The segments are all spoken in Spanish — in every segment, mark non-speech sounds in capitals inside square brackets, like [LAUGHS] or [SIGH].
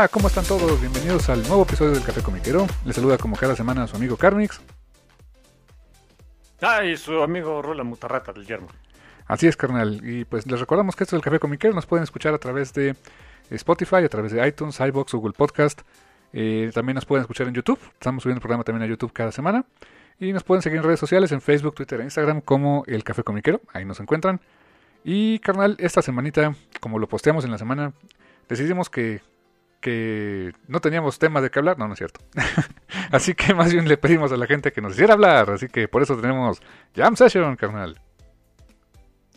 Hola, ¿cómo están todos? Bienvenidos al nuevo episodio del Café Comiquero. Les saluda como cada semana su amigo Carmix. Ay, su amigo Rola Mutarrata del Yermo. Así es, carnal. Y pues les recordamos que esto es el Café Comiquero. Nos pueden escuchar a través de Spotify, a través de iTunes, iBox, Google Podcast. Eh, también nos pueden escuchar en YouTube. Estamos subiendo el programa también a YouTube cada semana. Y nos pueden seguir en redes sociales, en Facebook, Twitter e Instagram como el Café Comiquero. Ahí nos encuentran. Y carnal, esta semanita, como lo posteamos en la semana, decidimos que que no teníamos tema de qué hablar, no, no es cierto. [LAUGHS] así que más bien le pedimos a la gente que nos hiciera hablar, así que por eso tenemos Jam Session, carnal.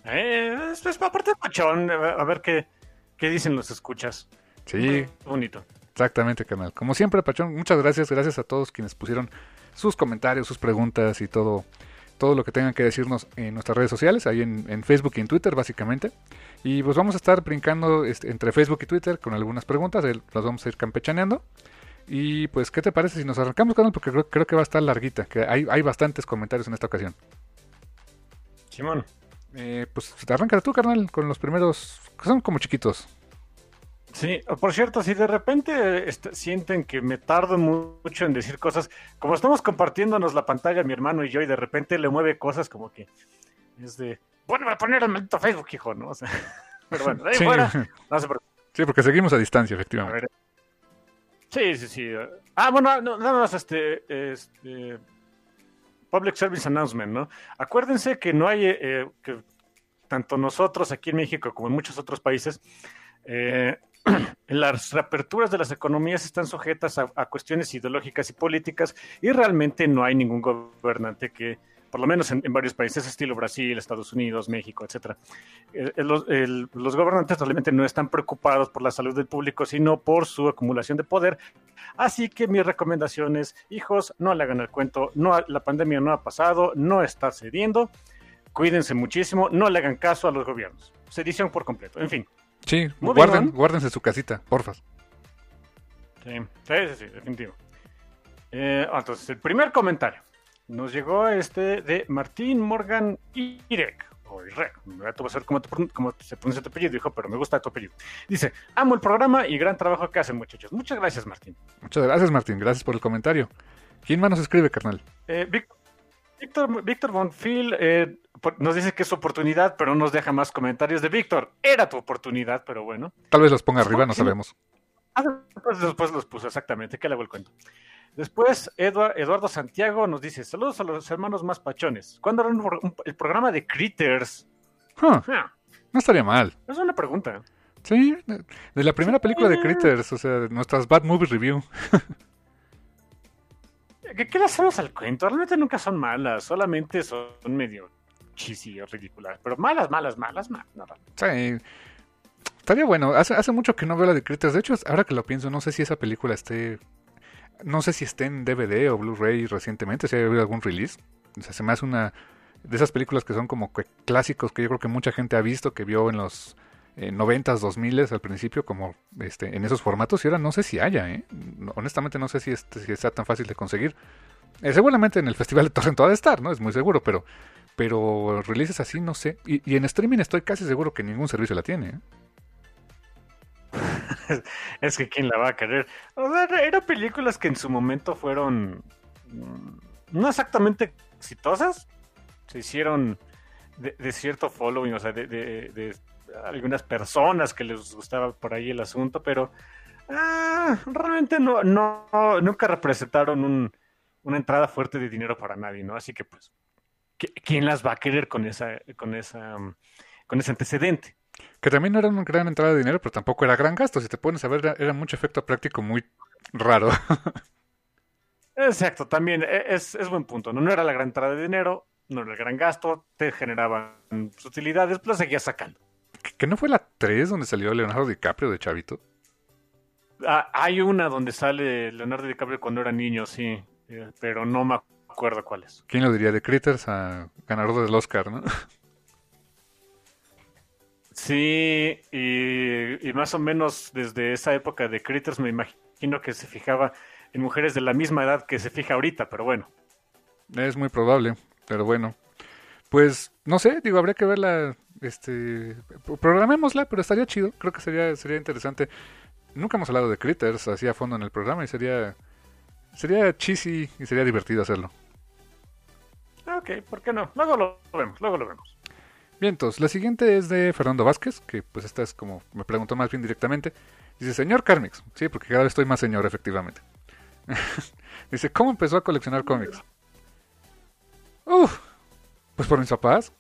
Eh, es, es aparte de pachón, a ver qué, qué dicen los escuchas. Sí. Bonito. Exactamente, carnal. Como siempre, Pachón, muchas gracias, gracias a todos quienes pusieron sus comentarios, sus preguntas y todo, todo lo que tengan que decirnos en nuestras redes sociales, ahí en, en Facebook y en Twitter, básicamente. Y pues vamos a estar brincando este, entre Facebook y Twitter con algunas preguntas, las vamos a ir campechaneando. Y pues, ¿qué te parece si nos arrancamos, canal? Porque creo, creo, que va a estar larguita, que hay, hay bastantes comentarios en esta ocasión. Simón. Eh, pues arranca tú, carnal, con los primeros, que son como chiquitos. Sí, por cierto, si de repente este, sienten que me tardo mucho en decir cosas, como estamos compartiéndonos la pantalla mi hermano y yo, y de repente le mueve cosas como que es de, bueno, a poner el maldito Facebook, hijo, ¿no? O sea, [LAUGHS] pero bueno, de ahí Sí. fuera, no se. Sí, porque seguimos a distancia, A efectivamente. ver. Sí, sí, sí. Ah, bueno, no, nada más este, este Public Service Announcement, ¿no? Acuérdense que no hay, eh, que tanto nosotros aquí en México como en muchos otros países, eh, [CLEARS THROAT] las reaperturas de las economías están sujetas a, cuestiones ideológicas y políticas y realmente no hay ningún gobernante que, por lo menos en, varios países, estilo Brasil, Estados Unidos, México, etcétera, eh, eh, los, el- los gobernantes realmente no están preocupados por la salud del público, sino por su acumulación de poder. Así que mi recomendación es, hijos, no le hagan el cuento, no, la pandemia no ha pasado, no está cediendo, cuídense muchísimo, no le hagan caso a los gobiernos. Sedición por completo, en fin. Sí, Moving guarden, on. guárdense su casita, porfa. Sí, sí, sí, sí, definitivo. Eh, entonces, el primer comentario nos llegó este de Martín Morgan Irek. O Irek, te voy a saber cómo, se pronuncia tu apellido, hijo, pero me gusta tu apellido. Dice, amo el programa y gran trabajo que hacen, muchachos. Muchas gracias, Martín. Muchas gracias, Martín. Gracias por el comentario. ¿Quién más nos escribe, carnal? Eh, Vic- Víctor, Víctor Bonfil eh, nos dice que es su oportunidad, pero no nos deja más comentarios de Víctor. Era tu oportunidad, pero bueno. Tal vez los ponga arriba, no sabemos. Ah, después, después los puso, exactamente, que le hago el cuento. Después, Edua- Eduardo Santiago nos dice, saludos a los hermanos más pachones. ¿Cuándo harán el programa de Critters? Huh, Ah, no estaría mal. es una pregunta. Sí, de de la primera película de Critters, o sea, de nuestras Bad Movie Review. [LAUGHS] ¿Qué, qué hacemos al cuento? Realmente nunca son malas, solamente son medio cheesy o ridículas. Pero malas, malas, malas, malas. Sí, estaría bueno. Hace, hace mucho que no veo la de Critters. De hecho, ahora que lo pienso, no sé si esa película esté... No sé si esté en DVD o Blu-ray recientemente, si ha habido algún release. O sea, se me hace una de esas películas que son como clásicos que yo creo que mucha gente ha visto, que vio en los en 90s, 2000 al principio, como este, en esos formatos, y ahora no sé si haya, ¿eh? honestamente no sé si, este, está tan fácil de conseguir. Eh, seguramente en el Festival de Torrent va a estar, ¿no? Es muy seguro, pero, pero releases así no sé. Y, en streaming estoy casi seguro que ningún servicio la tiene. ¿eh? [LAUGHS] es que quién la va a querer. O sea, eran películas que en su momento fueron mm, no exactamente exitosas. Se hicieron de, cierto following, o sea, de, algunas personas que les gustaba por ahí el asunto, pero ah, realmente no, no, nunca representaron una entrada fuerte de dinero para nadie, ¿no? Así que pues, ¿quién las va a querer con esa, con esa, con ese antecedente? Que también no era una gran entrada de dinero, pero tampoco era gran gasto. Si te pones a ver, era, mucho efecto práctico muy raro. [LAUGHS] Exacto, también e, es, es, buen punto. ¿no? no era la gran entrada de dinero, no era el gran gasto, te generaban utilidades, pero seguías sacando. ¿Que no fue la 3 donde salió Leonardo DiCaprio de Chavito? Ah, hay una donde sale Leonardo DiCaprio cuando era niño, sí, eh, pero no me acuerdo cuál es. ¿Quién lo diría? De Critters a ganador del Oscar, ¿no? Sí, y, más o menos desde esa época de Critters me imagino que se fijaba en mujeres de la misma edad que se fija ahorita, pero bueno. Es muy probable, pero bueno. Pues no sé, digo, habría que verla, este, programémosla, pero estaría chido, creo que sería sería interesante. Nunca hemos hablado de Critters así a fondo en el programa y sería sería cheesy y sería divertido hacerlo. Ok, ¿por qué no? Luego lo vemos, luego lo vemos. Bien, entonces, la siguiente es de Fernando Vázquez, que pues esta es como, me preguntó más bien directamente. Dice, señor Carmix, sí, porque cada vez estoy más señor, efectivamente. [LAUGHS] Dice, ¿cómo empezó a coleccionar cómics? Uf, pues por mis papás.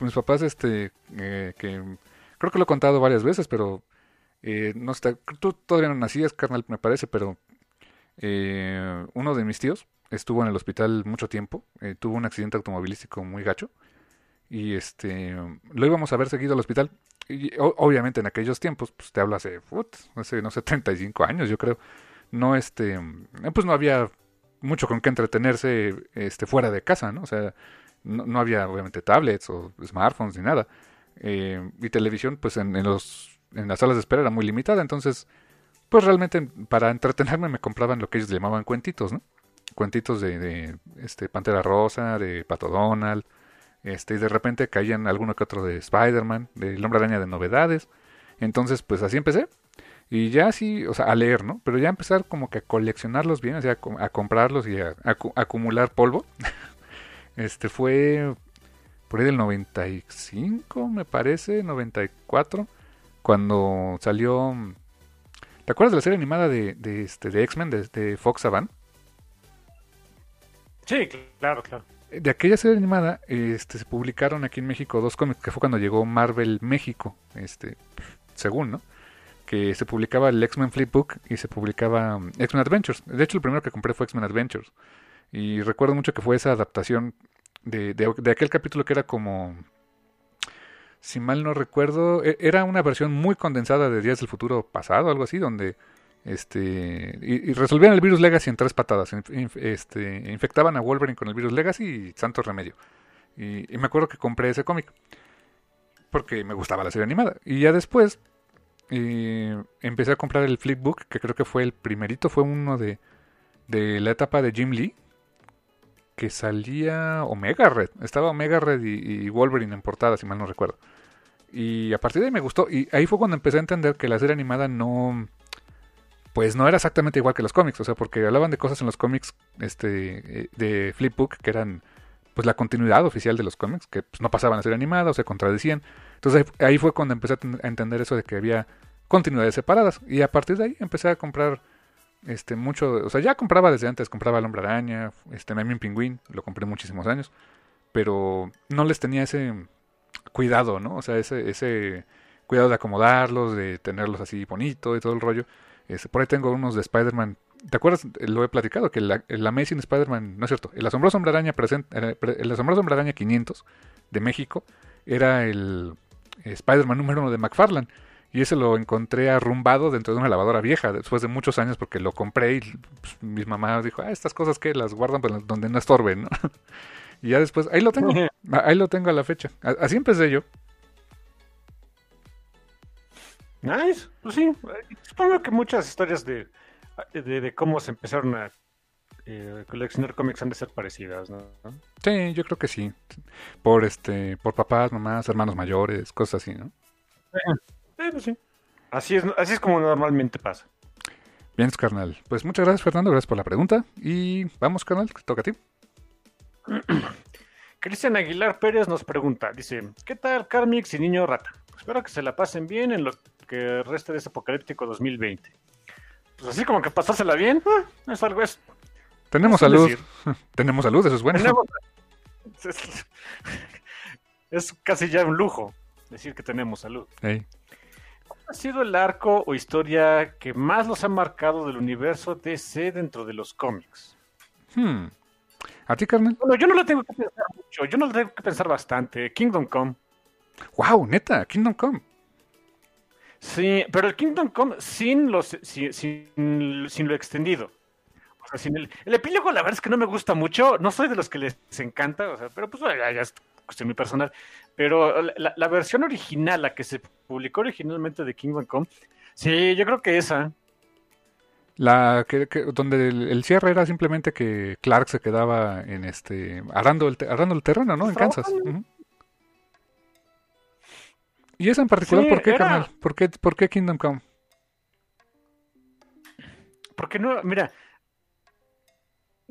Mis papás, este, eh, que creo que lo he contado varias veces, pero eh, no está, tú todavía no nacías, carnal, me parece, pero eh, uno de mis tíos estuvo en el hospital mucho tiempo, tuvo un accidente automovilístico muy gacho y este lo íbamos a ver seguido al hospital. Y obviamente en aquellos tiempos, pues te hablo hace, hace, no sé, 35 años, yo creo. No, este, pues no había mucho con qué entretenerse este, fuera de casa, ¿no? O sea, no, había obviamente tablets o smartphones ni nada. Eh, y televisión, pues en, los, en las salas de espera era muy limitada, entonces, pues realmente para entretenerme me compraban lo que ellos llamaban cuentitos, ¿no? Cuentitos de, de este, Pantera Rosa, de Pato Donald, este, y de repente caían alguno que otro de Spider-Man, de El Hombre Araña de novedades. Entonces, pues así empecé. Y ya así, o sea, a leer, ¿no? Pero ya empezar como que a coleccionarlos bien, o sea, a, comprarlos y a, acumular polvo. Este fue por ahí del 95, me parece, 94, cuando salió... ¿Te acuerdas de la serie animada de, de, este, de X-Men, de, de Fox Saban? Sí, claro, claro de aquella serie animada este, se publicaron aquí en México dos cómics, que fue cuando llegó Marvel México, este, según, ¿no? Que se publicaba el X-Men Flipbook y se publicaba um, X-Men Adventures. De hecho, el primero que compré fue X-Men Adventures. Y recuerdo mucho que fue esa adaptación de, de, aquel capítulo que era como, si mal no recuerdo, e, era una versión muy condensada de Días del Futuro Pasado, algo así, donde este, y, resolvían el virus Legacy en tres patadas. este, infectaban a Wolverine con el virus Legacy y santo remedio. Y, me acuerdo que compré ese cómic. Porque me gustaba la serie animada. Y ya después empecé a comprar el Flipbook, que creo que fue el primerito, fue uno de, de la etapa de Jim Lee. Que salía Omega Red. Estaba Omega Red y, Wolverine en portada, si mal no recuerdo. Y a partir de ahí me gustó. Y ahí fue cuando empecé a entender que la serie animada no pues no era exactamente igual que los cómics, o sea, porque hablaban de cosas en los cómics este, eh, de Flipbook que eran pues la continuidad oficial de los cómics, que pues, no pasaban a ser animados, o se contradecían. Entonces ahí fue cuando empecé a entender eso de que había continuidades separadas. Y a partir de ahí empecé a comprar este mucho, o sea, ya compraba desde antes, compraba el Hombre Araña, este Memín Pingüín, lo compré muchísimos años, pero no les tenía ese cuidado, ¿no? O sea, ese, ese cuidado de acomodarlos, de tenerlos así bonito y todo el rollo. Este, por ahí tengo unos de Spider-Man. ¿Te acuerdas? Lo he platicado, que la, el Amazing Spider-Man, no es cierto, el Asombroso Hombre Araña, presente, el Asombroso Hombre Araña 500 de México era el Spider-Man número uno de McFarlane. Y ese lo encontré arrumbado dentro de una lavadora vieja, después de muchos años, porque lo compré y pues, mi mamá dijo, ah, estas cosas que las guardan pues, donde no estorben, ¿no? [LAUGHS] y ya después, ahí lo tengo, [LAUGHS] ahí lo tengo a la fecha. Así empecé yo. Nice, pues sí. Supongo que muchas historias de, de, cómo se empezaron a eh, coleccionar cómics han de ser parecidas, ¿no? Sí, yo creo que sí. Por este, por papás, mamás, hermanos mayores, cosas así, ¿no? Sí, pues sí. Así es, así es como normalmente pasa. Bien, carnal. Pues muchas gracias, Fernando. Gracias por la pregunta. Y vamos, carnal, toca a ti. [CLEARS THROAT] Cristian Aguilar Pérez nos pregunta, dice, ¿qué tal Carmix y Niño Rata? Espero que se la pasen bien en lo que resta de este apocalíptico 2020. Pues así como que pasársela bien, eh, es algo es. Tenemos salud. [LAUGHS] Tenemos salud, eso es bueno. [LAUGHS] Es, casi ya un lujo decir que tenemos salud. ¿Cuál ha sido el arco o historia que más los ha marcado del universo DC dentro de los cómics? Hmm. ¿A ti, carnal? Bueno, yo no lo tengo que pensar mucho, yo no lo tengo que pensar bastante. Kingdom Come. Wow, neta, Kingdom Come. Sí, pero el Kingdom Come sin, los, sin, sin, lo extendido. O sea, sin el, el, epílogo, la verdad es que no me gusta mucho. No soy de los que les encanta, o sea, pero pues ya, ya es cuestión muy personal. Pero la, la, versión original, la que se publicó originalmente de Kingdom Come, sí, yo creo que esa. La que, donde el, cierre era simplemente que Clark se quedaba en este arando el, arando el terreno, ¿no? En Kansas. ¿Y esa en particular por qué, carnal? ¿Por qué, ¿Por qué Kingdom Come? Porque no, mira,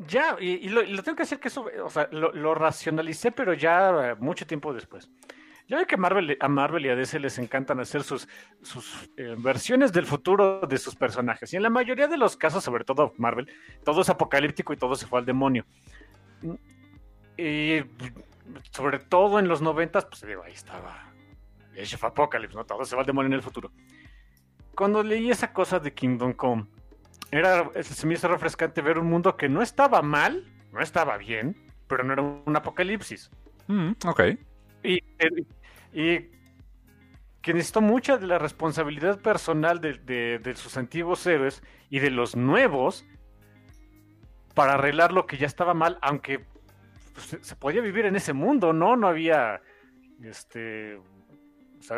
ya, y, lo, tengo que decir que eso, o sea, lo, lo racionalicé, pero ya mucho tiempo después. Ya ve que Marvel, a Marvel y a DC les encantan hacer sus, sus eh, versiones del futuro de sus personajes. Y en la mayoría de los casos, sobre todo Marvel, todo es apocalíptico y todo se fue al demonio. Y sobre todo en los noventas, pues digo, ahí estaba Age of Apocalypse, ¿no? Todo se va al demonio en el futuro. Cuando leí esa cosa de Kingdom Come, era, se me hizo refrescante ver un mundo que no estaba mal, no estaba bien, pero no era un apocalipsis. Mm, ok. Y, que necesitó mucha de la responsabilidad personal de, sus antiguos héroes y de los nuevos para arreglar lo que ya estaba mal, aunque pues, se podía vivir en ese mundo, ¿no? No había este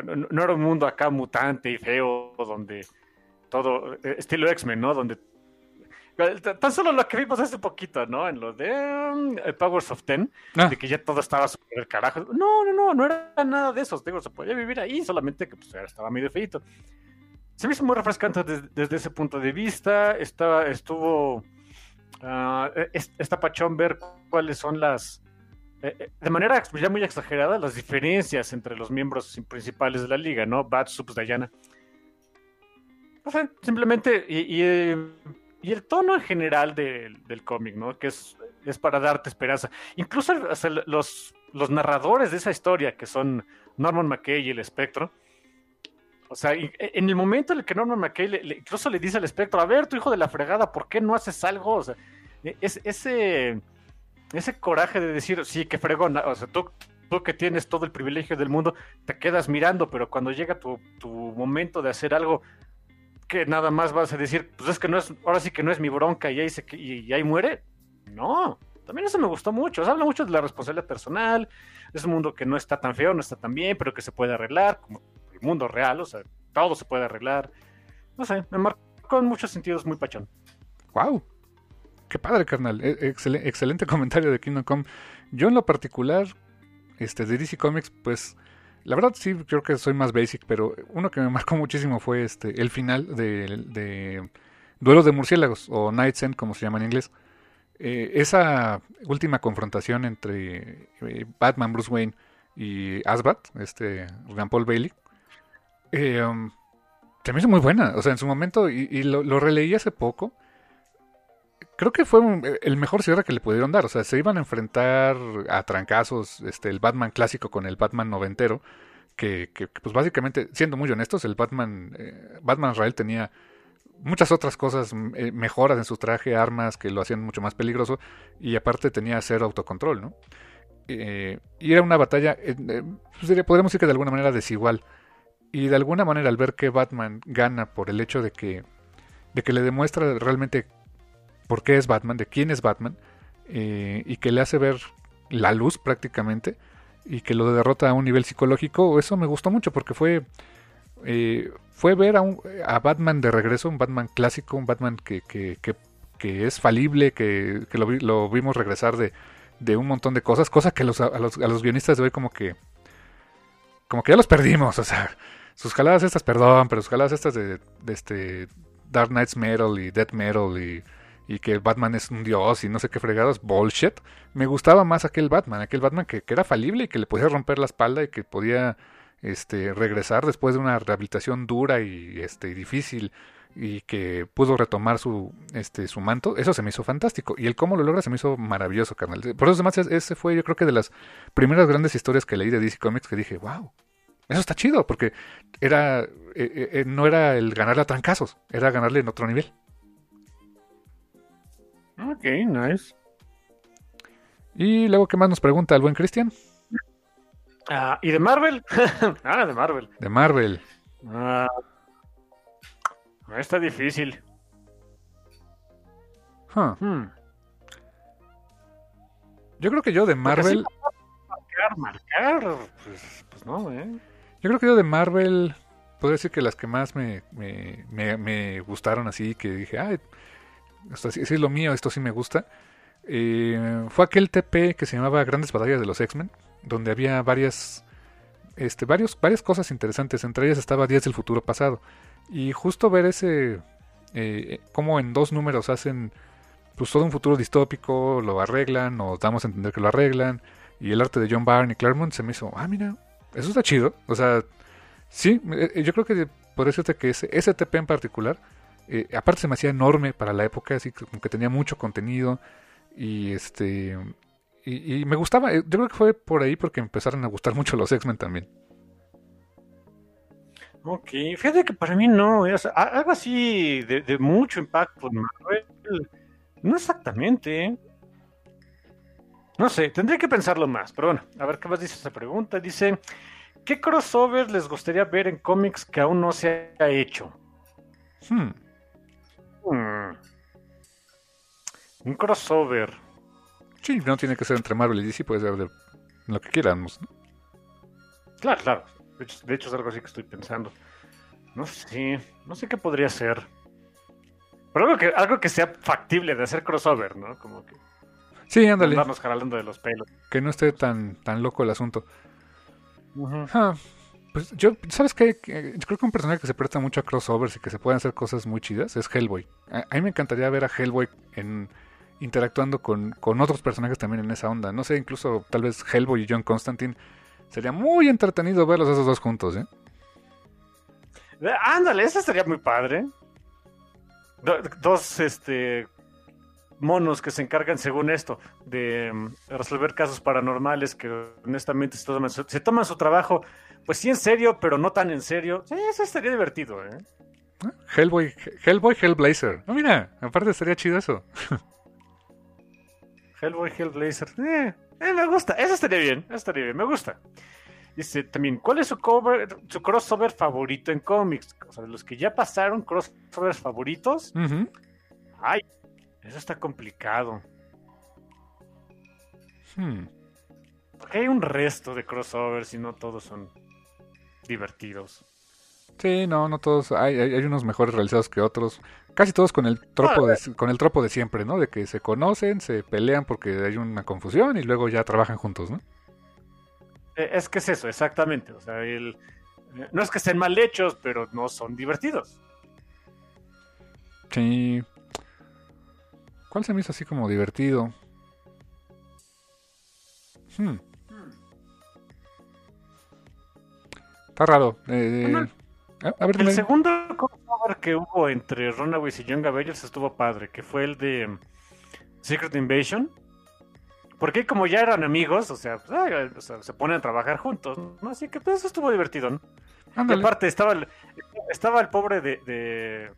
no, era un mundo acá mutante y feo donde todo eh, estilo X-Men, ¿no? Donde Tan solo lo que vimos hace poquito, ¿no? En lo de um, Powers of Ten, ah. de que ya todo estaba super el carajo. No, no, no, no era nada de eso. Digo, se podía vivir ahí, solamente que pues, estaba medio feito. Se me hizo muy refrescante desde, ese punto de vista. Estaba, estuvo. Uh, esta pachón ver cuáles son las. Eh, eh, de manera ya muy exagerada, las diferencias entre los miembros principales de la liga, ¿no? Bad, Subs, Diana. Simplemente. y, y el tono en general del cómic, ¿no? Que es, para darte esperanza. Incluso los, narradores de esa historia, que son Norman McKay y el espectro, o sea, e, en el momento en el que Norman McKay le, incluso le dice al espectro, a ver, tu hijo de la fregada, ¿por qué no haces algo? O sea, e, es, ese, ese coraje de decir, sí, que fregón, o sea, tú, que tienes todo el privilegio del mundo, te quedas mirando, pero cuando llega tu momento de hacer algo, que nada más vas a decir, pues es que no es, ahora sí que no es mi bronca y ahí, se, y, ahí muere. No, también eso me gustó mucho. Se habla mucho de la responsabilidad personal, es un mundo que no está tan feo, no está tan bien, pero que se puede arreglar, como el mundo real, o sea, todo se puede arreglar. No sé, me marcó en muchos sentidos muy pachón. ¡Wow! Qué padre, carnal. E, excelente comentario de Kingdom Come. Yo en lo particular, este, de DC Comics, pues la verdad sí, creo que soy más basic, pero uno que me marcó muchísimo fue este el final de, de Duelo de Murciélagos, o Night's End, como se llama en inglés. Eh, esa última confrontación entre eh, Batman, Bruce Wayne y Asbat, este Jean Paul Bailey, eh, um, se me hizo muy buena. O sea, en su momento, y, lo, lo, releí hace poco, creo que fue el mejor cierre que le pudieron dar. O sea, se iban a enfrentar a trancazos este, el Batman clásico con el Batman noventero. Que, que, pues básicamente, siendo muy honestos, el Batman, eh, Batman Israel tenía muchas otras cosas, eh, mejoras en su traje, armas que lo hacían mucho más peligroso. Y aparte tenía cero autocontrol, ¿no? Eh, y era una batalla, pues, podríamos decir que de alguna manera desigual. Y de alguna manera al ver que Batman gana por el hecho de que, de que le demuestra realmente por qué es Batman, de quién es Batman, eh, y que le hace ver la luz prácticamente, y que lo derrota a un nivel psicológico, eso me gustó mucho porque fue eh, fue ver a, un, a Batman de regreso, un Batman clásico, un Batman que, que, es falible, que, lo, lo vimos regresar de, de un montón de cosas, cosas que a, los, a los guionistas de hoy como que como que ya los perdimos, [LAUGHS] o sea, sus jaladas estas, perdón, pero sus jaladas estas de, de este Dark Knights Metal y Death Metal y, y que Batman es un dios y no sé qué fregados, bullshit. Me gustaba más aquel Batman, aquel Batman que, era falible y que le podía romper la espalda y que podía este, regresar después de una rehabilitación dura y este, difícil y que pudo retomar su, este, su manto, eso se me hizo fantástico. Y el cómo lo logra se me hizo maravilloso, carnal. Por eso, además, ese fue yo creo que de las primeras grandes historias que leí de DC Comics que dije, wow, eso está chido, porque era eh, eh, eh, no era el ganarle a trancazos, era ganarle en otro nivel. Ok, nice. Y luego, ¿qué más nos pregunta el buen Cristian? Ah, ¿Y de Marvel? [LAUGHS] ah, de Marvel. De Marvel. Ah, está difícil. Huh. Hmm. Yo creo que yo de Marvel, marcar, marcar. Pues, pues no, ¿eh? yo creo que yo de Marvel, podría decir que las que más me, me, me, me gustaron así, que dije, ay, esto sí, es lo mío, esto sí me gusta, eh, fue aquel TP que se llamaba Grandes Batallas de los X-Men, donde había varias, este, varias cosas interesantes, entre ellas estaba Días del Futuro Pasado, y justo ver ese, eh, cómo en dos números hacen pues todo un futuro distópico, lo arreglan, nos damos a entender que lo arreglan, y el arte de John Byrne y Claremont se me hizo, ah, mira, eso está chido. O sea, sí, eh, yo creo que por eso que ese, ese TP en particular, eh, aparte se me hacía enorme para la época, así que como que tenía mucho contenido y este y, y me gustaba, eh, yo creo que fue por ahí porque me empezaron a gustar [LAUGHS] mucho los X-Men también. Ok, fíjate que para mí no, ¿eh? O sea, algo así de, de mucho impacto en Marvel, no exactamente. No sé, tendría que pensarlo más, pero bueno, a ver qué más dice esa pregunta. Dice, ¿qué crossover les gustaría ver en cómics que aún no se ha hecho? Hmm, Hmm. Un crossover. Sí, no tiene que ser entre Marvel y DC, puede ser de lo que quieramos. ¿no? Claro, claro. De hecho, de hecho, es algo así que estoy pensando. No sé, no sé qué podría ser. Pero algo que, algo que sea factible de hacer crossover, ¿no? Como que Sí, ándale, andarnos jalando de los pelos. que no esté tan, tan loco el asunto. Ah, pues yo, ¿sabes qué? Yo creo que un personaje que se presta mucho a crossovers y que se pueden hacer cosas muy chidas es Hellboy. A, mí me encantaría ver a Hellboy en, interactuando con, con otros personajes también en esa onda. No sé, incluso tal vez Hellboy y John Constantine. Sería muy entretenido verlos esos dos juntos, ¿eh? Ándale, eso estaría muy padre. Do- dos, este, monos que se encargan, según esto, de mm, resolver casos paranormales que honestamente se toman su trabajo, pues sí en serio, pero no tan en serio. Sí, eso estaría divertido, ¿eh? Hellboy, Hellboy, Hellblazer. No, mira, aparte estaría chido eso. [LAUGHS] Hellboy, Hellblazer. Eh, eh, me gusta, eso estaría bien, eso estaría bien, me gusta. Dice también, ¿cuál es su, cover, su crossover favorito en cómics? O sea, de los que ya pasaron crossovers favoritos. Ujú. Ay, eso está complicado. Hmm. Porque hay un resto de crossovers y no todos son divertidos. Sí, no, no todos. Hay, hay, hay unos mejores realizados que otros. Casi todos con el tropo de, con el tropo de siempre, ¿no? De que se conocen, se pelean porque hay una confusión y luego ya trabajan juntos, ¿no? Eh, Es que es eso, exactamente. O sea, el, eh, no es que estén mal hechos, pero no son divertidos. Sí. ¿Cuál se me hizo así como divertido? Hmm. Está raro. Eh, Bueno, a, a ver, El dime. segundo crossover que hubo entre Runaways y Young Avengers estuvo padre, que fue el de mm, Secret Invasion. Porque como ya eran amigos, o sea, pues, o sea, se ponen a trabajar juntos, ¿no? Así que pues eso estuvo divertido, ¿no? Y aparte estaba el, estaba el pobre de, de,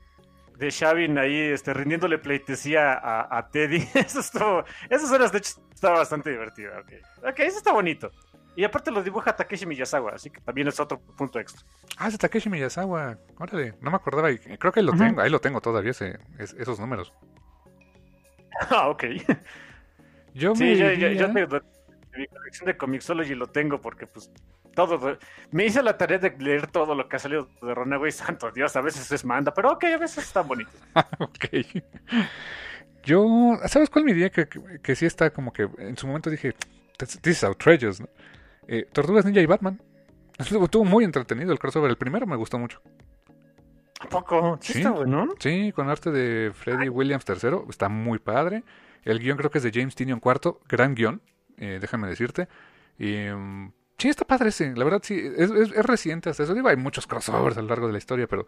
de Shavin ahí este, rindiéndole pleitesía a, a Teddy. [LAUGHS] Eso estuvo, esas horas de hecho estaba bastante divertido. Ok, ok, eso está bonito. Y aparte lo dibuja Takeshi Miyazawa, así que también es otro punto extra. Ah, es de Takeshi Miyazawa. Órale, no me acordaba. creo que ahí lo tengo. Ahí lo tengo todavía, ese, es- esos números. [LAUGHS] Ah, ok. Yo me Sí, yo, yo, iría- yo tengo- mi colección de Comixology lo tengo porque pues todo. Me hice la tarea de leer todo lo que ha salido de Runaway. [LAUGHS] Santo Dios, a veces es manda, pero ok, a veces está bonito. [LAUGHS] ok. Yo, ¿sabes cuál me diría que, que, sí está como que en su momento dije, this is outrageous, ¿no? Eh, Tortugas Ninja y Batman. Estuvo muy entretenido el crossover. El primero me gustó mucho. ¿A poco? Sí, está bueno. Sí, con arte de Freddie Williams III. Está muy padre. El guion creo que es de James Tinion IV. Gran guion, eh, déjame decirte. Y, mm, sí, está padre ese. La verdad, sí. Es, reciente hasta eso. Digo, hay muchos crossovers a lo largo de la historia, pero,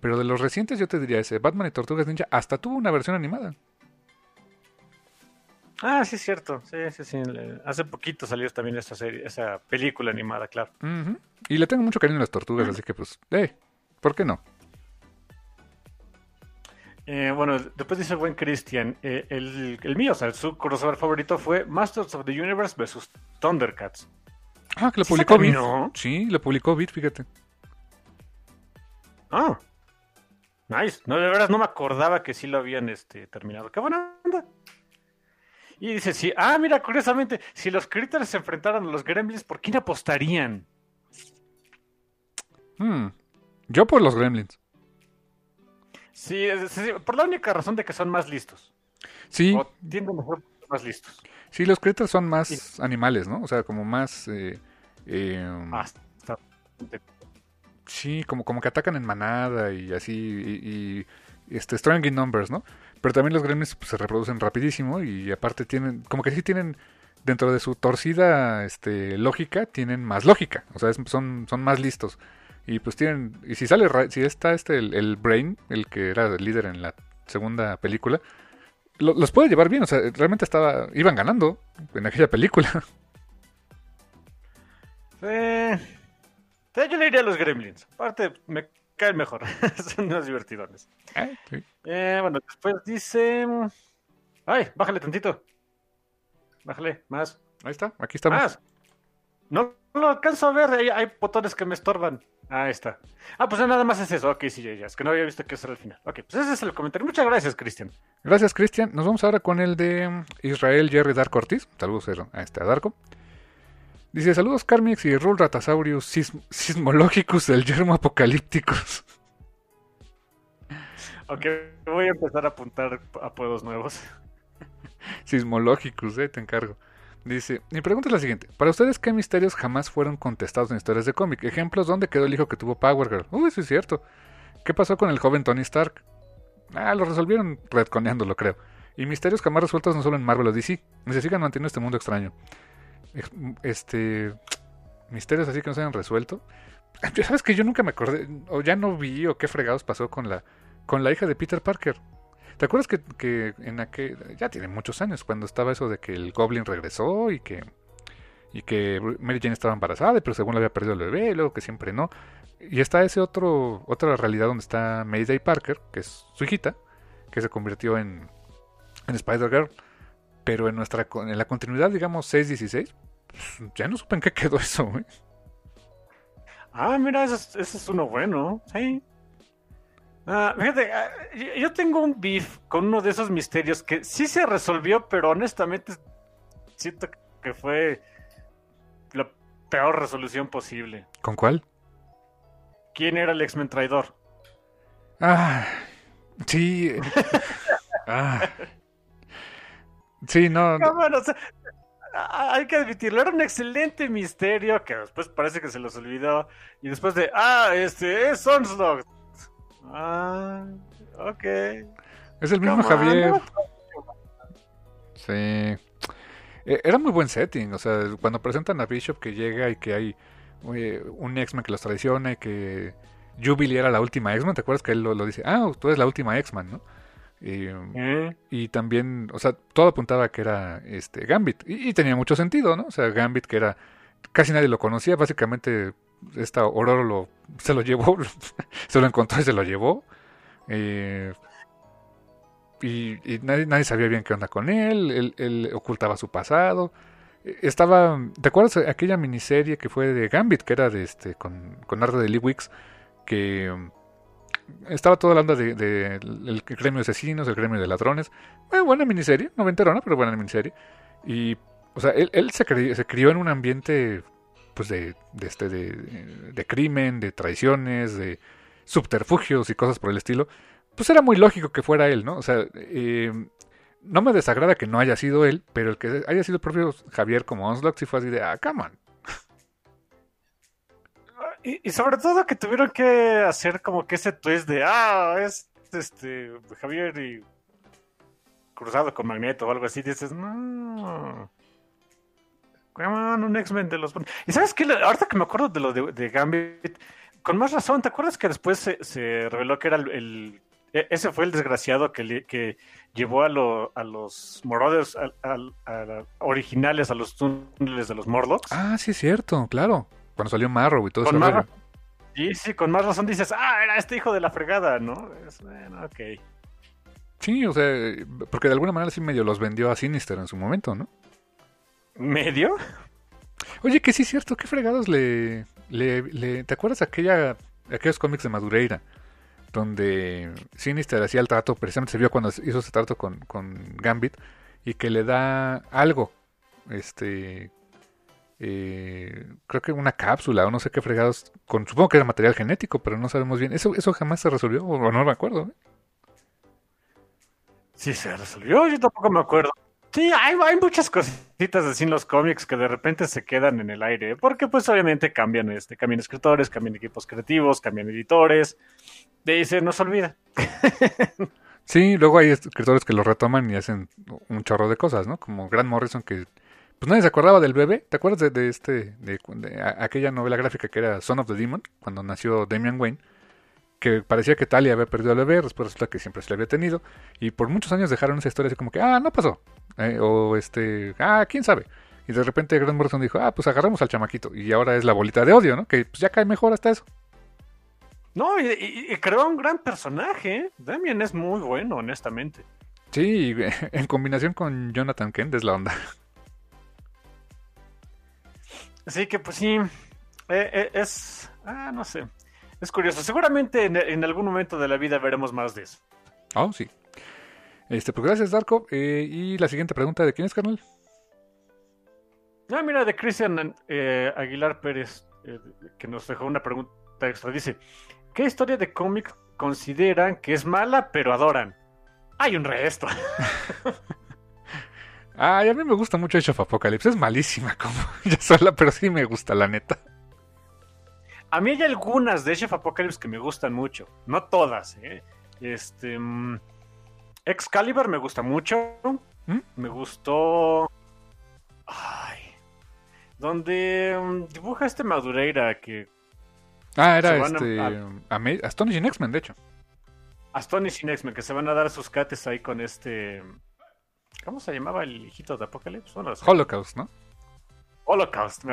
pero de los recientes yo te diría ese. Batman y Tortugas Ninja hasta tuvo una versión animada. Ah, sí, es cierto. Sí, sí, sí. Hace poquito salió también esa serie, esa película animada, claro. Y le tengo mucho cariño a las tortugas, así que pues, eh, ¿por qué no? Eh, bueno, después dice el buen Christian, eh, el, mío, o sea, su crossover favorito fue Masters of the Universe vs. Thundercats. Ah, que lo publicó Beat. Sí, lo publicó Beat, fíjate. Ah, nice. No, de verdad no me acordaba que sí lo habían este, terminado. Qué buena onda. Y dice, sí, ah, mira, curiosamente, si los Critters se enfrentaran a los Gremlins, ¿por quién apostarían? Hmm, yo por los Gremlins. Sí, por la única razón de que son más listos. Sí. O tienden a ser más listos. Sí, los Critters son más animales, ¿no? O sea, como más... Eh, eh, sí, como, como que atacan en manada y así, y, y este, strong in numbers, ¿no? Pero también los gremlins pues, se reproducen rapidísimo y aparte tienen, como que sí tienen, dentro de su torcida este, lógica, tienen más lógica. O sea, son, son más listos. Y pues tienen, y si sale, si está este, el, Brain, el que era el líder en la segunda película, los puede llevar bien. O sea, realmente estaba, iban ganando en aquella película. [LAUGHS] Sí. Yo le iría a los gremlins. Aparte, me caen mejor. [LAUGHS] Son unos divertidones. Ah, eh, bueno, después dice. Ay, bájale tantito. Bájale, más. Ahí está, aquí estamos. No lo alcanzo a ver, hay, botones que me estorban. Ahí está. Ah, pues nada más es eso. Ok, sí, ya, ya. Es que no había visto que eso era el final. Ok, pues ese es el comentario. Muchas gracias, Cristian. Gracias, Cristian. Nos vamos ahora con el de Israel Jerry Dark Ortiz. Saludos a este a Darko. Dice, saludos Carmix y Rul Ratasaurus sismológicos del yermo apocalípticos. Ok, voy a empezar a apuntar apodos nuevos. Sismológicos, eh, te encargo. Dice, mi pregunta es la siguiente. Para ustedes, ¿qué misterios jamás fueron contestados en historias de cómic? Ejemplos, ¿dónde quedó el hijo que tuvo Power Girl? Uy, eso es cierto. ¿Qué pasó con el joven Tony Stark? Ah, lo resolvieron redconeándolo, creo. Y misterios jamás resueltos no solo en Marvel o DC. Se sigan manteniendo este mundo extraño este misterios así que no se hayan resuelto. Sabes que yo nunca me acordé, o ya no vi, o qué fregados pasó con la, con la hija de Peter Parker. ¿Te acuerdas que, que en aquel, ya tiene muchos años, cuando estaba eso de que el Goblin regresó y que, y que Mary Jane estaba embarazada, pero según le había perdido el bebé, luego que siempre no. Y está ese otro, otra realidad donde está Mayday Parker, que es su hijita, que se convirtió en, en Spider-Girl pero en nuestra en la continuidad, digamos, 6.16, pues, ya no supe en qué quedó eso, Ah, mira, ese es, uno bueno, sí. Ah, fíjate, ah, yo tengo un beef con uno de esos misterios que sí se resolvió, pero honestamente siento que fue la peor resolución posible. ¿Con cuál? ¿Quién era el X-Men traidor? Ah, sí. [LAUGHS] ah. Sí, no. hay que admitirlo, era un excelente misterio que después parece que se los olvidó. Y después de, ah, este es Onslaught. Ah, ok. Es el mismo Javier. Sí. E, era muy buen setting, o sea, cuando presentan a Bishop que llega y que hay un X-Men que los traiciona y que Jubilee era la última X-Men, ¿te acuerdas que él lo, lo dice? Ah, tú eres la última X-Men, ¿no? Eh, y también, o sea, todo apuntaba que era este Gambit. Y, tenía mucho sentido, ¿no? O sea, Gambit que era... Casi nadie lo conocía, básicamente esta Aurora lo, se lo llevó, [LAUGHS] se lo encontró y se lo llevó. Eh, y, nadie, nadie, sabía bien qué onda con él, él, ocultaba su pasado. Estaba, ¿te acuerdas aquella miniserie que fue de Gambit, que era de este, con, con arte de Lee Wicks, que estaba toda la onda del de, gremio de asesinos, el gremio de ladrones. Eh, buena miniserie, no enterona, pero buena miniserie. Y, o sea, él, se, crió, se, crió, en un ambiente pues de, de este, de, de crimen, de traiciones, de subterfugios y cosas por el estilo, pues era muy lógico que fuera él, ¿no? O sea, eh, no me desagrada que no haya sido él, pero el que haya sido el propio Javier como Onslaught sí fue así de, ah, come on. Y, y sobre todo que tuvieron que hacer como que ese twist de, ah, es este Javier y cruzado con Magneto o algo así, dices, no. Come un X-Men de los... Y sabes qué, ahorita que me acuerdo de lo de, Gambit, con más razón, ¿te acuerdas que después se, se reveló que era el, e- ese fue el desgraciado que, le- que llevó a, lo- a los al- a la- originales a los túneles de los Morlocks? Ah, sí es cierto, claro. Cuando salió Marrow y todo eso. ra- Y sí, con más razón dices, ah, era este hijo de la fregada, ¿no? Es, bueno, ok. Sí, o sea, porque de alguna manera sí medio los vendió a Sinister en su momento, ¿no? ¿Medio? Oye, que sí es cierto, qué fregados le, le, le- ¿Te acuerdas aquella, aquellos cómics de Madureira? Donde Sinister hacía el trato, precisamente se vio cuando hizo ese trato con, con Gambit, y que le da algo, este, eh, creo que una cápsula o no sé qué fregados, con, supongo que era material genético, pero no sabemos bien. Eso, eso jamás se resolvió, o no me acuerdo. ¿eh? Sí, se resolvió, yo tampoco me acuerdo. Sí, hay, hay muchas cositas así en los cómics que de repente se quedan en el aire, porque pues obviamente cambian, este, cambian escritores, cambian equipos creativos, cambian editores, de ahí se nos olvida. Sí, luego hay escritores que lo retoman y hacen un chorro de cosas, ¿no? Como Grant Morrison que pues nadie se acordaba del bebé. ¿Te acuerdas de, de este de, aquella novela gráfica que era Son of the Demon cuando nació Damian Wayne? Que parecía que Talia había perdido al bebé, después resulta que siempre se le había tenido y por muchos años dejaron esa historia así como que ah, no pasó. Eh, o este, ah, quién sabe. Y de repente Grant Morrison dijo, ah, pues agarramos al chamaquito. Y ahora es la bolita de odio, ¿no? Que pues, ya cae mejor hasta eso. No, y, y- y creó un gran personaje, ¿eh? Damien es muy bueno, honestamente. Sí, [LAUGHS] en combinación con Jonathan Kent es la onda. Así que pues sí, eh, eh, es, ah, no sé, es curioso. Seguramente en, en algún momento de la vida veremos más de eso. Oh, sí. Este, pues gracias, Darko. Eh, y la siguiente pregunta, ¿de quién es, carnal? Ah, mira, de Cristian eh, Aguilar Pérez, eh, que nos dejó una pregunta extra. Dice, ¿qué historia de cómic consideran que es mala pero adoran? Hay un resto. [LAUGHS] Ay, a mí me gusta mucho Age of Apocalypse. Es malísima como [LAUGHS] ya sola, pero sí me gusta, la neta. A mí hay algunas de Chef Apocalypse que me gustan mucho. No todas, ¿eh? Este... mm, Excalibur me gusta mucho. ¿Mm? Me gustó... Ay... Donde mm, dibuja este Madureira que... Ah, era este. a- Astonishing X-Men, de hecho. Astonishing X-Men, que se van a dar sus cates ahí con este... ¿Cómo se llamaba el hijito de Apocalypse? Bueno, Holocaust, ¿no? Holocaust,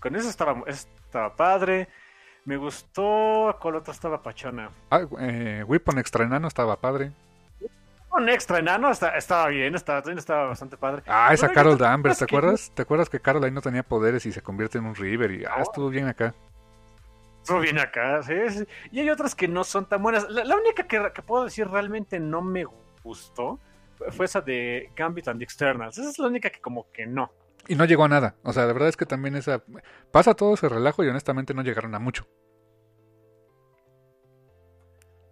con eso, estaba, estaba padre. Me gustó, ¿cuál otro estaba pachona? Ah, eh, Weapon Extra Enano estaba padre. Un extra enano está- estaba bien, estaba, estaba bastante padre. Ah, esa Bueno, Carol Danvers, ¿te que- acuerdas? ¿Te acuerdas que Carol ahí no tenía poderes y se convierte en un River? Y ah, estuvo bien acá. Estuvo bien acá, sí, sí. Y hay otras que no son tan buenas. La, la única que, que puedo decir realmente no me gustó fue esa de Gambit and the Externals. Esa es la única que como que no. Y no llegó a nada. O sea, la verdad es que también esa. Pasa todo ese relajo y honestamente no llegaron a mucho.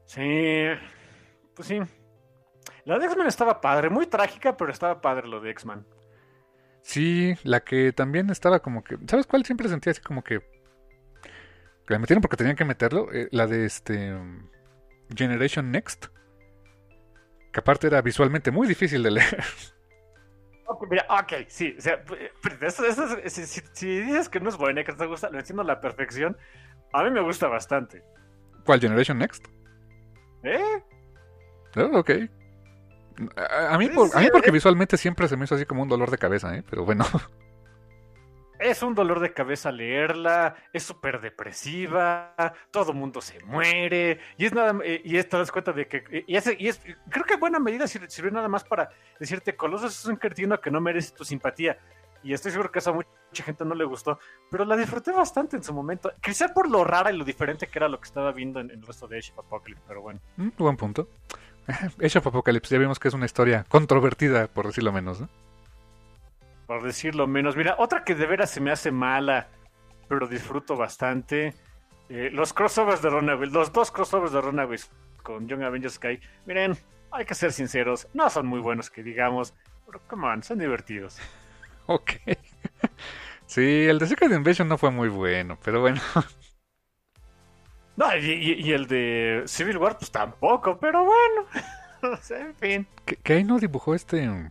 Sí, pues sí. La de X-Men estaba padre, muy trágica, pero estaba padre lo de X-Men. Sí, la que también estaba como que. ¿Sabes cuál siempre sentía así como que. que la metieron porque tenían que meterlo? Eh, la de este. Generation Next. Que aparte era visualmente muy difícil de leer. Ok, mira, ok, sí. O sea, p- p- eso- eso es- si, si- si dices que no es buena y que no te gusta, lo entiendo a la perfección. A mí me gusta bastante. ¿Cuál? Generation Next. ¿Eh? Oh, ok. A, a mí, Sí, por- sí, a mí porque eh. visualmente siempre se me hizo así como un dolor de cabeza, ¿eh? Pero bueno. [LAUGHS] Es un dolor de cabeza leerla, es súper depresiva, todo mundo se muere, y es nada eh, y es, te das cuenta de que, eh, y, es, creo que en buena medida sir- sirvió nada más para decirte, Colossus es un cretino que no merece tu simpatía, y estoy seguro que eso a mucha gente no le gustó, pero la disfruté bastante en su momento, quizá por lo rara y lo diferente que era lo que estaba viendo en, en el resto de Age of Apocalypse, pero bueno. Mm, buen punto. [LAUGHS] Age of Apocalypse, ya vimos que es una historia controvertida, por decirlo menos, ¿no? Por decirlo menos. Mira, otra que de veras se me hace mala, pero disfruto bastante. eh, los crossovers de Runaways, los dos crossovers de Runaways con Young Avengers Sky. Miren, hay que ser sinceros, no son muy buenos que digamos, pero come on, son divertidos. [LAUGHS] Ok. [LAUGHS] Sí, el de Secret Invasion no fue muy bueno, pero bueno. [LAUGHS] No, y, y- y el de Civil War, pues tampoco, pero bueno. En fin. ¿Qué, qué ahí no dibujó este...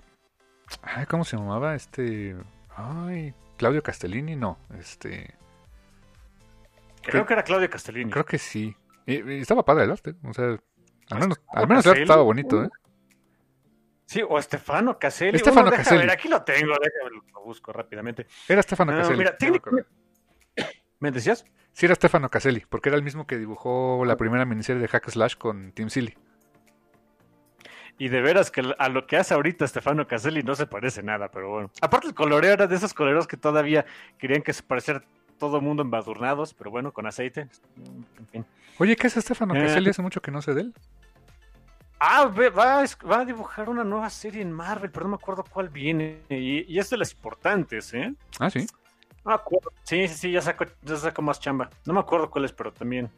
Ay, ¿Cómo se llamaba? Este... Ay, Claudio Castellini, no. Este... Creo que era Claudio Castellini. Creo que sí. Y, y estaba padre el arte. O sea, al menos, al menos el arte Caselli. estaba bonito, ¿eh? Sí, o Stefano Caselli. Stefano Bueno, deja Caselli. ver, aquí lo tengo, déjame lo busco rápidamente. Era Stefano No, Caselli. mira, ya me acordé. [COUGHS] ¿Me decías? Sí, era Stefano Caselli, porque era el mismo que dibujó la primera miniserie de Hack Slash con Team Silly. Y de veras que a lo que hace ahorita Stefano Caselli no se parece nada, pero bueno. Aparte el coloreo era de esos coloreos que todavía querían que se pareciera todo el mundo embadurnados, pero bueno, con aceite. En fin. Oye, ¿qué es Stefano Eh. Caselli? Hace mucho que no sé de él. Ah, va, a va a dibujar una nueva serie en Marvel, pero no me acuerdo cuál viene. Y, y es de las importantes, ¿eh? Ah, sí. No me acuerdo. Sí, sí, sí, ya saco, ya saco más chamba. No me acuerdo cuál es, pero también.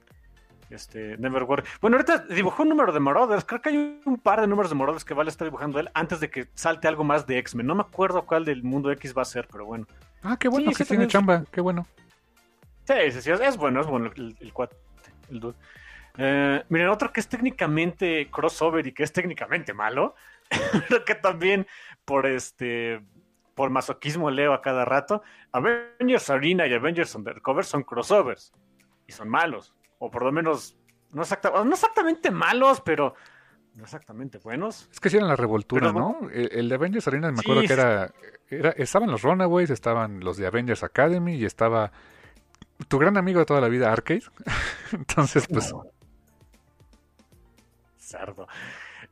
Este, Never Worry. Bueno, ahorita dibujó un número de Marauders. Creo que hay un par de números de Marauders que vale estar dibujando él antes de que salte algo más de X-Men. No me acuerdo cuál del mundo X va a ser, pero bueno. Ah, qué bueno Sí, que sí, tiene chamba. Qué bueno. Sí, sí, sí, es, es bueno, es bueno el, el cuate, el dude. Eh, miren, otro que es técnicamente crossover y que es técnicamente malo, [LAUGHS] pero que también por este por masoquismo leo a cada rato. Avengers Arena y Avengers Undercover son crossovers y son malos, o por lo menos no, exacta- no exactamente malos, pero no exactamente buenos. Es que sí era la revoltura, Pero- ¿no? El, el de Avengers Arena, me Sí, acuerdo que era, era... Estaban los Runaways, estaban los de Avengers Academy y estaba tu gran amigo de toda la vida, Arcade. [LAUGHS] Entonces, pues... Cerdo.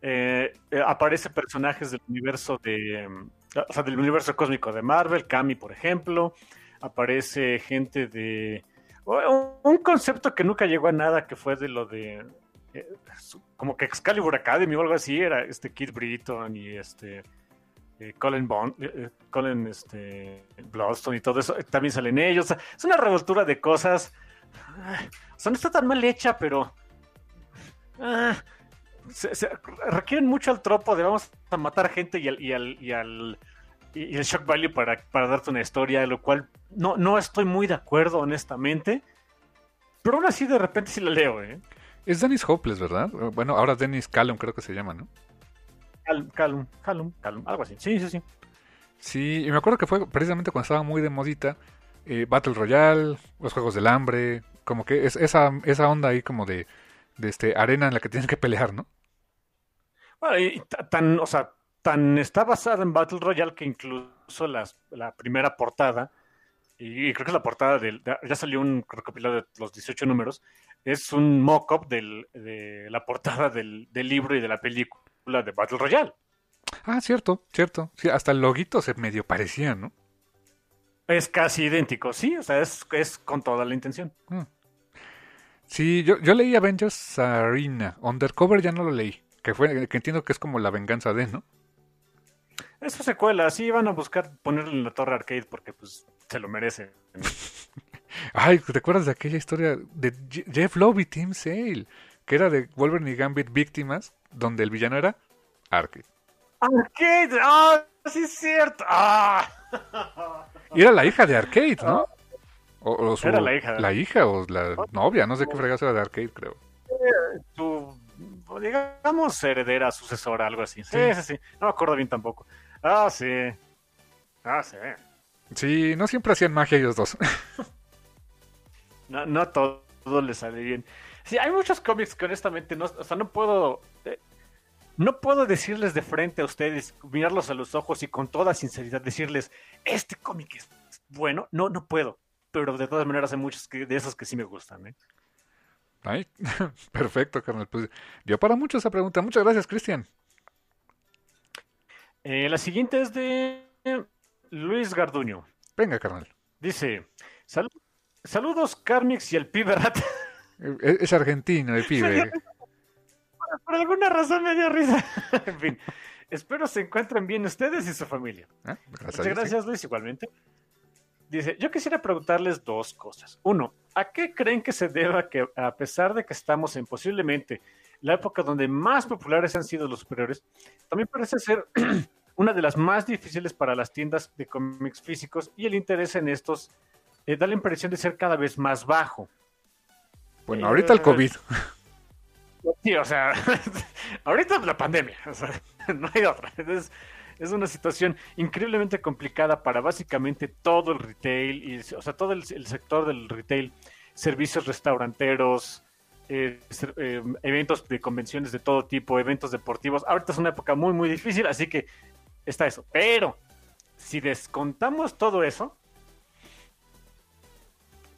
Eh, eh, aparece personajes del universo de. O sea, del universo cósmico de Marvel, Kami, por ejemplo. Aparece gente de. Un concepto que nunca llegó a nada, que fue de lo de. eh, como que Excalibur Academy o algo así, era este Kid Britton y este. eh, Colin Bond, eh, Colin este, Bloodstone y todo eso, también salen ellos. Es una revoltura de cosas. Ah, O sea, no está tan mal hecha, pero. ah, requieren mucho al tropo de vamos a matar gente y y al, y al y el shock value para, para darte una historia, lo cual no, no estoy muy de acuerdo, honestamente. Pero aún así de repente sí la leo, ¿eh? Es Dennis Hopeless, ¿verdad? Bueno, ahora Dennis Callum creo que se llama, ¿no? Cal- Calum, Calum, Calum, algo así. Sí, sí, sí. Sí, y me acuerdo que fue precisamente cuando estaba muy de modita eh, Battle Royale, los Juegos del Hambre, como que es esa, esa onda ahí como de, de este arena en la que tienes que pelear, ¿no? Bueno, y ta- tan, o sea, tan está basada en Battle Royale que incluso las, la primera portada, y, y creo que es la portada del, de- ya salió un recopilado de los 18 números, es un mock-up de la portada del, del libro y de la película de Battle Royale. Ah, cierto, cierto. Sí, hasta el loguito se medio parecía, ¿no? Es casi idéntico, sí, o sea, es, es con toda la intención. Sí, yo, yo leí Avengers Arena. Undercover ya no lo leí. Que fue, que entiendo que es como la venganza de, ¿no? Es su secuela, sí, van a buscar ponerle en la torre arcade porque pues se lo merece. [LAUGHS] Ay, ¿te acuerdas de aquella historia de Je- Jeff Loeb y Tim Sale? Que era de Wolverine y Gambit víctimas, donde el villano era Arcade. Arcade, ah, sí es cierto. Ah. Y era la hija de Arcade, ¿no? O, o su- Era la hija. La hija o la novia, no sé qué fregazo era de Arcade, creo. tu, digamos, heredera, sucesora, algo así. Sí, Sí. sí, sí. No me acuerdo bien tampoco. Ah, sí. Ah, sí. Sí, no siempre hacían magia ellos dos. [LAUGHS] No, no todo, todo le sale bien. Sí, hay muchos cómics que honestamente no, o sea, no puedo, eh, no puedo decirles de frente a ustedes, mirarlos a los ojos y con toda sinceridad decirles, este cómic es bueno. No, no puedo. Pero de todas maneras hay muchos que, de esos que sí me gustan, ¿eh? Ay, [LAUGHS] perfecto, carnal. Pues dio para mucho esa pregunta. Muchas gracias, Cristian. Eh, la siguiente es de Luis Garduño. Venga, carnal. Dice, "Sal- saludos Carmix y el pibe rat. [LAUGHS] Es, argentino el pibe. Por alguna razón me dio risa. [LAUGHS] en fin. Espero se encuentren bien ustedes y su familia. ¿Eh? Muchas gracias, Luis, igualmente. Dice, yo quisiera preguntarles dos cosas. Uno, ¿a qué creen que se deba que, a pesar de que estamos en posiblemente la época donde más populares han sido los superiores, también parece ser [CLEARS THROAT] una de las más difíciles para las tiendas de cómics físicos y el interés en estos eh, da la impresión de ser cada vez más bajo? Bueno, ahorita el Eh, COVID. [LAUGHS] Sí, o sea, [LAUGHS] ahorita la pandemia, o sea, [LAUGHS] no hay otra. Es, es una situación increíblemente complicada para básicamente todo el retail, y, o sea, todo el, el sector del retail, servicios restauranteros, eh, eh, eventos de convenciones de todo tipo, eventos deportivos. Ahorita es una época muy, muy difícil, así que está eso. Pero si descontamos todo eso,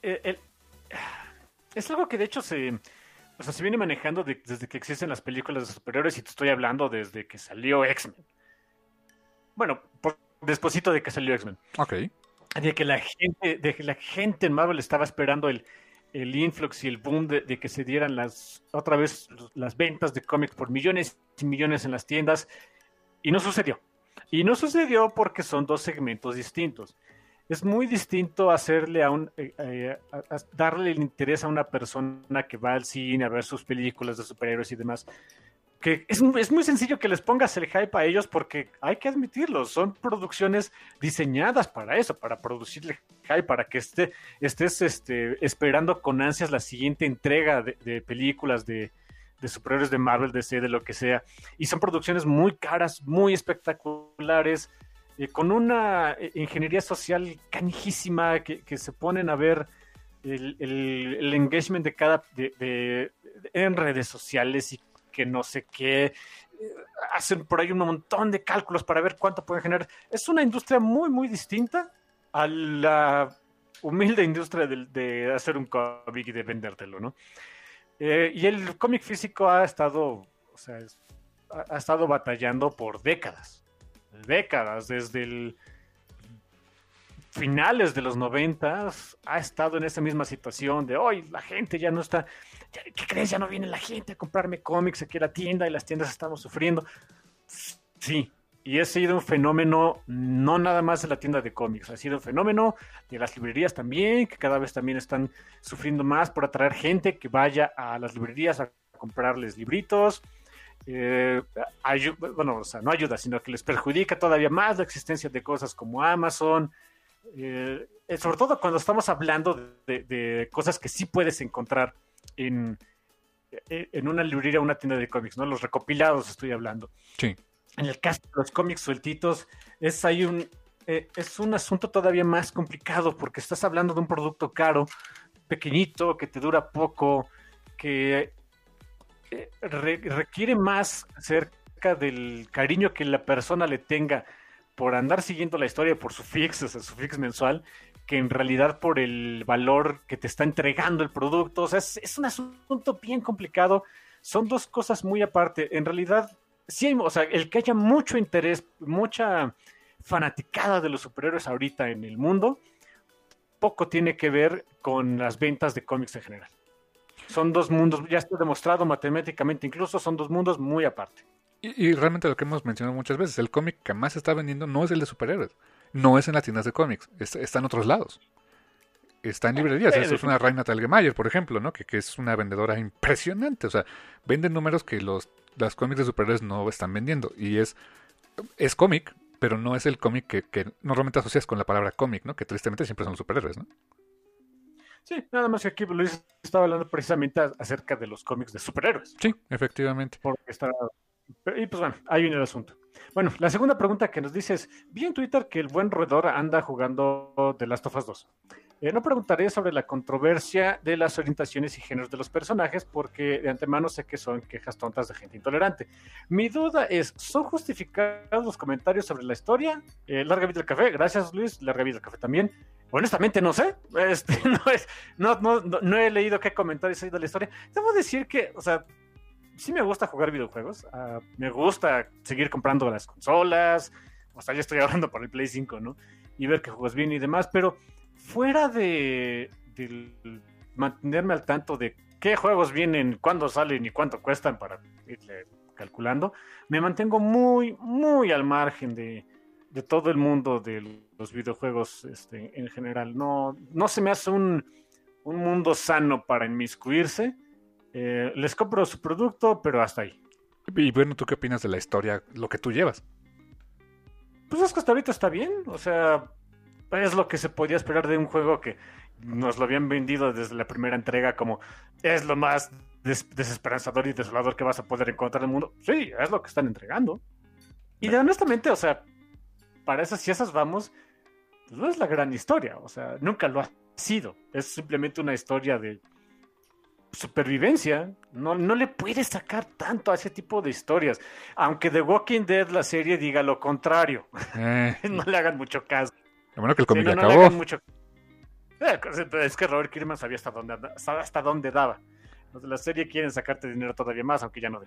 eh, el- es algo que de hecho se, o sea, se viene manejando de- desde que existen las películas de superiores y te estoy hablando desde que salió X-Men. Bueno, por, despuésito de que salió X-Men. Ok. De que la gente, de que la gente en Marvel estaba esperando el, el influx y el boom de, que se dieran las otra vez las ventas de cómics por millones y millones en las tiendas. Y no sucedió. Y no sucedió porque son dos segmentos distintos. Es muy distinto hacerle a un eh, eh, darle el interés a una persona que va al cine a ver sus películas de superhéroes y demás. Es, muy sencillo que les pongas el hype a ellos porque hay que admitirlo, son producciones diseñadas para eso, para producirle hype, para que esté, estés este, esperando con ansias la siguiente entrega de, películas de, de superhéroes de Marvel, DC, de lo que sea. Y son producciones muy caras, muy espectaculares, eh, con una eh, ingeniería social canijísima que, se ponen a ver el, engagement de cada en redes sociales y que no sé qué. eh, Hacen por ahí un montón de cálculos para ver cuánto pueden generar. Es una industria muy, muy distinta a la humilde industria de, hacer un cómic y de vendértelo, ¿no? Eh, y el cómic físico ha estado, o sea, ha estado batallando por décadas. Décadas, desde el finales de los noventas ha estado en esa misma situación de hoy la gente ya no está, ya- ¿qué crees? Ya no viene la gente a comprarme cómics aquí a la tienda y las tiendas estamos sufriendo. Sí, y ha sido un fenómeno no nada más de la tienda de cómics, ha sido un fenómeno de las librerías también, que cada vez también están sufriendo más por atraer gente que vaya a las librerías a comprarles libritos. Eh, bueno, o sea, no ayuda, sino que les perjudica todavía más la existencia de cosas como Amazon, eh, eh, sobre todo cuando estamos hablando de, de cosas que sí puedes encontrar en, eh, en una librería o una tienda de cómics, ¿no? Los recopilados estoy hablando. Sí. En el caso de los cómics sueltitos, es ahí un, eh, es un asunto todavía más complicado porque estás hablando de un producto caro, pequeñito, que te dura poco, que eh, re- requiere más acerca del cariño que la persona le tenga por andar siguiendo la historia por su fix, o sea, su fix mensual, que en realidad por el valor que te está entregando el producto. O sea, es, un asunto bien complicado. Son dos cosas muy aparte. En realidad, sí, hay- o sea, el que haya mucho interés, mucha fanaticada de los superhéroes ahorita en el mundo, poco tiene que ver con las ventas de cómics en general. Son dos mundos, ya está demostrado matemáticamente, incluso son dos mundos muy aparte. Y, y realmente lo que hemos mencionado muchas veces, el cómic que más se está vendiendo no es el de superhéroes, no es en las tiendas de cómics, es- está en otros lados. Está en librerías, eso es una Reina Talgemayer, por ejemplo, ¿no? Que, que es una vendedora impresionante, o sea, venden números que los las cómics de superhéroes no están vendiendo y es es cómic, pero no es el cómic que, que normalmente asocias con la palabra cómic, ¿no? Que tristemente siempre son superhéroes, ¿no? Sí, nada más que aquí Luis estaba hablando precisamente acerca de los cómics de superhéroes. Sí, efectivamente. Porque está... Y pues bueno, ahí viene el asunto. Bueno, la segunda pregunta que nos dice es, vi en Twitter que el buen roedor anda jugando The Last of Us 2. Eh, no preguntaré sobre la controversia de las orientaciones y géneros de los personajes porque de antemano sé que son quejas tontas de gente intolerante. Mi duda es, ¿son justificados los comentarios sobre la historia? Eh, larga vida del café, gracias Luis, larga vida del café también. Honestamente no sé, este, [LAUGHS] no, no, no he leído qué comentarios hay de la historia. Debo decir que, o sea, sí me gusta jugar videojuegos, ah, me gusta seguir comprando las consolas, o sea, ya estoy hablando por el Play 5, ¿no? Y ver que juegas bien y demás, pero fuera de, mantenerme al tanto de qué juegos vienen, cuándo salen y cuánto cuestan para irle calculando, me mantengo muy, muy al margen de, todo el mundo de los videojuegos este, en general. No, no se me hace un mundo sano para inmiscuirse. Eh, les compro su producto, pero hasta ahí. Y bueno, ¿tú qué opinas de la historia, lo que tú llevas? Pues es que hasta ahorita está bien. O sea, es lo que se podía esperar de un juego que nos lo habían vendido desde la primera entrega como es lo más desesperanzador y desolador que vas a poder encontrar en el mundo. Sí, es lo que están entregando. Y honestamente, o sea, para esas si esas vamos, pues no es la gran historia. O sea, nunca lo ha sido. Es simplemente una historia de supervivencia. No, no le puedes sacar tanto a ese tipo de historias. Aunque The Walking Dead, la serie, diga lo contrario. Eh. [LAUGHS] no le hagan mucho caso. Bueno que el cómic acabó. mucho... Eh, es que Robert Kirkman sabía hasta dónde, hasta dónde daba. Los de la serie quieren sacarte dinero todavía más, aunque ya no de.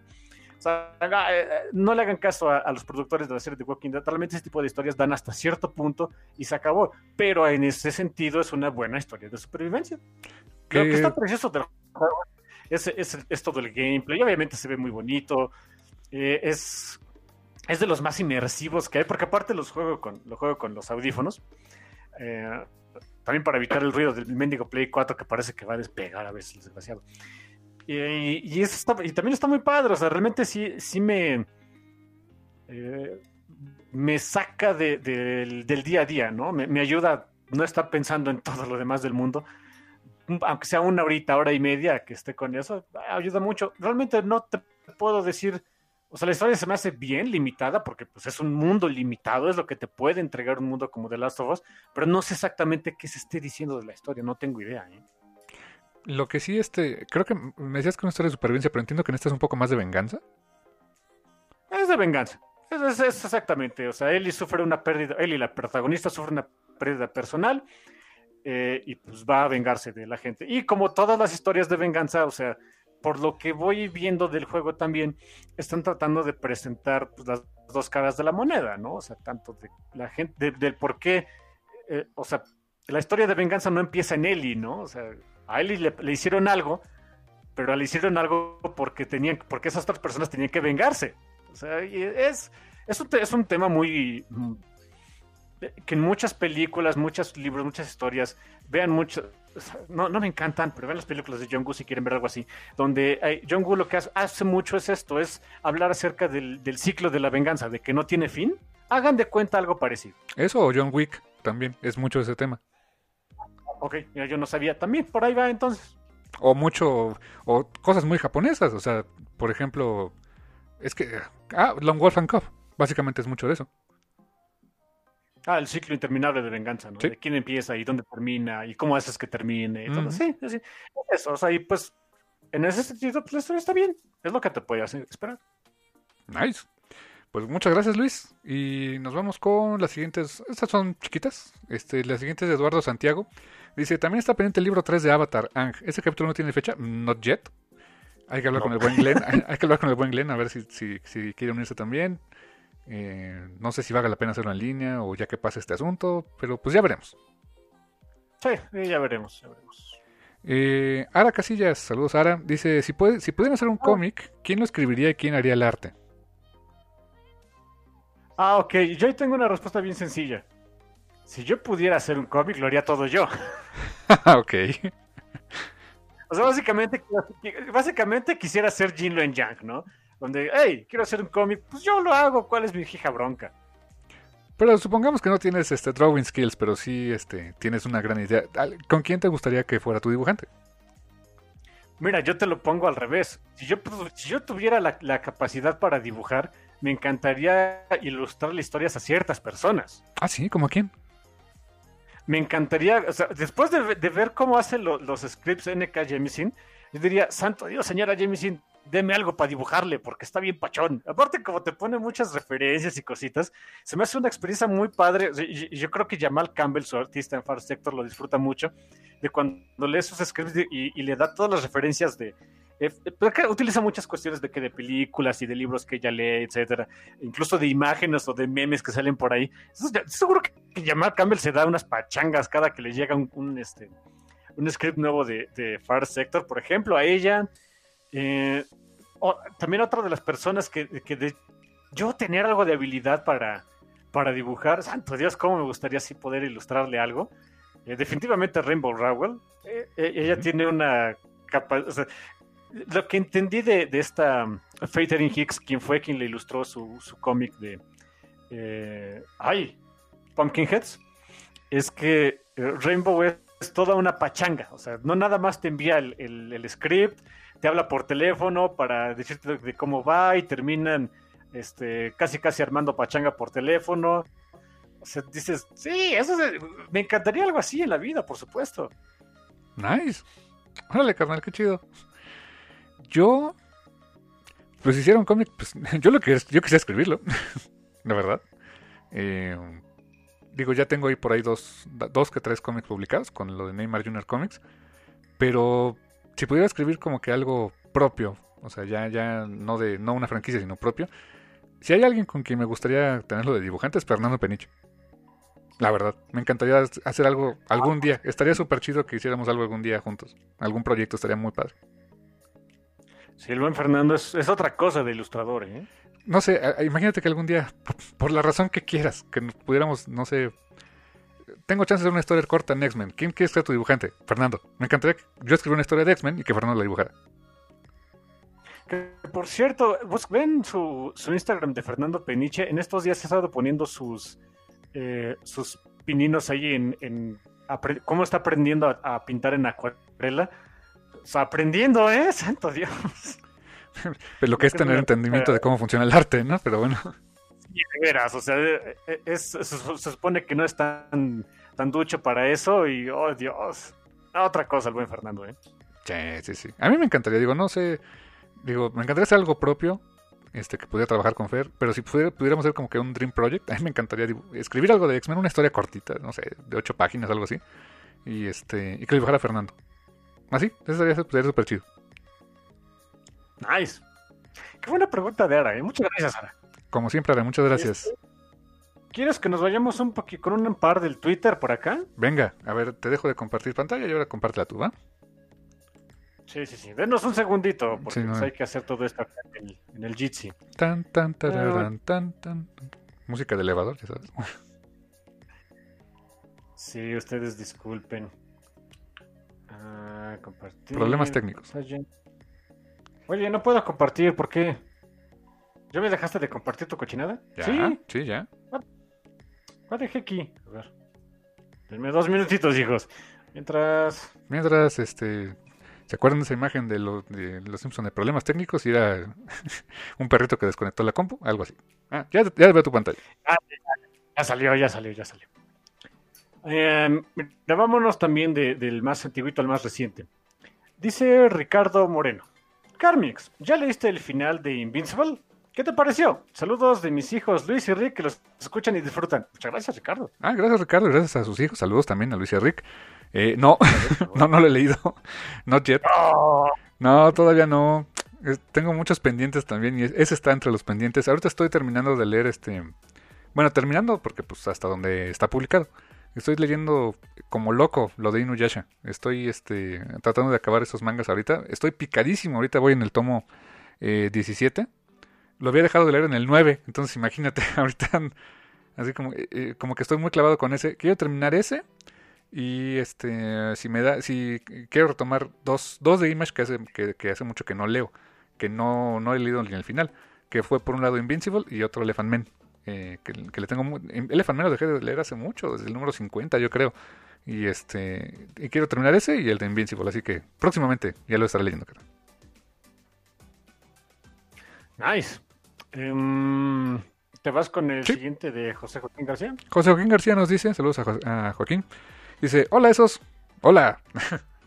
O sea, eh, no le hagan caso a, los productores de la serie de Walking Dead. Realmente ese tipo de historias dan hasta cierto punto y se acabó. Pero en ese sentido es una buena historia de supervivencia. Creo que está precioso del es, es, todo el gameplay. Obviamente se ve muy bonito. Eh, es, es de los más inmersivos que hay, porque aparte los juego con, lo juego con los audífonos. Eh, también para evitar el ruido del mendigo Play 4 que parece que va a despegar a veces, desgraciado. Y, y, también está muy padre, o sea, realmente sí, sí me, eh, me saca del, día a día, ¿no? Me, me, ayuda no estar pensando en todo lo demás del mundo, aunque sea una horita, hora y media que esté con eso, ayuda mucho. Realmente no te puedo decir, o sea, la historia se me hace bien limitada porque pues es un mundo limitado, es lo que te puede entregar un mundo como The Last of Us, pero no sé exactamente qué se esté diciendo de la historia, no tengo idea. ¿eh? Lo que sí, este, creo que me decías que una historia de supervivencia, pero entiendo que en esta es un poco más de venganza. Es de venganza. Es, exactamente. O sea, Ellie sufre una pérdida, Ellie, la protagonista, sufre una pérdida personal eh, y pues va a vengarse de la gente. Y como todas las historias de venganza, o sea, por lo que voy viendo del juego también, están tratando de presentar pues, las dos caras de la moneda, ¿no? O sea, tanto de la gente, del por qué, eh, o sea, la historia de venganza no empieza en Ellie, ¿no? O sea, a él le, hicieron algo, pero le hicieron algo porque tenían, porque esas otras personas tenían que vengarse. O sea, es, es, un, es un tema muy que en muchas películas, muchos libros, muchas historias, vean mucho, no, no me encantan, pero vean las películas de John Woo si quieren ver algo así, donde eh, John Woo lo que hace, mucho es esto, es hablar acerca del, del, ciclo de la venganza, de que no tiene fin. Hagan de cuenta algo parecido. Eso o John Wick también, es mucho ese tema. Ok, yo no sabía. También por ahí va entonces. O mucho, o cosas muy japonesas, o sea, por ejemplo, es que, ah, Long Wolf and Cub, básicamente es mucho de eso. Ah, el ciclo interminable de venganza, ¿no? De quién empieza y dónde termina y cómo haces que termine y todo. Sí, sí, eso, o sea, y pues, en ese sentido, pues la historia está bien, es lo que te hacer esperar. Nice. Pues muchas gracias Luis y nos vamos con las siguientes, estas son chiquitas, este, las siguientes de Eduardo Santiago. Dice, también está pendiente el libro 3 de Avatar, Ang. ¿Ese capítulo no tiene fecha? Not yet. Hay que hablar con el buen Glenn. [LAUGHS] hay, que hablar con el buen Glenn a ver si, si, si quiere unirse también. Eh, no sé si valga la pena hacerlo en línea o ya que pase este asunto, pero pues ya veremos. Sí, ya veremos, ya veremos. Eh, Ara Casillas, saludos Ara, dice, si, puede, si pudieran hacer un ah. cómic, ¿quién lo escribiría y quién haría el arte? Ah, ok, yo ahí tengo una respuesta bien sencilla. Si yo pudiera hacer un cómic, lo haría todo yo. [LAUGHS] ok. O sea, básicamente, básicamente quisiera ser Jinlo en Yang, ¿no? Donde, hey, quiero hacer un cómic, pues yo lo hago, ¿cuál es mi hija bronca? Pero supongamos que no tienes este drawing skills, pero sí este, tienes una gran idea. ¿Con quién te gustaría que fuera tu dibujante? Mira, yo te lo pongo al revés. Si yo, si yo tuviera la, la capacidad para dibujar, me encantaría ilustrarle historias a ciertas personas. Ah, sí, ¿como a quién? me encantaría, o sea, después de, ver cómo hacen los scripts NK Jemisin, yo diría, santo Dios, señora Jemisin, deme algo para dibujarle, porque está bien pachón. Aparte, como te pone muchas referencias y cositas, se me hace una experiencia muy padre. Yo creo que Jamal Campbell, su artista en Far Sector, lo disfruta mucho, de cuando lee sus scripts y le da todas las referencias de, eh, utiliza muchas cuestiones de que de películas y de libros que ella lee, etcétera, incluso de imágenes o de memes que salen por ahí. seguro que Jamal Campbell se da unas pachangas cada que le llega un, este, un script nuevo de, Far Sector, por ejemplo, a ella. Eh, también otra de las personas que, que yo tener algo de habilidad para, para dibujar, santo Dios, cómo me gustaría así poder ilustrarle algo. Eh, definitivamente Rainbow Rowell. Eh, ella tiene una capacidad. lo que entendí de, de esta um, Faith Hicks, quien fue quien le ilustró su, su cómic de. ay, Pumpkinheads, es que Rainbow es, toda una pachanga. O sea, no nada más te envía el, el, script, te habla por teléfono para decirte de, cómo va y terminan este, casi casi armando pachanga por teléfono. O sea, dices, sí, eso me encantaría algo así en la vida, por supuesto. Nice. Órale, carnal, qué chido. Yo, pues hicieron cómic, pues [LAUGHS] yo lo que yo quisiera escribirlo, [LAUGHS] la verdad. Eh, digo, ya tengo ahí por ahí dos, dos que tres cómics publicados con lo de Neymar Junior Comics, pero si pudiera escribir como que algo propio, o sea, ya, ya no de, no una franquicia, sino propio. Si hay alguien con quien me gustaría tenerlo de dibujante es Fernando Peniche. La verdad, me encantaría hacer algo algún día. Estaría súper chido que hiciéramos algo algún día juntos. Algún proyecto estaría muy padre. Sí, el buen Fernando es, otra cosa de ilustrador, ¿eh? No sé, imagínate que algún día, por, la razón que quieras, que pudiéramos, no sé, tengo chance de hacer una historia corta en X-Men. ¿Quién quiere ser tu dibujante? Fernando. Me encantaría que yo escriba una historia de X-Men y que Fernando la dibujara. Que, por cierto, ven su, su Instagram de Fernando Peniche. En estos días ha estado poniendo sus eh, sus pininos ahí en, cómo está aprendiendo a, pintar en acuarela. O sea, aprendiendo, ¿eh? [LAUGHS] Santo Dios. [LAUGHS] Pero lo que es tener entendimiento de cómo funciona el arte, ¿no? Pero bueno. Y de veras, o sea, eh, eh, se, supone que no es tan, tan ducho para eso y, oh Dios, otra cosa el buen Fernando, ¿eh? Sí, sí, sí. A mí me encantaría, digo, no sé, digo, me encantaría hacer algo propio, este, que pudiera trabajar con Fer, pero si pudiéramos hacer como que un Dream Project, a mí me encantaría escribir algo de X-Men, una historia cortita, no sé, de ocho páginas, algo así, y este y que lo dibujara Fernando. Así, eso sería súper chido. Nice. Qué buena pregunta de Ara, ¿eh? Muchas gracias, Ara. Como siempre, Ara, muchas gracias. Este, ¿Quieres que nos vayamos un poquito con un par del Twitter por acá? Venga, a ver, te dejo de compartir pantalla y ahora compártela tú, ¿va? Sí, sí, sí. Denos un segundito, porque pues, hay que hacer todo esto en el, en el Jitsi. Tan, tan, tan, tan, tan. Música de elevador, ya sabes. [LAUGHS] Sí, ustedes disculpen. Ah, compartir. Problemas técnicos. Oye, no puedo compartir, ¿por qué? ¿Ya me dejaste de compartir tu cochinada? sí, sí, ya. ¿Cuál dejé aquí? A ver. Denme dos minutitos, hijos. Mientras. Mientras, este. ¿Se acuerdan de esa imagen de, los Simpsons de problemas técnicos? Y era [LAUGHS] un perrito que desconectó la compu, algo así. Ah, ya, ya veo tu pantalla. Ah, ya, salió, ya salió, ya salió. Eh, vámonos también del más antiguito al más reciente. Dice Ricardo Moreno. Carmix, ¿ya leíste el final de Invincible? ¿Qué te pareció? Saludos de mis hijos Luis y Rick que los escuchan y disfrutan. Muchas gracias, Ricardo. Ah, gracias, Ricardo. Gracias a sus hijos. Saludos también a Luis y Rick. Eh, no, [LAUGHS] no, no lo he leído. [LAUGHS] Not yet. No, todavía no. Tengo muchos pendientes también y ese está entre los pendientes. Ahorita estoy terminando de leer este... Bueno, terminando porque pues hasta donde está publicado. Estoy leyendo como loco lo de Inuyasha. Estoy este, tratando de acabar esos mangas ahorita. Estoy picadísimo. Ahorita voy en el tomo 17. Eh, lo había dejado de leer en el 9. Entonces imagínate, [LAUGHS] ahorita así como, eh, como que estoy muy clavado con ese. Quiero terminar ese y este, si me da, si quiero retomar dos, dos de Image que hace, que, hace mucho que no leo, que no, no he leído ni el final, que fue por un lado Invincible y otro Elephant Man, eh, que, le tengo muy, Elephant Man lo dejé de leer hace mucho, desde el número 50 yo creo, y este, y quiero terminar ese y el de Invincible, así que próximamente ya lo estaré leyendo. Nice. Em, ¿Te vas con el siguiente de José Joaquín García? José Joaquín García nos dice, saludos a Joaquín. Dice, hola esos. Hola. [LAUGHS]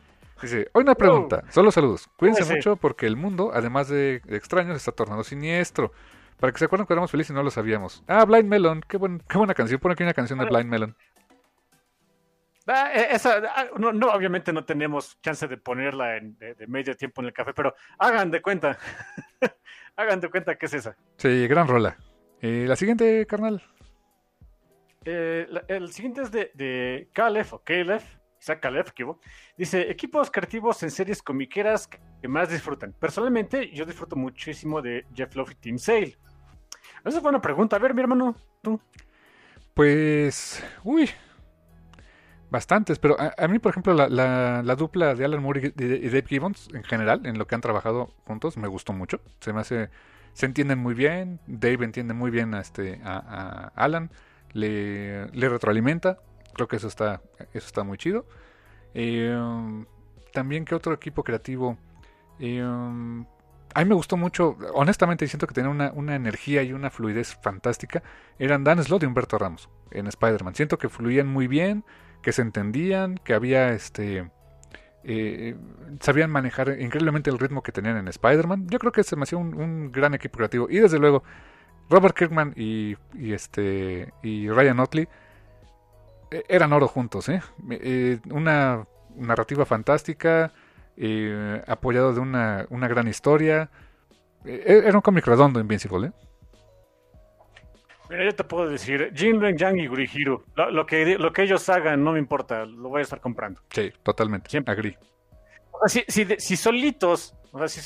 Dice, hoy una pregunta, solo saludos. Cuídense mucho porque el mundo, además de extraños, está tornando siniestro. Para que se acuerden que éramos felices y no lo sabíamos. Ah, Blind Melon, qué, qué buena canción. Pon aquí una canción de Blind Melon. Ah, eh, esa, ah, no, obviamente no tenemos chance de ponerla en, de, medio tiempo en el café, pero hagan de cuenta. [LAUGHS] hagan de cuenta que es esa. Sí, gran rola. ¿Y la siguiente, carnal? Eh, el siguiente es de, de Caleb o Caleb Isaac Caleb, dice, equipos creativos en series comiqueras que más disfrutan. Personalmente, yo disfruto muchísimo de Jeff Love y Team Sale. Esa es buena pregunta. A ver, mi hermano, tú. Pues, uy, bastantes, pero a, mí, por ejemplo, la, dupla de Alan Moore y, Dave Gibbons, en general, en lo que han trabajado juntos, me gustó mucho. Se me hace, se entienden muy bien, Dave entiende muy bien a, este, a, Alan, le, le retroalimenta, Creo que eso está, eso está muy chido. Eh, también que otro equipo creativo. Eh, a mí me gustó mucho, honestamente siento que tenía una, energía y una fluidez fantástica. Eran Dan Slott y Humberto Ramos en Spider-Man. Siento que fluían muy bien, que se entendían, que había este... Eh, sabían manejar increíblemente el ritmo que tenían en Spider-Man. Yo creo que se me hacía un, gran equipo creativo. Y desde luego, Robert Kirkman y, y este, y Ryan Otley e-, eran oro juntos, ¿eh? ¿eh? una narrativa fantástica, eh, apoyado de una, una, gran historia. E-, e-, era un cómic redondo, Invincible, ¿eh? Mira, yo te puedo decir, Jinren, Yang y Gurihiro, lo, que, lo que ellos hagan no me importa, lo voy a estar comprando. Sí, totalmente, Siempre. agree. Si, si, si solitos, o sea, si,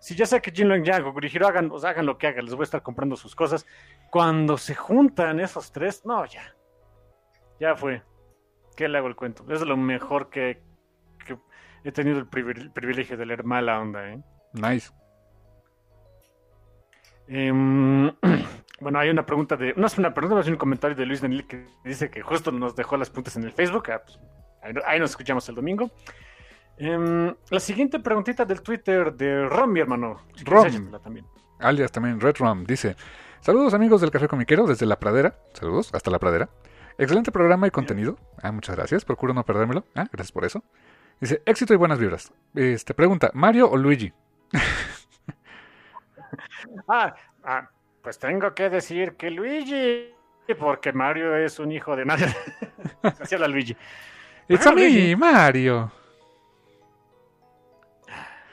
si ya sé que Jinren Yang o Gurihiro hagan, hagan lo que hagan, les voy a estar comprando sus cosas. Cuando se juntan esos tres, no, ya. Ya fue. ¿Qué le hago el cuento? Es lo mejor que, he tenido el privilegio de leer mala onda, ¿eh? Nice. Em, [CLEARS THROAT] bueno, hay una pregunta de. No es una pregunta, es un comentario de Luis Daniel que dice que justo nos dejó las puntas en el Facebook. Ah, pues, ahí, nos escuchamos el domingo. Em, la siguiente preguntita del Twitter de Rom, mi hermano. Rom. También. Alias también, Red Rom, dice: Saludos amigos del Café Comiquero desde la pradera. Saludos, hasta la pradera. Excelente programa y contenido. Ah, muchas gracias. Procuro no perdérmelo. Ah, gracias por eso. Dice, éxito y buenas vibras. Este, pregunta, ¿Mario o Luigi? [LAUGHS] ah, ah, pues tengo que decir que Luigi, porque Mario es un hijo de nadie. [LAUGHS] Hacia la Luigi. It's a me, Mario.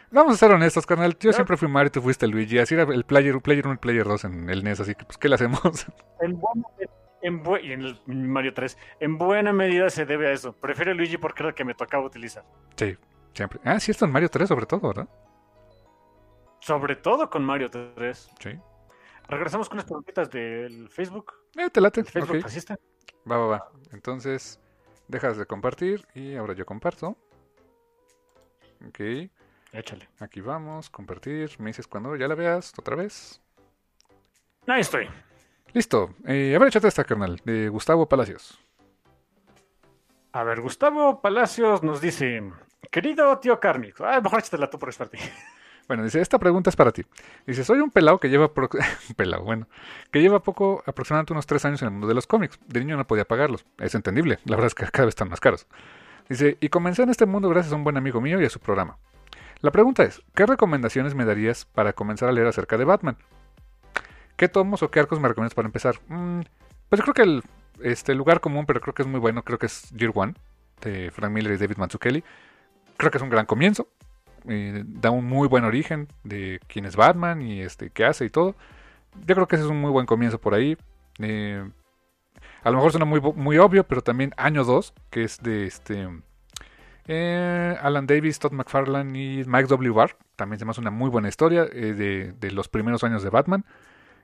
Vamos a ser honestos, carnal. Yo siempre fui Mario, tú fuiste Luigi. Así era el Player, player 1 y Player 2 en el NES, así que pues, ¿qué le hacemos? [LAUGHS] En y en el Mario 3, en buena medida se debe a eso. Prefiero Luigi porque era el que me tocaba utilizar. Sí, siempre. Ah, sí, esto en Mario 3 sobre todo, ¿verdad? Sobre todo con Mario 3. Sí. Regresamos con las preguntitas del Facebook. Eh, te late. Facebook Va, va, va. Entonces, dejas de compartir y ahora yo comparto. Ok. Échale. Aquí vamos, compartir. Me dices cuando ya la veas otra vez. Ahí estoy. Listo. Eh, a ver, échate esta, carnal, de Gustavo Palacios. A ver, Gustavo Palacios nos dice, querido tío Carmick, ah, mejor échatela tú por parte. [LAUGHS] Bueno, dice, esta pregunta es para ti. Dice, soy un pelado que lleva... [LAUGHS] pelado, bueno. Que lleva poco, aproximadamente unos tres años en el mundo de los cómics. De niño no podía pagarlos. Es entendible. La verdad es que [LAUGHS] cada vez están más caros. Dice, y comencé en este mundo gracias a un buen amigo mío y a su programa. La pregunta es, ¿qué recomendaciones me darías para comenzar a leer acerca de Batman? ¿Qué tomos o qué arcos me recomiendas para empezar? Mm, pues yo creo que el este, lugar común, pero creo que es muy bueno, creo que es Year One, de Frank Miller y David Mazzucchelli. Creo que es un gran comienzo. Da un muy buen origen de quién es Batman y este, qué hace y todo. Yo creo que ese es un muy buen comienzo por ahí. Eh, a lo mejor suena muy, muy obvio, pero también Año 2, que es de este eh, Alan Davis, Todd McFarlane y Mike W. Barr. También se me hace una muy buena historia eh, de, de, los primeros años de Batman.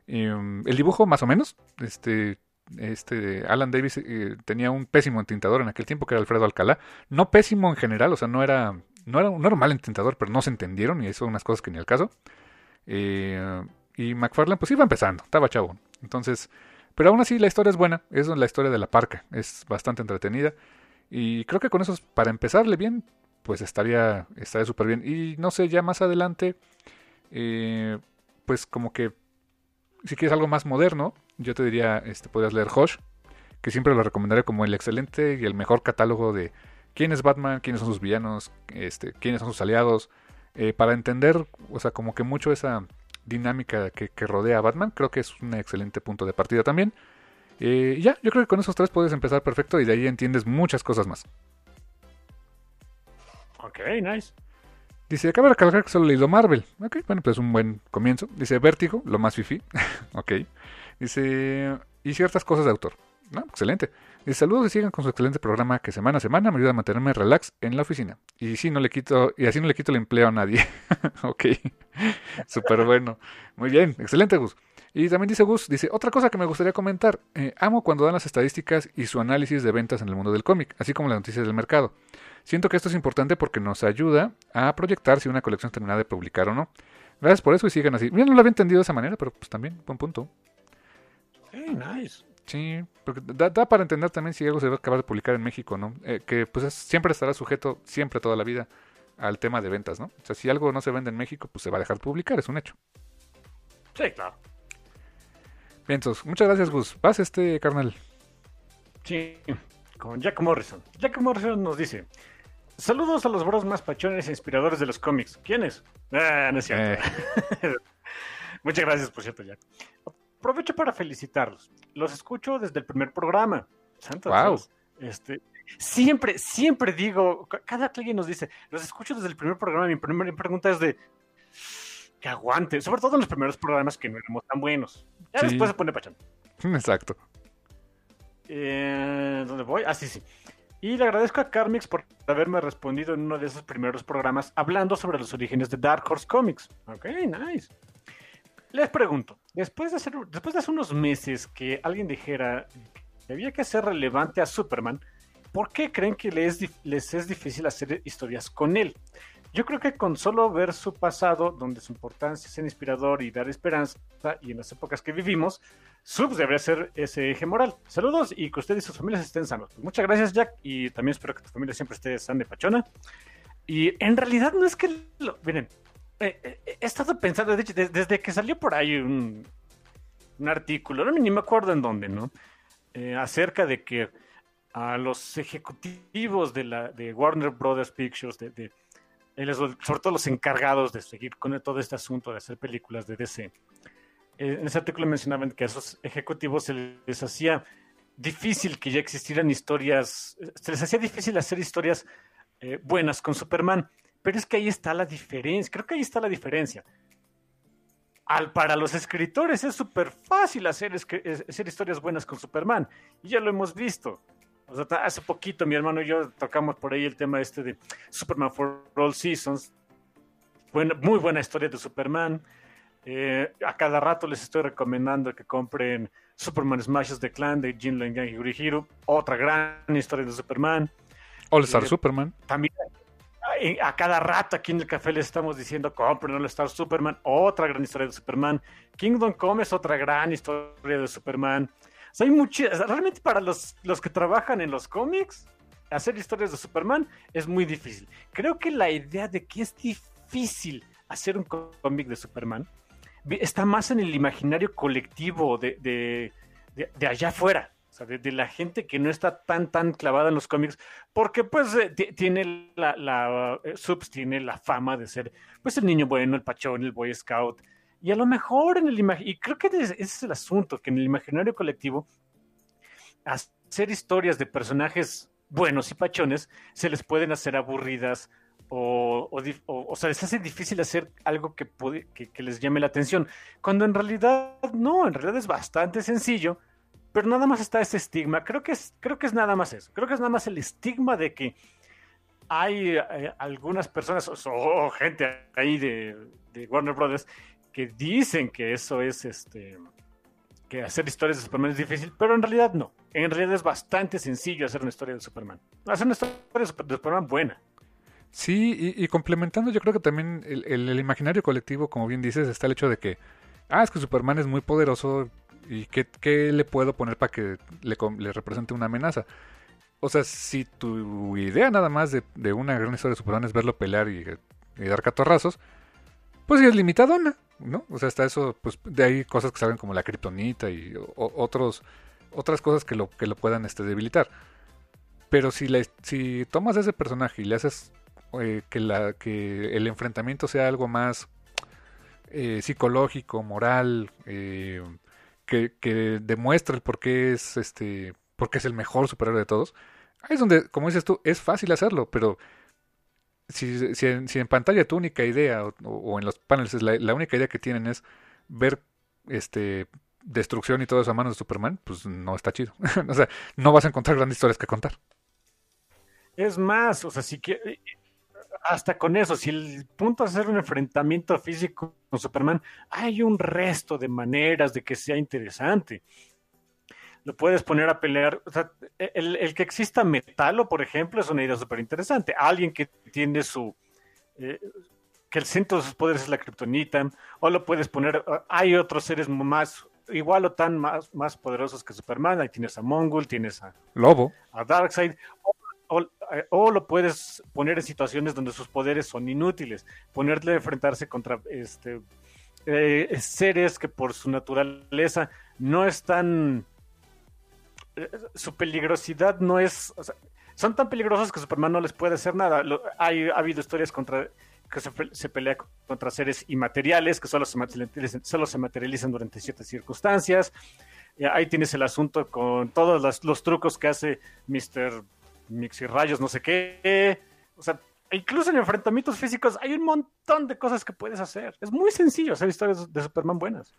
El dibujo, más o menos, este, este Alan Davis eh, tenía un pésimo entintador en aquel tiempo, que era Alfredo Alcalá. No pésimo en general, o sea, no era, no era, un mal entintador, pero no se entendieron y eso unas cosas que ni al caso. Eh, y McFarlane, pues iba empezando, estaba chavo. Entonces, pero aún así la historia es buena, es la historia de la parca, es bastante entretenida. Y creo que con eso, para empezarle bien, pues estaría estaría súper bien. Y no sé, ya más adelante, eh, pues como que si quieres algo más moderno, yo te diría, este, podrías leer Hush, que siempre lo recomendaré como el excelente y el mejor catálogo de quién es Batman, quiénes son sus villanos, este, quiénes son sus aliados, eh, para entender, o sea, como que mucho esa dinámica que, rodea a Batman, creo que es un excelente punto de partida también. Eh, ya, yo creo que con esos tres puedes empezar perfecto y de ahí entiendes muchas cosas más. Ok, nice. Dice, acaba de recalcar que solo leído Marvel. Ok, bueno, pues es un buen comienzo. Dice, Vértigo, lo más fifi. [LAUGHS] ok. Dice, y ciertas cosas de autor. No, excelente. Y saludos y sigan con su excelente programa que semana a semana me ayuda a mantenerme relax en la oficina. Y sí, no le quito, y así no le quito el empleo a nadie. [LAUGHS] ok. Súper bueno. Muy bien, excelente, Gus. Y también dice Gus, dice, otra cosa que me gustaría comentar, eh, amo cuando dan las estadísticas y su análisis de ventas en el mundo del cómic, así como las noticias del mercado. Siento que esto es importante porque nos ayuda a proyectar si una colección es terminada de publicar o no. Gracias por eso y sigan así. Mira, no lo había entendido de esa manera, pero pues también, buen punto. Hey, nice. Sí, porque da, da, para entender también si algo se va a acabar de publicar en México, ¿no? Eh, que pues es, siempre estará sujeto, siempre toda la vida, al tema de ventas, ¿no? O sea, si algo no se vende en México, pues se va a dejar de publicar, es un hecho. Sí, claro. Bien, entonces, muchas gracias, Gus. Vas este, carnal. Sí, con Jack Morrison. Jack Morrison nos dice: Saludos a los bros más pachones e inspiradores de los cómics. ¿Quiénes? Ah, no es cierto. Eh. [LAUGHS] Muchas gracias, por cierto, Jack. Aprovecho para felicitarlos. Los escucho desde el primer programa. Santo wow. Dios. Este, siempre, siempre digo, cada que alguien nos dice, los escucho desde el primer programa, mi primera pregunta es de que aguante, sobre todo en los primeros programas que no éramos tan buenos. Ya sí. después se pone pachón. [LAUGHS] Exacto. Eh, ¿Dónde voy? Ah, sí, sí. Y le agradezco a Carmix por haberme respondido en uno de esos primeros programas hablando sobre los orígenes de Dark Horse Comics. Ok, nice. Les pregunto, después de, hacer, después de hace unos meses que alguien dijera que había que hacer relevante a Superman, ¿por qué creen que les, les es difícil hacer historias con él? Yo creo que con solo ver su pasado, donde su importancia es inspirador y dar esperanza, y en las épocas que vivimos, Subs debería ser ese eje moral. Saludos y que usted y sus familias estén sanos. Pues muchas gracias, Jack, y también espero que tu familia siempre esté sana de pachona. Y en realidad no es que, lo, miren, eh, eh, he estado pensando, de hecho, desde, que salió por ahí un, un artículo, no, ni me acuerdo en dónde, ¿no? Eh, acerca de que a los ejecutivos de, la, de Warner Brothers Pictures, de, de sobre todo los encargados de seguir con todo este asunto de hacer películas de DC. En ese artículo mencionaban que a esos ejecutivos se les hacía difícil que ya existieran historias, se les hacía difícil hacer historias eh, buenas con Superman, pero es que ahí está la diferencia, creo que ahí está la diferencia. Al, para los escritores es súper fácil hacer, hacer historias buenas con Superman, y ya lo hemos visto. O sea, hace poquito mi hermano y yo tocamos por ahí el tema este de Superman for All Seasons. Buena, muy buena historia de Superman. Eh, a cada rato les estoy recomendando que compren Superman Smashes the Clan de Jin Yang y Yurihiro. Otra gran historia de Superman. All Star eh, Superman. También a cada rato aquí en el café les estamos diciendo compren All Star Superman. Otra gran historia de Superman. Kingdom Come es otra gran historia de Superman. Hay muchas. Realmente para los, los que trabajan en los cómics, hacer historias de Superman es muy difícil. Creo que la idea de que es difícil hacer un cómic de Superman está más en el imaginario colectivo de, de, de, de allá afuera. O sea, de, la gente que no está tan, tan clavada en los cómics, porque pues eh, tiene la, la eh, Subs tiene la fama de ser pues el niño bueno, el pachón, el boy scout, y a lo mejor en el imaginario, y creo que ese es el asunto, que en el imaginario colectivo, hacer historias de personajes buenos y pachones se les pueden hacer aburridas o, o, o, o sea, les hace difícil hacer algo que, puede, que, que, les llame la atención, cuando en realidad no, en realidad es bastante sencillo, pero nada más está ese estigma, creo que es, creo que es nada más eso, creo que es nada más el estigma de que hay eh, algunas personas o, gente ahí de, Warner Brothers que dicen que eso es este que hacer historias de Superman es difícil, pero en realidad no. En realidad es bastante sencillo hacer una historia de Superman. Hacer una historia de Superman buena. Sí, y, complementando, yo creo que también el, el, el, imaginario colectivo, como bien dices, está el hecho de que, ah, es que Superman es muy poderoso y ¿qué, qué le puedo poner para que le, represente una amenaza? O sea, si tu idea nada más de, de una gran historia de Superman es verlo pelear y, dar catorrazos, pues es limitadona, ¿no? O sea, hasta eso, pues de ahí cosas que salen como la kriptonita y otros, otras cosas que lo, que lo puedan este, debilitar. Pero si, si tomas a ese personaje y le haces eh, que, la, que el enfrentamiento sea algo más eh, psicológico, moral, eh, que, demuestre el por qué es este, por qué es el mejor superhéroe de todos, ahí es donde, como dices tú, es fácil hacerlo, pero si, si, en, en pantalla tu única idea o, o en los paneles la, la, única idea que tienen es ver este destrucción y todo eso a manos de Superman, pues no está chido. [LAUGHS] o sea, no vas a encontrar grandes historias que contar. Es más, o sea, si que hasta con eso, si el punto es hacer un enfrentamiento físico con Superman, hay un resto de maneras de que sea interesante. Lo puedes poner a pelear. O sea, el, el, que exista metalo, por ejemplo, es una idea súper interesante. Alguien que tiene su. Eh, que el centro de sus poderes es la kriptonita, o lo puedes poner. Hay otros seres más igual o tan más, más poderosos que Superman. Ahí tienes a Mongul, tienes a Lobo, a Darkseid, o, o, lo puedes poner en situaciones donde sus poderes son inútiles, ponerle a enfrentarse contra este eh, seres que por su naturaleza no están eh, su peligrosidad no es o son tan peligrosos que Superman no les puede hacer nada. Hay, ha habido historias contra que se, se, pelea contra seres inmateriales que solo se materializan, solo se materializan durante ciertas circunstancias. Ahí tienes el asunto con todos los, los trucos que hace Mr. Mixi Rayos, no sé qué. O sea, incluso en enfrentamientos físicos hay un montón de cosas que puedes hacer. Es muy sencillo hacer historias de Superman buenas.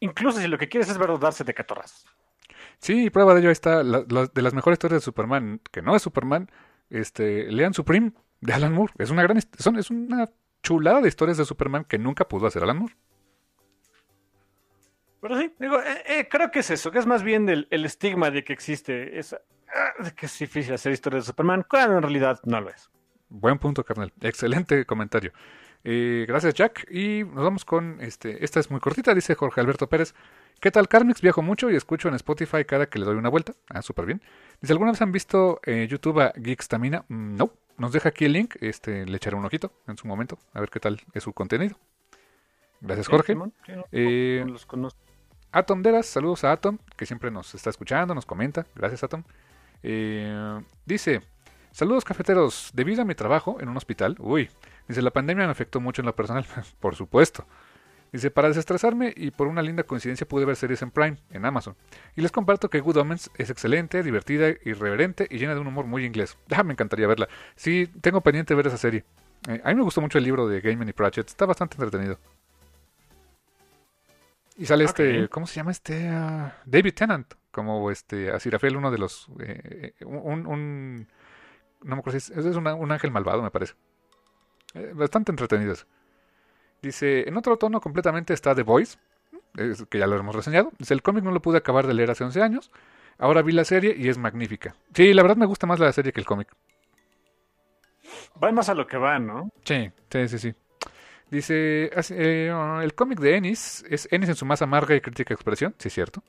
Incluso si lo que quieres es ver darse de catorras. Sí, prueba de ello está. La, la, de las mejores historias de Superman, que no es Superman, este, lean Supreme de Alan Moore. Es una gran, son, es una chulada de historias de Superman que nunca pudo hacer Alan Moore. Pero sí, digo, eh, eh, creo que es eso, que es más bien el, el estigma de que existe esa, de que es difícil hacer historias de Superman, cuando en realidad no lo es. Buen punto, carnal. Excelente comentario. Eh, gracias, Jack. Y nos vamos con este. Esta es muy cortita, dice Jorge Alberto Pérez. ¿Qué tal, Carmix? Viajo mucho y escucho en Spotify cada que le doy una vuelta. Ah, súper bien. Dice, ¿alguna vez han visto eh, YouTube a Geekstamina? Mm, no. Nos deja aquí el link. Este, le echaré un ojito en su momento. A ver qué tal es su contenido. Gracias, Jorge. Sí, no, eh, los conozco. Atom Deras, saludos a Atom, que siempre nos está escuchando, nos comenta. Gracias, Atom. Eh, dice, saludos cafeteros, debido a mi trabajo en un hospital, uy, dice, la pandemia me afectó mucho en lo personal, [LAUGHS] por supuesto. Dice, para desestresarme y por una linda coincidencia pude ver series en Prime, en Amazon. Y les comparto que Good Omens es excelente, divertida, irreverente y llena de un humor muy inglés. [LAUGHS] Ah, me encantaría verla. Sí, tengo pendiente ver esa serie. Eh, a mí me gustó mucho el libro de Gaiman y Pratchett, está bastante entretenido. Y sale okay. este, ¿cómo se llama este? Uh, David Tennant, como este, Asirafel, uno de los, eh, un, un, no me acuerdo si es, es una, un ángel malvado, me parece. Eh, bastante entretenido eso. Dice, en otro tono completamente está The Voice, que ya lo hemos reseñado. Dice, el cómic no lo pude acabar de leer hace 11 años. Ahora vi la serie y es magnífica. Sí, la verdad me gusta más la serie que el cómic. Va más a lo que va, ¿no? Sí, sí, sí, sí. Dice, eh, el cómic de Ennis es Ennis en su más amarga y crítica expresión, sí es cierto.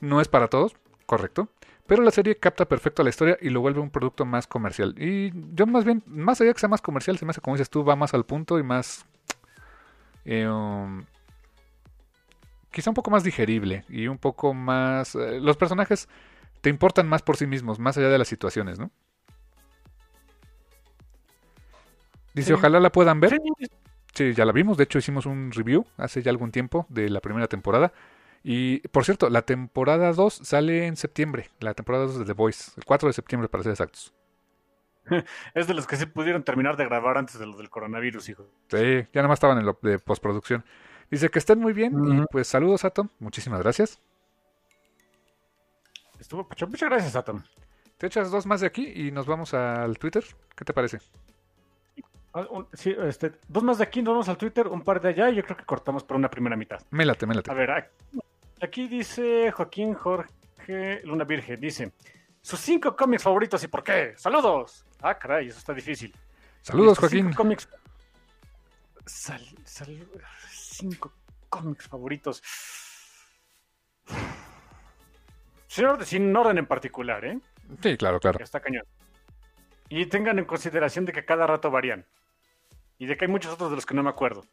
No es para todos, correcto. Pero la serie capta perfecto la historia y lo vuelve un producto más comercial. Y yo más bien, más allá que sea más comercial, se me hace como dices tú, va más al punto y más... Eh, um, quizá un poco más digerible y un poco más... Eh, los personajes te importan más por sí mismos, más allá de las situaciones, ¿no? Dice, sí. ojalá la puedan ver. Sí. Sí, ya la vimos. De hecho, hicimos un review hace ya algún tiempo de la primera temporada. Y, por cierto, la temporada 2 sale en septiembre. La temporada 2 de The Voice. El 4 de septiembre, para ser exactos. [LAUGHS] Es de los que sí pudieron terminar de grabar antes de lo del coronavirus, hijo. Sí, ya nada más estaban en lo de postproducción. Dice que estén muy bien. Uh -huh. Y pues saludos, Atom. Muchísimas gracias. Estuvo muchas gracias, Atom. Te echas dos más de aquí y nos vamos al Twitter. ¿Qué te parece? Un, sí, este, dos más de aquí, nos vamos al Twitter, un par de allá, y yo creo que cortamos por una primera mitad. Mélate, mélate. A ver, aquí, aquí dice Joaquín Jorge Luna Virgen, dice, sus cinco cómics favoritos y por qué. ¡Saludos! Ah, caray, eso está difícil. Saludos, Joaquín. Cinco cómics... Sal, sal, cinco cómics favoritos. Sin orden, sin orden en particular, ¿eh? Sí, claro, claro. Está cañón. Y tengan en consideración de que cada rato varían y de que hay muchos otros de los que no me acuerdo.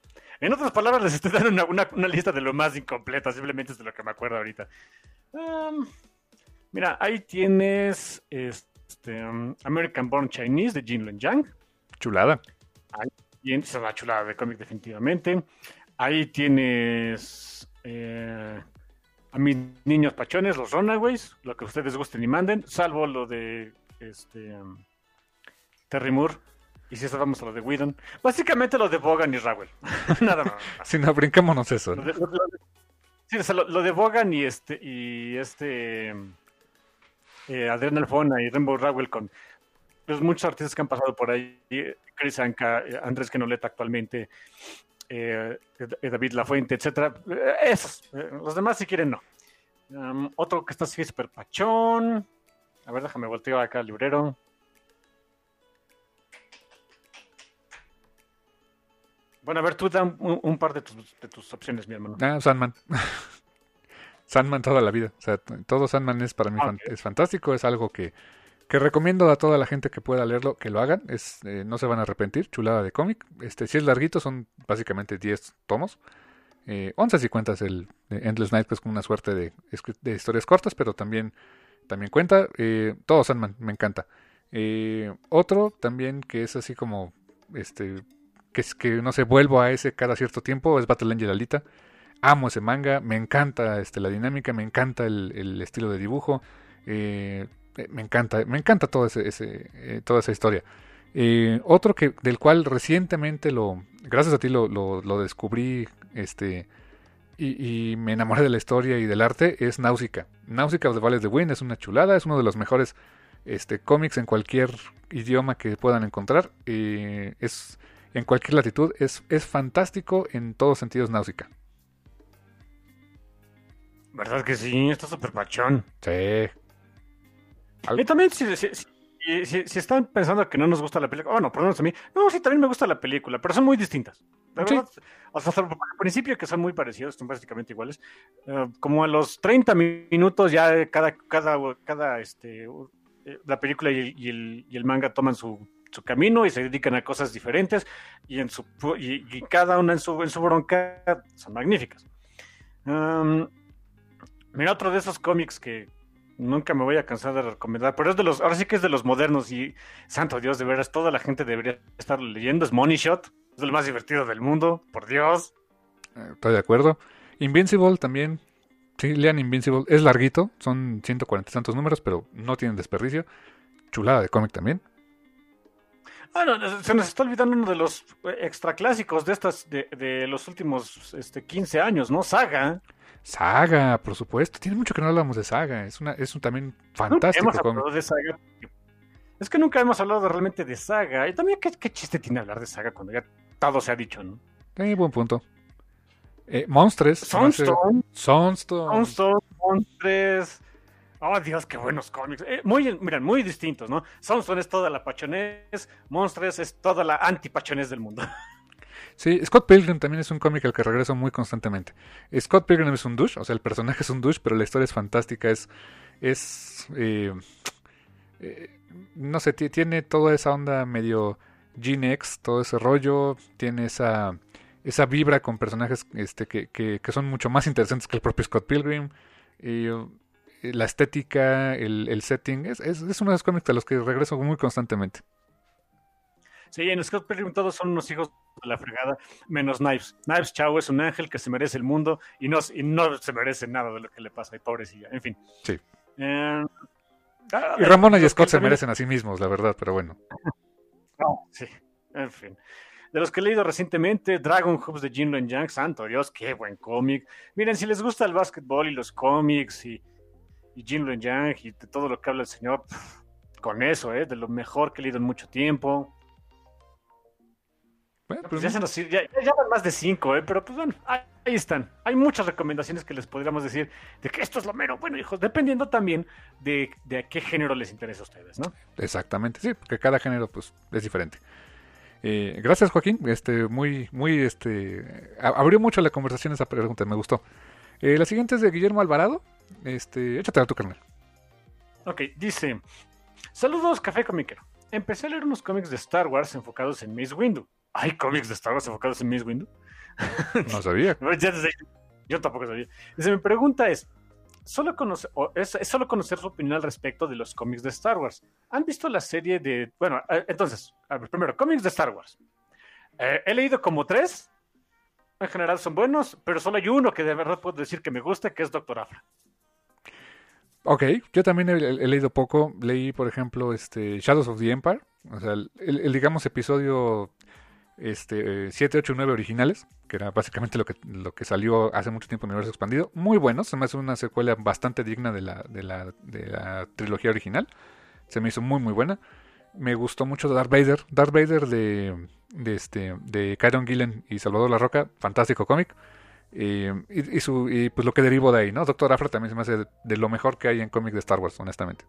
En otras palabras, les estoy dando una, una, una lista de lo más incompleta, simplemente es de lo que me acuerdo ahorita. Um, mira, ahí tienes este, um, American Born Chinese de Jin Luen Yang. Chulada. Ahí tienes una chulada de cómic, definitivamente. Ahí tienes eh, a mis niños pachones, los Runaways, lo que ustedes gusten y manden, salvo lo de este, um, Terry Moore. Y si eso vamos a lo de Whedon. Básicamente lo de Bogan y Ravel. [LAUGHS] Nada más. si no, brinquémonos eso. Lo de, lo de, Sí, o sea, lo, lo de Bogan y este, y este eh, Adrián Alfona y Rainbow Rowell con pues, muchos artistas que han pasado por ahí, Chris Anka, eh, Andrés Kenoleta actualmente, eh, eh, David Lafuente, etcétera. Eh, Esos, los demás si quieren no. Um, otro que está así super pachón. A ver, déjame volteo acá al librero. Bueno, a ver, tú da un, un par de tus, de tus opciones, mi hermano. Ah, Sandman. [LAUGHS] Sandman toda la vida. O sea, todo Sandman es para mí Ah, fan- es fantástico, es algo que, que recomiendo a toda la gente que pueda leerlo, que lo hagan. Es, eh, no se van a arrepentir, chulada de cómic. Este, si es larguito, son básicamente 10 tomos. Eh, 11 si cuentas el Endless Night, que es como una suerte de, de historias cortas, pero también, también cuenta. Eh, todo Sandman, me encanta. Eh, otro también que es así como, este, que, es, que no sé, vuelvo a ese cada cierto tiempo, es Battle Angel Alita. Amo ese manga, me encanta este, la dinámica, me encanta el, estilo de dibujo, eh, eh, me encanta, me encanta eh, toda esa historia. Otro que del cual recientemente lo, gracias a ti lo, lo, descubrí, este, y, me enamoré de la historia y del arte es Náusica. Náusica of the de Wind es una chulada, es uno de los mejores este, cómics en cualquier idioma que puedan encontrar. es en cualquier latitud, es, es fantástico en todos sentidos Náusica. ¿Verdad que sí? Está súper pachón. Sí. Y también, si, si, si- si- están pensando que no nos gusta la película, bueno, perdón a mí, no, sí, también me gusta la película, pero son muy distintas. De Sí. verdad, hasta al principio que son muy parecidos, son básicamente iguales. eh, como a los 30 minutos ya cada, cada, cada, este, eh, la película y el, y el- y el manga toman su, su camino y se dedican a cosas diferentes y, en su, y, cada una en su, en su bronca son magníficas. Mira, otro de esos cómics que nunca me voy a cansar de recomendar, pero es de los, ahora sí que es de los modernos y santo Dios, de veras, toda la gente debería estar leyendo, es Money Shot, es de lo más divertido del mundo, por Dios. Eh, Estoy de acuerdo. Invincible también. Sí, lean Invincible. Es larguito, son 140 y tantos números, pero no tienen desperdicio. Chulada de cómic también. Ah, no, se nos está olvidando uno de los eh, extra clásicos de estas, de, de los últimos este, 15 años, ¿no? Saga. Saga, por supuesto. Tiene mucho que no hablamos de Saga. Es una es un también fantástico hemos cómic. hablado de Saga. Es que nunca hemos hablado realmente de Saga. Y también, ¿qué, qué chiste tiene hablar de Saga cuando ya todo se ha dicho, ¿no? Eh, buen punto. Eh, Monstres. Sunstone. Sunstone. Sunstone, Monstres. Oh, Dios, qué buenos cómics. Eh, muy, miren, muy distintos, ¿no? Sunstone es toda la pachonés, Monstres es toda la antipachonés del mundo. [LAUGHS] Sí, Scott Pilgrim también es un cómic al que regreso muy constantemente. Scott Pilgrim es un douche, o sea, el personaje es un douche, pero la historia es fantástica. Es. es eh, eh, no sé, ti- tiene toda esa onda medio Gen X, todo ese rollo. Tiene esa. Esa vibra con personajes este, que, que, que son mucho más interesantes que el propio Scott Pilgrim. Y, uh, la estética, el, el setting. Es, es, es uno de los cómics a los que regreso muy constantemente. Sí, en Scott Pilgrim todos son unos hijos de la fregada, menos Knives. Knives Chao es un ángel que se merece el mundo y no, y no se merece nada de lo que le pasa, y pobrecilla. En fin. Sí. Eh, ah, Y Ramona y Scott se también- merecen a sí mismos, la verdad, pero bueno. [LAUGHS] No, sí, en fin. De los que he leído recientemente, Dragon Hoops de Jinlo Yang, santo Dios, qué buen cómic. Miren, si les gusta el básquetbol y los cómics y, y Jinlo Yang y de todo lo que habla el señor, con eso, ¿eh? De lo mejor que he leído en mucho tiempo. Bueno, Pues pues, ya, se nos, ya, ya van más de cinco, ¿eh? Pero pues bueno, ahí, ahí están. Hay muchas recomendaciones que les podríamos decir de que esto es lo mero. Bueno, hijos, dependiendo también de, de a qué género les interesa a ustedes, ¿no? Exactamente, sí, porque cada género pues es diferente. Eh, gracias Joaquín, este muy muy este abrió mucho la conversación esa pregunta, me gustó. Eh, la siguiente es de Guillermo Alvarado. Este, échate a tu carnal. Ok, dice: Saludos, Café Comiquero. Empecé a leer unos cómics de Star Wars enfocados en Mace Windu. ¿Hay cómics de Star Wars enfocados en Mace Windu? [LAUGHS] No sabía. [LAUGHS] Yo tampoco sabía. Dice: Mi pregunta es: solo conoce- es, es solo conocer su opinión al respecto de los cómics de Star Wars. ¿Han visto la serie de. Bueno, entonces, a ver, primero, cómics de Star Wars. Eh, he leído como tres. En general son buenos, pero solo hay uno que de verdad puedo decir que me gusta, que es Doctor Afra. Ok, yo también he, leído poco. Leí, por ejemplo, este Shadows of the Empire. O sea, el, el- el, digamos episodio este, 7, 8 y 9 originales, que era básicamente lo que, lo que salió hace mucho tiempo en Universo Expandido. Muy buenos, se me hace una secuela bastante digna de la, de la, de la trilogía original. Se me hizo muy, muy buena. Me gustó mucho Darth Vader. Darth Vader de, de, este, de Kyron Gillen y Salvador La Roca, fantástico cómic. Eh, y, su, y pues lo que derivo de ahí, ¿no? Doctor Afra también se me hace de, de lo mejor que hay en cómic de Star Wars, honestamente.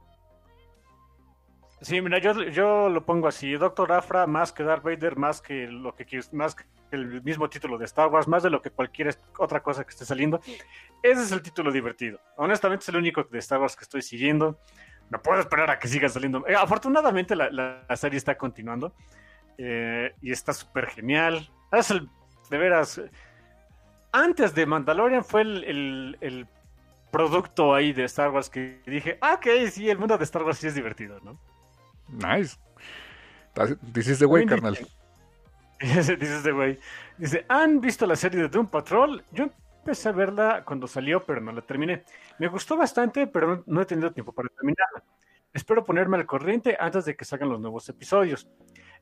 Sí, mira, yo, yo lo pongo así, Doctor Afra más que Darth Vader, más que lo que más que el mismo título de Star Wars, más de lo que cualquier otra cosa que esté saliendo. Ese es el título divertido. Honestamente es el único de Star Wars que estoy siguiendo. No puedo esperar a que siga saliendo. Eh, afortunadamente la, la, serie está continuando eh, y está súper genial. Es el, de veras, antes de Mandalorian fue el, el, el producto ahí de Star Wars que dije, ah, ok, sí, el mundo de Star Wars sí es divertido, ¿no? Nice. Dices de güey, carnal. [LAUGHS] Dices de güey. Dice, ¿han visto la serie de Doom Patrol? Yo empecé a verla cuando salió, pero no la terminé. Me gustó bastante, pero no he tenido tiempo para terminarla. Espero ponerme al corriente antes de que salgan los nuevos episodios.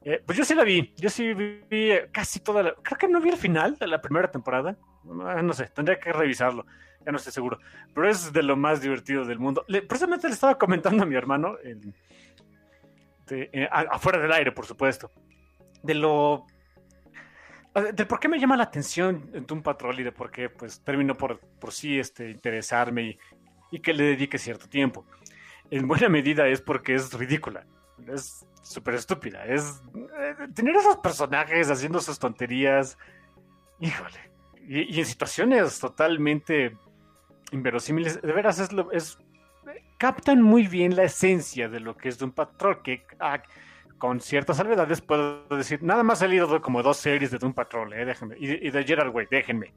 Eh, pues yo sí la vi, yo sí vi casi toda la... Creo que no vi el final de la primera temporada. No, sé, tendría que revisarlo, ya no estoy seguro. Pero es de lo más divertido del mundo. precisamente le estaba comentando a mi hermano, eh, afuera del aire, por supuesto, de lo de por qué me llama la atención Doom Patrol y de por qué pues termino por, por sí este, interesarme y, que le dedique cierto tiempo. En buena medida es porque es ridícula, es súper estúpida, es eh, tener esos personajes haciendo sus tonterías, híjole, y, en situaciones totalmente inverosímiles, de veras es, lo, captan muy bien la esencia de lo que es un Patrol, que ah, con ciertas salvedades puedo decir, nada más he leído como dos series de Doom Patrol, eh, déjenme, y, de Gerard Way, déjenme.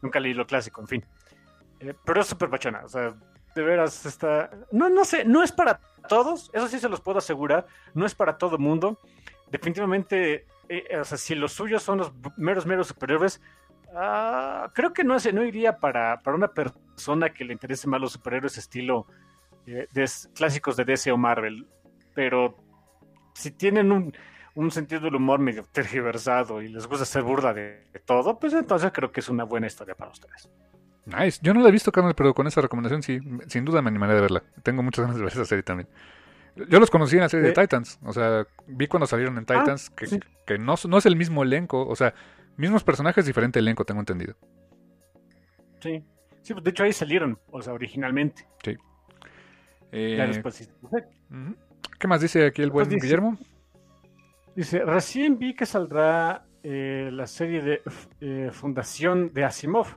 Nunca leí lo clásico, en fin. Eh, pero es súper pachona, o sea, de veras está... No, no sé, no es para todos, eso sí se los puedo asegurar, no es para todo mundo. Definitivamente, eh, o sea, si los suyos son los meros, meros superhéroes, ah, creo que no, no iría para, para una persona que le interese más los superhéroes estilo eh, clásicos de DC o Marvel, pero si tienen un, un, sentido del humor medio tergiversado y les gusta hacer burla de, todo, pues entonces creo que es una buena historia para ustedes. Nice. Yo no la he visto, Carmen, pero con esa recomendación sí, sin duda me animaré a verla. Tengo muchas ganas de ver esa serie también. Yo los conocí en la serie de Titans, o sea, vi cuando salieron en ah, Titans que, que no, no, es el mismo elenco, o sea, mismos personajes, diferente elenco, tengo entendido. Sí, sí, de hecho ahí salieron, o sea, originalmente. Sí. Eh, ¿Qué más dice aquí el buen pues Guillermo? Dice, recién vi que saldrá eh, la serie de eh, Fundación de Asimov.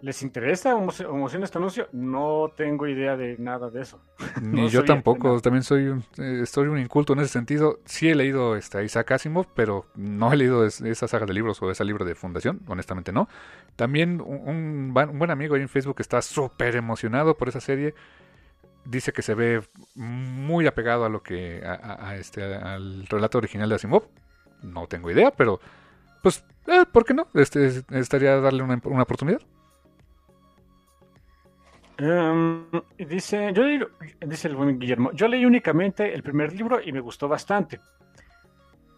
¿Les interesa o emociona este anuncio? No tengo idea de nada de eso. Ni [LAUGHS] yo tampoco, también soy un, estoy un inculto en ese sentido. Sí he leído este, Isaac Asimov, pero no he leído esa saga de libros o ese libro de Fundación, honestamente no. También un, un buen amigo ahí en Facebook está súper emocionado por esa serie dice que se ve muy apegado a lo que a, este al relato original de Asimov. No tengo idea, pero pues eh, ¿por qué no? Este estaría darle una, oportunidad. Em, dice, yo dice el buen Guillermo, yo leí únicamente el primer libro y me gustó bastante.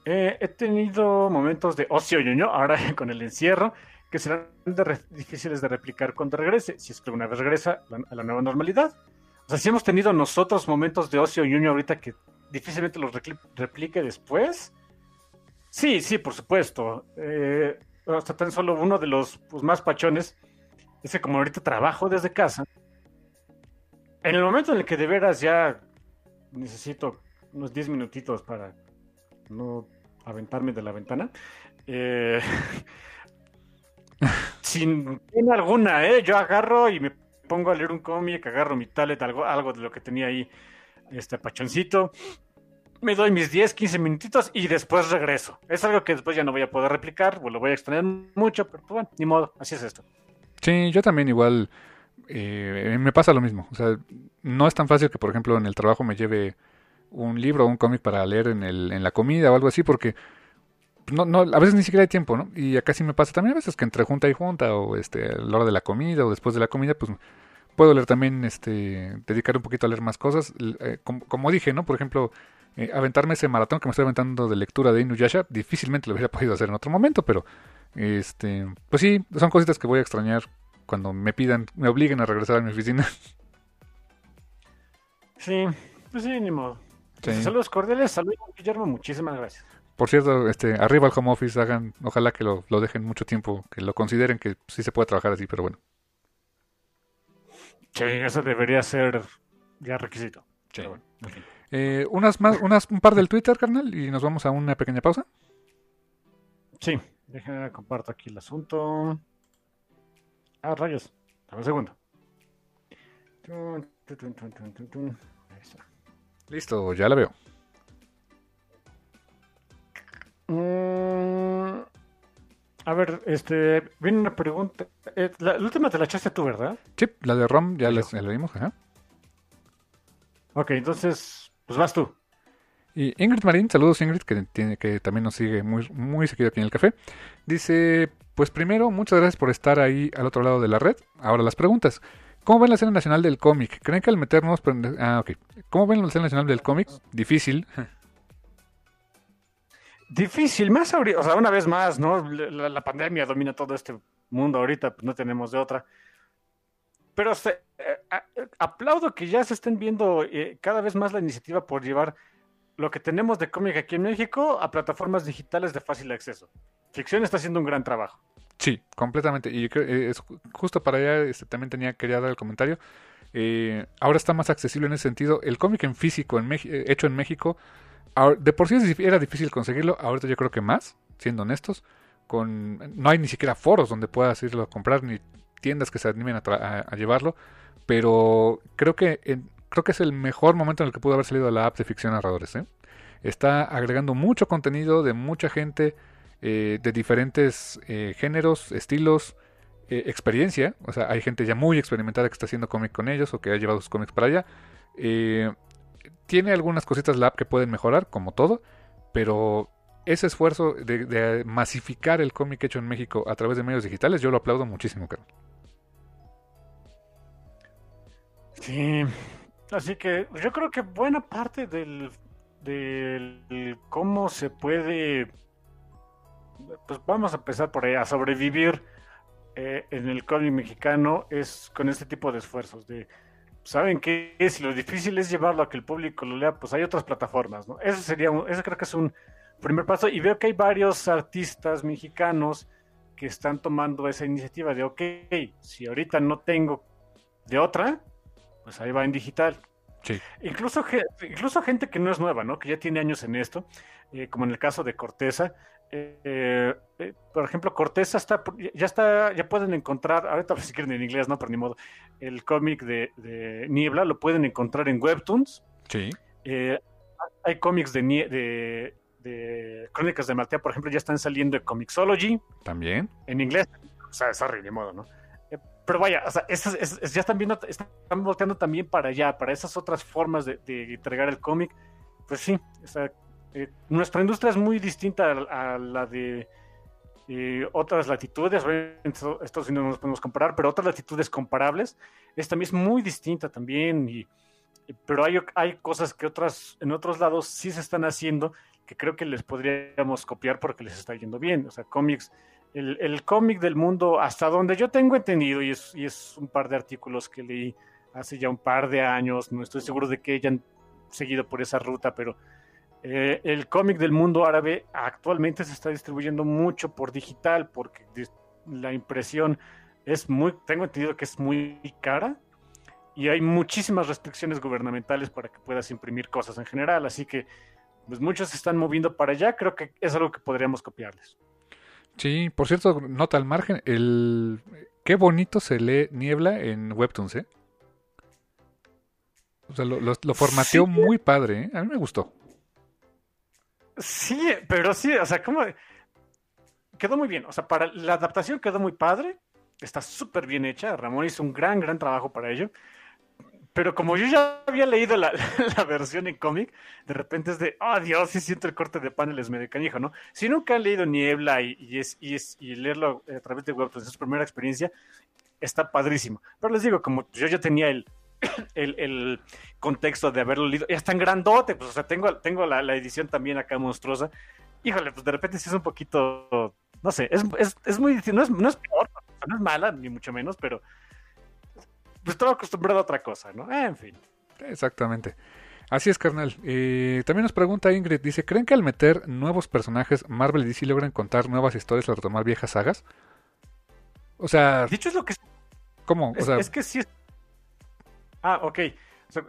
Eh, he tenido momentos de ocio ñoño ahora [LAUGHS] con el encierro que serán difíciles de replicar cuando regrese, si es que una vez regresa a la nueva normalidad. O sea, si hemos tenido nosotros momentos de ocio ñoño ahorita que difícilmente los replique después. Sí, sí, por supuesto. Eh, hasta tan solo uno de los pues, más pachones es que como ahorita trabajo desde casa, en el momento en el que de veras ya necesito unos 10 minutitos para no aventarme de la ventana, eh, [LAUGHS] sin pena alguna, ¿eh? yo agarro y me pongo a leer un cómic, agarro mi tablet, algo, algo de lo que tenía ahí, este pachoncito, me doy mis 10, 15 minutitos y después regreso. Es algo que después ya no voy a poder replicar, o lo voy a extrañar mucho, pero pues bueno, ni modo, así es esto. Sí, yo también igual eh, me pasa lo mismo. O sea, no es tan fácil que, por ejemplo, en el trabajo me lleve un libro o un cómic para leer en, el, en la comida o algo así, porque no, no, a veces ni siquiera hay tiempo, ¿no? Y acá sí me pasa también a veces que entre junta y junta, o este, a la hora de la comida, o después de la comida, pues puedo leer también, este, dedicar un poquito a leer más cosas. Eh, como, dije, ¿no? Por ejemplo, eh, aventarme ese maratón que me estoy aventando de lectura de Inuyasha, difícilmente lo hubiera [LAUGHS] podido hacer en otro momento, pero este, pues sí, son cositas que voy a extrañar cuando me pidan, me obliguen a regresar a mi oficina. [LAUGHS] Sí, pues sí, ni modo. Saludos cordiales, saludos Guillermo, muchísimas gracias. Por cierto, este, arriba al home office, hagan, ojalá que lo, lo dejen mucho tiempo, que lo consideren que sí se puede trabajar así, pero bueno. Sí, eso debería ser ya requisito. Sí. eh, unas más, unas, un par del Twitter, carnal, y nos vamos a una pequeña pausa. Sí, déjenme comparto aquí el asunto. Ah, rayos. Dame un segundo. Listo, ya la veo. Mm, a ver, este, viene una pregunta. Eh, la, última te la echaste tú, ¿verdad? Sí, la de ROM ya la, vimos, ajá. Ok, entonces, pues vas tú. Y Ingrid Marín, saludos Ingrid, que, tiene, que también nos sigue muy, muy seguido aquí en el café. Dice, pues primero, muchas gracias por estar ahí al otro lado de la red. Ahora las preguntas. ¿Cómo ven la escena nacional del cómic? ¿Creen que al meternos... Ah, ok. ¿Cómo ven la escena nacional del cómic? Difícil. Difícil, más ahorita, o sea, una vez más, ¿no? La, pandemia domina todo este mundo ahorita, pues no tenemos de otra. Pero eh, aplaudo que ya se estén viendo eh, cada vez más la iniciativa por llevar lo que tenemos de cómic aquí en México a plataformas digitales de fácil acceso. Ficción está haciendo un gran trabajo. Sí, completamente. Y eh, es justo para allá este, también tenía, quería dar el comentario. Eh, ahora está más accesible en ese sentido. El cómic en físico, en eh, hecho en México, de por sí era difícil conseguirlo. Ahorita yo creo que más, siendo honestos. Con, no hay ni siquiera foros donde puedas irlo a comprar, ni tiendas que se animen a, llevarlo. Pero creo que, creo que es el mejor momento en el que pudo haber salido la app de Ficción Narradores. Está agregando mucho contenido de mucha gente eh, de diferentes eh, géneros, estilos, eh, experiencia. O sea, hay gente ya muy experimentada que está haciendo cómic con ellos o que ha llevado sus cómics para allá. tiene algunas cositas la app que pueden mejorar, como todo, pero ese esfuerzo de, masificar el cómic hecho en México a través de medios digitales, yo lo aplaudo muchísimo, Carlos. Sí, así que yo creo que buena parte del, del cómo se puede pues vamos a empezar por ahí, a sobrevivir eh, en el cómic mexicano es con este tipo de esfuerzos, de, ¿saben qué? Si lo difícil es llevarlo a que el público lo lea, pues hay otras plataformas, ¿no? Ese sería, un, creo que es un primer paso y veo que hay varios artistas mexicanos que están tomando esa iniciativa de, ok, si ahorita no tengo de otra, pues ahí va en digital. Sí. Incluso, incluso gente que no es nueva, ¿no? Que ya tiene años en esto, eh, como en el caso de Corteza, eh, eh, por ejemplo, Cortés está, ya está, ya pueden encontrar, ahorita si quieren en inglés, no, pero ni modo, el cómic de, Niebla lo pueden encontrar en Webtoons. Sí. Eh, hay cómics de, de, de, Crónicas de Maltea, por ejemplo, ya están saliendo de Comixology. También. En inglés. O sea, sorry, ni modo, ¿no? pero vaya, o sea, ya están viendo, están volteando también para allá, para esas otras formas de, entregar el cómic. Pues sí, o sea, eh, nuestra industria es muy distinta a, la de eh, otras latitudes. Estados Unidos no nos podemos comparar, pero otras latitudes comparables. Esta también es muy distinta también. Y, pero hay, hay cosas que otras, en otros lados sí se están haciendo que creo que les podríamos copiar porque les está yendo bien. O sea, cómics, el, el cómic del mundo, hasta donde yo tengo entendido, y es, y es un par de artículos que leí hace ya un par de años, no estoy seguro de que hayan seguido por esa ruta, pero eh, el cómic del mundo árabe actualmente se está distribuyendo mucho por digital porque la impresión es muy, tengo entendido que es muy cara y hay muchísimas restricciones gubernamentales para que puedas imprimir cosas en general, así que pues muchos se están moviendo para allá, creo que es algo que podríamos copiarles. Sí, por cierto, nota al margen, el qué bonito se lee Niebla en Webtoons, ¿eh? O sea, lo, formateó muy padre, ¿eh? A mí me gustó. Sí, pero sí, o sea, como quedó muy bien. O sea, para la adaptación quedó muy padre. Está súper bien hecha. Ramón hizo un gran, gran trabajo para ello. Pero como yo ya había leído la, [LAUGHS] versión en cómic, de repente es de, oh Dios, sí siento el corte de paneles medio canijo, ¿no? Si nunca han leído Niebla y, es, y, es, y leerlo a través de web, pues es su primera experiencia, está padrísimo. Pero les digo, como yo ya tenía el, [COUGHS] el, el, contexto de haberlo leído. Es tan grandote, pues, o sea, tengo, tengo la, la, edición también acá monstruosa. Híjole, pues de repente sí es un poquito, no sé, es, es, es muy, no es, no es peor, no es mala, ni mucho menos, pero pues estaba acostumbrado a otra cosa, ¿no? en fin. Exactamente. Así es, carnal. Eh, también nos pregunta Ingrid, dice, ¿creen que al meter nuevos personajes, Marvel y DC logran contar nuevas historias al retomar viejas sagas? O sea... Dicho es lo que... ¿Cómo? Es, es que sí... Ah, ok.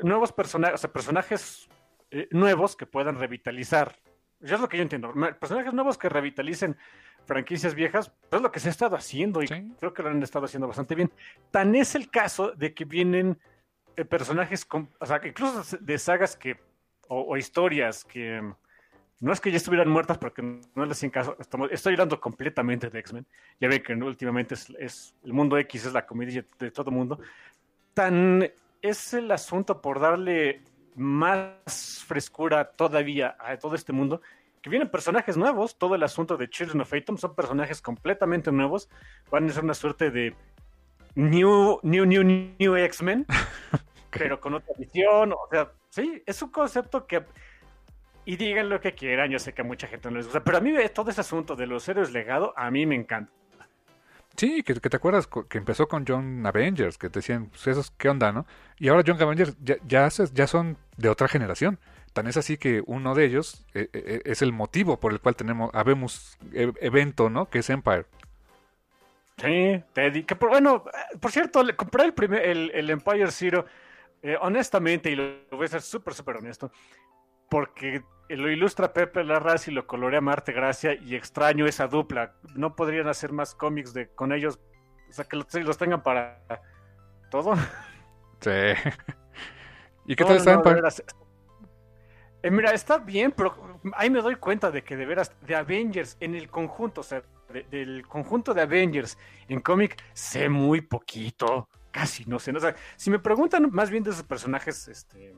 nuevos personajes, o sea, personajes eh, nuevos que puedan revitalizar. Eso es lo que yo entiendo. Personajes nuevos que revitalicen franquicias viejas, pues es lo que se ha estado haciendo y creo que lo han estado haciendo bastante bien. Tan es el caso de que vienen eh, personajes, con, o sea, incluso de sagas que, o, historias que mm, no es que ya estuvieran muertas porque no les hacen caso, estamos, estoy hablando completamente de X-Men, ya ven que últimamente es, el mundo X es la comedia de todo mundo, tan es el asunto por darle más frescura todavía a todo este mundo, que vienen personajes nuevos, todo el asunto de Children of Atom son personajes completamente nuevos, van a ser una suerte de New, New, New, New X-Men, [LAUGHS] pero con otra visión. O sea, sí, es un concepto que. Y digan lo que quieran, yo sé que a mucha gente no les gusta, pero a mí todo ese asunto de los héroes legado, a mí me encanta. Sí, que, te acuerdas que empezó con John Avengers, que te decían, pues esos, ¿qué onda, no? Y ahora John Avengers ya, ya, ya son de otra generación. Tan es así que uno de ellos eh, eh, eh, es el motivo por el cual tenemos, habemos evento, ¿no? Que es Empire. Sí, Teddy. Que por, bueno, por cierto, le compré el, primer, el, Empire Zero, honestamente, y lo, voy a ser súper, súper honesto, porque lo ilustra Pepe Larraz y lo colorea Marte Gracia y extraño esa dupla. No podrían hacer más cómics de, con ellos, o sea, que los, tengan para todo. Sí. ¿Y qué tal está Empire? Eh, mira, está bien, pero ahí me doy cuenta de que de veras, de Avengers en el conjunto, o sea, del conjunto de Avengers en cómic, sé muy poquito, casi no sé. O sea, si me preguntan más bien de esos personajes este,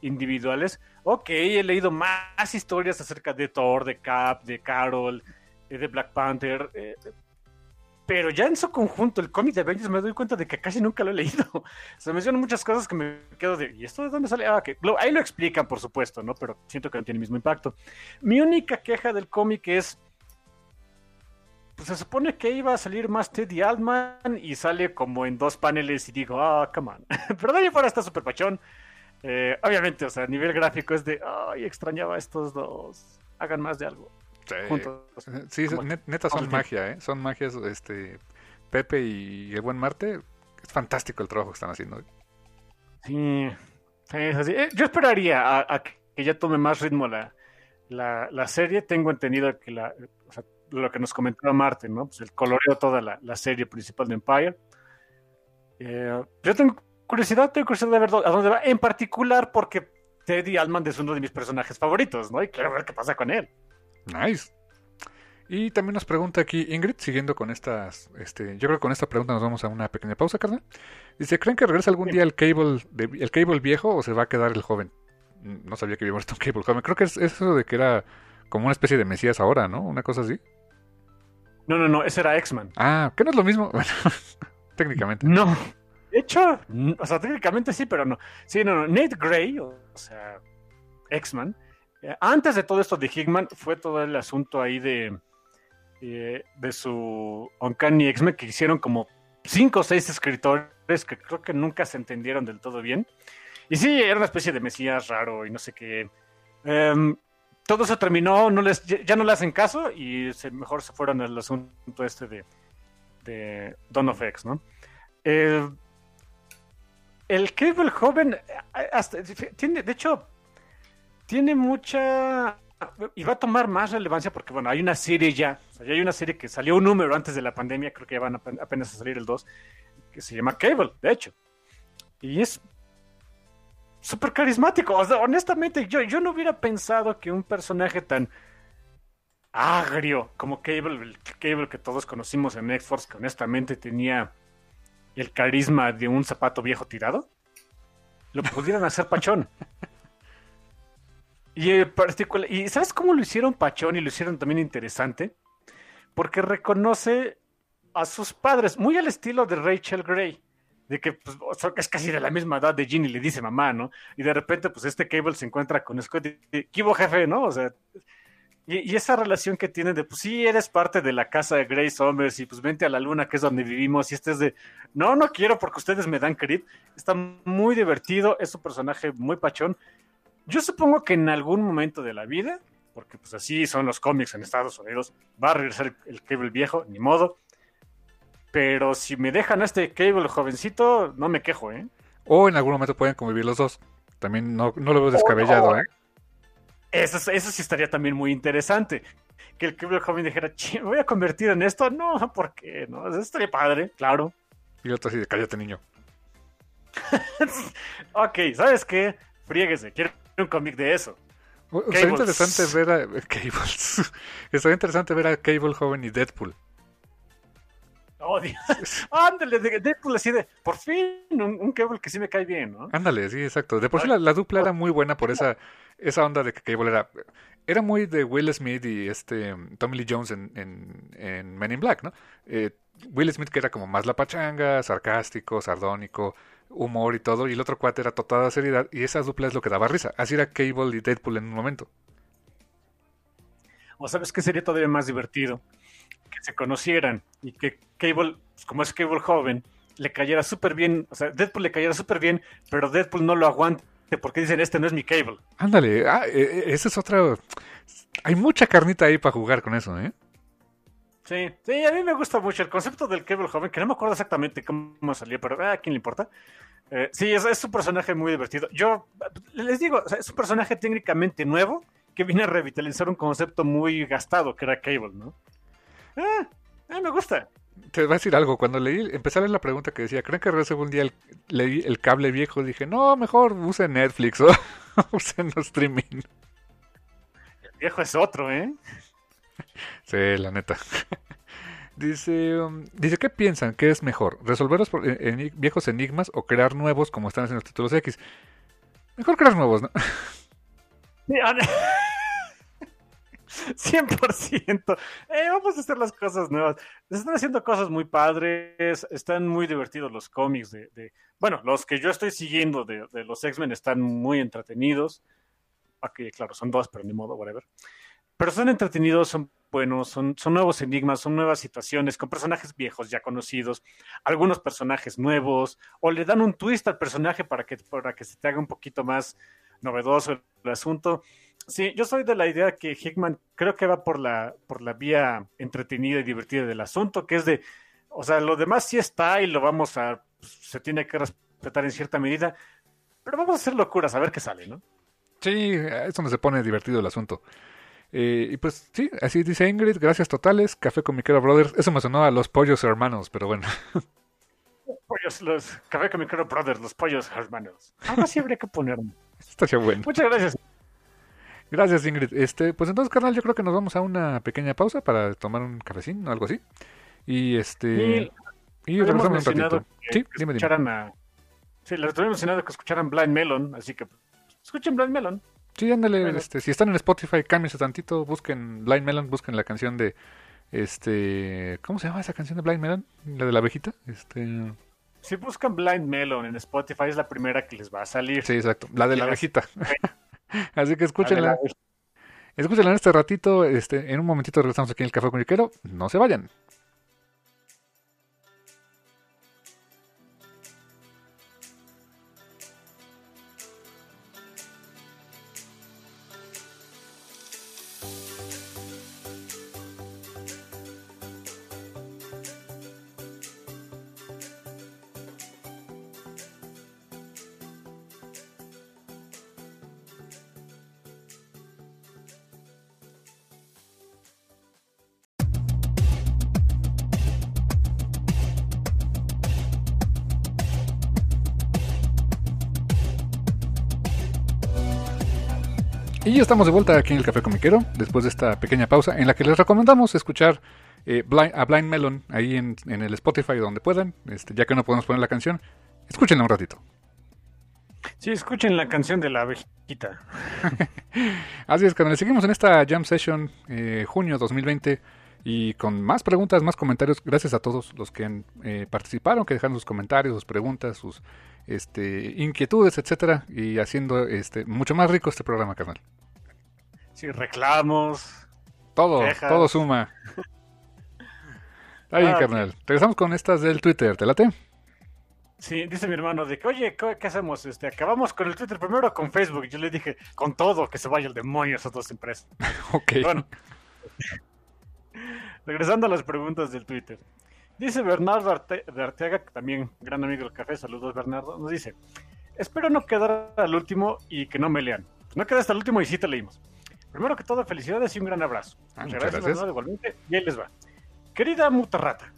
individuales, ok, he leído más historias acerca de Thor, de Cap, de Carol, eh, de Black Panther, eh, pero ya en su conjunto, el cómic de Avengers me doy cuenta de que casi nunca lo he leído. [LAUGHS] Se mencionan muchas cosas que me quedo de, ¿y esto de dónde sale? Ah, que ahí lo explican, por supuesto, ¿no? Pero siento que no tiene el mismo impacto. Mi única queja del cómic es, pues se supone que iba a salir más Teddy Altman y sale como en dos paneles y digo, ah, come on. [LAUGHS] Pero de ahí fuera está súper pachón. Eh, obviamente, o sea, a nivel gráfico es de, ay, extrañaba a estos dos. Hagan más de algo. Sí, neta son magia, ¿eh? Son magias, este, Pepe y el buen Marte. Es fantástico el trabajo que están haciendo. Sí, eh, Yo esperaría a, que ya tome más ritmo la, la, serie. Tengo entendido que la, lo que nos comentaba Marte, ¿no? Pues el coloreo toda la, serie principal de Empire. Eh, yo tengo curiosidad, tengo curiosidad de ver a dónde va, en particular porque Teddy Altman es uno de mis personajes favoritos, ¿no? Y quiero ver qué pasa con él. Nice. Y también nos pregunta aquí Ingrid, siguiendo con estas, este, yo creo que con esta pregunta nos vamos a una pequeña pausa, carnal. Dice, ¿creen que regresa algún día el cable, el cable viejo o se va a quedar el joven? No sabía que muerto un cable joven. Creo que es eso de que era como una especie de mesías ahora, ¿no? Una cosa así. No, no, no, ese era X-Man. Ah, que no es lo mismo. [LAUGHS] Bueno, [LAUGHS] técnicamente. No. De hecho, o sea, técnicamente sí, pero no. Sí, no, no. Nate Gray, o sea, X-Man, eh, antes de todo esto de Hickman, fue todo el asunto ahí de, eh, de su Uncanny X-Men que hicieron como cinco o seis escritores que creo que nunca se entendieron del todo bien. Y sí, era una especie de mesías raro y no sé qué. Em, todo eso terminó, no les, ya no le hacen caso y se, mejor se fueron al asunto este de, de Dawn of X, ¿no? El Cable joven, eh, tiene, de hecho, tiene mucha y va a tomar más relevancia porque, bueno, hay una serie ya, o sea, ya hay una serie que salió un número antes de la pandemia, creo que ya van apenas a salir el 2, que se llama Cable, de hecho. Y es súper carismático. O sea, honestamente, yo, yo no hubiera pensado que un personaje tan agrio como Cable, el Cable que todos conocimos en X-Force, que honestamente tenía el carisma de un zapato viejo tirado, lo pudieran hacer pachón. Y, ¿Y sabes cómo lo hicieron Pachón y lo hicieron también interesante? Porque reconoce a sus padres, muy al estilo de Rachel Gray. de que pues, es casi de la misma edad de Ginny, le dice mamá, ¿no? Y de repente, pues este Cable se encuentra con Scott y ¿qué jefe, no? O sea, y, esa relación que tienen de, pues sí, eres parte de la casa de Grace Somers y pues vente a la luna, que es donde vivimos, y este es de, no, no quiero porque ustedes me dan creep. Está muy divertido, es un personaje muy pachón. Yo supongo que en algún momento de la vida, porque pues así son los cómics en Estados Unidos, va a regresar el Cable viejo, ni modo. Pero si me dejan a este Cable jovencito, no me quejo, ¿eh? O en algún momento pueden convivir los dos. También no, no lo veo descabellado, ¿eh? Eso, sí estaría también muy interesante. Que el Cable joven dijera, ¿me voy a convertir en esto? No, [LAUGHS] ¿por qué? No, eso estaría padre, claro. Y otro así de, cállate, niño. [LAUGHS] ok, ¿sabes qué? Fríguese, quiero un cómic de eso. Estaría interesante ver a [LAUGHS] Cable. Estaría interesante ver a Cable joven y Deadpool. Oh, Ándale, Deadpool así de, por fin, un, Cable que sí me cae bien, ¿no? Ándale, sí, exacto. De por sí la, dupla era muy buena por esa, esa onda de que Cable era, era muy de Will Smith y este Tommy Lee Jones en, en, Men in Black, ¿no? Eh, Will Smith que era como más la pachanga, sarcástico, sardónico, humor y todo, y el otro cuate era total seriedad, y esa dupla es lo que daba risa. Así era Cable y Deadpool en un momento. O sabes que sería todavía más divertido que se conocieran y que Cable, pues, como es Cable joven, le cayera súper bien, o sea, Deadpool le cayera súper bien, pero Deadpool no lo aguante [LAUGHS] porque dicen, este no es mi Cable. Ándale, ah, e, e, esa es otra... Hay mucha carnita ahí para jugar con eso, ¿eh? Sí, sí, a mí me gusta mucho el concepto del Cable joven, que no me acuerdo exactamente cómo salió, pero ah, a quién le importa. Eh, sí, es, es, un personaje muy divertido. Yo les digo, es un personaje técnicamente nuevo que viene a revitalizar un concepto muy gastado que era Cable, ¿no? Ah, ah, me gusta. Te voy a decir algo. Cuando leí, empecé a leer la pregunta que decía, ¿creen que regrese un día el, leí el cable viejo? Dije, no, mejor use Netflix o [LAUGHS] usen los streaming. El viejo es otro, ¿eh? Sí, la neta. Dice, um, dice, ¿qué piensan? ¿Qué es mejor? ¿Resolver los viejos enigmas o crear nuevos como están haciendo los títulos X? Mejor crear nuevos, ¿no? [LAUGHS] 100%. Eh, vamos a hacer las cosas nuevas. Están haciendo cosas muy padres, están muy divertidos los cómics de, bueno, los que yo estoy siguiendo de, los X-Men están muy entretenidos. Aquí, claro, son dos, pero ni modo, whatever. Pero son entretenidos, son buenos, son, son nuevos enigmas, son nuevas situaciones, con personajes viejos ya conocidos, algunos personajes nuevos, o le dan un twist al personaje para que, para que se te haga un poquito más novedoso el asunto. Sí, yo soy de la idea que Hickman creo que va por la, por la vía entretenida y divertida del asunto, que es de, o sea, lo demás sí está y lo vamos a, se tiene que respetar en cierta medida, pero vamos a hacer locuras, a ver qué sale, ¿no? Sí, es donde se pone divertido el asunto. Eh, y pues sí, así dice Ingrid, gracias totales, Café con Miquero Brothers, eso me sonó a los pollos hermanos, pero bueno. Pollos, los Café con Miquero Brothers, los pollos hermanos. Ahora sí habría que ponerme. [LAUGHS] Estaría bueno. Muchas gracias. Gracias, Ingrid. Este, pues entonces, carnal, yo creo que nos vamos a una pequeña pausa para tomar un cafecín o algo así. Y este. Y, regresamos un ratito. Sí, dime, dime. Sí, les había mencionado que escucharan Blind Melon, así que escuchen Blind Melon. Sí, ándale, este, si están en Spotify, cámbiense tantito, busquen Blind Melon, busquen la canción de este, ¿cómo se llama esa canción de Blind Melon? La de la abejita, este Si buscan Blind Melon en Spotify es la primera que les va a salir. Sí, exacto, la de la abejita. [LAUGHS] Así que escúchenla. Escúchenla en este ratito. Este, en un momentito regresamos aquí en el Café Comuniquero. No se vayan. Y estamos de vuelta aquí en el Café Comiquero, después de esta pequeña pausa, en la que les recomendamos escuchar eh, a Blind Melon ahí en, el Spotify donde puedan, este, ya que no podemos poner la canción, escúchenla un ratito. Sí, escuchen la canción de la abejita. [LAUGHS] Así es, canales. Seguimos en esta Jam Session, eh, junio 2020. y con más preguntas, más comentarios. Gracias a todos los que eh, participaron, que dejaron sus comentarios, sus preguntas, sus este, inquietudes, etcétera, y haciendo este mucho más rico este programa, carnal. Sí, reclamos. Todo, todo suma. [LAUGHS] Ahí, ah, carnal. Regresamos con estas del Twitter, ¿te late? Sí, dice mi hermano de que, oye, ¿qué, hacemos? Este, acabamos con el Twitter primero con Facebook. Yo le dije, con todo, que se vaya el demonio esas dos empresas. [LAUGHS] ok. Bueno, [LAUGHS] regresando a las preguntas del Twitter. Dice Bernardo de Arteaga, también gran amigo del café, saludos Bernardo, nos dice, espero no quedar al último y que no me lean. Pues no queda hasta el último y sí te leímos. Primero que todo, felicidades y un gran abrazo. Ah, muchas, gracias, Bernardo, igualmente. Y ahí les va. Querida Mutarrata,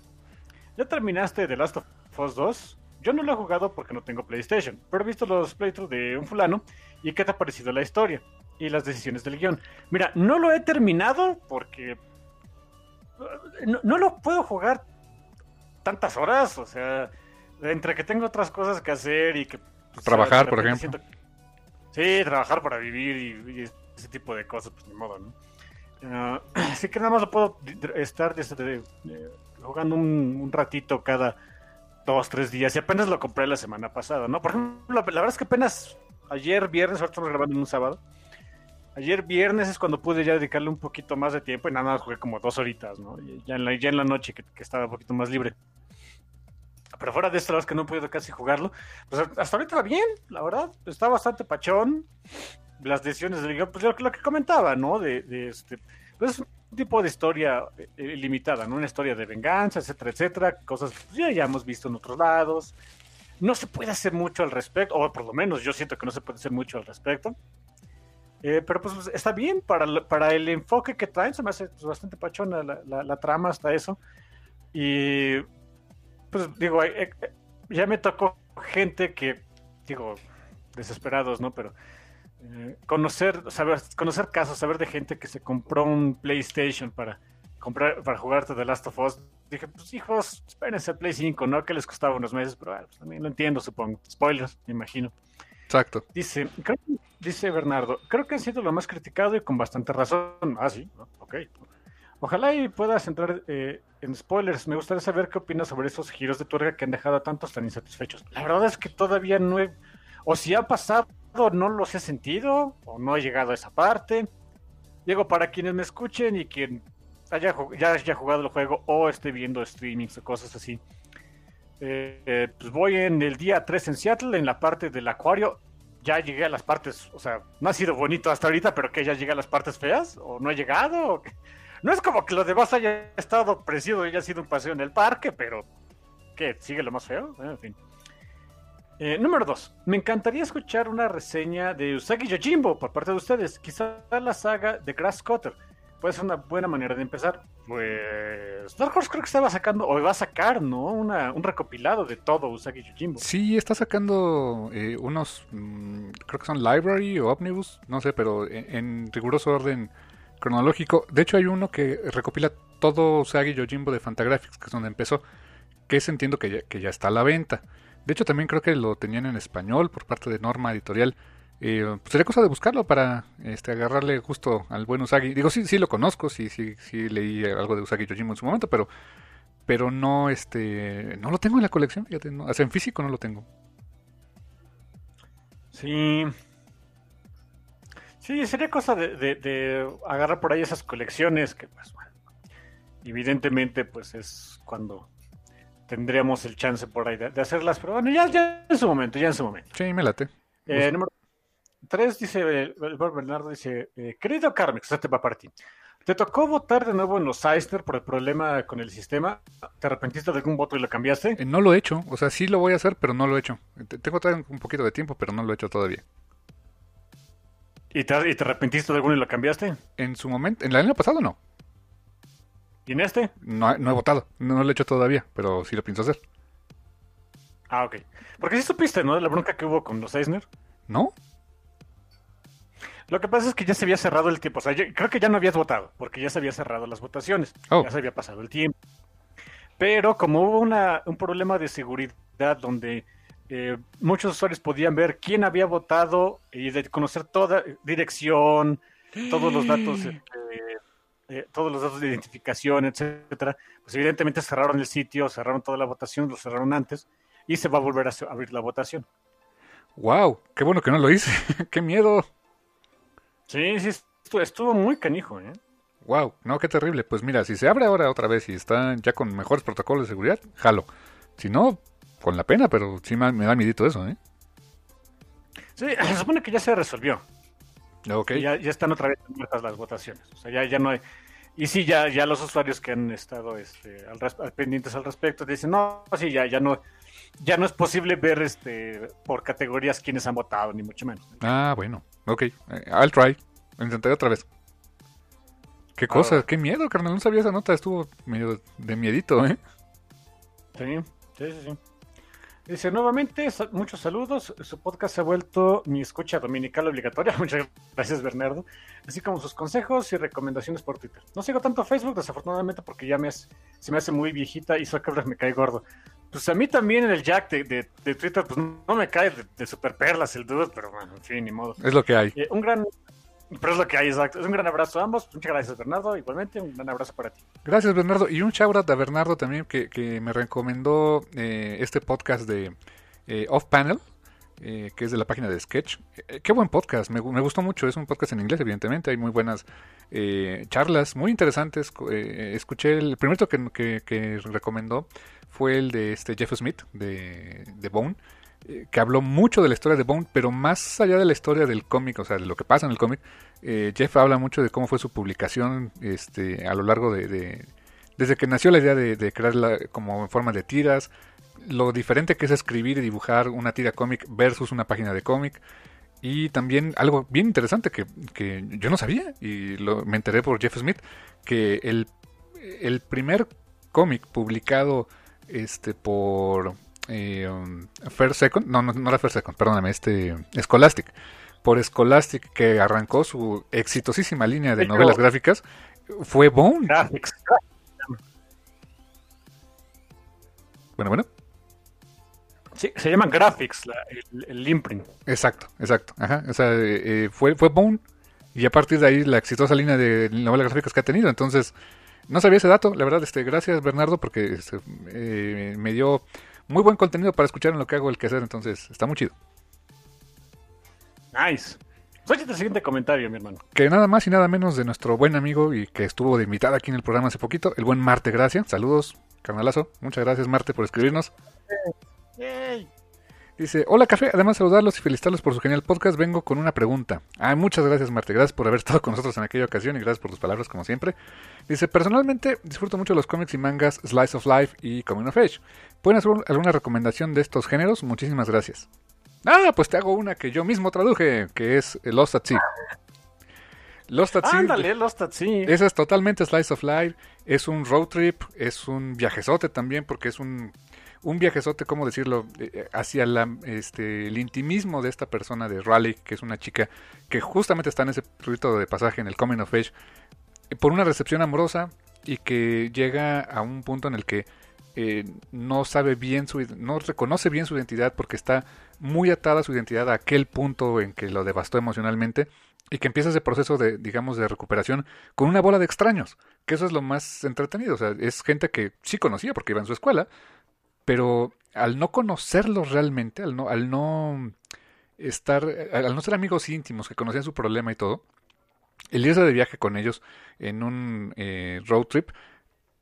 ¿ya terminaste The Last of Us 2? Yo no lo he jugado porque no tengo PlayStation, pero he visto los playthroughs de un fulano y qué te ha parecido la historia y las decisiones del guion. Mira, no lo he terminado porque no, lo puedo jugar tantas horas, o sea, entre que tengo otras cosas que hacer y que... Pues, trabajar, por ejemplo. Sí, trabajar para vivir y, ese tipo de cosas, pues ni modo, ¿no? Ah, [CLEARS THROAT] así que nada más lo puedo estar este, jugando un, ratito cada dos, tres días y apenas lo compré la semana pasada, ¿no? Por ejemplo, la, verdad es que apenas ayer viernes, ahorita estamos grabando en un sábado, ayer viernes es cuando pude ya dedicarle un poquito más de tiempo y nada más jugué como dos horitas, ¿no? Ya en la, ya en la noche que, estaba un poquito más libre. Pero fuera de esto, la verdad es que no he podido casi jugarlo. Pues hasta ahorita bien, la verdad. Está bastante pachón. Las decisiones del pues lo, lo que comentaba, ¿no? De, de este. Pues un tipo de historia eh, eh, limitada, ¿no? Una historia de venganza, etcétera, etcétera. Cosas que ya, ya hemos visto en otros lados. No se puede hacer mucho al respecto, o por lo menos yo siento que no se puede hacer mucho al respecto. Eh, pero pues está bien para, para el enfoque que traen, se me hace pues, bastante pachona la, la, trama hasta eso. Y pues digo, eh, eh, ya me tocó gente que, digo, desesperados, ¿no? Pero conocer, saber, conocer casos, saber de gente que se compró un PlayStation para comprar, para jugar The Last of Us. Dije, pues hijos, espérense el Play 5, ¿no? Que les costaba unos meses, pero bueno, pues, también lo entiendo, supongo. Spoilers, me imagino. Exacto. Dice, dice Bernardo, creo que ha sido lo más criticado y con bastante razón. Ah, sí, ok. Ojalá y puedas entrar eh, en spoilers. Me gustaría saber qué opinas sobre esos giros de tuerca que han dejado a tantos tan insatisfechos. La verdad es que todavía no he... O si ha pasado, no los he sentido, o no he llegado a esa parte. Diego, para quienes me escuchen y quien haya, ya haya jugado el juego o esté viendo streamings o cosas así, eh, eh, pues voy en el día 3 en Seattle, en la parte del acuario. Ya llegué a las partes, o sea, no ha sido bonito hasta ahorita, pero que ya llegué a las partes feas, o no he llegado. No es como que lo demás haya estado preciso y haya sido un paseo en el parque, pero ¿qué? ¿Sigue lo más feo? En fin. Número 2. Me encantaría escuchar una reseña de Usagi Yojimbo por parte de ustedes. Quizá la saga de Grass Cutter puede ser una buena manera de empezar. Pues Dark Horse creo que estaba sacando, o va a sacar, ¿no? Una, un recopilado de todo Usagi Yojimbo. Sí, está sacando eh, unos, mm, creo que son Library o Omnibus, no sé, pero en, riguroso orden cronológico. De hecho hay uno que recopila todo Usagi Yojimbo de Fantagraphics, que es donde empezó, que es entiendo que ya está a la venta. De hecho también creo que lo tenían en español por parte de Norma Editorial. Eh, pues sería cosa de buscarlo para este, agarrarle justo al buen Usagi. Digo, sí, sí lo conozco, sí, sí, sí leí algo de Usagi Yojimbo en su momento, pero, pero no, este, no lo tengo en la colección, fíjate, no, en físico no lo tengo. Sí. Sí, sería cosa de, agarrar por ahí esas colecciones que, pues, evidentemente, pues es cuando tendríamos el chance por ahí de, hacerlas, pero bueno, ya, ya en su momento, ya en su momento. Sí, me late. Eh, número Tres, dice el Bernardo, dice, eh, querido Carmen, que te va para ti. ¿Te tocó votar de nuevo en los Eisner por el problema con el sistema? ¿Te arrepentiste de algún voto y lo cambiaste? Eh, no lo he hecho, o sea, sí lo voy a hacer, pero no lo he hecho. Tengo todavía un poquito de tiempo, pero no lo he hecho todavía. ¿Y te, y te arrepentiste de alguno y lo cambiaste? En su momento, en el año pasado no. ¿Y en este? No, no he votado, no, lo he hecho todavía, pero sí lo pienso hacer. Ah, ok. Porque sí supiste, ¿no? De la bronca que hubo con los Eisner. ¿No? Lo que pasa es que ya se había cerrado el tiempo. O sea, creo que ya no habías votado, porque ya se había cerrado las votaciones. Oh. Ya se había pasado el tiempo. Pero como hubo una, un problema de seguridad donde eh, muchos usuarios podían ver quién había votado y de conocer toda dirección, todos los datos, [GASPS] eh, eh, todos los datos de identificación, etcétera, pues evidentemente cerraron el sitio, cerraron toda la votación, lo cerraron antes y se va a volver a abrir la votación. ¡Wow! ¡Qué bueno que no lo hice! [LAUGHS] ¡Qué miedo! Sí, sí, estuvo muy canijo, ¿eh? Wow, no, qué terrible. Pues mira, si se abre ahora otra vez y está ya con mejores protocolos de seguridad, jalo. Si no, con la pena, pero sí me, da miedito eso, ¿eh? Sí, [LAUGHS] se supone que ya se resolvió. Okay. Ya, ya, están otra vez muertas las votaciones. O sea, ya, ya no hay. Y sí, ya, ya los usuarios que han estado este, al, pendientes al respecto dicen, no, sí, ya, ya no, ya no es posible ver este por categorías quiénes han votado, ni mucho menos. Ah, bueno, ok. Eh, I'll try. intentaré otra vez. Qué ah, cosa, qué miedo, carnal. No sabía esa nota, estuvo medio de miedito, ¿eh? Sí, sí, sí. sí. Dice nuevamente, muchos saludos. Su podcast se ha vuelto mi escucha dominical obligatoria. [LAUGHS] Muchas gracias, Bernardo. Así como sus consejos y recomendaciones por Twitter. No sigo tanto Facebook, desafortunadamente, porque ya me se me hace muy viejita y Zuckerberg me cae gordo. Pues a mí también en el Jack de, Twitter, pues no me cae de, super perlas el dude, pero bueno, en fin, ni modo. Es lo que hay. Eh, un gran pero es lo que hay, exacto. Es un gran abrazo a ambos. Muchas gracias, Bernardo. Igualmente, un gran abrazo para ti. Gracias, Bernardo. Y un shout out a Bernardo también, que, que me recomendó eh, este podcast de eh, Off Panel, eh, que es de la página de Sketch. qué buen podcast, me, me, gustó mucho. Es un podcast en inglés, evidentemente. Hay muy buenas charlas, muy interesantes. escuché el primero que, que, que, recomendó fue el de este Jeff Smith, de, de Bone eh, que habló mucho de la historia de Bone, pero más allá de la historia del cómic, o sea, de lo que pasa en el cómic, eh, Jeff habla mucho de cómo fue su publicación este, a lo largo de, desde que nació la idea de, crearla como en forma de tiras, lo diferente que es escribir y dibujar una tira cómic versus una página de cómic. Y también algo bien interesante que, que yo no sabía y lo, me enteré por Jeff Smith, que el, el primer cómic publicado este, por, eh, um, First Second, no, no, no era First Second, perdóname, este Scholastic. Por Scholastic, que arrancó su exitosísima línea de novelas gráficas, fue Bone. Bueno, bueno. Sí, se llaman Graphics, el, el, imprint. Exacto, exacto. Ajá, o sea, eh, eh, fue, fue Bone. Y a partir de ahí la exitosa línea de novelas gráficas que ha tenido. Entonces, no sabía ese dato, la verdad. Este, gracias, Bernardo, porque este, eh, me dio muy buen contenido para escuchar en lo que hago el quehacer, entonces está muy chido. Nice. Oye, el siguiente comentario, mi hermano. Que nada más y nada menos de nuestro buen amigo y que estuvo de invitada aquí en el programa hace poquito, el buen Marte Gracia. Saludos, carnalazo. Muchas gracias, Marte, por escribirnos. Dice, hola café, además de saludarlos y felicitarlos por su genial podcast, vengo con una pregunta. Ah, muchas gracias Marte, gracias por haber [LAUGHS] estado con nosotros en aquella ocasión y gracias por tus palabras como siempre. Dice, personalmente disfruto mucho los cómics y mangas Slice of Life y Coming of Age. ¿Pueden hacer alguna recomendación de estos géneros? Muchísimas gracias. Ah, pues te hago una que yo mismo traduje, que es Lost at Sea. Lost at Sea. Ándale, Lost at Sea. Esa es totalmente Slice of Life, es un road trip, es un viajezote también porque es un un viajezote, ¿cómo decirlo?, eh, eh, hacia la, este, el intimismo de esta persona, de Raleigh, que es una chica que justamente está en ese rito de pasaje en el Coming of Age, eh, por una recepción amorosa y que llega a un punto en el que no sabe bien su no reconoce bien su identidad porque está muy atada a su identidad a aquel punto en que lo devastó emocionalmente y que empieza ese proceso de digamos de recuperación con una bola de extraños que eso es lo más entretenido o sea es gente que sí conocía porque iba en su escuela pero al no conocerlos realmente, al no, al no estar, al no ser amigos íntimos que conocían su problema y todo, el irse de viaje con ellos en un eh, road trip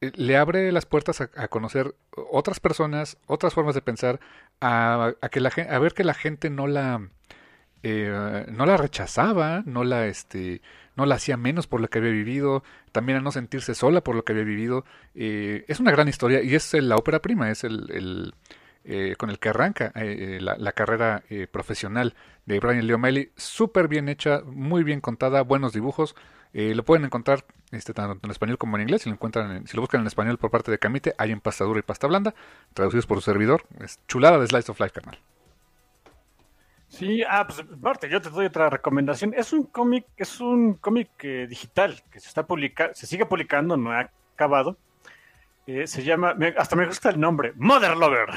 eh, le abre las puertas a, conocer otras personas, otras formas de pensar, a, que la, a ver que la gente no la eh, no la rechazaba, no la este no la hacía menos por lo que había vivido, también a no sentirse sola por lo que había vivido. Eh, es una gran historia y es la ópera prima, es el, eh, con el que arranca eh, la, carrera profesional de Brian Lee O'Malley. Súper bien hecha, muy bien contada, buenos dibujos. lo pueden encontrar este, tanto en español como en inglés. Si lo, encuentran si lo buscan en español por parte de Camite, hay en pasta dura y pasta blanda, traducidos por su servidor. Es chulada de Slice of Life, carnal. Sí, ah, pues Marte, yo te doy otra recomendación. Es un cómic, es un cómic eh, digital que se está publicando, se sigue publicando, no ha acabado. Eh, se llama, hasta me gusta el nombre, Mother Lover.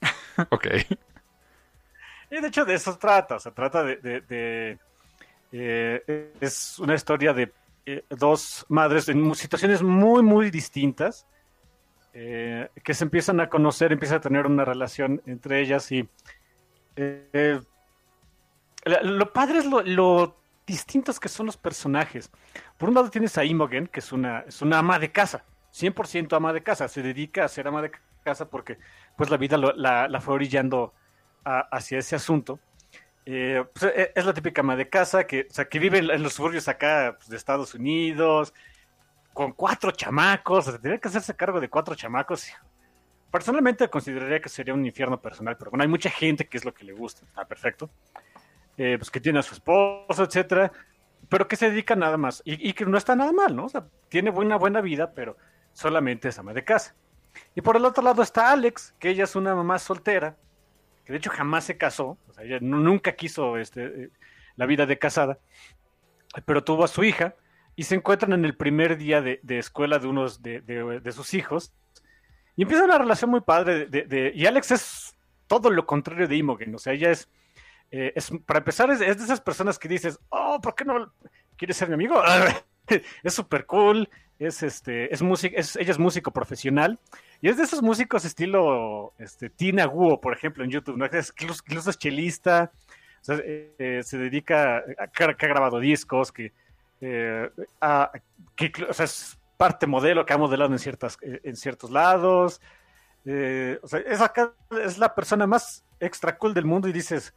[LAUGHS] ok. Y de hecho de eso trata, se trata de, de, eh, es una historia de dos madres en situaciones muy, muy distintas, que se empiezan a conocer, empiezan a tener una relación entre ellas y eh, lo padre es lo, distintos que son los personajes. Por un lado tienes a Imogen, que es una, es una ama de casa, 100% ama de casa, se dedica a ser ama de casa porque pues la vida la, fue orillando hacia ese asunto. Eh, pues, e, es la típica ama de casa que, o sea, que vive en, los suburbios acá pues, de Estados Unidos, con cuatro chamacos, o tendría que hacerse cargo de cuatro chamacos. Personalmente consideraría que sería un infierno personal, pero bueno, hay mucha gente que es lo que le gusta, está perfecto. Eh, pues que tiene a su esposo, etcétera, pero que se dedica nada más y, que no está nada mal, ¿no? O sea, tiene buena, buena vida, pero solamente es ama de casa. Y por el otro lado está Alex, que ella es una mamá soltera, que de hecho jamás se casó, o sea, ella nunca quiso este, eh, la vida de casada, pero tuvo a su hija y se encuentran en el primer día de, escuela de unos de, sus hijos y empieza una relación muy padre de, y Alex es todo lo contrario de Imogen, o sea, ella es, eh, es para empezar, es, de esas personas que dices, oh, ¿por qué no quieres ser mi amigo? [LAUGHS] es súper cool, es este, es música, es, ella es músico profesional y es de esos músicos estilo este, Tina Guo, por ejemplo, en YouTube, ¿no? Es, incluso es chelista, eh, eh, se dedica a que ha grabado discos, que, eh, que o sea, es parte modelo que ha modelado en, ciertas, en ciertos lados. o sea, es, acá, es la persona más extra cool del mundo y dices,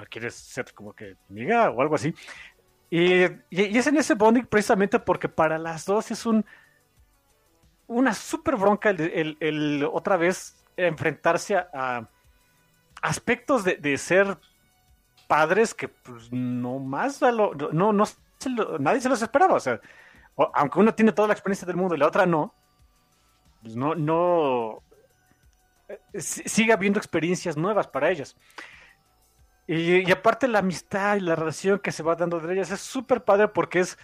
¿no quieres ser como que amiga o algo así? Y, y, es en ese bonding precisamente porque para las dos es un una super bronca el, otra vez enfrentarse a, aspectos de, ser padres que pues, no más no, no nadie se los esperaba. O sea, aunque uno tiene toda la experiencia del mundo y la otra no, pues no, no eh, sigue habiendo experiencias nuevas para ellas. Y, y, aparte la amistad y la relación que se va dando de ellas es súper padre porque es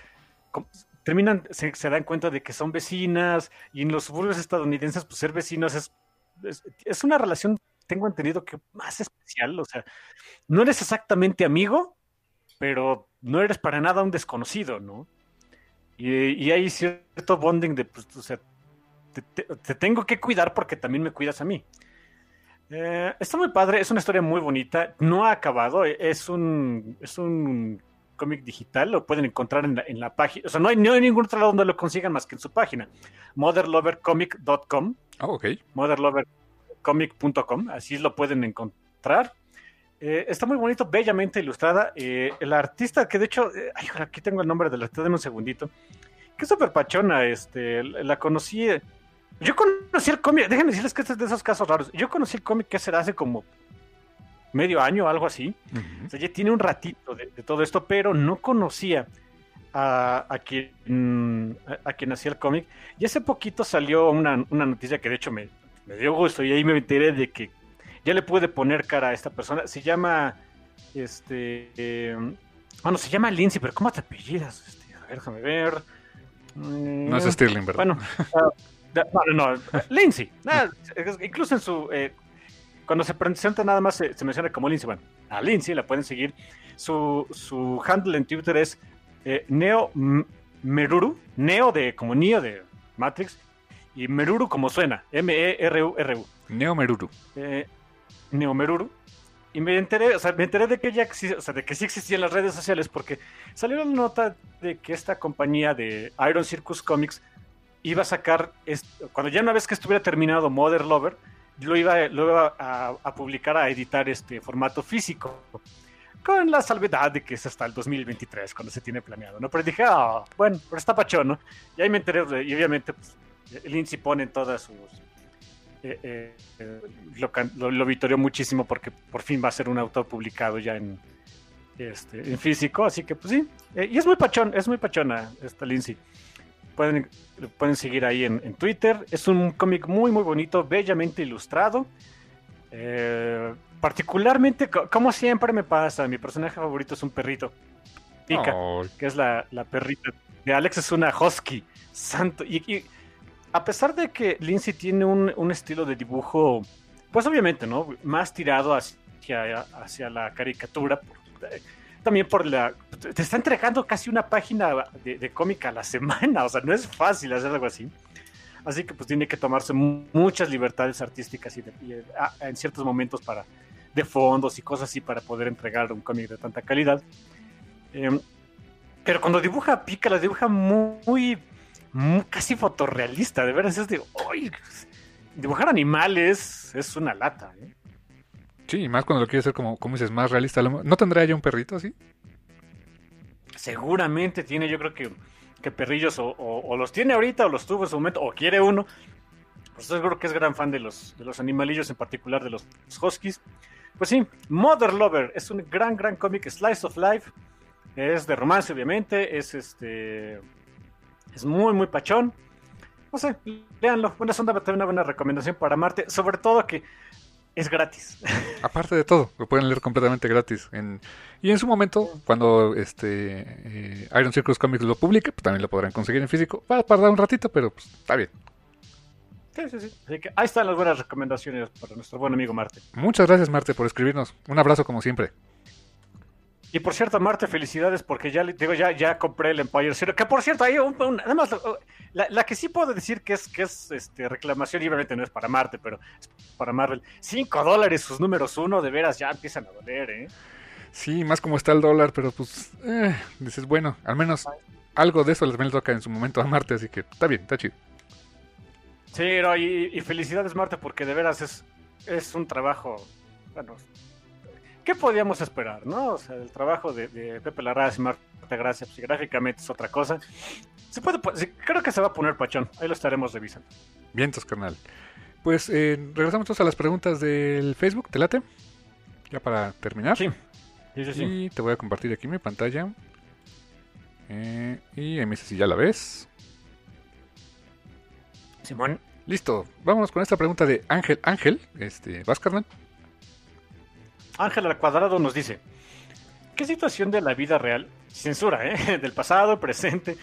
terminan, se, dan cuenta de que son vecinas y en los suburbios estadounidenses, pues ser vecinos es, es, una relación, tengo entendido que más especial, o sea, no eres exactamente amigo, pero no eres para nada un desconocido, ¿no? Y, hay cierto bonding de, pues, o sea, te, tengo que cuidar porque también me cuidas a mí. Eh, está muy padre, es una historia muy bonita, no ha acabado, es un, es un cómic digital, lo pueden encontrar en la, en la página. O sea, no hay, no hay, ningún otro lado donde lo consigan más que en su página. motherlovercomic.com. Oh, ok. motherlovercomic.com. Así lo pueden encontrar. Eh, está muy bonito, bellamente ilustrada. Eh, el artista, que de hecho, eh, ay, aquí tengo el nombre del artista, denme un segundito. Que es súper pachona, este, la conocí. Yo conocí el cómic, déjenme decirles que este es de esos casos raros. Yo conocí el cómic que será hace como medio año, algo así. O sea, ya tiene un ratito de, todo esto, pero no conocía a, a quien, a, quien hacía el cómic. Y hace poquito salió una, noticia que de hecho me, dio gusto y ahí me enteré de que ya le pude poner cara a esta persona. Se llama, este, bueno, se llama Lindsay, pero ¿cómo te apellidas? Este, a ver, déjame ver. No es Stirling, ¿verdad? Bueno, [LAUGHS] no, no, Lindsay. [LAUGHS] incluso en su, eh, cuando se presenta nada más se, menciona como Lindsay. Bueno, a Lindsay la pueden seguir. Su, su handle en Twitter es eh, Neo Meruru. Neo de como Neo de Matrix. Y Meruru como suena. M-E-R-U-R-U. Neo Meruru. Eh, Neo Meruru. Y me enteré, o sea, me enteré de que ya o sea, de que sí existían las redes sociales porque salió la nota de que esta compañía de Iron Circus Comics iba a sacar, cuando ya una vez que estuviera terminado Mother Lover, lo iba, lo a, publicar, a editar este formato físico, con la salvedad de que es hasta el 2023 cuando se tiene planeado, ¿no? Pero dije, ah, bueno, pero está pachón, ¿no? Y ahí me enteré, y obviamente, pues, Lindsay pone en todas sus... Eh, eh, lo, lo, vitorió muchísimo porque por fin va a ser un autor publicado ya en, este, en físico, así que pues sí, eh, y es muy pachón, es muy pachona esta Lindsay. Pueden, pueden seguir ahí en, Twitter. Es un cómic muy, muy bonito, bellamente ilustrado. Eh, particularmente, como siempre me pasa, mi personaje favorito es un perrito. Pika, que es la, perrita de Alex, es una husky. Santo. Y, a pesar de que Lindsay tiene un, estilo de dibujo, pues obviamente, ¿no? Más tirado hacia, hacia la caricatura. Eh, también por la, te está entregando casi una página de, de cómic a la semana, o sea, no es fácil hacer algo así. Así que pues tiene que tomarse muchas libertades artísticas y, en ciertos momentos para de fondos y cosas así para poder entregar un cómic de tanta calidad. Em, pero cuando dibuja Pica, la dibuja muy, casi fotorrealista, de veras es de, ¡ay! dibujar animales es una lata. ¿eh? Sí, y más cuando lo quiere hacer como, como dices, más realista. ¿No tendrá ya un perrito así? Seguramente tiene, yo creo que que Perrillos o, los tiene ahorita o los tuvo en su momento o quiere uno. Pues seguro que es gran fan de los, de los animalillos, en particular de los Huskies. Pues sí, Mother Lover es un gran, gran cómic, Slice of Life. Es de romance, obviamente. Es este. Es muy, muy pachón. No sé, léanlo. Buena también una buena recomendación para Marte. Sobre todo que es gratis. [LAUGHS] Aparte de todo, lo pueden leer completamente gratis. En, y en su momento, cuando este eh, Iron Circus Comics lo publique, pues también lo podrán conseguir en físico. Va a tardar un ratito, pero pues, está bien. Sí, sí, sí. Así que ahí están las buenas recomendaciones para nuestro buen amigo Marte. Muchas gracias, Marte, por escribirnos. Un abrazo como siempre. Y por cierto, Marte, felicidades porque ya digo ya ya compré el Empire Zero. Que por cierto, hay un, además la, que sí puedo decir que es que es este reclamación y obviamente no es para Marte, pero es para Marvel. Cinco dólares sus números uno, de veras ya empiezan a doler, ¿eh? Sí, más como está el dólar, pero pues eh, dices bueno, al menos algo de eso les le toca en su momento a Marte, así que está bien, está chido. Sí, y, y felicidades Marte porque de veras es es un trabajo, bueno, ¿qué podíamos esperar, no? O sea, el trabajo de, Pepe Larraz y Marta Gracia, pues, gráficamente es otra cosa. Se puede, creo que se va a poner pachón, ahí lo estaremos revisando. Vientos, carnal. Pues eh, regresamos entonces a las preguntas del Facebook, ¿te late? Ya para terminar. Sí. sí, sí, Y te voy a compartir aquí mi pantalla. Eh, y me dice si ya la ves. Simón. Listo, vámonos con esta pregunta de Ángel. Ángel, este, ¿vas, carnal? Ángel al cuadrado nos dice, ¿qué situación de la vida real, censura, ¿eh? [LAUGHS] del pasado, presente,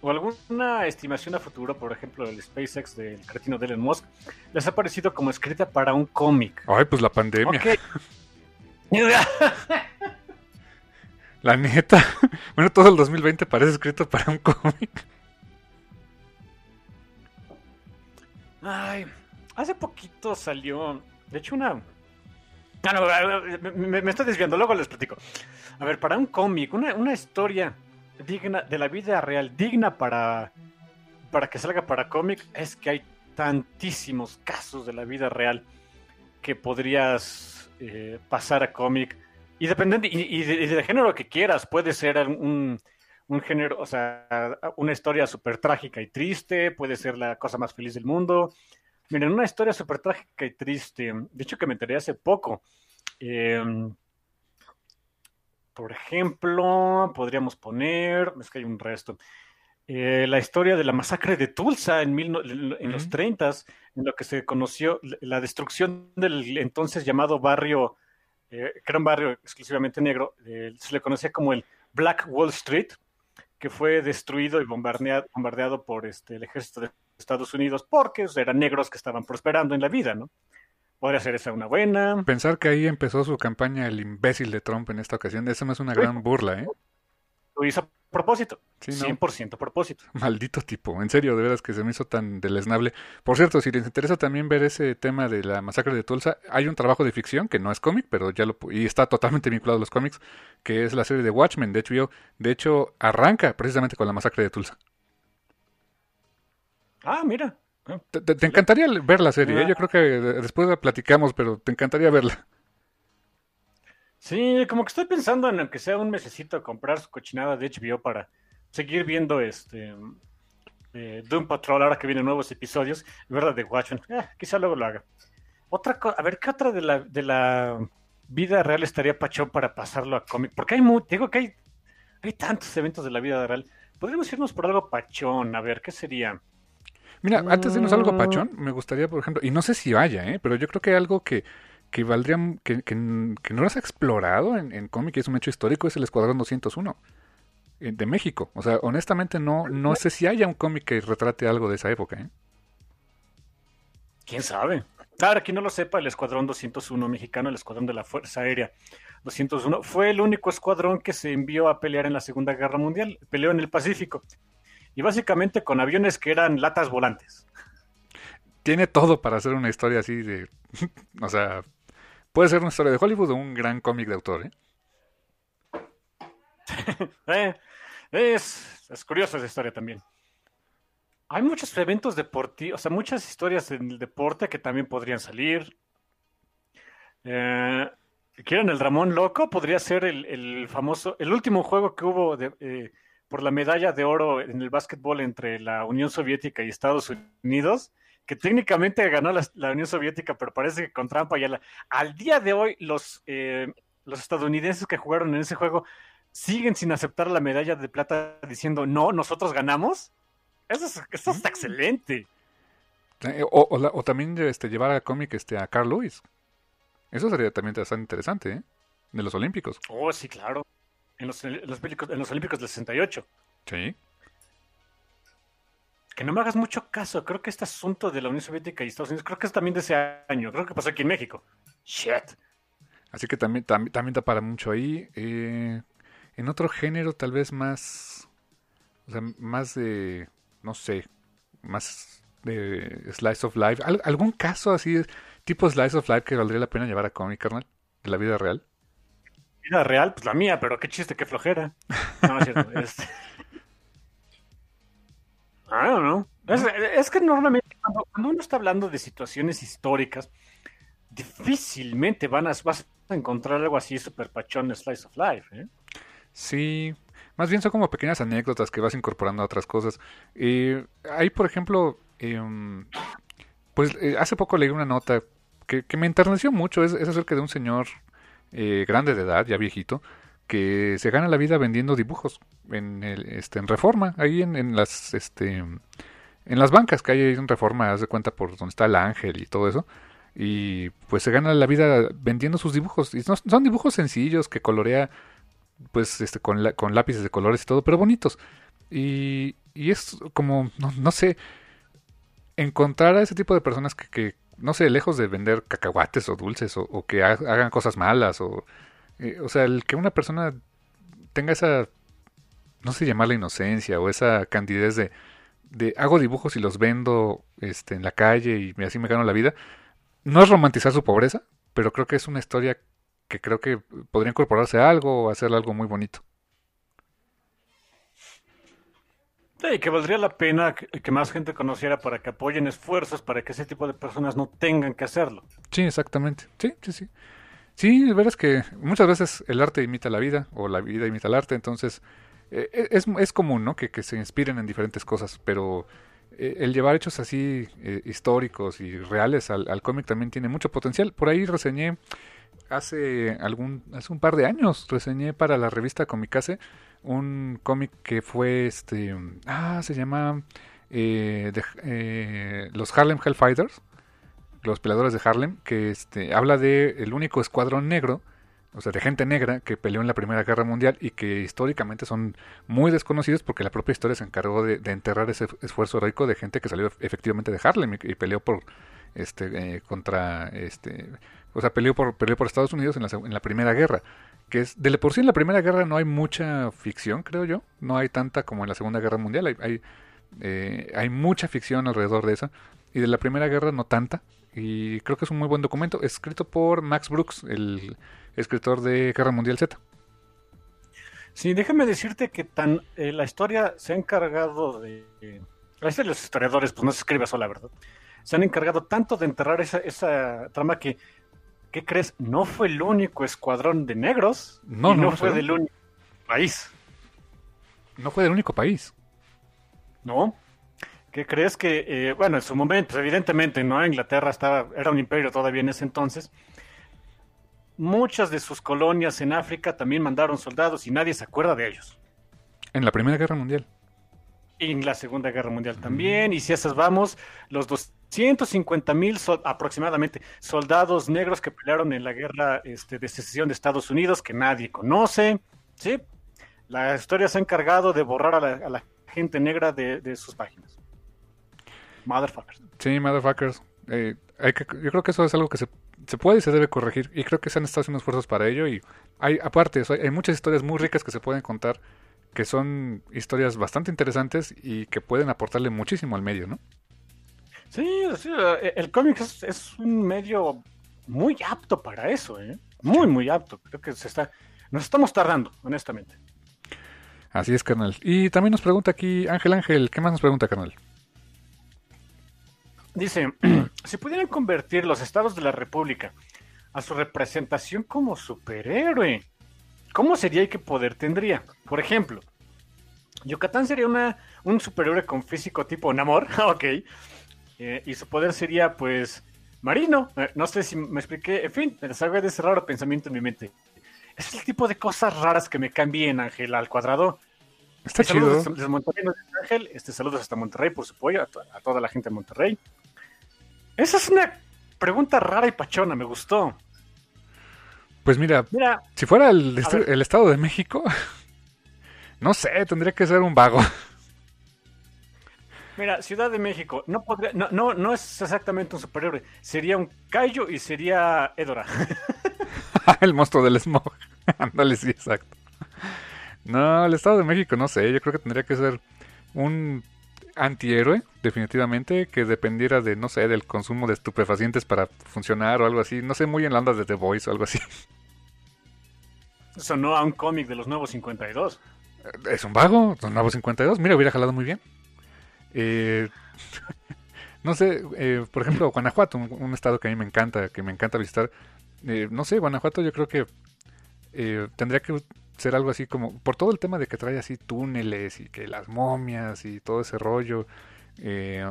o alguna estimación a futuro, por ejemplo, del SpaceX del cretino de Elon Musk, les ha parecido como escrita para un cómic? Ay, pues la pandemia. [LAUGHS] la neta. [LAUGHS] Bueno, todo el 2020 parece escrito para un cómic. Ay, hace poquito salió, de hecho, una Ah, me, estoy desviando, luego les platico. A ver, para un cómic, una, historia digna de la vida real, digna para, para que salga para cómic, es que hay tantísimos casos de la vida real que podrías eh, pasar a cómic. Y y, de, género que quieras, puede ser un, un género, o sea, una historia súper trágica y triste, puede ser la cosa más feliz del mundo, Miren, una historia súper trágica y triste. De hecho, que me enteré hace poco. Em, por ejemplo, podríamos poner, es que hay un resto, eh, la historia de la masacre de Tulsa en, en los 30, en lo que se conoció la destrucción del entonces llamado barrio, eh, que era un barrio exclusivamente negro, eh, se le conocía como el Black Wall Street, que fue destruido y bombardeado, bombardeado por este, el ejército de Estados Unidos porque eran negros que estaban prosperando en la vida, ¿no? Podría ser esa una buena. Pensar que ahí empezó su campaña el imbécil de Trump en esta ocasión, eso no es una gran burla, ¿eh? Lo hizo a propósito, sí, 100% a propósito. Maldito tipo, en serio, de veras que se me hizo tan deleznable. Por cierto, si les interesa también ver ese tema de la masacre de Tulsa, hay un trabajo de ficción que no es cómic, pero ya lo y está totalmente vinculado a los cómics, que es la serie de Watchmen de HBO. De hecho, arranca precisamente con la masacre de Tulsa. Ah, mira. Te, encantaría ver la serie, ¿eh? yo creo que después la platicamos, pero te encantaría verla. Sí, como que estoy pensando en que sea un mesecito comprar su cochinada de HBO para seguir viendo este eh, Doom Patrol ahora que vienen nuevos episodios, verdad de Watchmen. Eh, quizá luego lo haga. Otra cosa, a ver, ¿qué otra de la, de la vida real estaría pachón para pasarlo a cómic? Porque hay digo que hay, hay tantos eventos de la vida real. Podríamos irnos por algo pachón, a ver, ¿qué sería? Mira, antes de irnos a algo mm. pachón, me gustaría, por ejemplo, y no sé si vaya, ¿eh? pero yo creo que algo que, que valdría, que, que, no lo has explorado en, en cómic, es un hecho histórico, es el Escuadrón 201 eh, de México. O sea, honestamente no, no sé si haya un cómic que retrate algo de esa época. ¿eh? ¿Quién sabe? Claro, quien no lo sepa, el Escuadrón 201 mexicano, el Escuadrón de la Fuerza Aérea 201, fue el único escuadrón que se envió a pelear en la Segunda Guerra Mundial. Peleó en el Pacífico. Y básicamente con aviones que eran latas volantes. Tiene todo para hacer una historia así de... [LAUGHS] o sea, puede ser una historia de Hollywood o un gran cómic de autor, ¿eh? [LAUGHS] eh es, es curiosa esa historia también. Hay muchos eventos deportivos, o sea, muchas historias en el deporte que también podrían salir. Eh, ¿Quieren el Ramón Loco? Podría ser el, famoso, el último juego que hubo eh, por la medalla de oro en el básquetbol entre la Unión Soviética y Estados Unidos, que técnicamente ganó la, Unión Soviética, pero parece que con trampa ya la... Al día de hoy, los, eh, los estadounidenses que jugaron en ese juego siguen sin aceptar la medalla de plata diciendo, no, nosotros ganamos. Eso, es, está excelente. Eh, o, también este, llevar a cómic este, a Carl Lewis. Eso sería también bastante interesante, ¿eh? De los Olímpicos. Oh, sí, claro. En los, en los, en los Olímpicos del 68. Sí. Que no me hagas mucho caso. Creo que este asunto de la Unión Soviética y Estados Unidos, creo que es también de ese año. Creo que pasó aquí en México. Shit. Así que también, también, también da para mucho ahí. Eh, en otro género tal vez más, o sea, más de, no sé, más de Slice of Life. ¿Algún caso así, tipo Slice of Life que valdría la pena llevar a cómic, carnal? ¿De la vida real? Vida real, pues la mía, pero qué chiste, qué flojera. No, es cierto. [LAUGHS] I don't know. Es, que normalmente cuando, uno está hablando de situaciones históricas, difícilmente van a, vas a encontrar algo así super pachón de Slice of Life. ¿eh? Sí, más bien son como pequeñas anécdotas que vas incorporando a otras cosas. Eh, ahí, por ejemplo, em, pues eh, hace poco leí una nota que, me enterneció mucho. Es, acerca de un señor eh, grande de edad, ya viejito, que se gana la vida vendiendo dibujos en, este, en Reforma, ahí en, las... Este, en las bancas que hay en Reforma, haz de cuenta por donde está el ángel y todo eso. Y pues se gana la vida vendiendo sus dibujos. Y son dibujos sencillos que colorea pues este con, con lápices de colores y todo, pero bonitos. Y, y es como, no, sé, encontrar a ese tipo de personas que, no sé, lejos de vender cacahuates o dulces o, que hagan cosas malas o, eh, o sea, el que una persona tenga esa, no sé llamarla inocencia o esa candidez de, de hago dibujos y los vendo este, en la calle y así me gano la vida, no es romantizar su pobreza, pero creo que es una historia que creo que podría incorporarse a algo o hacer algo muy bonito. Sí, que valdría la pena que, más gente conociera para que apoyen esfuerzos para que ese tipo de personas no tengan que hacerlo. Sí, exactamente. Sí, sí, sí. Sí, la verdad que muchas veces el arte imita la vida o la vida imita el arte, entonces eh, eh, es, es, común, ¿no? Que, que, se inspiren en diferentes cosas, pero eh, el llevar hechos así históricos y reales al, al cómic también tiene mucho potencial. Por ahí reseñé hace algún hace un par de años reseñé para la revista Comicase un cómic que fue este ah se llama eh, eh, los Harlem Hellfighters los peleadores de Harlem que este habla de el único escuadrón negro o sea de gente negra que peleó en la Primera Guerra Mundial y que históricamente son muy desconocidos porque la propia historia se encargó de, enterrar ese esfuerzo heroico de gente que salió efectivamente de Harlem y, peleó por este eh, contra este o sea, peleó por, peleó por Estados Unidos en la, en la Primera Guerra. Que es, de por sí en la Primera Guerra no hay mucha ficción, creo yo. No hay tanta como en la Segunda Guerra Mundial. Hay, hay, eh, hay mucha ficción alrededor de esa. Y de la Primera Guerra no tanta. Y creo que es un muy buen documento, escrito por Max Brooks, el escritor de Guerra Mundial Z. Sí, déjame decirte que tan eh, la historia se ha encargado de... la historia de los historiadores, pues no se escribe sola, ¿verdad? Se han encargado tanto de enterrar esa, esa trama que ¿qué crees? No fue el único escuadrón de negros. No, no, fue del único país. No fue del único país. No. ¿Qué crees que, eh, bueno, en su momento, pues, evidentemente, ¿no? Inglaterra estaba, era un imperio todavía en ese entonces. Muchas de sus colonias en África también mandaron soldados y nadie se acuerda de ellos. En la Primera Guerra Mundial. En la Segunda Guerra Mundial también. Y si esas vamos, los dos 150 mil aproximadamente soldados negros que pelearon en la guerra este, de secesión de Estados Unidos que nadie conoce. ¿sí? La historia se ha encargado de borrar a la, gente negra de, sus páginas. Motherfuckers. Sí, motherfuckers. Eh, hay que, yo creo que eso es algo que se, se puede y se debe corregir. Y creo que se han estado haciendo esfuerzos para ello. Y hay, aparte, eso, hay muchas historias muy ricas que se pueden contar, que son historias bastante interesantes y que pueden aportarle muchísimo al medio, ¿no? Sí, sí, eh, el cómic es, es un medio muy apto para eso, ¿eh? Muy, muy apto. Creo que se está, nos estamos tardando, honestamente. Así es, carnal. Y también nos pregunta aquí Ángel Ángel, ¿qué más nos pregunta, carnal? Dice, [CLEARS THROAT] si pudieran convertir los estados de la República a su representación como superhéroe, ¿cómo sería y qué poder tendría? Por ejemplo, Yucatán sería una, un superhéroe con físico tipo Namor, [LAUGHS] ok, eh, y su poder sería pues marino, eh, no sé si me expliqué, en fin, me salga de ese raro pensamiento en mi mente. Es el tipo de cosas raras que me cambian, Ángel, al cuadrado. Está chido. Saludos desde Monterrey, Ángel. Este, saludos hasta Monterrey por su apoyo, a, to- a toda la gente de Monterrey. Esa es una pregunta rara y pachona, me gustó. Pues mira, Mira, si fuera est- el Estado de México, [LAUGHS] no sé, tendría que ser un vago. Mira, Ciudad de México, no, podría, no, no, no es exactamente un superhéroe, sería un Kaiju y sería Edora. [LAUGHS] el monstruo del smog. [LAUGHS] Ándale, sí, exacto. No, el Estado de México, no sé, yo creo que tendría que ser un antihéroe, definitivamente, que dependiera de, no sé, del consumo de estupefacientes para funcionar o algo así. No sé, muy en la onda de The Voice o algo así. [LAUGHS] Sonó a un cómic de los nuevos 52. Es un vago, son nuevos 52. Mira, hubiera jalado muy bien. Eh, [LAUGHS] no sé, eh, por ejemplo, Guanajuato, un, estado que a mí me encanta, que me encanta visitar. Eh, no sé, Guanajuato yo creo que eh, tendría que ser algo así como, por todo el tema de que trae así túneles y que las momias y todo ese rollo. eh,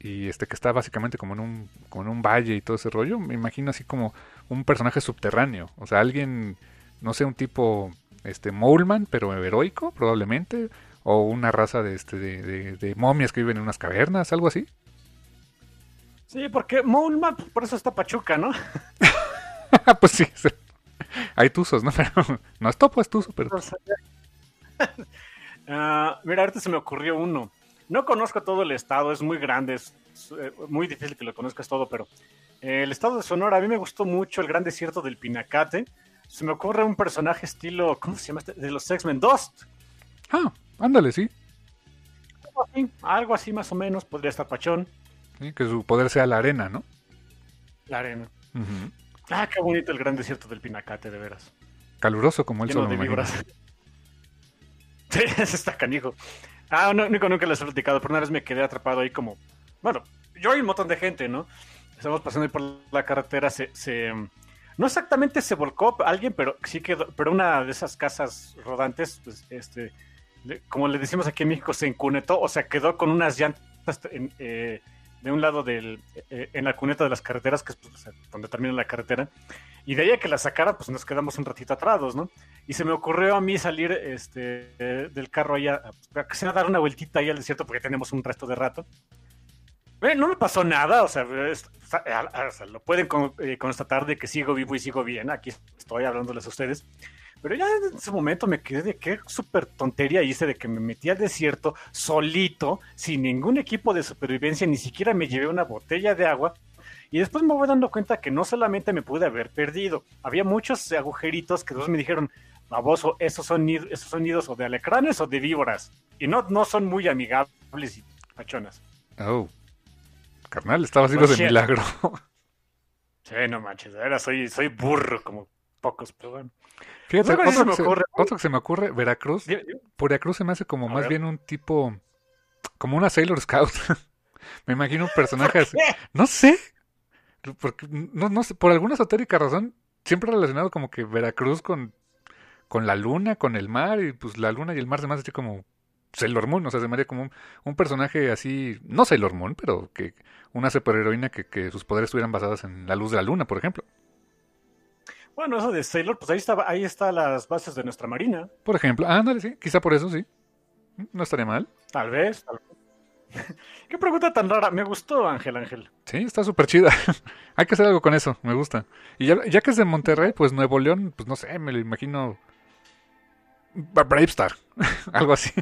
y este que está básicamente como en un como en un valle y todo ese rollo, me imagino así como un personaje subterráneo, o sea, alguien no sé, un tipo este Moleman, pero heroico probablemente, o una raza de este de, de- de momias que viven en unas cavernas, algo así. Sí, porque Moulman, por eso está Pachuca, ¿no? [LAUGHS] pues sí, hay tuzos, ¿no? [LAUGHS] Pero no es topo, es tuzo, pero [LAUGHS] Ah, mira, ahorita se me ocurrió uno. No conozco todo el estado, es muy grande, es, es, eh, muy difícil que lo conozcas todo, pero eh, el estado de Sonora, a mí me gustó mucho el gran desierto del Pinacate. Se me ocurre un personaje estilo, ¿cómo se llama este? De los X-Men Dust. ah, ándale, sí. Algo así, algo así más o menos, podría estar Pachón, Sí, que su poder sea la arena, ¿no? la arena. Ah, qué bonito el gran desierto del Pinacate, de veras. Caluroso como el sol, de víboras. [LAUGHS] Sí, ese está canijo. Ah, no, nunca, nunca les he platicado, pero una vez me quedé atrapado ahí como... Bueno, yo y un montón de gente, ¿no? Estamos pasando ahí por la carretera, se... se- no exactamente se volcó alguien, pero sí quedó... Pero una de esas casas rodantes, pues, este... como le decimos aquí en México, se encunetó, o sea, quedó con unas llantas en, eh, de un lado del... eh, en la cuneta de las carreteras, que es pues, donde termina la carretera. Y de ahí a que la sacara, pues nos quedamos un ratito atrados, ¿no? Y se me ocurrió a mí salir este, del carro ahí a, a, que sea dar una vueltita ahí al desierto porque tenemos un resto de rato. Eh, no me pasó nada, o sea, es- a- a- o sea, lo pueden con- eh, constatar de que sigo vivo y sigo bien. Aquí estoy hablándoles a ustedes. Pero ya en ese momento me quedé de qué súper tontería hice de que me metí al desierto solito, sin ningún equipo de supervivencia, ni siquiera me llevé una botella de agua. Y después me voy dando cuenta que no solamente me pude haber perdido, había muchos agujeritos que después me dijeron, baboso, esos son, esos son nidos o de alacranes o de víboras. Y no, no son muy amigables y pachonas. Oh. Carnal, vivo Pues de milagro. [LAUGHS] Sí, no manches, ahora soy, soy burro como pocos, pero bueno. Fíjate, otro, se me que se, ocurre. otro que se me ocurre, Veracruz. Di- di- Por Veracruz se me hace como A más ver. bien un tipo, como una Sailor Scout. [LAUGHS] me imagino un personaje así. No sé. Porque, no, no sé, por alguna esotérica razón, siempre relacionado como que Veracruz con, con la luna, con el mar, y pues la luna y el mar se me hace así como Sailor Moon, o sea, se me haría como un, un personaje así, no Sailor Moon, pero que una superheroína que, que sus poderes estuvieran basados en la luz de la luna, por ejemplo. Bueno, eso de Sailor, pues ahí está, ahí está las bases de nuestra marina. Por ejemplo, ándale, sí, quizá por eso sí. No estaría mal. Tal vez, tal vez. [LAUGHS] Qué pregunta tan rara. Me gustó, Ángel Ángel. Sí, está súper chida. [LAUGHS] Hay que hacer algo con eso, me gusta. Y ya, ya que es de Monterrey, pues Nuevo León, pues no sé, me lo imagino. Bra- Bravestar, [LAUGHS] algo así.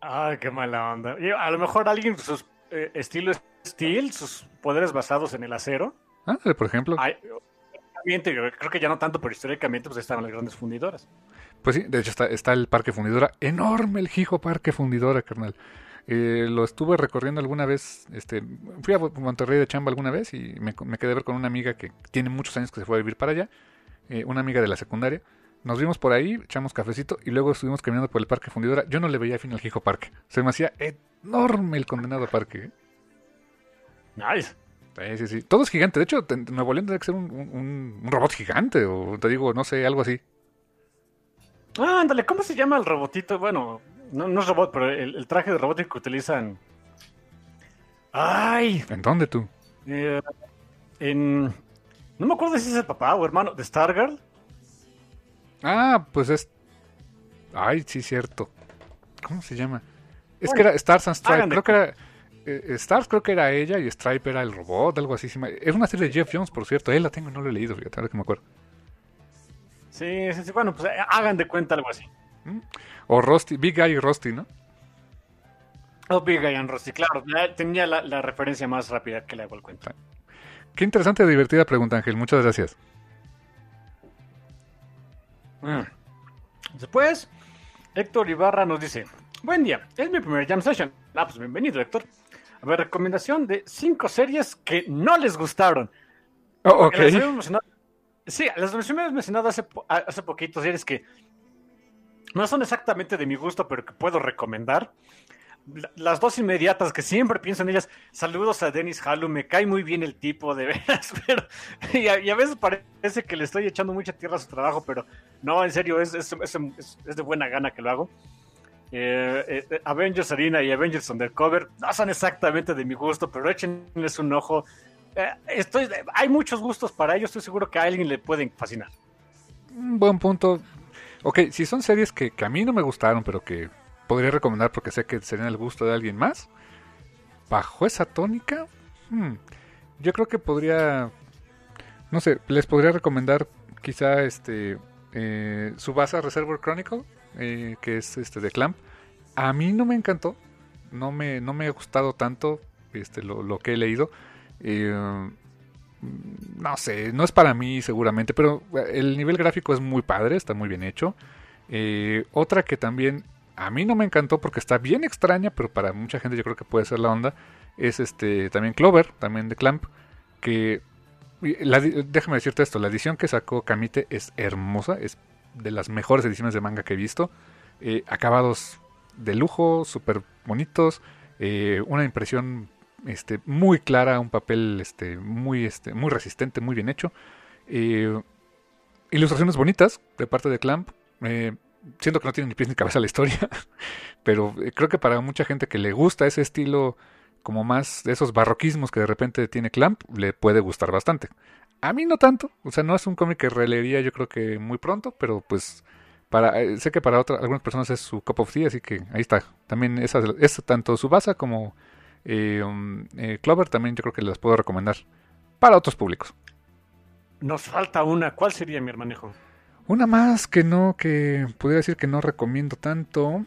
Ay, qué mala onda. A lo mejor alguien, sus eh, estilo Steel, sus poderes basados en el acero. Ah, por ejemplo. Creo que ya no tanto, pero históricamente pues estaban las grandes fundidoras. Pues sí, de hecho está, está el Parque Fundidora. Enorme el Hijo Parque Fundidora, carnal. Eh, lo estuve recorriendo alguna vez, este, fui a Monterrey de chamba alguna vez y me, me quedé a ver con una amiga que tiene muchos años que se fue a vivir para allá, eh, una amiga de la secundaria. Nos vimos por ahí, echamos cafecito y luego estuvimos caminando por el Parque Fundidora. Yo no le veía fin al Hijo Parque. Se me hacía enorme el condenado parque. ¿eh? Nice. Sí, sí, sí. Todo es gigante. De hecho, Nuevo León debe ser un, un, un, robot gigante o te digo, no sé, algo así. Ah, ándale, ¿cómo se llama el robotito? Bueno, no, no es robot, pero el, el, traje de robótico que utilizan. ¡Ay! ¿En dónde tú? Eh, en. No me acuerdo si es el papá o hermano de Stargirl. Ah, pues es. Ay, sí, cierto. ¿Cómo se llama? Es que era Stars and Stripes. Creo que era. Eh, Stars creo que era ella y Stripe era el robot, algo así. Es una serie de Jeff Jones, por cierto. Él la tengo, no lo he leído, fíjate, ahora que me acuerdo. Sí, sí, sí, bueno, pues hagan de cuenta algo así. ¿Mm? O Rusty, Big Guy y Rusty, ¿no? O Big Guy and Rusty, claro. Tenía la, la, referencia más rápida que le hago el cuento. Qué interesante y divertida pregunta, Ángel. Muchas gracias. Mm. Después, Héctor Ibarra nos dice: Buen día, es mi primer jam session. Ah, pues bienvenido, Héctor. A ver, recomendación de cinco series que no les gustaron. Oh, ok. Sí, las mencionado hace, hace poquito, series que no son exactamente de mi gusto, pero que puedo recomendar. Las dos inmediatas que siempre pienso en ellas. Saludos a Dennis Halu, me cae muy bien el tipo, de veras, [LAUGHS] pero. Y a, y a veces parece que le estoy echando mucha tierra a su trabajo, pero no, en serio, es, es, es, es de buena gana que lo hago. Eh, eh, Avengers Arena y Avengers Undercover no son exactamente de mi gusto, pero échenles un ojo. Eh, hay muchos gustos para ellos, estoy seguro que a alguien le pueden fascinar. Un buen punto. Ok, si son series que, que, a mí no me gustaron, pero que podría recomendar porque sé que serían el gusto de alguien más, bajo esa tónica, hmm, yo creo que podría, no sé, les podría recomendar quizá este eh, Subasa Reservoir Chronicle, eh, que es este de Clamp. A mí no me encantó, no me, no me ha gustado tanto este, lo, lo que he leído. Eh, no sé, no es para mí seguramente, pero el nivel gráfico es muy padre, está muy bien hecho. Eh, otra que también a mí no me encantó porque está bien extraña, pero para mucha gente yo creo que puede ser la onda, es este también Clover, también de Clamp, que déjame decirte esto, la edición que sacó Kamite es hermosa, es de las mejores ediciones de manga que he visto, eh, acabados de lujo, súper bonitos, eh, una impresión este, muy clara, un papel este, muy, este, muy resistente, muy bien hecho. Eh, ilustraciones bonitas de parte de Clamp. Siento que no tiene ni pies ni cabeza la historia, [LAUGHS] pero creo que para mucha gente que le gusta ese estilo, como más de esos barroquismos que de repente tiene Clamp, le puede gustar bastante. A mí no tanto, o sea, no es un cómic que releería yo creo que muy pronto, pero pues para eh, sé que para otras algunas personas es su cup of tea, así que ahí está. También esa es tanto su base como eh, um, eh, Clover también yo creo que las puedo recomendar para otros públicos. Nos falta una. ¿Cuál sería mi hermanejo? Una más que no, que pudiera decir que no recomiendo tanto,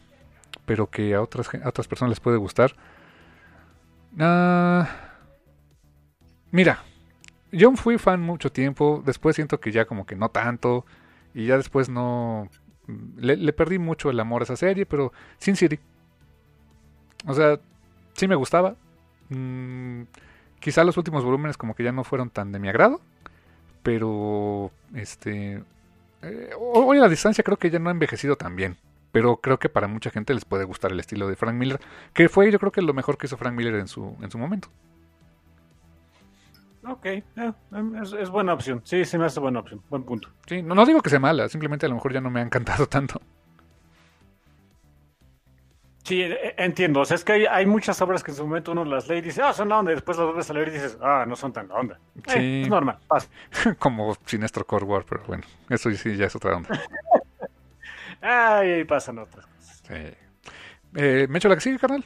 pero que a otras, a otras personas les puede gustar. Uh, mira, yo fui fan mucho tiempo, después siento que ya como que no tanto, y ya después no... Le, perdí mucho el amor a esa serie, pero Sin City. O sea, sí me gustaba. Mm, quizá los últimos volúmenes como que ya no fueron tan de mi agrado. Pero, este... Eh, hoy a la distancia creo que ya no ha envejecido tan bien. Pero creo que para mucha gente les puede gustar el estilo de Frank Miller. Que fue yo creo que lo mejor que hizo Frank Miller en su, en su momento. Ok, eh, es, es, buena opción. Sí, se me hace buena opción. Buen punto. Sí, no, no digo que sea mala. Simplemente a lo mejor ya no me ha encantado [LAUGHS] tanto. Sí, entiendo. O sea, es que hay, hay, muchas obras que en su momento uno las lee y dice, ah, son la onda, y después las vuelves a leer y dices, ah, no son tan la onda. Sí. Eh, es normal, pasa. [LAUGHS] Como Sinestro Core War, pero bueno, eso sí ya es otra onda. [LAUGHS] Ay, ahí pasan otras cosas. Sí. Eh, ¿Me echo la que sigue, carnal?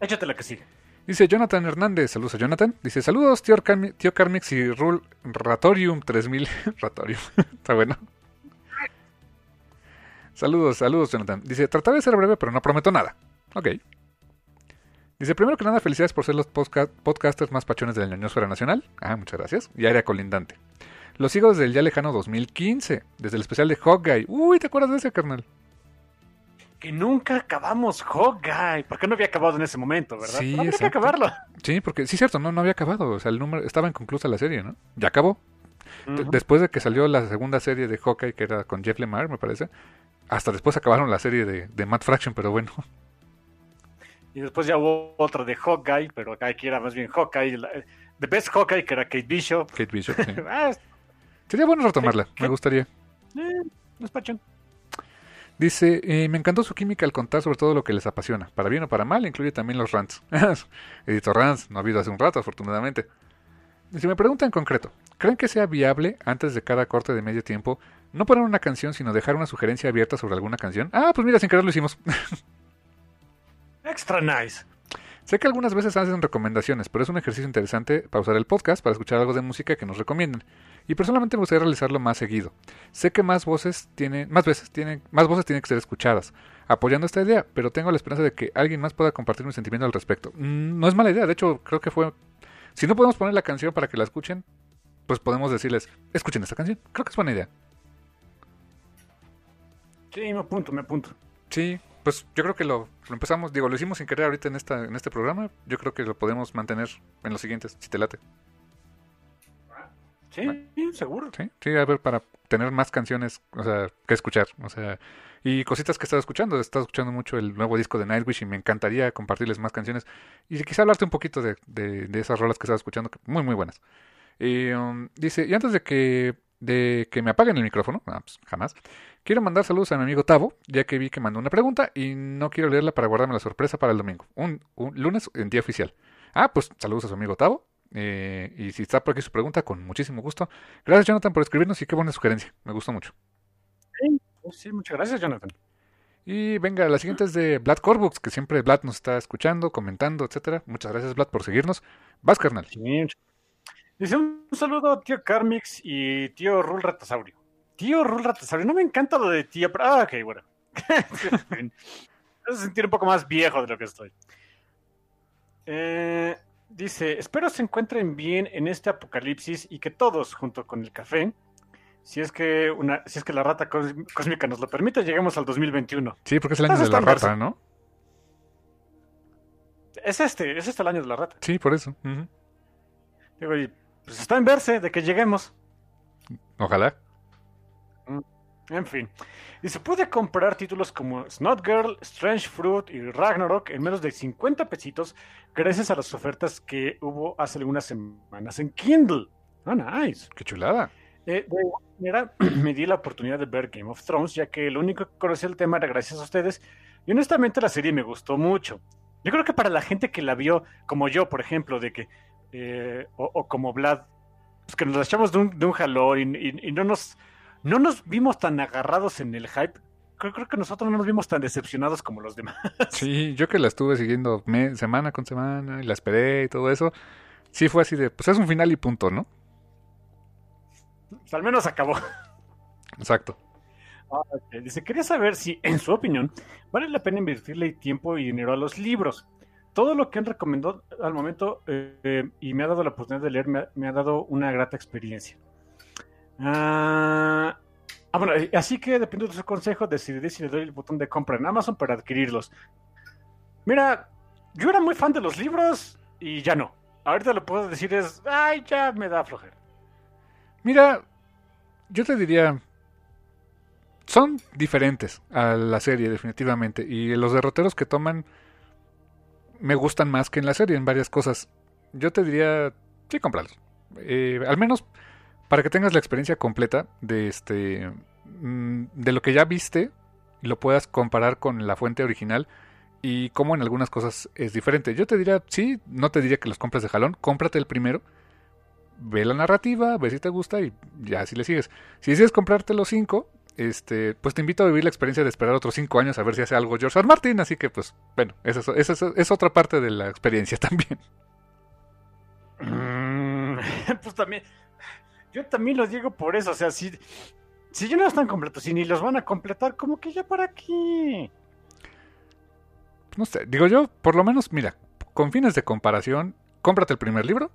Échate la que sigue. Dice Jonathan Hernández, saludos a Jonathan. Dice, saludos, tío, Carmi tío Carmix y Rule Ratorium 3000. [LAUGHS] Ratorium, [LAUGHS] está bueno. Saludos, saludos, Jonathan. Dice, trataré de ser breve, pero no prometo nada. Ok. Dice, primero que nada, felicidades por ser los podcasters más pachones de la ñoñosfera nacional. Ah, muchas gracias. Y área colindante. Los sigo desde el ya lejano 2015, desde el especial de Hawkeye. Uy, ¿te acuerdas de ese, carnal? Que nunca acabamos Hawkeye. Porque no había acabado en ese momento, ¿verdad? Sí, Pero habría que acabarlo. Sí, porque sí, cierto, no, no había acabado. O sea, el número estaba inconclusa la serie, ¿no? Ya acabó. Después de que salió la segunda serie de Hawkeye, que era con Jeff Lemire, me parece. Hasta después acabaron la serie de, de Matt Fraction, pero bueno. Y después ya hubo otra de Hawkeye, pero acá aquí era más bien Hawkeye. la- The Best Hawkeye, que era Kate Bishop. Kate Bishop. sí. [LAUGHS] ah, Sería bueno retomarla, me gustaría. eh, no es pachón. Dice, eh, me encantó su química al contar sobre todo lo que les apasiona. Para bien o para mal, incluye también los rants. [LAUGHS] Editor rants, no ha habido hace un rato, afortunadamente. Si me preguntan en concreto, ¿creen que sea viable, antes de cada corte de medio tiempo, no poner una canción, sino dejar una sugerencia abierta sobre alguna canción? Ah, pues mira, sin querer lo hicimos. [LAUGHS] Extra nice. sé que algunas veces hacen recomendaciones, pero es un ejercicio interesante pausar el podcast para escuchar algo de música que nos recomienden. Y personalmente me gustaría realizarlo más seguido. Sé que más voces tienen, más veces tienen, más voces tienen que ser escuchadas, apoyando esta idea, pero tengo la esperanza de que alguien más pueda compartir mi sentimiento al respecto. Mm, no es mala idea, de hecho creo que fue, si no podemos poner la canción para que la escuchen, pues podemos decirles, escuchen esta canción. Creo que es buena idea. Sí, me apunto, me apunto. Sí, pues yo creo que lo, lo empezamos, digo, lo hicimos sin querer ahorita en esta, en este programa. Yo creo que lo podemos mantener en los siguientes, si te late. Sí, seguro. Sí, sí, a ver, para tener más canciones, o sea, que escuchar, o sea, y cositas que he estado escuchando. He estado escuchando mucho el nuevo disco de Nightwish y me encantaría compartirles más canciones y quizá hablarte un poquito de, de, de esas rolas que he estado escuchando, que muy, muy buenas. Y, um, dice, y antes de que, de que me apaguen el micrófono, pues, jamás, quiero mandar saludos a mi amigo Tavo, ya que vi que mandó una pregunta y no quiero leerla para guardarme la sorpresa para el domingo, un, un lunes en día oficial. Ah, pues saludos a su amigo Tavo. Eh, y si está por aquí su pregunta, con muchísimo gusto. Gracias, Jonathan, por escribirnos y qué buena sugerencia. Me gustó mucho. Sí, muchas gracias, Jonathan. Y venga, la siguiente es de Vlad Corbux, que siempre Vlad nos está escuchando, comentando, etcétera. Muchas gracias, Vlad, por seguirnos. Vas, carnal. Sí. Dice un saludo a tío Carmix y tío Rul Ratasaurio. Tío Rul Ratasaurio, no me encanta lo de tío, pero. Ah, ok, bueno. me [LAUGHS] hace sentir un poco más viejo de lo que estoy. Eh, dice: Espero se encuentren bien en este apocalipsis y que todos, junto con el café, si es que, una, si es que la rata cós- cósmica nos lo permite, lleguemos al 2021. Sí, porque es el año de la rata, ¿no? Es este, es este el año de la rata. Sí, por eso. Ujú. Digo, y pues está en verse de que lleguemos. Ojalá. En fin. Y se puede comprar títulos como Snot Girl, Strange Fruit y Ragnarok en menos de 50 pesitos gracias a las ofertas que hubo hace algunas semanas en Kindle. Ah, nice. Qué chulada. Eh, de igual manera, [CLEARS THROAT] me di la oportunidad de ver Game of Thrones, ya que lo único que conocía el tema era gracias a ustedes. Y honestamente la serie me gustó mucho. Yo creo que para la gente que la vio, como yo, por ejemplo, de que, eh, o, o como Vlad, pues que nos la echamos de un, de un jalón y, y- y no, nos, no nos vimos tan agarrados en el hype, creo, creo que nosotros no nos vimos tan decepcionados como los demás. [LAUGHS] Sí, yo que la estuve siguiendo semana con semana y la esperé y todo eso. Sí, fue así de, pues es un final y punto, ¿no? Pues al menos acabó. Exacto. Ok, Dice, quería saber si, en su opinión, vale la pena invertirle tiempo y dinero a los libros. Todo lo que han recomendado al momento eh, eh, y me ha dado la oportunidad de leer me ha, me ha dado una grata experiencia. Ah, ah, bueno, eh, así que dependiendo de su consejo, decidiré si le doy el botón de compra en Amazon para adquirirlos. Mira, yo era muy fan de los libros y ya no. Ahorita lo puedo decir es, ay, ya me da flojera. Mira, yo te diría, son diferentes a la serie definitivamente y los derroteros que toman me gustan más que en la serie en varias cosas. Yo te diría, sí, cómpralos. Eh, al menos para que tengas la experiencia completa de este mm, de lo que ya viste y lo puedas comparar con la fuente original y cómo en algunas cosas es diferente. Yo te diría, sí, no te diría que los compres de jalón, cómprate el primero ve la narrativa, ve si te gusta y ya si le sigues. Si decides comprarte los cinco, este, pues te invito a vivir la experiencia de esperar otros cinco años a ver si hace algo George R. Martin, así que pues, bueno, esa es, esa es- es otra parte de la experiencia [LAUGHS] también. Mm, [LAUGHS] pues también, yo también los digo por eso, o sea, si, si ya no están completos y ni los van a completar, como que ya para qué. no sé, digo yo, por lo menos, mira, con fines de comparación, cómprate el primer libro,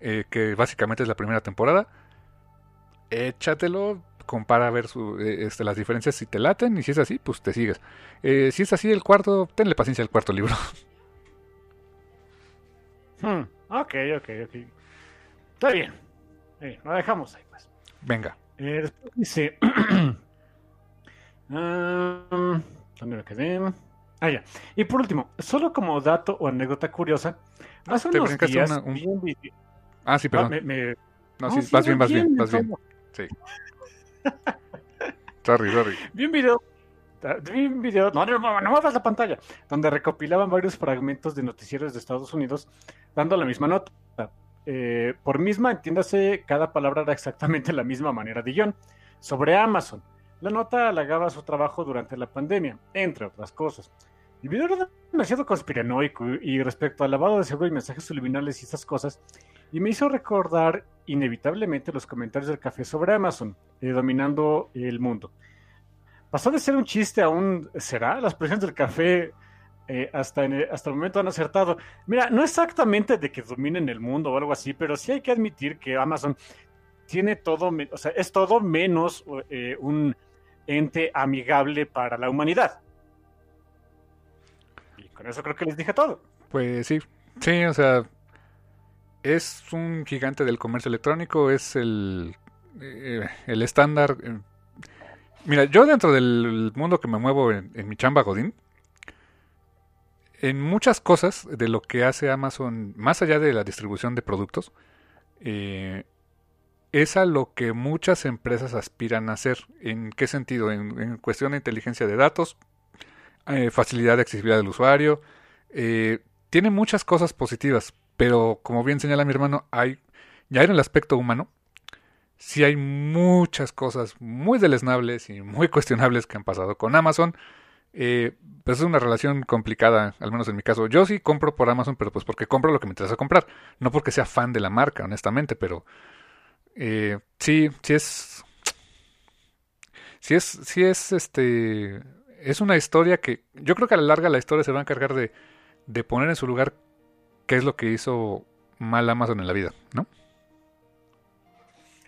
eh, que básicamente es la primera temporada, échatelo, compara a ver su, eh, este, las diferencias si te laten, y si es así, pues te sigues. Eh, si es así el cuarto, tenle paciencia al cuarto libro. [LAUGHS] Hmm, ok, ok, ok. Está bien. Eh, lo dejamos ahí, pues. Venga. Eh, después dice. Um, [CLEARS THROAT] ¿Dónde me quedé? Ah, ya. Y por último, solo como dato o anécdota curiosa, hace Te unos días una- un- vi un video- Ah, sí, Ah, perdón. me- me- No, no, sí, vas bien, vas bien, me vas bien. Sí. Sorry, sorry. Vi un video, ah, vi un video, no, no, no, no muevas la pantalla, donde recopilaban varios fragmentos de noticieros de Estados Unidos dando la misma nota. Eh, por misma, entiéndase, cada palabra era exactamente [LAUGHS] la misma manera de guion. Sobre Amazon, la nota halagaba su trabajo durante la pandemia, entre otras cosas. El video era demasiado conspiranoico y respecto al lavado de cerebro y mensajes subliminales y esas cosas, y me hizo recordar inevitablemente los comentarios del café sobre Amazon, eh, dominando el mundo. Pasó de ser un chiste a un... ¿Será? Las presiones del café eh, hasta, el, hasta el momento han acertado. Mira, no exactamente de que dominen el mundo o algo así, pero sí hay que admitir que Amazon tiene todo, o sea, es todo menos eh, un ente amigable para la humanidad. Y con eso creo que les dije todo. Pues sí, sí, o sea, es un gigante del comercio electrónico, es el, eh, el estándar. Mira, yo dentro del mundo que me muevo en mi chamba Godín, en muchas cosas de lo que hace Amazon, más allá de la distribución de productos, eh, es a lo que muchas empresas aspiran a hacer. ¿En qué sentido? En, cuestión de inteligencia de datos, eh, facilidad de accesibilidad del usuario, eh, tiene muchas cosas positivas, pero como bien señala mi hermano, hay ya en el aspecto humano, sí hay muchas cosas muy deleznables y muy cuestionables que han pasado con Amazon. Eh, pues es una relación complicada, al menos en mi caso. Yo sí compro por Amazon, pero pues porque compro lo que me interesa comprar, no porque sea fan de la marca, honestamente, pero eh, sí, sí es, sí es, sí es, este, es una historia que yo creo que a la larga la historia se va a encargar de, de poner en su lugar qué es lo que hizo mal Amazon en la vida, ¿no?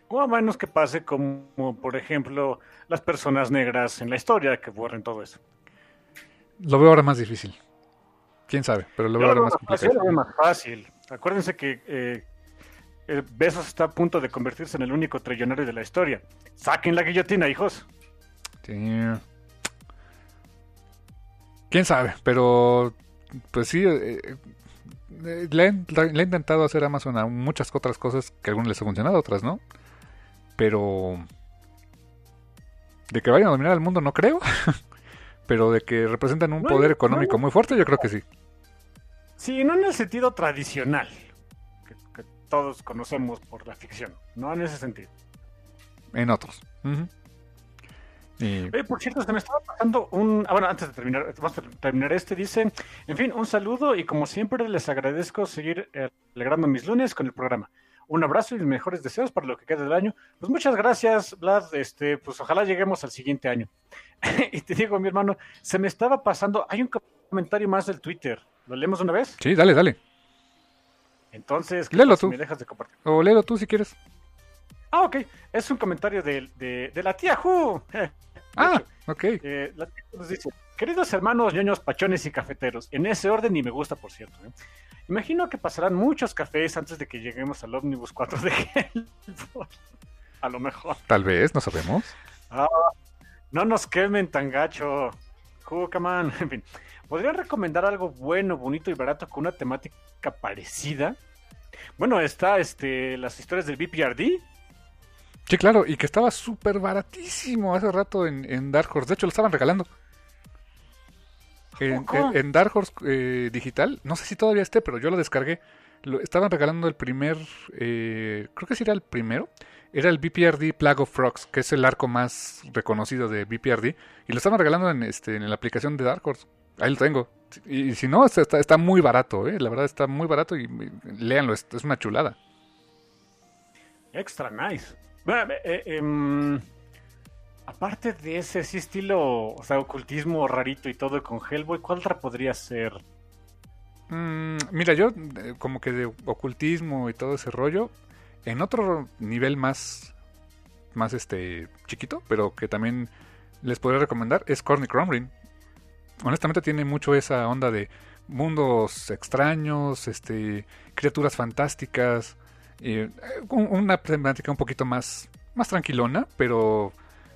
O a menos que pase como, por ejemplo, las personas negras en la historia que borren todo eso. Lo veo ahora más difícil. Quién sabe, pero lo veo ahora más complicado. más fácil. Acuérdense que eh, eh, Bezos está a punto de convertirse en el único trillonario de la historia. Saquen la guillotina, hijos. Quién sabe, pero pues sí, eh, eh, le, ha intentado hacer Amazon a muchas otras cosas que a algunos les ha funcionado, otras no. Pero de que vayan a dominar el mundo no creo. [LAUGHS] pero de que representan un No, poder económico no. muy fuerte, yo creo que sí. Sí, no en el sentido tradicional que, que todos conocemos por la ficción. No en ese sentido. En otros. Y por cierto, se me estaba pasando un... Ah, bueno, antes de terminar, vamos a terminar este, dice, en fin, un saludo y como siempre les agradezco seguir eh, alegrando mis lunes con el programa. Un abrazo y mis mejores deseos para lo que queda del año. Pues muchas gracias, Vlad. Este, pues ojalá lleguemos al siguiente año. [LAUGHS] y te digo, mi hermano, se me estaba pasando, hay un comentario más del Twitter. ¿Lo leemos una vez? sí, dale, dale. Entonces, ¿qué Léelo tú. me dejas de compartir? O léelo tú si quieres. Ah, ok. Es un comentario de, de, de la tía Ju. [LAUGHS] Ah, hecho, ok. Eh, la tía nos dice, queridos hermanos ñoños, pachones y cafeteros, en ese orden y me gusta, por cierto. ¿eh? Imagino que pasarán muchos cafés antes de que lleguemos al ómnibus 4 de Hellboy. A lo mejor. Tal vez, no sabemos. Ah, no nos quemen tan gacho. On. [LAUGHS] En fin, ¿podrían recomendar algo bueno, bonito y barato con una temática parecida? Bueno, está este, las historias del BPRD. Sí, claro, y que estaba súper baratísimo hace rato en, en Dark Horse. De hecho, lo estaban regalando. En, en- en Dark Horse eh, Digital, no sé si todavía esté, pero yo lo descargué. Lo, estaban regalando el primer, eh, creo que sí era el primero. Era el BPRD Plague of Frogs, que es el arco más reconocido de BPRD. Y lo estaban regalando en, este, en la aplicación de Dark Horse. Ahí lo tengo. Y, y si no, está, está, muy barato, eh. La verdad está muy barato y, léanlo, es, es una chulada. Extra nice. Bueno, eh, eh, em, aparte de ese estilo, o sea, ocultismo rarito y todo con Hellboy, ¿cuál otra podría ser? Mm, mira, yo eh, como que de ocultismo y todo ese rollo, en otro nivel más, más este chiquito, pero que también les podría recomendar, es Corny Crumrin. Honestamente tiene mucho esa onda de mundos extraños, este, criaturas fantásticas, eh, una temática un poquito más, más tranquilona, pero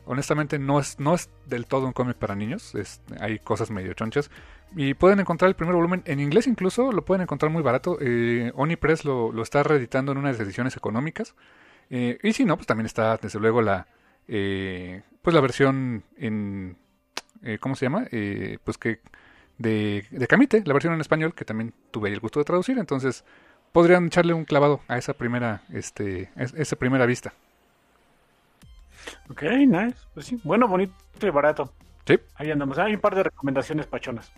honestamente no es, no es del todo un cómic para niños, hay cosas medio chonchas. Y pueden encontrar el primer volumen en inglés incluso, lo pueden encontrar muy barato. Eh, Onipress lo, lo, está reeditando en unas ediciones económicas. Eh, y si no, pues también está desde luego la, eh, pues la versión en, eh, ¿cómo se llama? Pues que de, de Camite, la versión en español, que también tuve el gusto de traducir. Entonces podrían echarle un clavado a esa primera, este, esa primera vista. Ok, nice. Pues sí, bueno, bonito y barato. Sí. Ahí andamos. Hay un par de recomendaciones pachonas.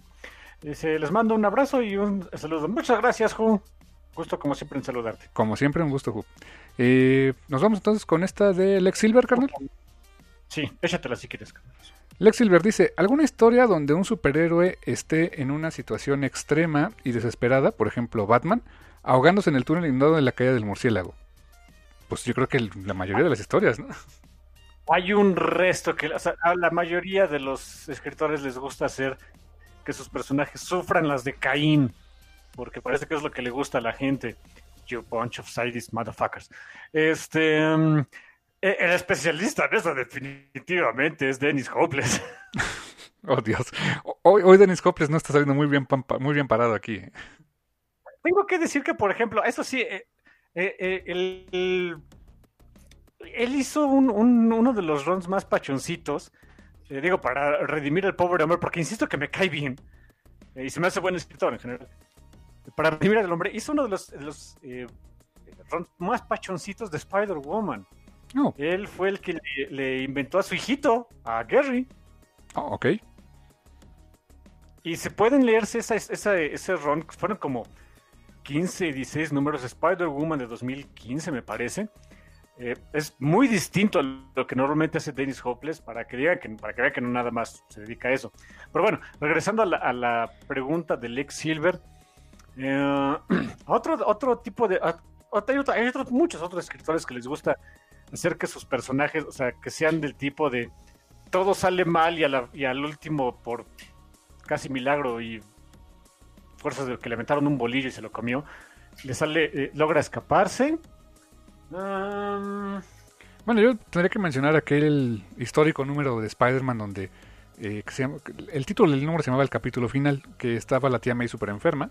Dice, les mando un abrazo y un saludo. Muchas gracias, Ju. Gusto como siempre en saludarte. Como siempre, un gusto, Ju. Eh, Nos vamos entonces con esta de Lex Silver, carnal. Sí, échatela si quieres, carnal. Lex Silver dice, ¿alguna historia donde un superhéroe esté en una situación extrema y desesperada, por ejemplo Batman, ahogándose en el túnel inundado de la caída del murciélago? Pues yo creo que la mayoría de las historias, ¿no? Hay un resto que o sea, a la mayoría de los escritores les gusta hacer que sus personajes sufran las de Caín, porque parece que es lo que le gusta a la gente. You bunch of sadist motherfuckers. Este, um, el especialista en eso definitivamente es Dennis Hopeless. [LAUGHS] Oh Dios. Hoy, hoy Dennis Hopeless no está saliendo muy bien, muy bien parado aquí. Tengo que decir que, por ejemplo, eso sí, eh, eh, el, el, él hizo un, un, uno de los runs más pachoncitos, eh, digo, para redimir al pobre hombre, porque insisto que me cae bien, eh, y se me hace buen escritor en general. Para redimir al hombre, hizo uno de los, de los eh, runs más pachoncitos de Spider-Woman. Oh. Él fue el que le, le, inventó a su hijito, a Gary. Oh, ok. Y se pueden leerse esa, esa, ese run, fueron como 15, 16 números de Spider-Woman de 2015, me parece. Eh, es muy distinto a lo que normalmente hace Dennis Hopeless para que diga que para que vea que no nada más se dedica a eso. Pero bueno, regresando a la, pregunta de Lex Silver, eh, [CLEARS THROAT] otro, otro tipo de hay, otro, hay otros, muchos otros escritores que les gusta hacer que sus personajes, o sea, que sean del tipo de todo sale mal y al último por casi milagro y fuerzas de que le aventaron un bolillo y se lo comió, le sale, eh, logra escaparse Bueno, yo tendría que mencionar aquel histórico número de Spider-Man donde eh, se llama, el título del número se llamaba El capítulo final, que estaba la tía May súper enferma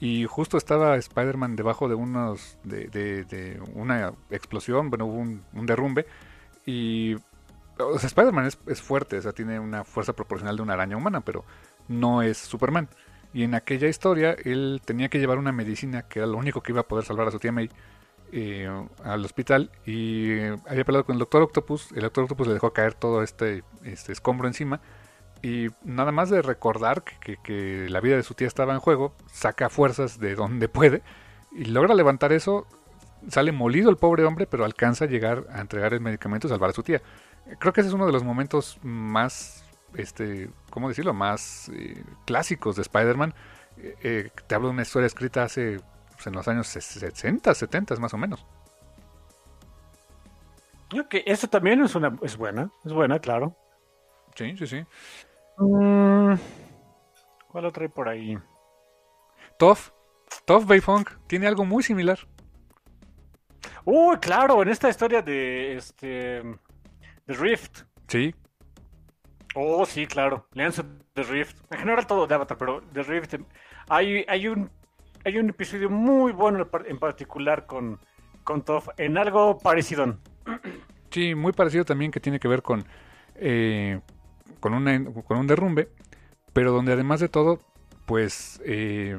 y justo estaba Spider-Man debajo de unos de, una explosión, bueno, hubo un, un derrumbe y o sea, Spider-Man es, es, fuerte, o sea, tiene una fuerza proporcional de una araña humana, pero no es Superman. Y en aquella historia él tenía que llevar una medicina que era lo único que iba a poder salvar a su tía May eh, al hospital y había peleado con el Doctor Octopus. El Doctor Octopus le dejó caer todo este, este escombro encima. Y nada más de recordar que, que, la vida de su tía estaba en juego, saca fuerzas de donde [LAUGHS] puede y logra levantar eso. Sale molido el pobre hombre, pero alcanza a llegar a entregar el medicamento y salvar a su tía. Creo que ese es uno de los momentos más, este, ¿cómo decirlo?, más eh, clásicos de Spider-Man. Eh, eh, te hablo de una historia escrita hace pues, en los años 60, 70 más o menos. Ok, eso también es una es buena, es buena, claro. Sí, sí, sí. Mm, ¿Cuál otra hay por ahí? Toff, Toff Bayfunk tiene algo muy similar. Uy, uh, claro, en esta historia de este de Rift. Sí. Oh, sí, claro. Leanse The Rift. En general todo de Avatar, pero The Rift hay, hay un hay un episodio muy bueno en particular con, con Toph en algo parecido. [CLEARS THROAT] Sí, muy parecido también que tiene que ver con, eh, con, una, con un derrumbe, pero donde además de todo, pues... Eh,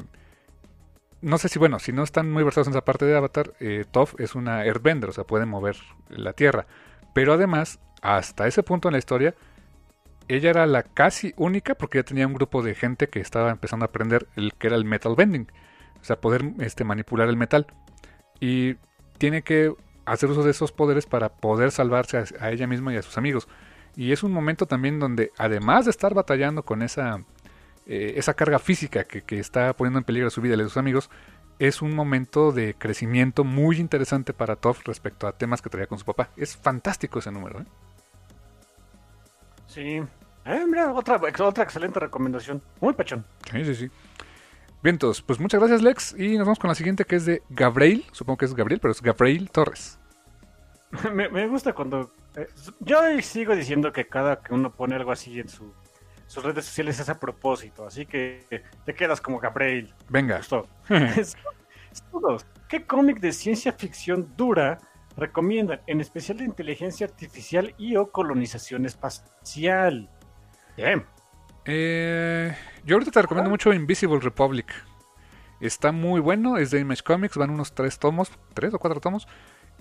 no sé si, bueno, si no están muy versados en esa parte de Avatar, eh, Toph es una airbender, o sea, puede mover la tierra. Pero además, hasta ese punto en la historia, ella era la casi única, porque ya tenía un grupo de gente que estaba empezando a aprender el que era el metal bending. O sea, poder este, manipular el metal. Y tiene que hacer uso de esos poderes para poder salvarse a, a ella misma y a sus amigos. Y es un momento también donde, además de estar batallando con esa, eh, esa carga física que, que, está poniendo en peligro su vida y la de sus amigos, es un momento de crecimiento muy interesante para Toff respecto a temas que traía con su papá. Es fantástico ese número. ¿eh? Sí. Eh, mira, otra, otra excelente recomendación. Muy pachón. Sí, sí, sí. Bien, entonces, pues muchas gracias Lex y nos vamos con la siguiente que es de Gabriel, supongo que es Gabriel, pero es Gabriel Torres. [LAUGHS] me, me, gusta cuando... Eh, yo sigo diciendo que cada que uno pone algo así en su, sus redes sociales es a propósito, así que te quedas como Gabriel. Venga. [LAUGHS] ¿Qué cómic de ciencia ficción dura recomiendan, en especial de inteligencia artificial y o colonización espacial? Bien. Eh, yo ahorita te recomiendo mucho Invisible Republic. Está muy bueno, es de Image Comics, van unos tres tomos, tres o cuatro tomos.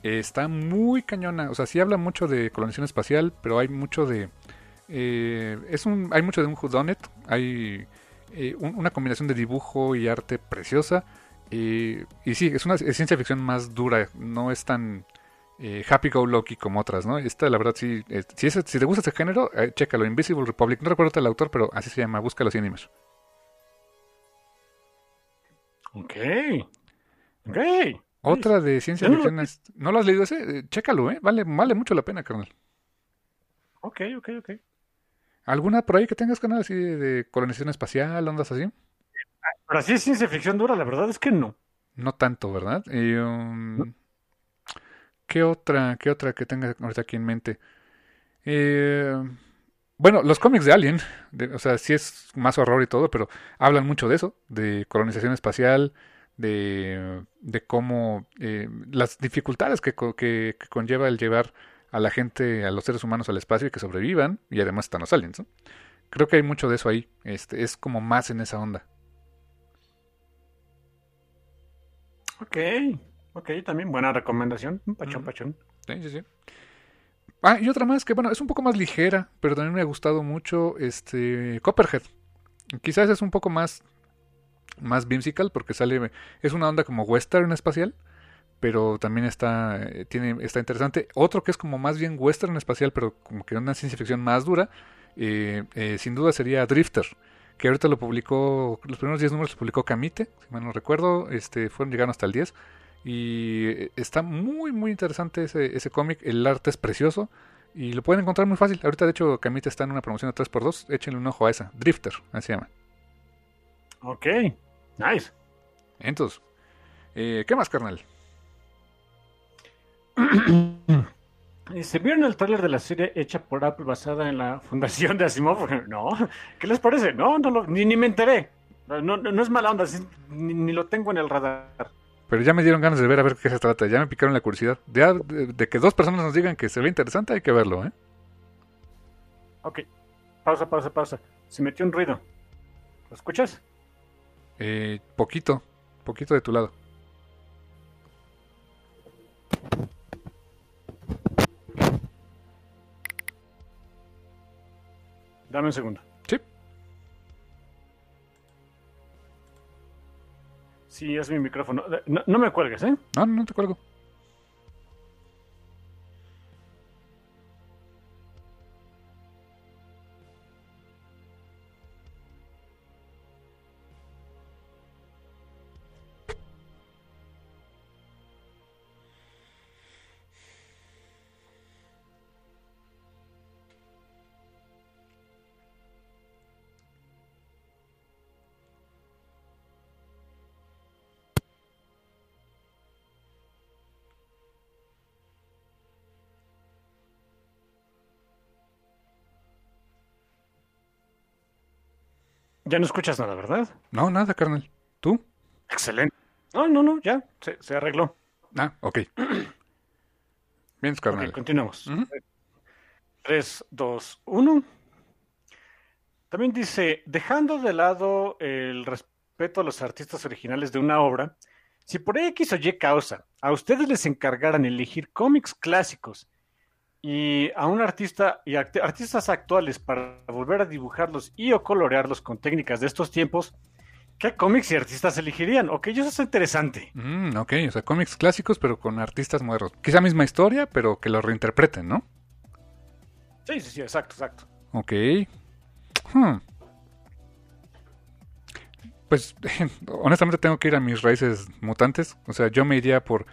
está muy cañona, o sea, sí habla mucho de colonización espacial, pero hay mucho de... Eh, es un, hay mucho de un whodunit, hay eh, una combinación de dibujo y arte preciosa. y sí, es una ciencia ficción más dura, no es tan eh, Happy Go Lucky como otras, ¿no? Esta, la verdad, sí. Eh, si, si te gusta ese género, eh, chécalo. Invisible Republic. No recuerdo el autor, pero así se llama. Búscalo sin animes. Ok. Ok. Otra de ciencia ficción. No, ¿No lo has leído ese? Eh, chécalo, ¿eh? Vale, vale mucho la pena, carnal. Ok, ok, ok. ¿Alguna por ahí que tengas, canal así de, colonización espacial, ondas así? Pero así es ciencia ficción dura, la verdad es que no. No tanto, ¿verdad? Y, um, ¿Qué otra, qué otra que tenga ahorita aquí en mente? Eh, bueno, los cómics de Alien, o sea, sí es más horror y todo, pero hablan mucho de eso, de colonización espacial, de, cómo eh, las dificultades que, que, conlleva el llevar a la gente, a los seres humanos al espacio y que sobrevivan, y además están los aliens, ¿no? Creo que hay mucho de eso ahí, este, es como más en esa onda. Ok, Ok, también buena recomendación. Pachón, pachón. Sí, sí, sí. Ah, y otra más que, bueno, es un poco más ligera, pero también me ha gustado mucho este Copperhead. Quizás es un poco más más whimsical porque sale es una onda como western espacial, pero también está eh, tiene está interesante. Otro que es como más bien western espacial, pero como que una ciencia ficción más dura, eh, eh, sin duda sería Drifter, que ahorita lo publicó los primeros 10 números los publicó Camite, si mal no recuerdo, este fueron llegando hasta el 10 y está muy, muy interesante ese, ese cómic. El arte es precioso. Y lo pueden encontrar muy fácil. Ahorita, de hecho, Camita está en una promoción de 3x2. Échenle un ojo a esa. Drifter, así se llama. Ok, nice. Entonces, eh, ¿qué más, carnal? [CLEARS THROAT] ¿Se vieron el trailer de la serie hecha por Apple basada en la fundación de Asimov? [LAUGHS] No. ¿Qué les parece? No, no ni, ni me enteré. No, no, es mala onda, ni, ni, lo tengo en el radar. Pero ya me dieron ganas de ver a ver qué se trata. Ya me picaron la curiosidad. De, que dos personas nos digan que se ve interesante, hay que verlo, ¿eh? Ok. Pausa, pausa, pausa. Se metió un ruido. ¿Lo escuchas? Eh, poquito. Poquito de tu lado. Dame un segundo. Sí, es mi micrófono. No, no me cuelgues, ¿eh? No, no te cuelgo. Ya no escuchas nada, ¿verdad? No, nada, carnal. ¿Tú? Excelente. No, no, no, ya, se, arregló. Ah, ok. [CLEARS THROAT] Bien, carnal. continuamos. 3, 2, 1. También dice, dejando de lado el respeto a los artistas originales de una obra, si por X o Y causa a ustedes les encargaran elegir cómics clásicos y a un artista y artistas actuales para volver a dibujarlos y o colorearlos con técnicas de estos tiempos, ¿qué cómics y artistas elegirían? Ok, eso es interesante. Mm, ok, o sea, cómics clásicos pero con artistas modernos. Quizá misma historia, pero que lo reinterpreten, ¿no? Sí, sí, sí, exacto, exacto. Ok. Hmm. Pues [LAUGHS] honestamente tengo que ir a mis raíces mutantes. O sea, yo me iría por...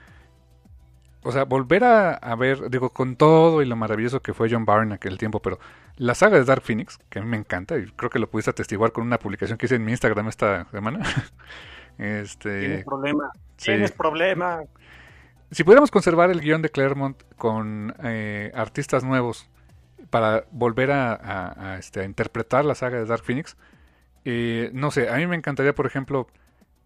O sea, volver a, a ver, digo, con todo y lo maravilloso que fue John Byrne en aquel tiempo, pero la saga de Dark Phoenix, que a mí me encanta, y creo que lo pudiste atestiguar con una publicación que hice en mi Instagram esta semana. [LAUGHS] este... Tienes problema. sí. Tienes problema. Si pudiéramos conservar el guion de Claremont con eh, artistas nuevos para volver a, a- a, este, a interpretar la saga de Dark Phoenix, eh, no sé, a mí me encantaría, por ejemplo,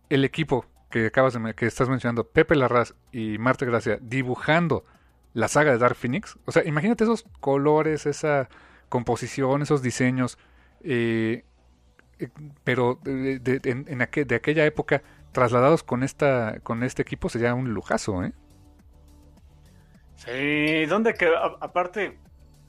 el equipo que acabas de que estás mencionando, Pepe Larraz y Marta Gracia, dibujando la saga de Dark Phoenix. O sea, imagínate esos colores, esa composición, esos diseños, eh, eh, pero de, en- aquella época trasladados con esta con este equipo sería un lujazo, ¿eh? Sí, donde que aparte,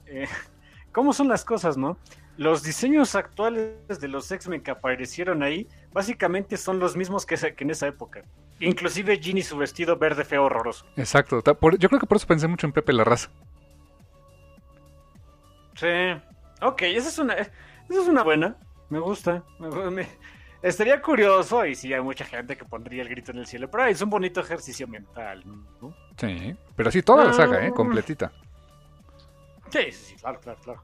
eh, [LAUGHS] ¿cómo son las cosas, no? Los diseños actuales de los X-Men que aparecieron ahí, básicamente son los mismos que, en esa época. Inclusive Ginny su vestido verde feo horroroso. Exacto. por- yo creo que por eso pensé mucho en Pepe Larraz. Sí. Ok, esa es una, esa es una buena. Me gusta. Me- me- estaría curioso y sí hay mucha gente que pondría el grito en el cielo, pero es un bonito ejercicio mental, ¿no? Sí, pero sí, toda la saga, ¿eh? Ah. Completita. Sí, sí, sí, claro, claro, claro.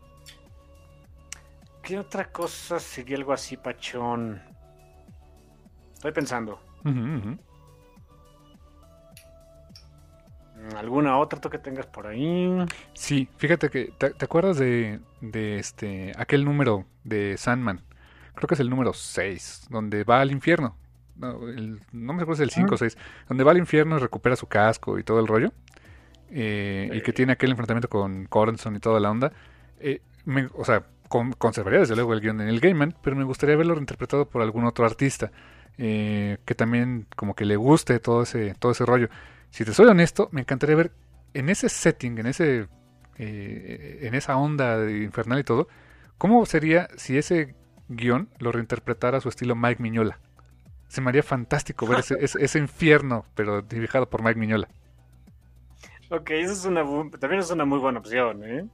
¿Qué otra cosa sería algo así, pachón? Estoy pensando. ¿Alguna otra tú que tengas por ahí? Sí, fíjate que, ¿te, te acuerdas de, de este aquel número de Sandman? Creo que es el número 6, donde va al infierno. No, el- no me acuerdo si es el 5 o 6, donde va al infierno y recupera su casco y todo el rollo. eh, y que tiene aquel enfrentamiento con Coronson y toda la onda. Eh, me- o sea, con- conservaría desde luego el guion en el Gaiman, pero me gustaría verlo reinterpretado por algún otro artista eh, que también como que le guste todo ese, todo ese rollo. Si te soy honesto, me encantaría ver en ese setting, en ese eh, en esa onda infernal y todo, ¿cómo sería si ese guion lo reinterpretara a su estilo Mike Miñola? Se me haría fantástico ver ese, ese, infierno, pero dibujado por Mike Miñola. Ok, esa es una, también es una muy buena opción, ¿eh?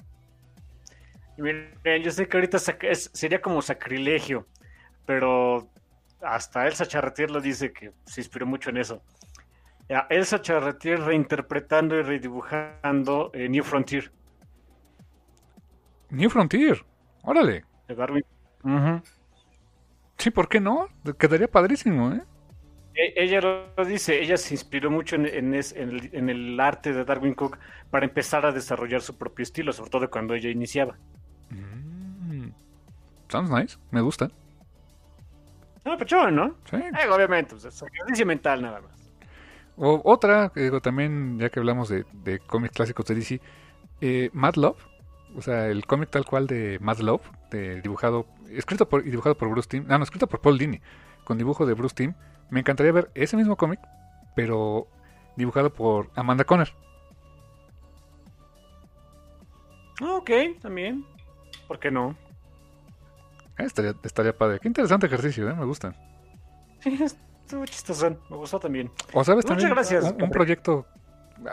Yo sé que ahorita sería como sacrilegio, pero hasta Elsa Charretier lo dice que se inspiró mucho en eso. Elsa Charretier reinterpretando y redibujando eh, New Frontier New Frontier, órale. de Darwin. Sí, ¿por qué no? Quedaría padrísimo, ¿eh? E- Ella lo dice, ella se inspiró mucho en, en es- en el, en el arte de Darwin Cook para empezar a desarrollar su propio estilo, sobre todo cuando ella iniciaba. Mm. Sounds nice, me gusta. No, pechón, ¿no? Sí. Eh, obviamente, pues, es ejercicio mental nada más. O, otra, que digo, también, ya que hablamos de, de cómics clásicos de DC, eh, Mad Love, o sea, el cómic tal cual de Mad Love, de dibujado, escrito por, y dibujado por Bruce Timm, ah, no, escrito por Paul Dini, con dibujo de Bruce Timm, me encantaría ver ese mismo cómic, pero dibujado por Amanda Conner. Ah, Ok, también. ¿Por qué no? Eh, estaría, estaría padre. Qué interesante ejercicio, ¿eh? me gusta. Sí, estuvo chistosón. Me gustó también. O sabes Muchas también gracias. un, un proyecto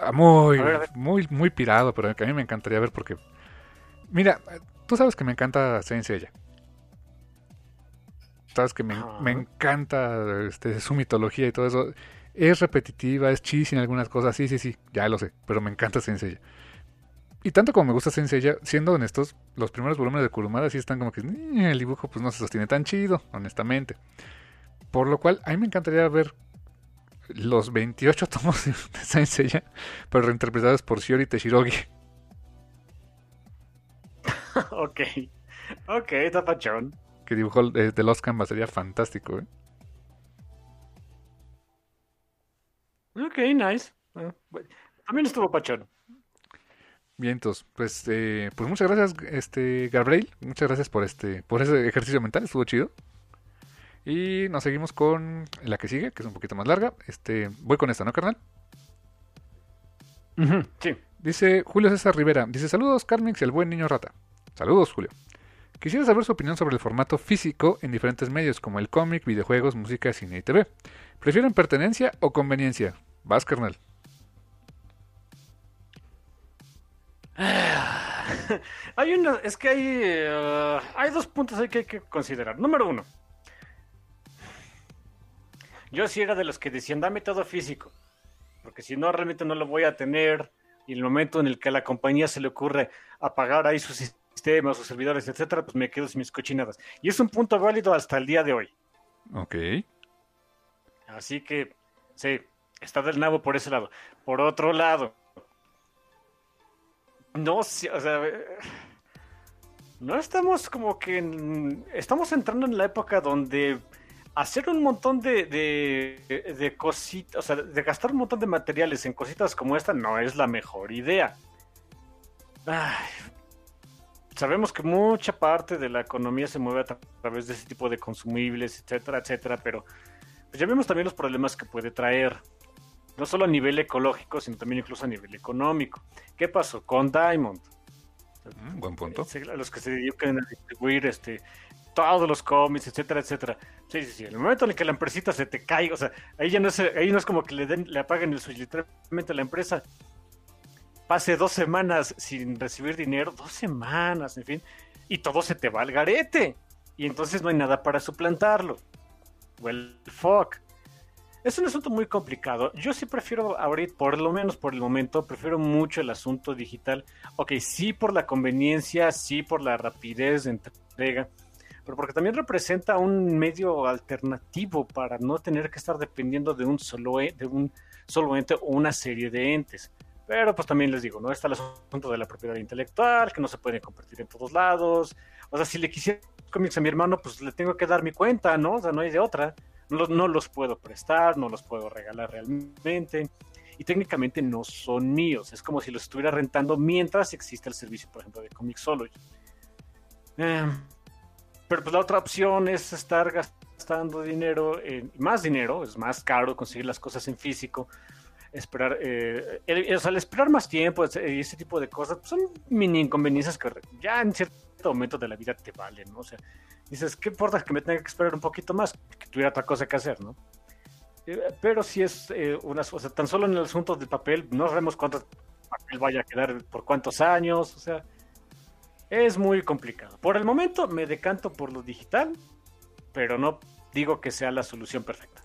ah, muy, A ver, a ver. muy, muy pirado, pero que a mí me encantaría ver porque, mira, tú sabes que me encanta Saint Seiya. Sabes que me, me encanta este, su mitología y todo eso. Es repetitiva, es cheesy en algunas cosas, sí, sí, sí, ya lo sé, pero me encanta Saint Seiya. Y tanto como me gusta Saint Seiya, siendo honestos, los primeros volúmenes de Kurumada sí están como que "Eh, el dibujo pues no se sostiene tan chido, honestamente. Por lo cual, a mí me encantaría ver los 28 tomos de Saint Seiya, pero reinterpretados por Shiori Teshirogi. [LAUGHS] ok. Ok, tapachón. que dibujó eh, The Lost Canvas, sería fantástico, ¿eh? Ok, nice. Ah, bueno, También estuvo pachón. Vientos, pues, eh, pues muchas gracias, este, Gabriel, muchas gracias por este, por ese ejercicio mental, estuvo chido. Y nos seguimos con la que sigue, que es un poquito más larga. Este, voy con esta, ¿no, carnal? Sí. Dice Julio César Rivera, dice saludos Carmix, el buen niño rata. Saludos, Julio. Quisiera saber su opinión sobre el formato físico en diferentes medios como el cómic, videojuegos, música, cine y TV. ¿Prefieren pertenencia o conveniencia? Vas, carnal. [SIGHS] hay una, es que hay, eh, hay dos puntos ahí que hay que considerar. Número uno, yo sí era de los que decían, dame todo físico, porque si no, realmente no lo voy a tener. Y el momento en el que a la compañía se le ocurre apagar ahí sus sistemas, sus servidores, etcétera, pues me quedo sin mis cochinadas. Y es un punto válido hasta el día de hoy. Ok. Así que, sí, está del nabo por ese lado. Por otro lado, no o sea, no estamos como que, estamos entrando en la época donde hacer un montón de, de, de cositas, o sea, de gastar un montón de materiales en cositas como esta no es la mejor idea. Ay, sabemos que mucha parte de la economía se mueve a tra- través de ese tipo de consumibles, etcétera, etcétera, pero pues ya vemos también los problemas que puede traer, no solo a nivel ecológico, sino también incluso a nivel económico. ¿Qué pasó con Diamond? Mm, buen punto. A los que se dedican a distribuir este todos los cómics, etcétera, etcétera. Sí, sí, sí. El momento en el que la empresita se te cae, o sea, ahí ya no es, ahí no es como que le den, le apaguen el switch, literalmente la empresa pase dos semanas sin recibir dinero, dos semanas, en fin, y todo se te va al garete. Y entonces no hay nada para suplantarlo. Well, fuck. Es un asunto muy complicado. Yo sí prefiero ahorita, por lo menos por el momento, prefiero mucho el asunto digital. Ok, sí por la conveniencia, sí por la rapidez de entrega, pero porque también representa un medio alternativo para no tener que estar dependiendo de un solo, e- de un solo ente o una serie de entes. Pero pues también les digo, ¿no? Está el asunto de la propiedad intelectual, que no se puede compartir en todos lados. O sea, si le quisiera cómics a mi hermano, pues le tengo que dar mi cuenta, ¿no? O sea, no hay de otra. No los, puedo prestar, no los puedo regalar realmente. Y técnicamente no son míos. Es como si los estuviera rentando mientras existe el servicio, por ejemplo, de Comixology. Eh, pero pues la otra opción es estar gastando dinero, en, más dinero, es más caro conseguir las cosas en físico esperar, eh, o sea, esperar más tiempo y ese tipo de cosas pues, son mini inconveniencias que ya en cierto momento de la vida te valen, ¿no? O sea, dices, ¿qué importa que me tenga que esperar un poquito más? Que tuviera otra cosa que hacer, ¿no? Eh, pero si es eh, una, o sea, tan solo en el asunto del papel, no sabemos cuánto papel vaya a quedar por cuántos años, o sea, es muy complicado. Por el momento me decanto por lo digital, pero no digo que sea la solución perfecta.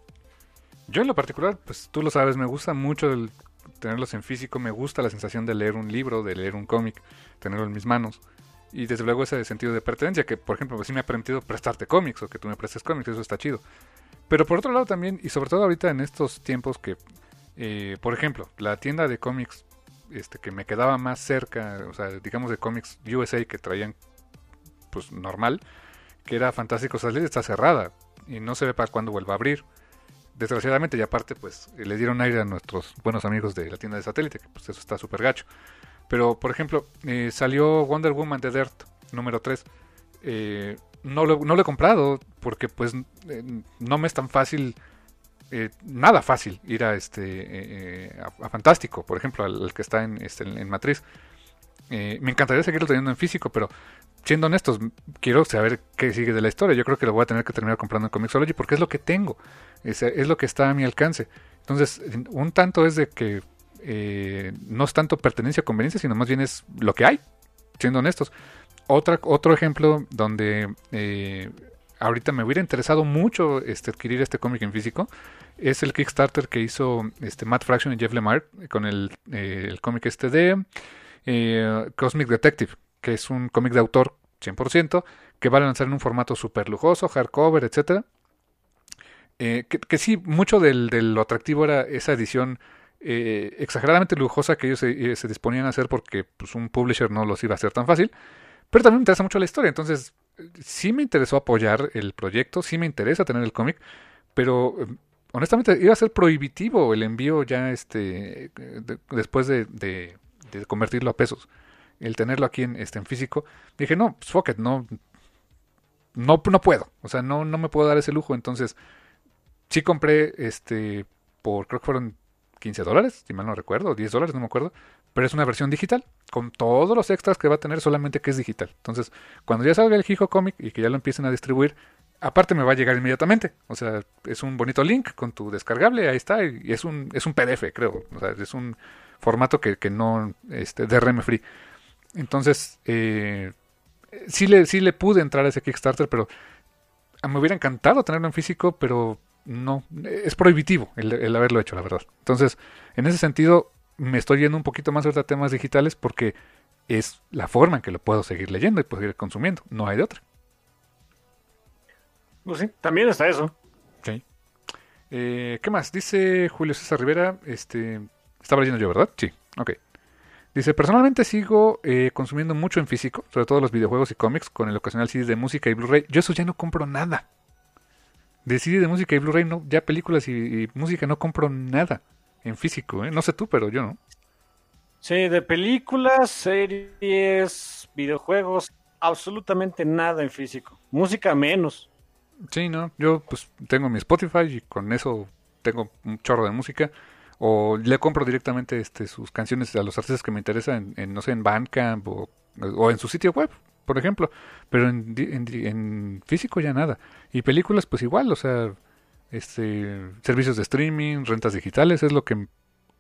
Yo en lo particular, pues tú lo sabes, me gusta mucho el tenerlos en físico, me gusta la sensación de leer un libro, de leer un cómic, tenerlo en mis manos. Y desde luego ese sentido de pertenencia, que por ejemplo, pues sí me ha permitido prestarte cómics o que tú me prestes cómics, eso está chido. Pero por otro lado también, y sobre todo ahorita en estos tiempos que, eh, por ejemplo, la tienda de cómics este, que me quedaba más cerca, o sea, digamos de cómics USA que traían pues normal, que era Fantástico Salir, está cerrada y no se ve para cuándo vuelva a abrir desgraciadamente y aparte pues le dieron aire a nuestros buenos amigos de la tienda de satélite que pues eso está súper gacho pero por ejemplo eh, salió Wonder Woman de Dirt número 3 eh, no, lo, no lo he comprado porque pues eh, no me es tan fácil nada fácil ir a este a, Fantástico por ejemplo al, que está en, este, en, en Matriz me encantaría seguirlo teniendo en físico pero siendo honestos, quiero saber qué sigue de la historia. Yo creo que lo voy a tener que terminar comprando en Comixology porque es lo que tengo, es, es lo que está a mi alcance. Entonces, un tanto es de que eh, no es tanto pertenencia o conveniencia, sino más bien es lo que hay, siendo honestos. Otra, otro ejemplo donde eh, ahorita me hubiera interesado mucho este, adquirir este cómic en físico es el Kickstarter que hizo este, Matt Fraction y Jeff Lemire con el, eh, cómic este de Cosmic Detective que es un cómic de autor 100%, que va a lanzar en un formato súper lujoso, hardcover, etc. Que, sí, mucho del, de lo atractivo era esa edición eh, exageradamente lujosa que ellos se, se, disponían a hacer porque pues, un publisher no los iba a hacer tan fácil. Pero también me interesa mucho la historia, entonces sí me interesó apoyar el proyecto, sí me interesa tener el cómic, pero honestamente iba a ser prohibitivo el envío ya este de, después de, de, de convertirlo a pesos. El tenerlo aquí en, este, en físico, dije, no, pues fuck it, no, no, no puedo, o sea, no, no me puedo dar ese lujo, entonces, sí compré, este, por, creo que fueron 15 dólares, si mal no recuerdo, 10 dólares, no me acuerdo, pero es una versión digital, con todos los extras que va a tener, solamente que es digital, entonces, cuando ya salga el Hijo Comic y que ya lo empiecen a distribuir, aparte me va a llegar inmediatamente, o sea, es un bonito link con tu descargable, ahí está, y es un, es un PDF, creo, o sea, es un formato que, que no, este, DRM free, Entonces, eh, sí, le, sí le pude entrar a ese Kickstarter, pero me hubiera encantado tenerlo en físico, pero no, es prohibitivo el, haberlo hecho, la verdad. Entonces, en ese sentido, me estoy yendo un poquito más a temas digitales porque es la forma en que lo puedo seguir leyendo y puedo seguir consumiendo. No hay de otra. Pues sí, también está eso. Sí. Eh, ¿Qué más? Dice Julio César Rivera, este, estaba leyendo yo, ¿verdad? Sí, ok. Dice, personalmente sigo eh, consumiendo mucho en físico, sobre todo los videojuegos y cómics, con el ocasional CD de música y Blu-ray. Yo eso ya no compro nada. De CD de música y Blu-ray, no, ya películas y, música no compro nada en físico. ¿eh? No sé tú, pero yo no. Sí, de películas, series, videojuegos, absolutamente nada en físico. Música menos. Sí, no, yo pues tengo mi Spotify y con eso tengo un chorro de música o le compro directamente este, sus canciones a los artistas que me interesan en, no sé, en Bandcamp o, o, en su sitio web, por ejemplo, pero en, en, físico ya nada. Y películas pues igual, o sea, este, servicios de streaming, rentas digitales, es lo que,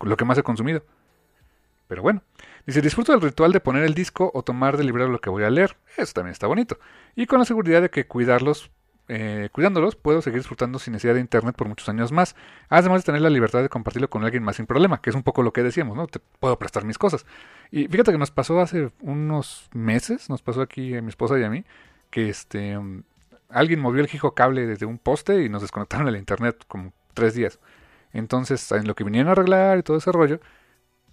lo que más he consumido. Pero bueno, dice, disfruto del ritual de poner el disco o tomar del libro lo que voy a leer. Eso también está bonito. Y con la seguridad de que cuidarlos eh, cuidándolos, puedo seguir disfrutando sin necesidad de internet por muchos años más. Además de tener la libertad de compartirlo con alguien más sin problema, que es un poco lo que decíamos, ¿no? Te puedo prestar mis cosas. Y fíjate que nos pasó hace unos meses, nos pasó aquí a mi esposa y a mí, que este alguien movió el hijo cable desde un poste y nos desconectaron el internet como tres días. Entonces, en lo que vinieron a arreglar y todo ese rollo,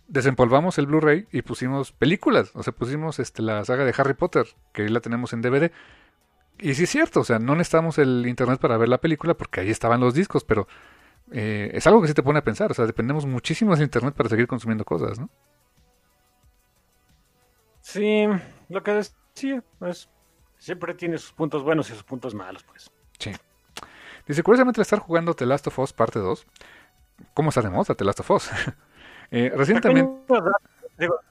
desempolvamos el Blu-ray y pusimos películas. O sea, pusimos este, la saga de Harry Potter, que ahí la tenemos en DVD y sí es cierto, o sea, no necesitamos el internet para ver la película porque ahí estaban los discos, pero eh, es algo que sí te pone a pensar, o sea, dependemos muchísimo del internet para seguir consumiendo cosas, ¿no? Sí, lo que decía, pues siempre tiene sus puntos buenos y sus puntos malos, pues. Sí. Dice, curiosamente estar jugando The Last of Us parte 2, ¿cómo está de moda The Last of Us? [LAUGHS] eh, recientemente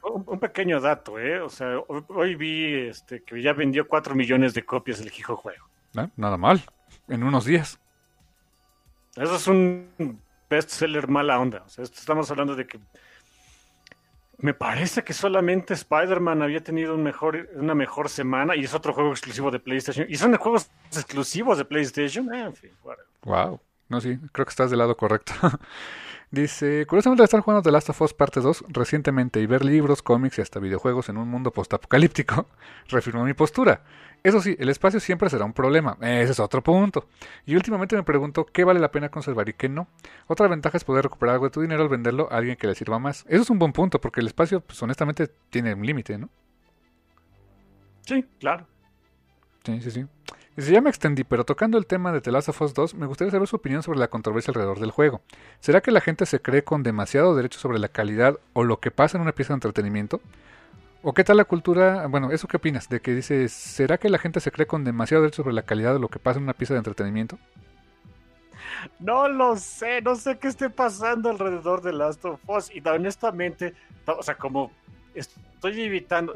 un, pequeño dato, ¿eh? O sea, hoy, vi este, que ya vendió 4 millones de copias del Hijo Juego. Ah, nada mal, en unos días. Eso es un bestseller mala onda. O sea, estamos hablando de que me parece que solamente Spider-Man había tenido un mejor, una mejor semana y es otro juego exclusivo de PlayStation. Y son juegos exclusivos de PlayStation. Eh, en fin, Wow. No, sí, creo que estás del lado correcto. [LAUGHS] Dice, curiosamente estar jugando The Last of Us Parte 2 recientemente y ver libros, cómics y hasta videojuegos en un mundo postapocalíptico, [LAUGHS] reafirmó mi postura. Eso sí, el espacio siempre será un problema, ese es otro punto. Y últimamente me pregunto qué vale la pena conservar y qué no. Otra ventaja es poder recuperar algo de tu dinero al venderlo a alguien que le sirva más. Eso es un buen punto, porque el espacio, pues honestamente, tiene un límite, ¿no? Sí, claro. Sí, sí, sí. Dice, ya me extendí, pero tocando el tema de The Last of Us 2, me gustaría saber su opinión sobre la controversia alrededor del juego. ¿Será que la gente se cree con demasiado derecho sobre la calidad o lo que pasa en una pieza de entretenimiento? ¿O qué tal la cultura? Bueno, ¿eso qué opinas? De que dice, ¿será que la gente se cree con demasiado derecho sobre la calidad o lo que pasa en una pieza de entretenimiento? No lo sé, no sé qué esté pasando alrededor de Last of Us. Y honestamente, o sea, como estoy evitando,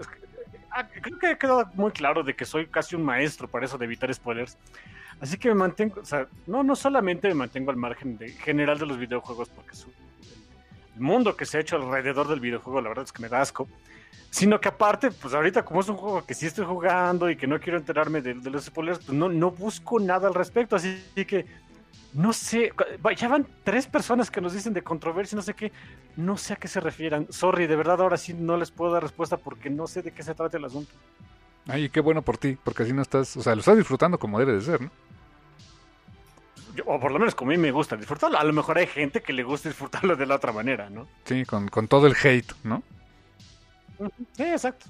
Ah, creo que ha quedado muy claro de que soy casi un maestro para eso de evitar spoilers. Así que me mantengo, o sea, no, no solamente me mantengo al margen de, general de los videojuegos, porque el mundo que se ha hecho alrededor del videojuego, la verdad es que me da asco, sino que aparte, pues ahorita como es un juego que sí estoy jugando y que no quiero enterarme de, de los spoilers, pues no, no busco nada al respecto, así que no sé, ya van tres personas que nos dicen de controversia, no sé qué, no sé a qué se refieran. Sorry, de verdad ahora sí no les puedo dar respuesta porque no sé de qué se trata el asunto. Ay, qué bueno por ti, porque así no estás, o sea, lo estás disfrutando como debe de ser, ¿no? o por lo menos como a mí me gusta disfrutarlo. A lo mejor hay gente que le gusta disfrutarlo de la otra manera, ¿no? Sí, con, con todo el hate, ¿no? Sí, exacto.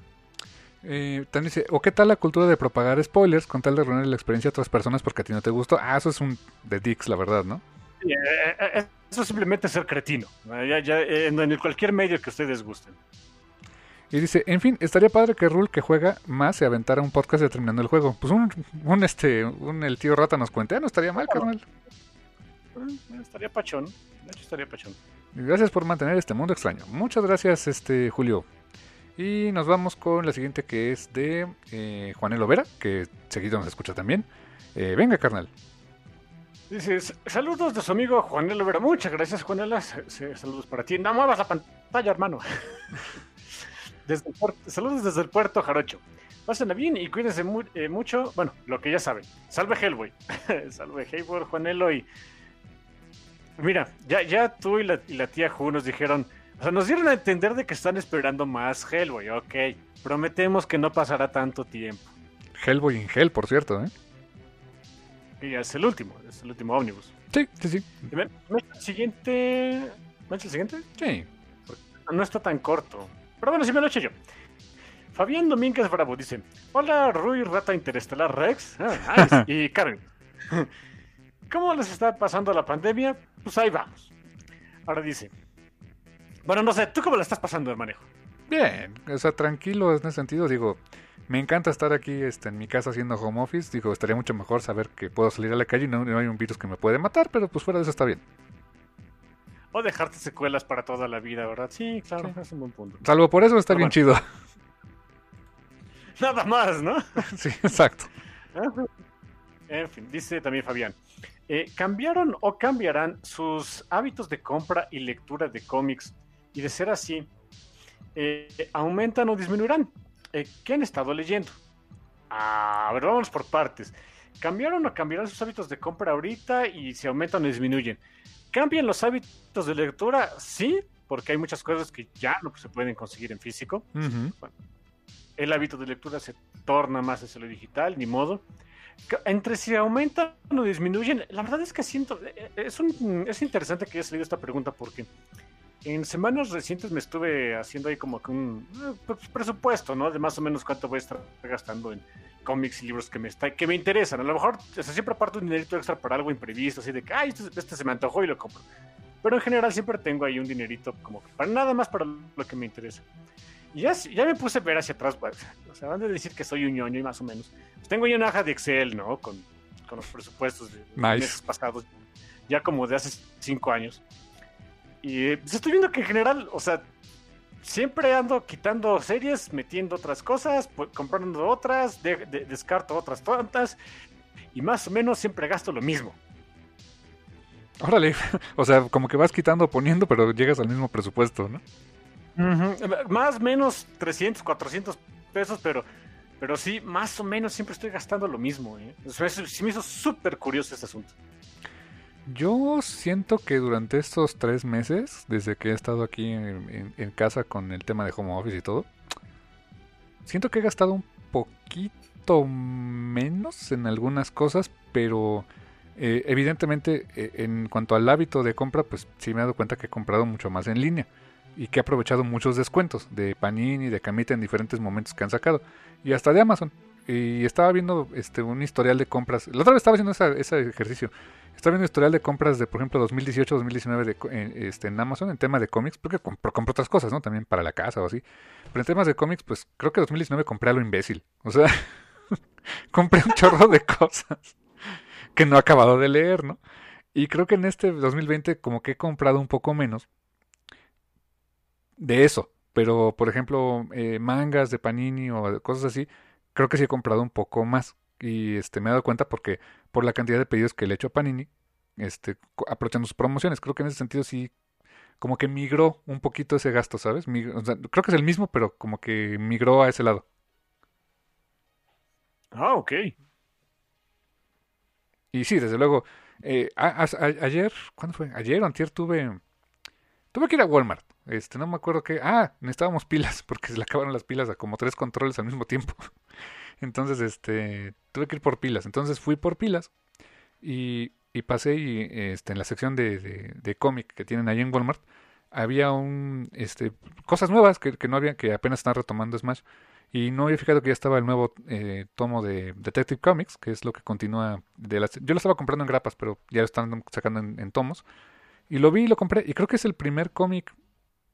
Eh, también dice, ¿o qué tal la cultura de propagar spoilers con tal de arruinar la experiencia a otras personas porque a ti no te gustó? Ah, eso es un de dicks, la verdad, ¿no? Eh, eh, eso simplemente es ser cretino. Ya, en cualquier medio que ustedes gusten. Y dice, en fin, estaría padre que Rule que juega más se aventara un podcast de terminando el juego. Pues un, un este, un el tío Rata nos cuente, ah, no estaría mal, carnal. Estaría pachón, de hecho estaría pachón. Gracias por mantener este mundo extraño. Muchas gracias, este Julio. Y nos vamos con la siguiente que es de eh, Juanelo Vera, que seguido nos escucha también. Eh, venga, carnal. Dice, saludos de su amigo Juanelo Vera. Muchas gracias, Juanela. Saludos para ti. No muevas la pantalla, hermano. [LAUGHS] Saludos desde el puerto Jarocho. Pásenla bien y cuídense eh, mucho. Bueno, lo que ya saben. Salve Hellboy. [LAUGHS] Salve Hellboy, Juanelo y... Mira, ya, ya tú y la, y la tía Ju nos dijeron... O sea, nos dieron a entender de que están esperando más Hellboy. Ok, prometemos que no pasará tanto tiempo. Hellboy en Hell, por cierto, ¿eh? Y es el último, es el último ómnibus. Sí, sí, sí. ¿Me, el siguiente? ¿Me el siguiente? Sí. No está tan corto. Pero bueno, si me lo eché yo. Fabián Domínguez Bravo dice: Hola, Rui Rata Interestelar Rex. Ah, [LAUGHS] y Karen. [LAUGHS] ¿Cómo les está pasando la pandemia? Pues ahí vamos. Ahora dice: Bueno, no sé, ¿tú cómo la estás pasando de manejo? Bien, o sea, tranquilo en ese sentido. Digo, me encanta estar aquí este, en mi casa haciendo home office. Digo, estaría mucho mejor saber que puedo salir a la calle y no, hay un virus que me puede matar, pero pues fuera de eso está bien. O dejarte secuelas para toda la vida, ¿verdad? Sí, claro, es un buen punto. Salvo por eso está bien chido. [LAUGHS] Nada más, ¿no? [LAUGHS] sí, exacto. En fin, dice también Fabián. Eh, ¿Cambiaron o cambiarán sus hábitos de compra y lectura de cómics? Y de ser así, eh, ¿aumentan o disminuirán? Eh, ¿qué han estado leyendo? a ver, vamos por partes. ¿Cambiaron o cambiarán sus hábitos de compra ahorita y si aumentan o disminuyen? ¿Cambian los hábitos de lectura? Sí, porque hay muchas cosas que ya no se pueden conseguir en físico. el hábito de lectura se torna más hacia lo digital, ni modo. Entre si aumentan o disminuyen, la verdad es que siento, eh, es, es interesante que haya salido esta pregunta porque en semanas recientes me estuve haciendo ahí como que un eh, pues, presupuesto, ¿no? De más o menos cuánto voy a estar gastando en cómics y libros que me, está, que me interesan. A lo mejor o siempre aparto un dinerito extra para algo imprevisto, así de que, ay, este, este, se me antojó y lo compro. Pero en general siempre tengo ahí un dinerito como para nada más para lo que me interesa. Y ya, ya me puse a ver hacia atrás, pues, o sea, van a decir que soy un ñoño y más o menos. Pues tengo ahí una hoja de Excel, ¿no? Con, con los presupuestos de meses pasados, ya como de hace cinco años. Y pues, estoy viendo que en general, o sea, siempre ando quitando series, metiendo otras cosas, comprando otras, descarto otras tantas, y más o menos siempre gasto lo mismo. Órale, [LAUGHS] o sea, como que vas quitando, poniendo, pero llegas al mismo presupuesto, ¿no? Más o menos 300, 400 pesos, pero, pero sí, más o menos siempre estoy gastando lo mismo. ¿eh? me hizo súper curioso ese asunto. Yo siento que durante estos tres meses, desde que he estado aquí en, casa con el tema de home office y todo, siento que he gastado un poquito menos en algunas cosas, pero eh, evidentemente eh, en cuanto al hábito de compra, pues sí me he dado cuenta que he comprado mucho más en línea y que he aprovechado muchos descuentos de Panini, de Camita en diferentes momentos que han sacado y hasta de Amazon. Y estaba viendo este un historial de compras. La otra vez estaba haciendo ese ejercicio Está viendo historial de compras de, por ejemplo, 2018-2019 en, este, en Amazon en tema de cómics, porque compro, otras cosas, ¿no? También para la casa o así. Pero en temas de cómics, pues creo que 2019 compré a lo imbécil. O sea, [LAUGHS] compré un chorro de [LAUGHS] cosas que no he acabado de leer, ¿no? Y creo que en este 2020 como que he comprado un poco menos de eso. Pero, por ejemplo, eh, mangas de Panini o cosas así, creo que sí he comprado un poco más. Y este, me he dado cuenta porque por la cantidad de pedidos que le he hecho a Panini, este, aprovechando sus promociones. Creo que en ese sentido sí, como que migró un poquito ese gasto, ¿sabes? creo que es el mismo, pero como que migró a ese lado. Ah, ok. Y sí, desde luego, eh, ayer, ¿cuándo fue? Ayer o antier tuve, tuve que ir a Walmart. Este, no me acuerdo qué. Ah, necesitábamos pilas [LAUGHS] porque se le acabaron las pilas a como tres controles al mismo tiempo. Entonces, este, tuve que ir por pilas. Entonces fui por pilas y, y pasé y este, en la sección de, de, cómic que tienen ahí en Walmart había un, este, cosas nuevas que, no había, que apenas están retomando Smash. Y no había fijado que ya estaba el nuevo eh, tomo de Detective Comics, que es lo que continúa de las... Yo lo estaba comprando en grapas, pero ya lo están sacando en, tomos. Y lo vi y lo compré. Y creo que es el primer cómic,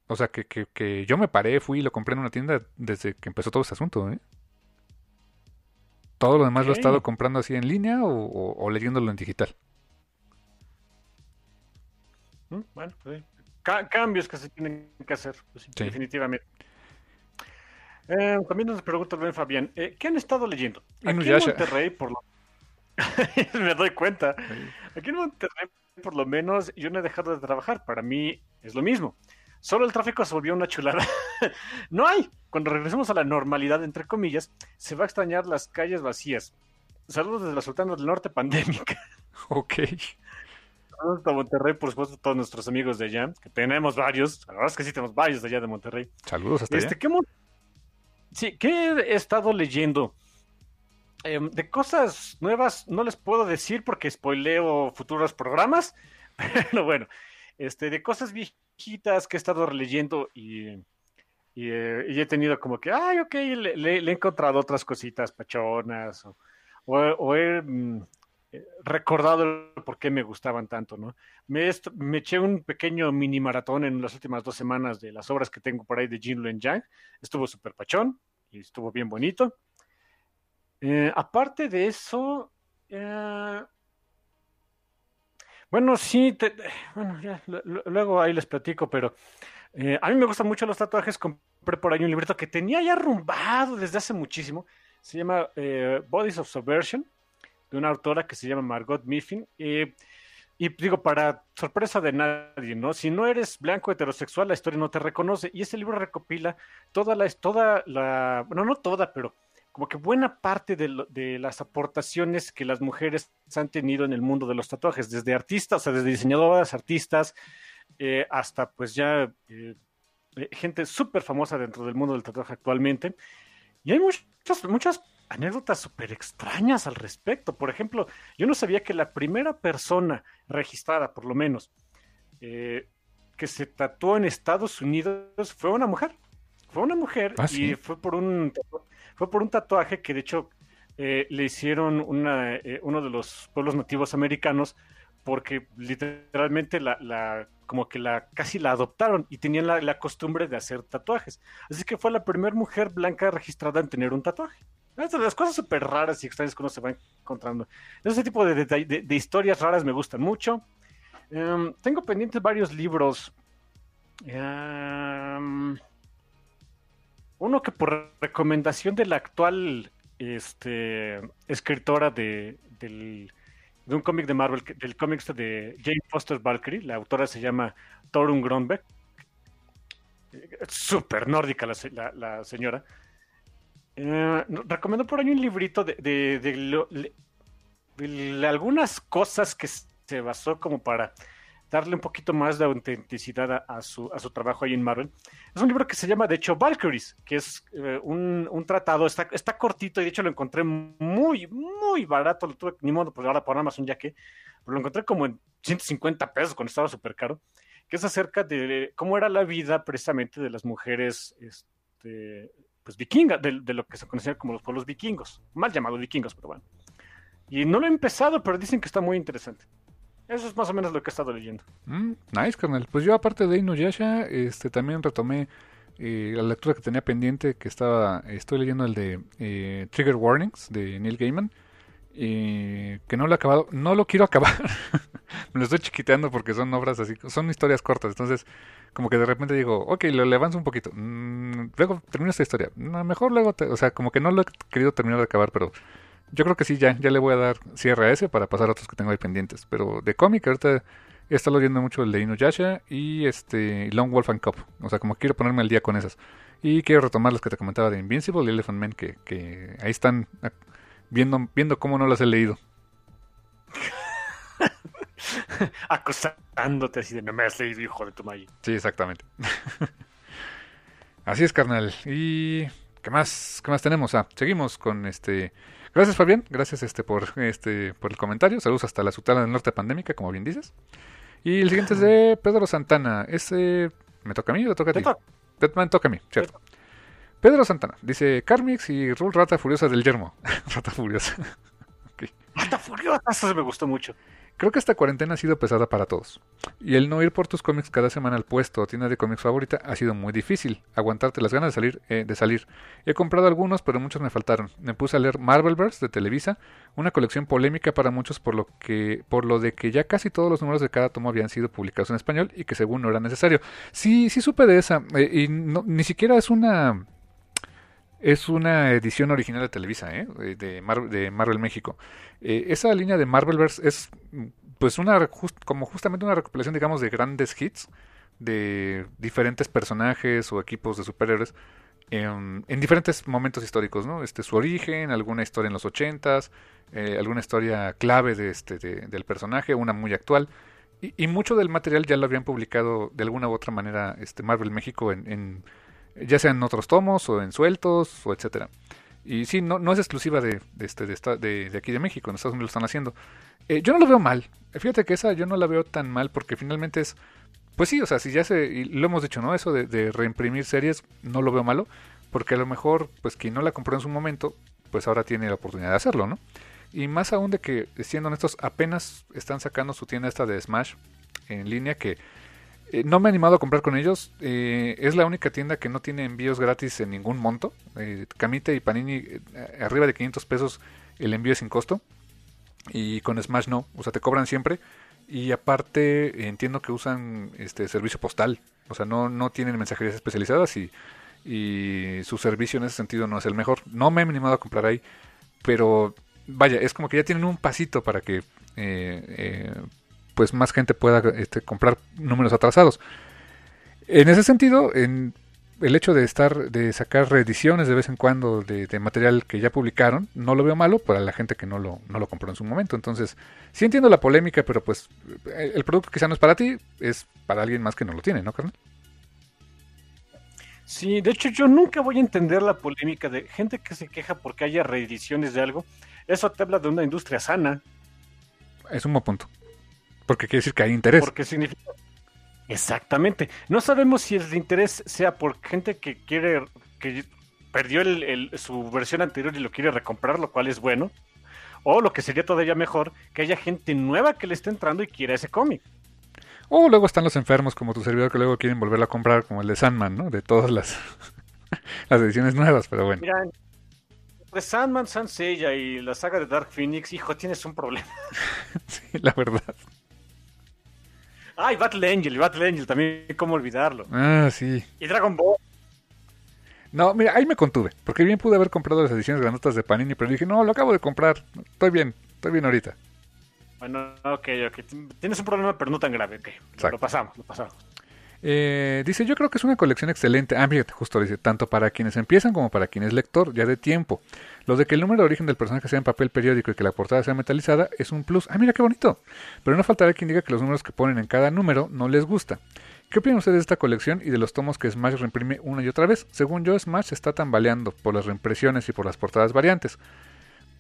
o sea, que, que, que, yo me paré, fui y lo compré en una tienda desde que empezó todo este asunto. ¿eh? Todo lo demás lo he estado comprando así en línea o, leyéndolo en digital. Mm, bueno, pues, cambios que se tienen que hacer, pues, definitivamente. Eh, también nos pregunta Ben Fabián, eh, ¿qué han estado leyendo? Aquí en Monterrey, por lo [LAUGHS] me doy cuenta. Aquí en Monterrey, por lo menos, yo no he dejado de trabajar. Para mí es lo mismo. Solo el tráfico se volvió una chulada. [LAUGHS] no hay. Cuando regresemos a la normalidad, entre comillas, se va a extrañar las calles vacías. Saludos desde la Sultana del Norte pandémica. [LAUGHS] Ok. Saludos a Monterrey, por supuesto, todos nuestros amigos de allá, que tenemos varios. La verdad es que sí tenemos varios de allá de Monterrey. Saludos hasta Este, allá. ¿qué, sí, ¿qué he estado leyendo? Em, de cosas nuevas no les puedo decir porque spoileo futuros programas, [LAUGHS] pero bueno, este, de cosas que he estado releyendo y, y, eh, y he tenido como que, ay, ok, le, le- le he encontrado otras cositas pachonas o, o o he mm, eh, recordado por qué me gustaban tanto, ¿no? Me, me eché un pequeño mini maratón en las últimas dos semanas de las obras que tengo por ahí de Jin Luen Yang. Estuvo súper pachón y estuvo bien bonito. Eh, aparte de eso, eh, bueno, sí, te- bueno, ya, lu- lu- luego ahí les platico, pero eh, a mí me gustan mucho los tatuajes. Compré por ahí un librito que tenía ya arrumbado desde hace muchísimo. Se llama eh, Bodies of Subversion, de una autora que se llama Margot Mifflin. Eh, y digo, para sorpresa de nadie, ¿no? Si no eres blanco heterosexual, la historia no te reconoce. Y este libro recopila toda la, toda la, bueno, no toda, pero como que buena parte de, lo- de las aportaciones que las mujeres han tenido en el mundo de los tatuajes, desde artistas, o sea, desde diseñadoras, artistas, eh, hasta pues ya eh, eh, gente súper famosa dentro del mundo del tatuaje actualmente. Y hay muchas, muchas anécdotas súper extrañas al respecto. Por ejemplo, yo no sabía que la primera persona registrada, por lo menos, eh, que se tatuó en Estados Unidos fue una mujer. Fue una mujer Ah, y fue por un fue por un tatuaje que de hecho eh, le hicieron una, eh, uno de los pueblos nativos americanos porque literalmente la, la- como que la casi la adoptaron y tenían la, la costumbre de hacer tatuajes. Así que fue la primera mujer blanca registrada en tener un tatuaje. De las cosas súper raras y extrañas que uno se va encontrando. Ese tipo de, detall- de- de historias raras me gustan mucho. Em, tengo pendientes varios libros. Em, uno que por recomendación de la actual este, escritora de, un cómic de Marvel, del cómic este de Jane Foster Valkyrie, la autora se llama Torun Gronbeck. Súper nórdica la, se- la- la señora. Eh, recomiendo por ahí un librito de, de algunas cosas que se basó como para darle un poquito más de autenticidad a, su, trabajo ahí en Marvel. Es un libro que se llama, de hecho, Valkyries, que es eh, un, tratado, está, cortito y de hecho lo encontré muy, muy barato, lo tuve, ni modo, pues ahora por Amazon ya que, lo encontré como en 150 pesos cuando estaba súper caro, que es acerca de cómo era la vida precisamente de las mujeres este, pues vikingas, de, de lo que se conocía como los pueblos vikingos, mal llamados vikingos, pero bueno. Y no lo he empezado, pero dicen que está muy interesante. Eso es más o menos lo que he estado leyendo. Mm, nice, carnal. Pues yo, aparte de Inuyasha, este, también retomé eh, la lectura que tenía pendiente, que estaba, estoy leyendo el de eh, Trigger Warnings de Neil Gaiman, eh, que no lo he acabado, no lo quiero acabar, [LAUGHS] me lo estoy chiquiteando porque son obras así, son historias cortas, entonces como que de repente digo, ok, lo le avanzo un poquito, Mm, luego termino esta historia, mejor luego, te- o sea, como que no lo he querido terminar de acabar, pero yo creo que sí, ya, ya le voy a dar cierre a ese para pasar a otros que tengo ahí pendientes, pero de cómic ahorita he estado leyendo mucho el de Inuyasha y este Long Wolf and Cub. O sea, como quiero ponerme al día con esas. Y quiero retomar las que te comentaba de Invincible y Elephant Man, que, que ahí están viendo, viendo cómo no las he leído. [LAUGHS] Acosándote así de no me has leído, hijo de tu maíz. Sí, exactamente. [LAUGHS] Así es, carnal. Y ¿qué más? ¿Qué más tenemos? Ah, seguimos con este. Gracias, Fabián. Gracias este por este por el comentario. Saludos hasta la Sultana del Norte pandémica, como bien dices. Y el siguiente es de Pedro Santana. Ese me toca a mí o le toca a ti. Me toca a mí, cierto. Pedro Santana dice Carmix y Rule Rata Furiosa del Yermo. [LAUGHS] Rata Furiosa. [LAUGHS] Mata furiosa, eso me gustó mucho. Creo que esta cuarentena ha sido pesada para todos. Y el no ir por tus cómics cada semana al puesto o tienda de cómics favorita ha sido muy difícil. Aguantarte las ganas de salir, eh, de salir. He comprado algunos, pero muchos me faltaron. Me puse a leer Marvelverse de Televisa, una colección polémica para muchos por lo que, por lo de que ya casi todos los números de cada tomo habían sido publicados en español y que según no era necesario. Sí, sí supe de esa. eh, y ni siquiera es una es una edición original de Televisa, ¿eh? de, de Mar- de Marvel México. Eh, esa línea de Marvelverse es pues una como justamente una recopilación, digamos, de grandes hits de diferentes personajes o equipos de superhéroes en, diferentes momentos históricos, ¿no? Este, su origen, alguna historia en los ochentas, eh, alguna historia clave de este, del personaje, una muy actual. Y, mucho del material ya lo habían publicado de alguna u otra manera este, Marvel México en, ya sea en otros tomos o en sueltos o etcétera. Y sí, no, no es exclusiva de, de, este, de, de, aquí de México, en Estados Unidos lo están haciendo. Eh, yo no lo veo mal. Fíjate que esa yo no la veo tan mal porque finalmente es pues sí, o sea, si ya se, y lo hemos dicho, ¿no? Eso de, reimprimir series no lo veo malo, porque a lo mejor, pues quien no la compró en su momento, pues ahora tiene la oportunidad de hacerlo, ¿no? Y más aún de que, siendo honestos, apenas están sacando su tienda esta de Smash en línea que eh, no me he animado a comprar con ellos. Eh, es la única tienda que no tiene envíos gratis en ningún monto. Eh, Camite y Panini, arriba de 500 pesos el envío es sin costo. Y con Smash no, o sea, te cobran siempre. Y aparte entiendo que usan este servicio postal, o sea, no, no tienen mensajerías especializadas y, y su servicio en ese sentido no es el mejor. No me he animado a comprar ahí, pero vaya, es como que ya tienen un pasito para que eh, eh, pues más gente pueda este, comprar números atrasados. En ese sentido, en, el hecho de estar, de sacar reediciones de vez en cuando de, material que ya publicaron, no lo veo malo para la gente que no lo, no lo compró en su momento. Entonces, sí entiendo la polémica, pero pues el producto quizá no es para ti, es para alguien más que no lo tiene, ¿no, carnal? Sí, de hecho yo nunca voy a entender la polémica de gente que se queja porque haya reediciones de algo. Eso te habla de una industria sana. Es un buen punto. Porque quiere decir que hay interés. Porque significa Exactamente. No sabemos si el interés sea por gente que quiere, que perdió su versión anterior y lo quiere recomprar, lo cual es bueno. O lo que sería todavía mejor, que haya gente nueva que le esté entrando y quiera ese cómic. O luego están los enfermos como tu servidor que luego quieren volverlo a comprar, como el de Sandman, ¿no? De todas las, [LAUGHS] las ediciones nuevas, pero bueno. Mira, de Sandman, Sansella y la saga de Dark Phoenix, hijo, tienes un problema. [LAUGHS] sí, la verdad. Ay, Battle Angel, Battle Angel también, ¿cómo olvidarlo? Ah, sí. Y Dragon Ball. No, mira, ahí me contuve, porque bien pude haber comprado las ediciones granotas de Panini, pero dije, no, lo acabo de comprar, estoy bien, estoy bien ahorita. Bueno, ok, ok, tienes un problema, pero no tan grave, ok, lo pasamos, lo pasamos. Eh, dice, yo creo que es una colección excelente. Ah, fíjate, justo dice, tanto para quienes empiezan como para quien es lector, ya de tiempo. Lo de que el número de origen del personaje sea en papel periódico y que la portada sea metalizada es un plus. Ah, mira qué bonito. Pero no faltará quien diga que los números que ponen en cada número no les gusta. ¿Qué opinan ustedes de esta colección y de los tomos que Smash reimprime una y otra vez? Según yo, Smash está tambaleando por las reimpresiones y por las portadas variantes.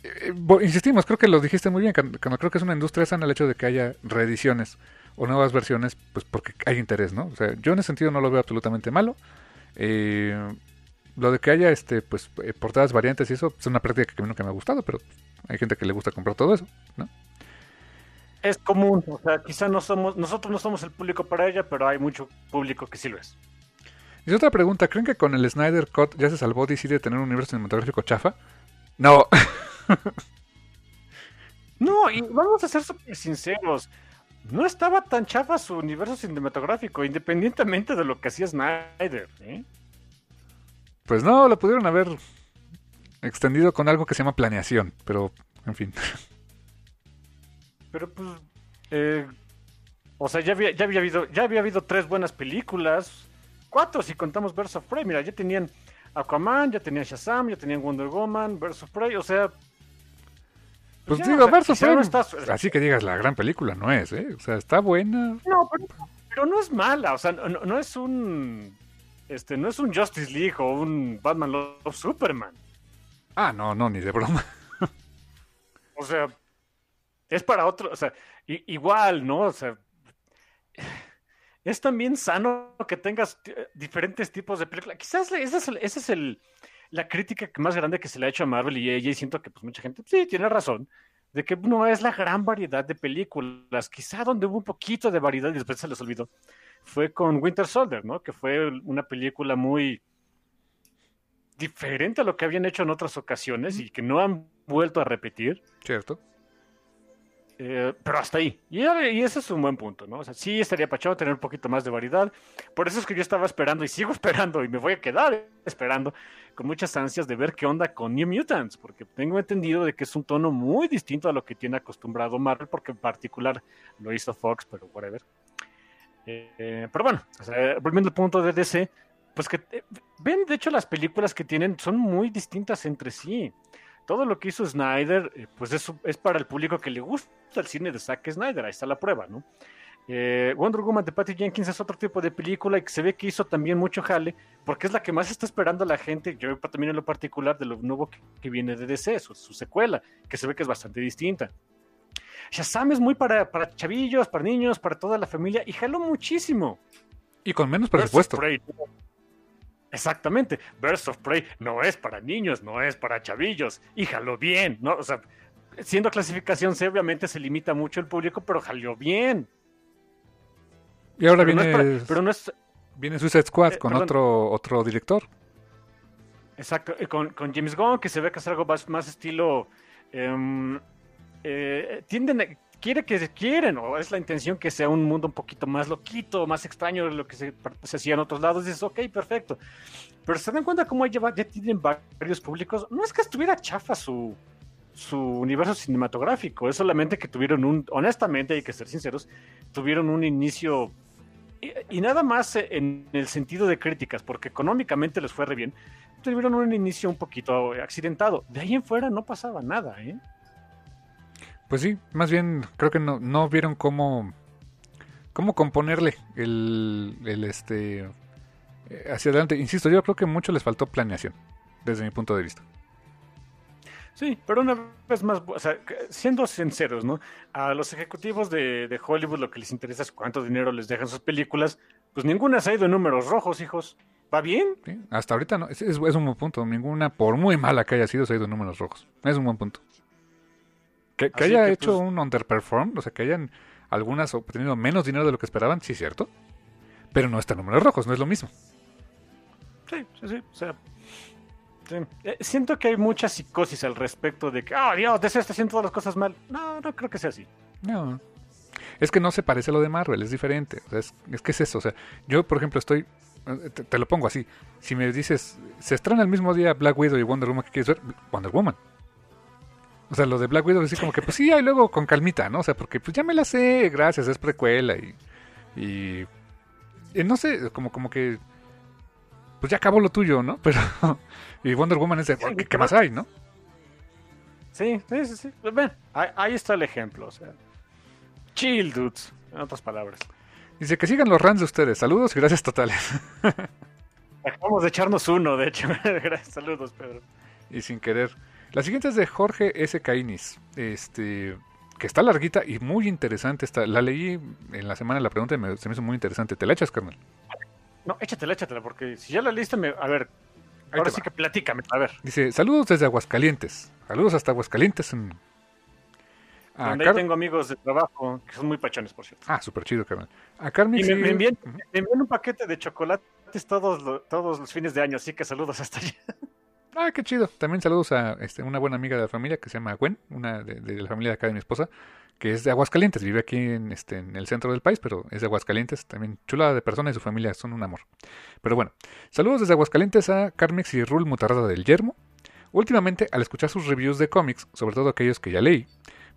Eh, insistimos, creo que lo dijiste muy bien, creo que es una industria sana el hecho de que haya reediciones o nuevas versiones, pues porque hay interés, ¿no? O sea, yo en ese sentido no lo veo absolutamente malo. Eh, lo de que haya este pues eh, portadas variantes y eso es una práctica que a mí nunca me ha gustado, pero hay gente que le gusta comprar todo eso, ¿no? Es común, o sea, quizá no somos, nosotros no somos el público para ella, pero hay mucho público que sí lo es. Y otra pregunta, ¿creen que con el Snyder Cut ya se salvó DC de tener un universo cinematográfico chafa? No. [LAUGHS] no, y vamos a ser súper sinceros no estaba tan chafa su universo cinematográfico, independientemente de lo que hacía Snyder. ¿eh? Pues no, lo pudieron haber extendido con algo que se llama planeación, pero en fin. Pero pues, eh, o sea, ya había, ya había habido, ya había habido tres buenas películas, cuatro si contamos Verse of Prey. Mira, ya tenían Aquaman, ya tenían Shazam, ya tenían Wonder Woman, Verse of Prey, o sea, pues digo, así que digas, la gran película no es, ¿eh? O sea, está buena. No, pero, no es mala, o sea, no, es un... Este, no es un Justice League o un Batman Love Superman. Ah, no, no, ni de broma. [LAUGHS] o sea, es para otro, o sea, igual, ¿no? O sea, es también sano que tengas diferentes tipos de películas. Quizás ese es, ese es el, la crítica más grande que se le ha hecho a Marvel y ella, y siento que pues mucha gente, sí, tiene razón, de que no es la gran variedad de películas, quizá donde hubo un poquito de variedad y después se les olvidó, fue con Winter Soldier, ¿no? Que fue una película muy diferente a lo que habían hecho en otras ocasiones y que no han vuelto a repetir. Cierto. Eh, pero hasta ahí. Y, ese es un buen punto, ¿no? O sea, sí estaría pachado tener un poquito más de variedad. Por eso es que yo estaba esperando y sigo [LAUGHS] esperando y me voy a quedar esperando con muchas ansias de ver qué onda con New Mutants, porque tengo entendido de que es un tono muy distinto a lo que tiene acostumbrado Marvel, porque en particular lo hizo Fox, pero whatever. Eh, pero bueno, volviendo al punto de DC, pues que eh, ven, de hecho las películas que tienen son muy distintas entre sí. Todo lo que hizo Snyder, eh, pues es, es para el público que le gusta el cine de Zack Snyder, ahí está la prueba, ¿no? Eh, Wonder Woman de Patty Jenkins es otro tipo de película y que se ve que hizo también mucho jale, porque es la que más está esperando la gente, yo también en lo particular, de lo nuevo que, viene de DC, su, secuela, que se ve que es bastante distinta. Shazam es muy para, para chavillos, para niños, para toda la familia, y jaló muchísimo. Y con menos presupuesto. Exactamente. Birds of Prey no es para niños, no es para chavillos. Y jaló bien, ¿no? O sea, siendo clasificación C, obviamente se limita mucho el público, pero jaló bien. Y ahora viene, pero no es, viene Suicide Squad eh, con otro, otro director. Exacto, con, con, James Gunn, que se ve que es algo más, más estilo. Em, eh, tienden, quiere que quieren, o es la intención que sea un mundo un poquito más loquito, más extraño de lo que se, hacía en otros lados, dices, ok, perfecto. Pero se dan cuenta cómo ya, ya tienen varios públicos. No es que estuviera chafa su, su universo cinematográfico, es solamente que tuvieron un, honestamente, hay que ser sinceros, tuvieron un inicio y, nada más en el sentido de críticas, porque económicamente les fue re bien, tuvieron un inicio un poquito accidentado. De ahí en fuera no pasaba nada, ¿eh? Pues sí, más bien creo que no, no vieron cómo, cómo componerle el, el este eh, hacia adelante. Insisto, yo creo que mucho les faltó planeación, desde mi punto de vista. Sí, pero una vez más, o sea, siendo sinceros, ¿no? A los ejecutivos de, de, Hollywood lo que les interesa es cuánto dinero les dejan sus películas. Pues ninguna se ha ido en números rojos, hijos. ¿Va bien? hasta ahorita no. Es, es, un buen punto. Ninguna, por muy mala que haya sido, se ha ido en números rojos. Es un buen punto. Que, haya hecho pues, un underperform, o sea, que hayan algunas obtenido menos dinero de lo que esperaban, sí es cierto. Pero no está en números rojos, no es lo mismo. Sí, sí, sí. O sea, eh, siento que hay mucha psicosis al respecto de que, oh Dios, DC está haciendo todas las cosas mal. No, no creo que sea así. No. Es que no se parece a lo de Marvel, es diferente. es, que es eso. O sea, yo, por ejemplo, estoy. Eh, te, te, lo pongo así. Si me dices, se estrena el mismo día Black Widow y Wonder Woman, ¿qué quieres ver? Wonder Woman. O sea, lo de Black Widow, así como que, pues sí, y luego con calmita, ¿no? O sea, porque pues ya me la sé, gracias, es precuela y. Y. no sé, como, como que. Pues ya acabó lo tuyo, ¿no? [LAUGHS] Pero. y Wonder Woman es de. ¿Qué, más hay, no? Sí, sí, sí. sí. Pues ven, ahí, está el ejemplo, o sea. Chill, dudes, en otras palabras. Dice que sigan los runs de ustedes. Saludos y gracias totales. [LAUGHS] Acabamos de echarnos uno, de hecho. [LAUGHS] saludos, Pedro. Y sin querer. La siguiente es de Jorge S. Cainis, este, que está larguita y muy interesante. Está, la leí en la semana la pregunta y me, se me hizo muy interesante. ¿Te la echas, carnal? No, échatela, échatela, porque si ya la leíste, me, a ver, ahora sí que platícame, a ver. Dice, saludos desde Aguascalientes. Saludos hasta Aguascalientes. En... Ah, Donde tengo amigos de trabajo que son muy pachones, por cierto. Ah, súper chido, carnal. A Carmen y me, envían, un paquete de chocolates todos, todos los fines de año, así que saludos hasta allá. Ah, qué chido. También saludos a este, una buena amiga de la familia que se llama Gwen, una de, la familia de acá de mi esposa, que es de Aguascalientes. Vive aquí en, este, en el centro del país, pero es de Aguascalientes. También chula de persona y su familia son un amor. Pero bueno, saludos desde Aguascalientes a Carmex y Rul Mutarrada del Yermo. Últimamente, al escuchar sus reviews de cómics, sobre todo aquellos que ya leí,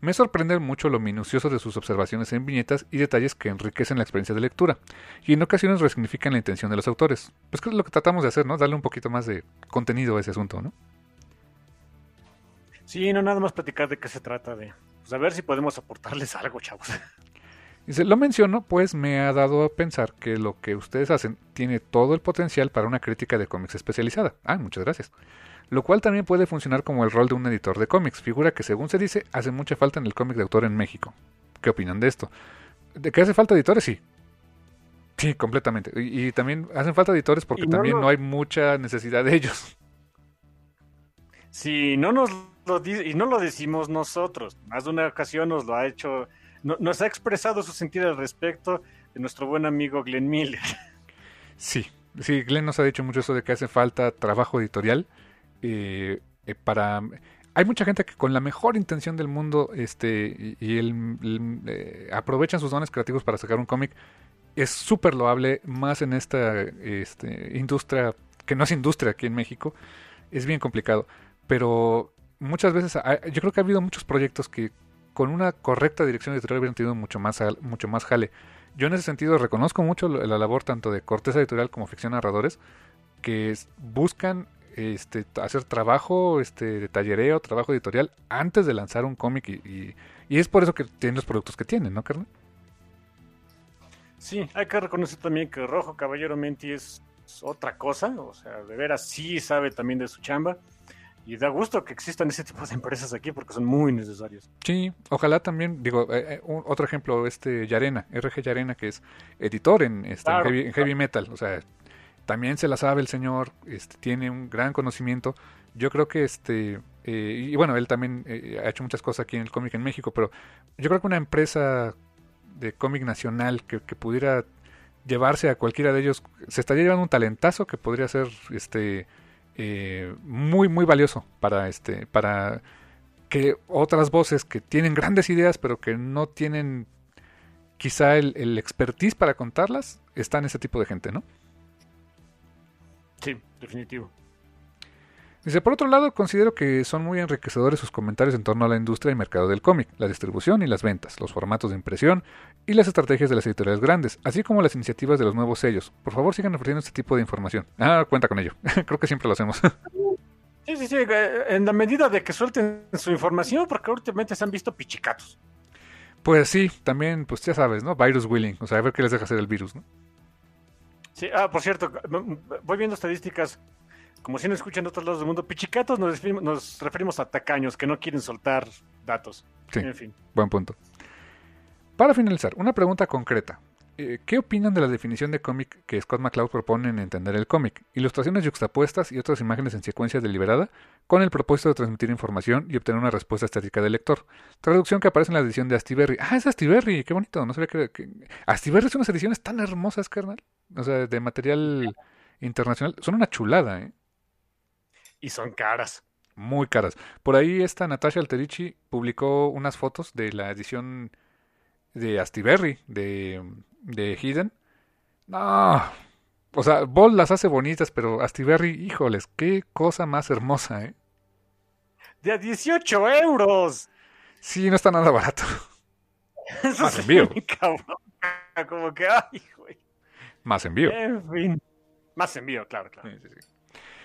me sorprende mucho lo minucioso de sus observaciones en viñetas y detalles que enriquecen la experiencia de lectura, y en ocasiones resignifican la intención de los autores. Pues que es lo que tratamos de hacer, ¿no? Darle un poquito más de contenido a ese asunto, ¿no? Sí, no nada más platicar de qué se trata de. Pues a ver si podemos aportarles [LAUGHS] algo, chavos. Dice, lo menciono, pues me ha dado a pensar que lo que ustedes hacen tiene todo el potencial para una crítica de cómics especializada. Ah, muchas gracias lo cual también puede funcionar como el rol de un editor de cómics, figura que según se dice hace mucha falta en el cómic de autor en México. ¿Qué opinan de esto? ¿De que hace falta editores? Sí. Sí, completamente. Y, también hacen falta editores porque también no hay mucha necesidad de ellos. Sí, no nos lo y no lo decimos nosotros. Más de una ocasión nos lo ha hecho, nos ha expresado su sentir al respecto de nuestro buen amigo Glenn Miller. Sí, sí, Glenn nos ha dicho mucho eso de que hace falta trabajo editorial eh, eh, para hay mucha gente que con la mejor intención del mundo este y, el, eh, aprovechan sus dones creativos para sacar un cómic es súper loable más en esta este, industria que no es industria aquí en México es bien complicado pero muchas veces yo creo que ha habido muchos proyectos que con una correcta dirección editorial hubieran tenido mucho más, mucho más jale. Yo en ese sentido reconozco mucho la labor tanto de Corteza Editorial como Ficción Narradores, que buscan este, hacer trabajo este, de tallereo, trabajo editorial, antes de lanzar un cómic y, y, es por eso que tienen los productos que tienen, ¿no, carnal? Sí, hay que reconocer también que Rojo Caballero Menti es otra cosa, o sea, de veras sí sabe también de su chamba. Y da gusto que existan ese tipo de empresas aquí porque son muy necesarias. Sí, ojalá también, digo, eh, eh, otro ejemplo, este Yarena, RG Yarena, que es editor en, este, en, heavy, metal, o sea, también se la sabe el señor, este, tiene un gran conocimiento. Yo creo que este, eh, y bueno, él también eh, ha hecho muchas cosas aquí en el cómic en México, pero yo creo que una empresa de cómic nacional que, pudiera llevarse a cualquiera de ellos, se estaría llevando un talentazo que podría ser este eh, muy muy valioso para este para que otras voces que tienen grandes ideas pero que no tienen quizá el, el expertise para contarlas están ese tipo de gente, ¿no? Definitivo. Dice, por otro lado, considero que son muy enriquecedores sus comentarios en torno a la industria y mercado del cómic, la distribución y las ventas, los formatos de impresión y las estrategias de las editoriales grandes, así como las iniciativas de los nuevos sellos. Por favor, sigan ofreciendo este tipo de información. Ah, cuenta con ello. [LAUGHS] Creo que siempre lo hacemos. sí, sí, sí. Eh, en la medida de que suelten su información, porque últimamente se han visto pichicatos. Pues sí, también, pues ya sabes, ¿no? Virus willing. O sea, a ver qué les deja hacer el virus, ¿no? Sí, ah, por cierto, voy viendo estadísticas. Como si no escuchan de otros lados del mundo, pichicatos nos referimos, nos referimos a tacaños que no quieren soltar datos. Sí, en fin. Buen punto. Para finalizar, una pregunta concreta. Eh, ¿Qué opinan de la definición de cómic que Scott McCloud propone en Entender el cómic? Ilustraciones yuxtapuestas y otras imágenes en secuencia deliberada con el propósito de transmitir información y obtener una respuesta estética del lector. Traducción que aparece en la edición de Astiberri. Ah, es Astiberri, qué bonito. No sabía que, que... Astiberri es unas ediciones tan hermosas, carnal. O sea, de material internacional. Son una chulada, ¿eh? Y son caras. Muy caras. Por ahí esta Natasha Alterici publicó unas fotos de la edición de Astiberri, de de Hidden. No. O sea, Ball las hace bonitas, pero Astiberri, híjoles, qué cosa más hermosa, ¿eh? De a 18 euros. Sí, no está nada barato. [LAUGHS] Más envío. Como que, ay. Más envío. En fin. Más envío, claro, claro. Sí, sí, sí.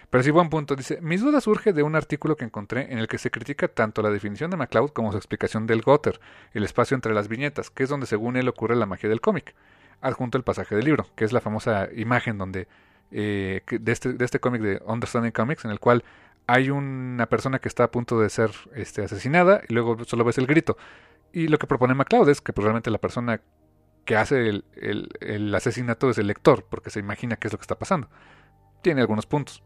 Pero sí, buen punto. Dice, mis dudas surge de un artículo que encontré en el que se critica tanto la definición de MacLeod como su explicación del Gotter, el espacio entre las viñetas, que es donde según él ocurre la magia del cómic, adjunto el pasaje del libro, que es la famosa imagen donde eh, de este, de este cómic de Understanding Comics, en el cual hay una persona que está a punto de ser este, asesinada y luego solo ves el grito. Y lo que propone MacLeod es que pues, realmente la persona que hace el, el asesinato es el lector, porque se imagina qué es lo que está pasando. Tiene algunos puntos.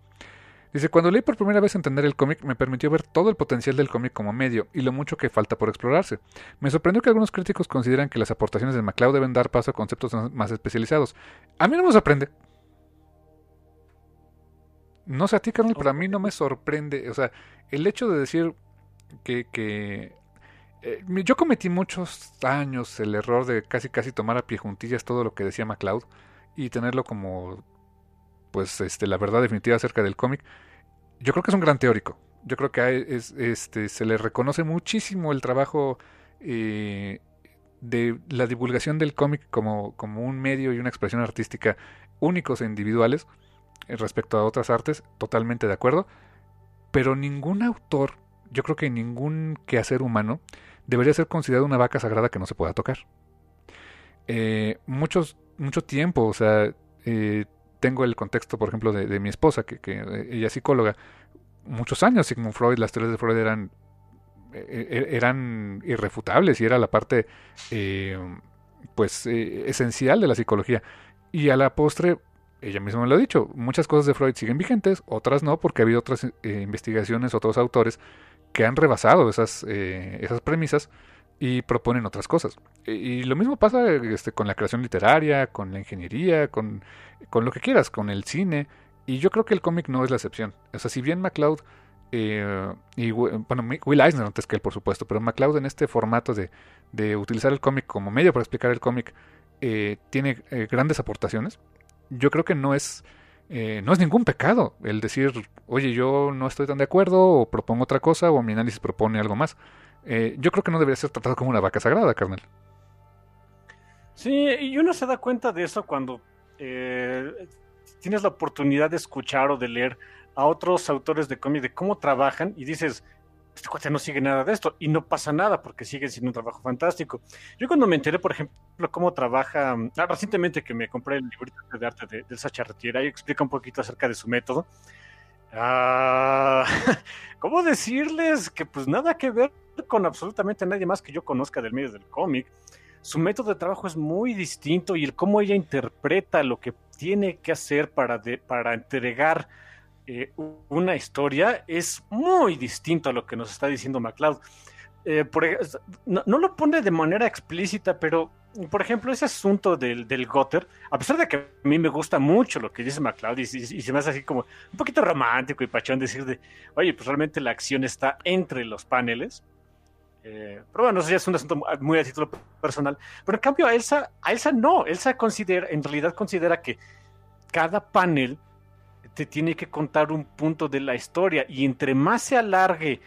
Dice, cuando leí por primera vez entender el cómic me permitió ver todo el potencial del cómic como medio y lo mucho que falta por explorarse. Me sorprendió que algunos críticos consideran que las aportaciones de MacLeod deben dar paso a conceptos más especializados. A mí no me sorprende. No sé a ti, Carlos, pero a mí no me sorprende. O sea, el hecho de decir que... que eh, yo cometí muchos años el error de casi casi tomar a pie juntillas todo lo que decía MacLeod y tenerlo como pues este, la verdad definitiva acerca del cómic. Yo creo que es un gran teórico. Yo creo que es, este, se le reconoce muchísimo el trabajo eh, de la divulgación del cómic como, como un medio y una expresión artística únicos e individuales eh, respecto a otras artes, totalmente de acuerdo. Pero ningún autor, yo creo que ningún quehacer humano, debería ser considerado una vaca sagrada que no se pueda tocar. Eh, muchos, mucho tiempo, o sea, eh, tengo el contexto, por ejemplo, de, mi esposa, que, ella es psicóloga, muchos años Sigmund Freud, las teorías de Freud eran, e, e, eran irrefutables y era la parte eh, pues eh, esencial de la psicología. Y a la postre, ella misma me lo ha dicho, muchas cosas de Freud siguen vigentes, otras no, porque ha habido otras eh, investigaciones, otros autores que han rebasado esas, esas premisas y proponen otras cosas. Y, lo mismo pasa este, con la creación literaria, con la ingeniería, con, con, lo que quieras, con el cine. Y yo creo que el cómic no es la excepción. O sea, si bien MacLeod, eh, y bueno, Will Eisner antes que él, por supuesto, pero MacLeod en este formato de, de utilizar el cómic como medio para explicar el cómic, eh, tiene eh, grandes aportaciones. Yo creo que no es, no es ningún pecado el decir, oye, yo no estoy tan de acuerdo, o propongo otra cosa, o mi análisis propone algo más eh, yo creo que no debería ser tratado como una vaca sagrada, carnal. Sí, y uno se da cuenta de eso cuando eh, tienes la oportunidad de escuchar o de leer a otros autores de cómic de cómo trabajan y dices, este cuate no sigue nada de esto y no pasa nada porque sigue siendo un trabajo fantástico. Yo cuando me enteré, por ejemplo, cómo trabaja, ah, recientemente que me compré el librito de arte de, de esa charretiera y explica un poquito acerca de su método. Ah, [LAUGHS] ¿Cómo decirles que pues nada que ver con absolutamente nadie más que yo conozca del medio del cómic? Su método de trabajo es muy distinto y el cómo ella interpreta lo que tiene que hacer para, para entregar eh, una historia es muy distinto a lo que nos está diciendo MacLeod. Eh, no, lo pone de manera explícita, pero por ejemplo, ese asunto del, del Gotter, a pesar de que a mí me gusta mucho lo que dice MacLeod y, se me hace así como un poquito romántico y pachón decir de, oye, pues realmente la acción está entre los paneles. Eh, pero bueno, eso ya es un asunto muy a título personal. Pero en cambio, a Elsa, a Elsa no. Elsa considera, en realidad considera que cada panel te tiene que contar un punto de la historia y entre más se alargue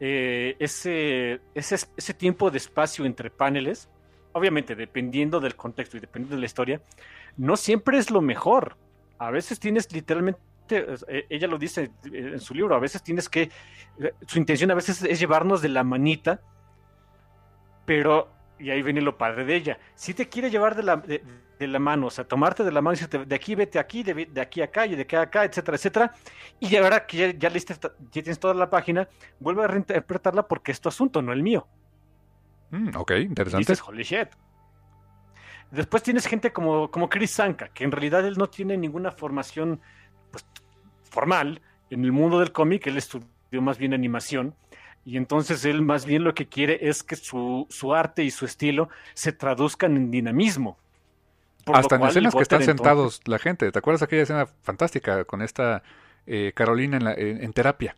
eh, ese, ese, ese, tiempo de espacio entre paneles, obviamente dependiendo del contexto y dependiendo de la historia, no siempre es lo mejor. A veces tienes literalmente, eh, ella lo dice en su libro, a veces tienes que, eh, su intención a veces es llevarnos de la manita, pero, y ahí viene lo padre de ella, si te quiere llevar de la, de la mano, o sea, tomarte de la mano y decirte, de aquí vete aquí, de, aquí acá y de acá acá, etcétera, etcétera. Y ahora que ya, ya, ya tienes toda la página, vuelve a reinterpretarla porque es tu asunto, no el mío. Mm, ok, interesante. holy shit. Después tienes gente como, como Chris Sanka, que en realidad él no tiene ninguna formación pues, formal en el mundo del cómic, él estudió más bien animación. Y entonces él más bien lo que quiere es que su, su arte y su estilo se traduzcan en dinamismo hasta en escenas que están sentados la gente. ¿Te acuerdas aquella escena fantástica con esta eh, Carolina en, la, en, terapia?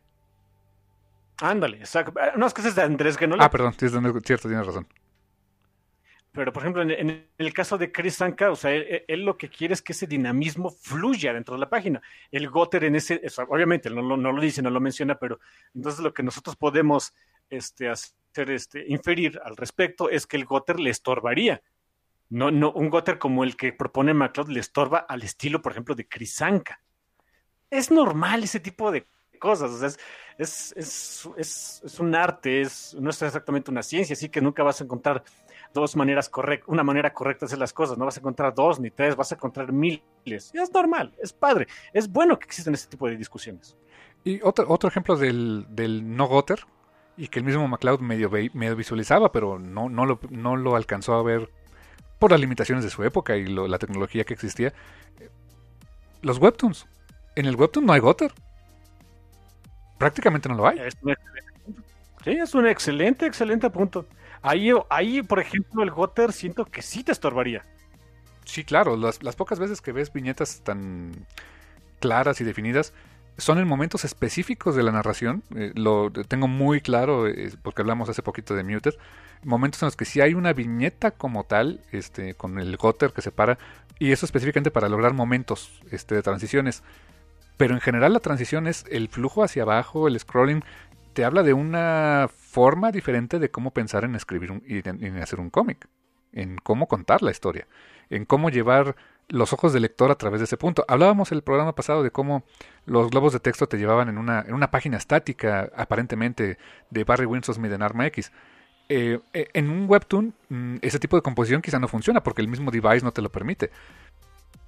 Ándale, exacto. Ah, no, es que ese es de Andrés que no Ah, perdón, cierto, tienes razón. Pero, por ejemplo, en, el caso de Chris Sanka, o sea, él, lo que quiere es que ese dinamismo fluya dentro de la página. El Gotter en ese, obviamente, no, no, lo dice, no lo menciona, pero entonces lo que nosotros podemos este, hacer, este, inferir al respecto es que el Gotter le estorbaría. No, no, un Gotter como el que propone MacLeod le estorba al estilo, por ejemplo, de Crisanca. Es normal ese tipo de cosas, o sea, es, un arte, no es exactamente una ciencia, así que nunca vas a encontrar dos maneras correctas, una manera correcta de hacer las cosas, no vas a encontrar dos ni tres, vas a encontrar miles. Es normal, es padre, es bueno que existen este tipo de discusiones. Y otro, otro ejemplo del, del no Gotter, y que el mismo MacLeod medio, medio visualizaba, pero no, no, lo, no lo alcanzó a ver por las limitaciones de su época y la tecnología que existía. Los webtoons. En el webtoon no hay Gotter. Prácticamente no lo hay. sí, es un excelente, excelente punto. Ahí, ahí, por ejemplo, el Gotter siento que sí te estorbaría. Sí, claro. Las, las pocas veces que ves viñetas tan claras y definidas, son en momentos específicos de la narración. Eh, lo tengo muy claro eh, porque hablamos hace poquito de Muted. Momentos en los que sí hay una viñeta como tal, este, con el gutter que se para, y eso específicamente para lograr momentos este, de transiciones. Pero en general la transición es el flujo hacia abajo, el scrolling, te habla de una forma diferente de cómo pensar en escribir y en hacer un cómic, en cómo contar la historia, en cómo llevar los ojos del lector a través de ese punto. Hablábamos el programa pasado de cómo los globos de texto te llevaban en una, en una página estática, aparentemente, de Barry Winsor Smith en Arma X. Eh, eh, en un webtoon, mm, ese tipo de composición quizá no funciona porque el mismo device no te lo permite.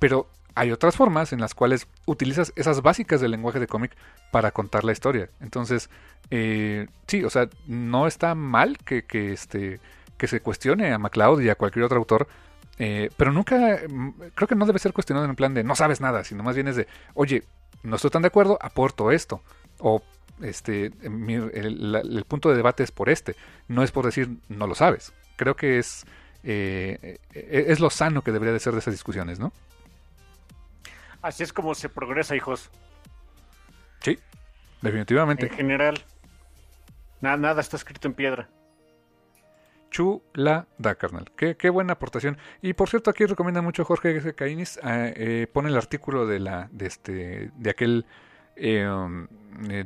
Pero hay otras formas en las cuales utilizas esas básicas del lenguaje de cómic para contar la historia. Entonces, eh, sí, o sea, no está mal que, que, este, que se cuestione a MacLeod y a cualquier otro autor eh, pero nunca, mm, creo que no debe ser cuestionado en plan de no sabes nada, sino más bien es de, oye, no estoy tan de acuerdo, aporto esto. O este, el, punto de debate es por este, no es por decir no lo sabes. Creo que es, eh, eh, es lo sano que debería de ser de esas discusiones, ¿no? Así es como se progresa, hijos. Sí, definitivamente. En general, nada, nada está escrito en piedra chulada, carnal. Qué, qué buena aportación. Y por cierto, aquí recomienda mucho Jorge Cainis. Eh, eh, pone el artículo de la de este de aquel eh, um,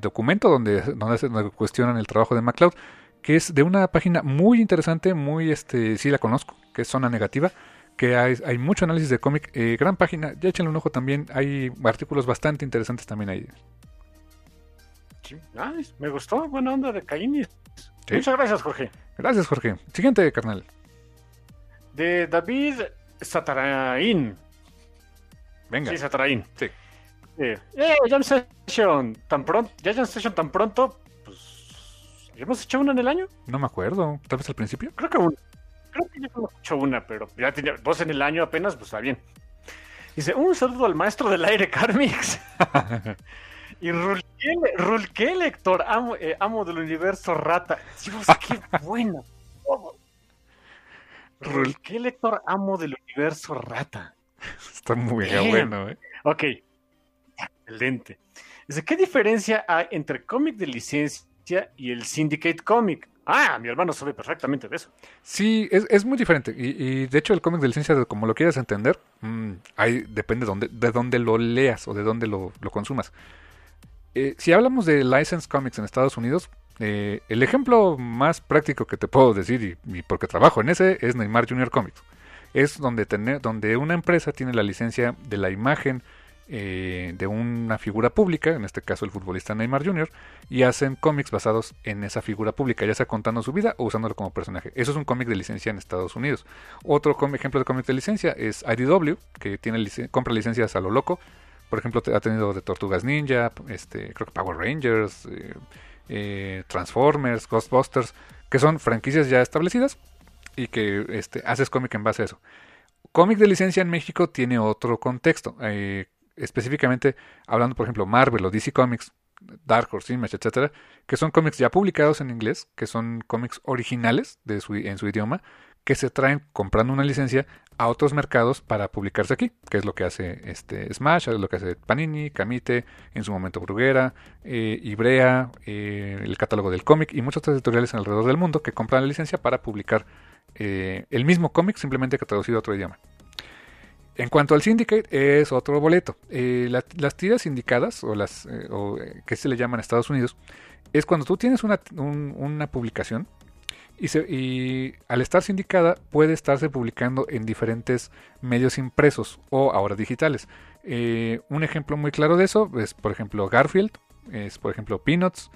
documento donde, donde, cuestionan el trabajo de MacLeod. que es de una página muy interesante, muy, este, sí la conozco, que es Zona Negativa, que hay, hay mucho análisis de cómic, eh, gran página, ya échenle un ojo también, hay artículos bastante interesantes también ahí. Sí, nice, me gustó, buena onda de Caínis. Muchas gracias, Jorge. Gracias, Jorge. Siguiente, carnal. De David Satarain. Venga. Sí, Satarain. Sí. Eh, Jam Session, tan pronto, ya Jam Session tan pronto, pues, ¿hemos hecho una en el año? No me acuerdo, tal vez al principio. Creo que una. Creo que ya hemos hecho una, pero ya tenía dos en el año apenas, pues está bien. Dice, un saludo al maestro del aire, Carmix. [LAUGHS] y Rulke, lector, amo, eh, amo del universo rata. Dios, qué buena. Rulke lector, amo del universo rata. Está muy bueno, ¿eh? Ok, Excelente. Dice, ¿qué diferencia hay entre cómic de licencia y el Syndicate Comic? Ah, mi hermano sabe perfectamente de eso. Sí, es, muy diferente. Y, de hecho el cómic de licencia, como lo quieras entender, mm, ahí depende de dónde, lo leas o de dónde lo, consumas. Eh, si hablamos de license comics en Estados Unidos, eh, el ejemplo más práctico que te puedo decir, y, porque trabajo en ese, es Neymar Junior Comics. Es donde, donde una empresa tiene la licencia de la imagen, eh, de una figura pública, en este caso el futbolista Neymar Jr., y hacen cómics basados en esa figura pública, ya sea contando su vida o usándolo como personaje. Eso es un cómic de licencia en Estados Unidos. Otro ejemplo de cómic de licencia es IDW, que tiene compra licencias a lo loco. Por ejemplo, ha tenido de Tortugas Ninja, este, creo que Power Rangers, eh, eh, Transformers, Ghostbusters, que son franquicias ya establecidas y que este, haces cómic en base a eso. Cómic de licencia en México tiene otro contexto específicamente hablando, por ejemplo, Marvel o DC Comics, Dark Horse, Image, etcétera, que son cómics ya publicados en inglés, que son cómics originales de su, en su idioma, que se traen comprando una licencia a otros mercados para publicarse aquí, que es lo que hace este Smash, es lo que hace Panini, Camite, en su momento Bruguera, eh, Ibrea, eh, el catálogo del cómic y muchos otros editoriales alrededor del mundo que compran la licencia para publicar eh, el mismo cómic simplemente que traducido a otro idioma. En cuanto al syndicate, es otro boleto. Eh, las tiras indicadas, o las eh, eh, que se le llaman en Estados Unidos, es cuando tú tienes una, publicación y, al estar sindicada puede estarse publicando en diferentes medios impresos o ahora digitales. un ejemplo muy claro de eso es, por ejemplo, Garfield, es, por ejemplo, Peanuts,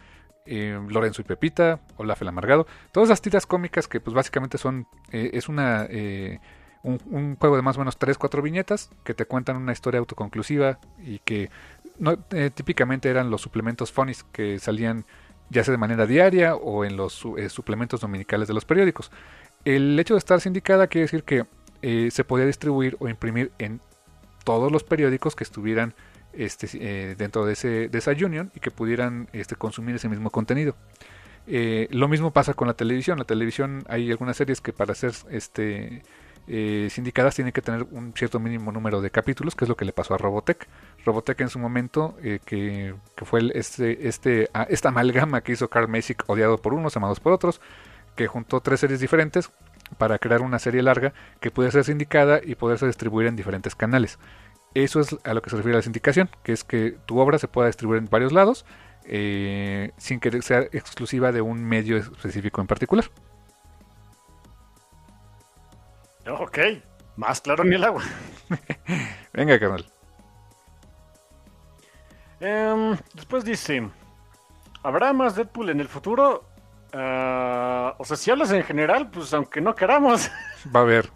Lorenzo y Pepita, Olaf el Amargado. Todas las tiras cómicas que, pues, básicamente son, es una un, juego de más o menos 3-4 viñetas que te cuentan una historia autoconclusiva y que eh, típicamente eran los suplementos funnies que salían ya sea de manera diaria o en los eh, suplementos dominicales de los periódicos. El hecho de estar sindicada quiere decir que eh, se podía distribuir o imprimir en todos los periódicos que estuvieran este, dentro de, ese, de esa union y que pudieran este, consumir ese mismo contenido. lo mismo pasa con la televisión. La televisión hay algunas series que para ser este, eh, sindicadas tienen que tener un cierto mínimo número de capítulos, que es lo que le pasó a Robotech. Robotech en su momento, eh, que, fue este, este, ah, esta amalgama que hizo Carl Masick, odiado por unos, amados por otros, que juntó tres series diferentes para crear una serie larga que puede ser sindicada y poderse distribuir en diferentes canales. Eso es a lo que se refiere la sindicación, que es que tu obra se pueda distribuir en varios lados eh, sin que sea exclusiva de un medio específico en particular. Ok, más claro ni el agua. [LAUGHS] Venga, carnal. Em, después dice: ¿Habrá más Deadpool en el futuro? Ah, o sea, si hablas en general, pues aunque no queramos. Va a haber.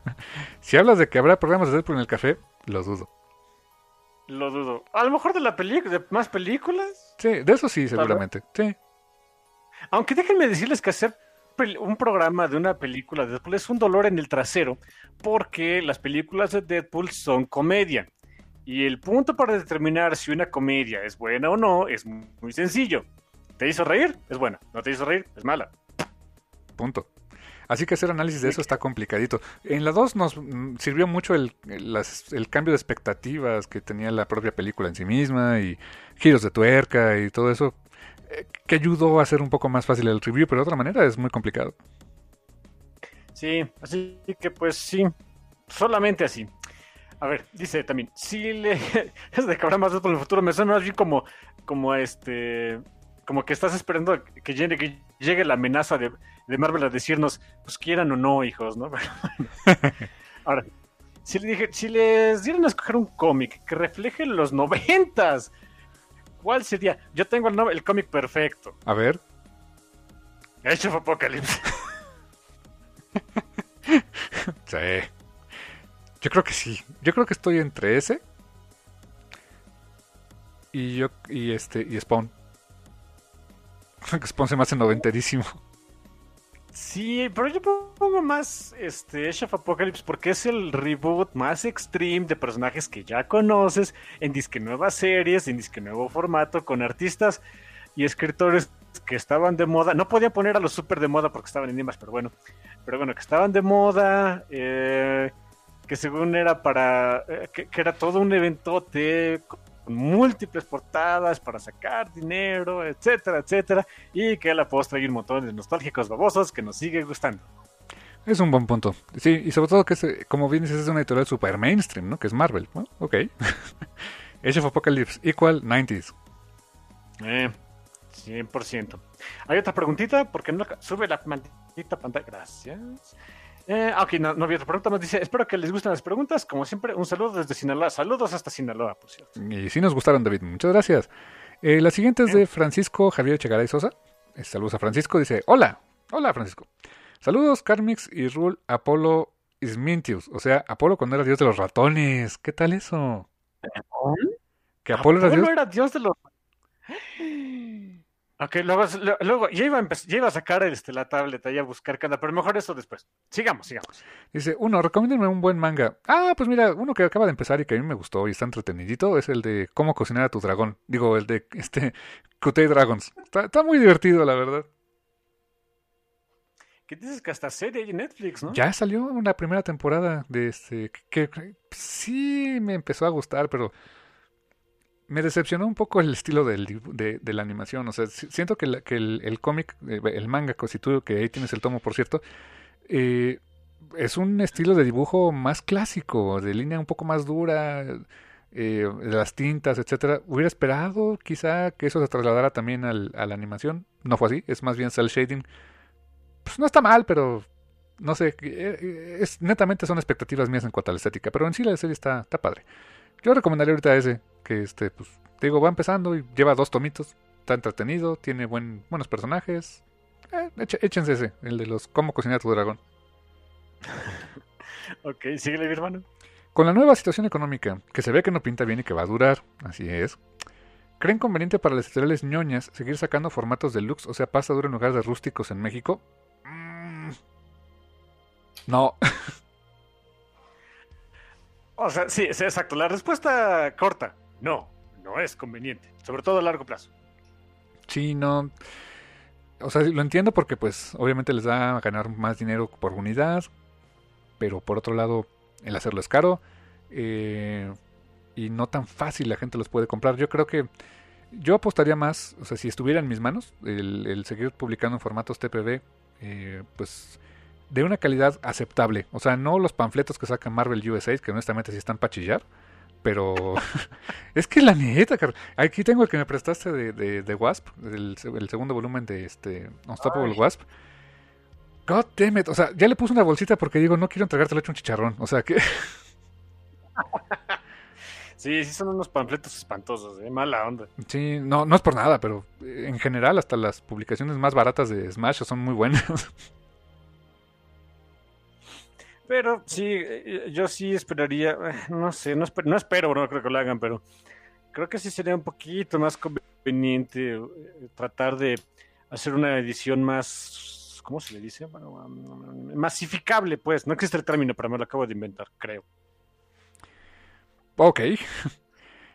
Si hablas de que habrá programas de Deadpool en el café, lo dudo. Lo dudo. A lo mejor de la película, de más películas. Sí, de eso sí, seguramente. Sí. Aunque déjenme decirles que hacer un programa de una película de Deadpool es un dolor en el trasero porque las películas de Deadpool son comedia. Y el punto para determinar si una comedia es buena o no es muy sencillo. ¿Te hizo reír? Es buena. ¿No te hizo reír? Es mala. Punto. Así que hacer análisis de eso está complicadito. En la 2 nos mm, sirvió mucho el, el, cambio de expectativas que tenía la propia película en sí misma y giros de tuerca y todo eso que ayudó a hacer un poco más fácil el review, pero de otra manera es muy complicado. Sí, así que pues sí, solamente así. A ver, dice también, si le [LAUGHS] es de que habrá más por el futuro, me suena más bien como, como este, como que estás esperando que llegue, que llegue la amenaza de de Marvel a decirnos, pues quieran o no, hijos, ¿no? [LAUGHS] Ahora, si, le dije, si les dieran a escoger un cómic que refleje los noventas, ¿cuál sería? Yo tengo el, el cómic perfecto. A ver. Age of Apocalypse. [LAUGHS] sí. Yo creo que sí. Yo creo que estoy entre ese y yo y este y Spawn. [LAUGHS] Spawn se me hace noventerísimo. Sí, pero yo pongo más este Age of Apocalypse porque es el reboot más extreme de personajes que ya conoces en disque nuevas series, en disque nuevo formato, con artistas y escritores que estaban de moda. No podía poner a los super de moda porque estaban en Nimas, pero bueno. Pero bueno, que estaban de moda. Eh, que según era para. Eh, que, que, era todo un eventote con múltiples portadas para sacar dinero, etcétera, etcétera, y que a la postre hay un montón de nostálgicos babosos que nos sigue gustando. Es un buen punto. Sí, y sobre todo que, es, como bien dices, es una editorial super mainstream, ¿no? Que es Marvel. ¿no? Ok. [LAUGHS] Age of Apocalypse, equal 90s. Eh, 100%. Hay otra preguntita, porque no sube la maldita pantalla. Gracias. Eh, ok, no, no había otra pregunta. Nos dice: Espero que les gusten las preguntas. Como siempre, un saludo desde Sinaloa. Saludos hasta Sinaloa, por cierto. Y sí nos gustaron, David. Muchas gracias. Eh, la siguiente es de Francisco Javier Chegaray Sosa. Eh, saludos a Francisco. Dice: Hola. Hola, Francisco. Saludos, Carmix y Rule Apolo Ismintius. O sea, Apolo cuando era dios de los ratones. ¿Qué tal eso? Que Apolo, Apolo era dios. era dios de los. [GASPS] [GASPS] Ok, luego, luego ya, iba a ya iba a sacar este, la tablet ahí a buscar cada, pero mejor eso después. Sigamos, sigamos. Dice, uno, recomiéndenme un buen manga. Ah, pues mira, uno que acaba de empezar y que a mí me gustó y está entretenidito es el de Cómo cocinar a tu dragón. Digo, el de [LAUGHS] este Dragons. Está, está muy divertido, la verdad. ¿Qué dices que hasta serie en Netflix, no? Ya salió una primera temporada de este que, que sí me empezó a gustar, pero me decepcionó un poco el estilo de, la animación. O sea, siento que, el, cómic, el manga constituido, que ahí tienes el tomo, por cierto, eh, es un estilo de dibujo más clásico, de línea un poco más dura, eh, de las tintas, etcétera. Hubiera esperado quizá que eso se trasladara también a la animación. No fue así, es más bien cel shading. Pues no está mal, pero no sé, es, netamente son expectativas mías en cuanto a la estética, pero en sí la serie está, está padre. Yo recomendaría ahorita ese, que este, pues, te digo, va empezando y lleva dos tomitos. Está entretenido, tiene buen, buenos personajes. Eh, échense ese, el de los cómo cocinar tu dragón. [LAUGHS] ok, síguele, mi hermano. Con la nueva situación económica, que se ve que no pinta bien y que va a durar, así es. ¿Creen conveniente para las editoriales ñoñas seguir sacando formatos deluxe, o sea, pasta dura en lugar de rústicos en México? Mm, no. [LAUGHS] O sea, sí, es exacto. La respuesta corta, no, no es conveniente, sobre todo a largo plazo. Sí, no. O sea, lo entiendo porque pues obviamente les da a ganar más dinero por unidad, pero por otro lado, el hacerlo es caro eh, y no tan fácil la gente los puede comprar. Yo creo que yo apostaría más, o sea, si estuviera en mis manos, el, seguir publicando en formatos TPB, eh, pues de una calidad aceptable. O sea, no los panfletos que sacan Marvel USA, que honestamente sí están para chillar. Pero [LAUGHS] es que la neta, aquí tengo el que me prestaste de, de, de Wasp, el, el, segundo volumen de este Unstoppable Ay. Wasp. God damn it. O sea, ya le puse una bolsita porque digo, no quiero entregártelo hecho un chicharrón. O sea que. [LAUGHS] Sí, sí son unos panfletos espantosos, ¿eh? mala onda. Sí, no, no es por nada, pero en general hasta las publicaciones más baratas de Smash son muy buenas. [LAUGHS] Pero sí, yo sí esperaría, no sé, no espero, no, espero, no creo que lo hagan, pero creo que sí sería un poquito más conveniente tratar de hacer una edición más, ¿cómo se le dice? Bueno, masificable, pues. No existe el término, pero me lo acabo de inventar, creo. Ok.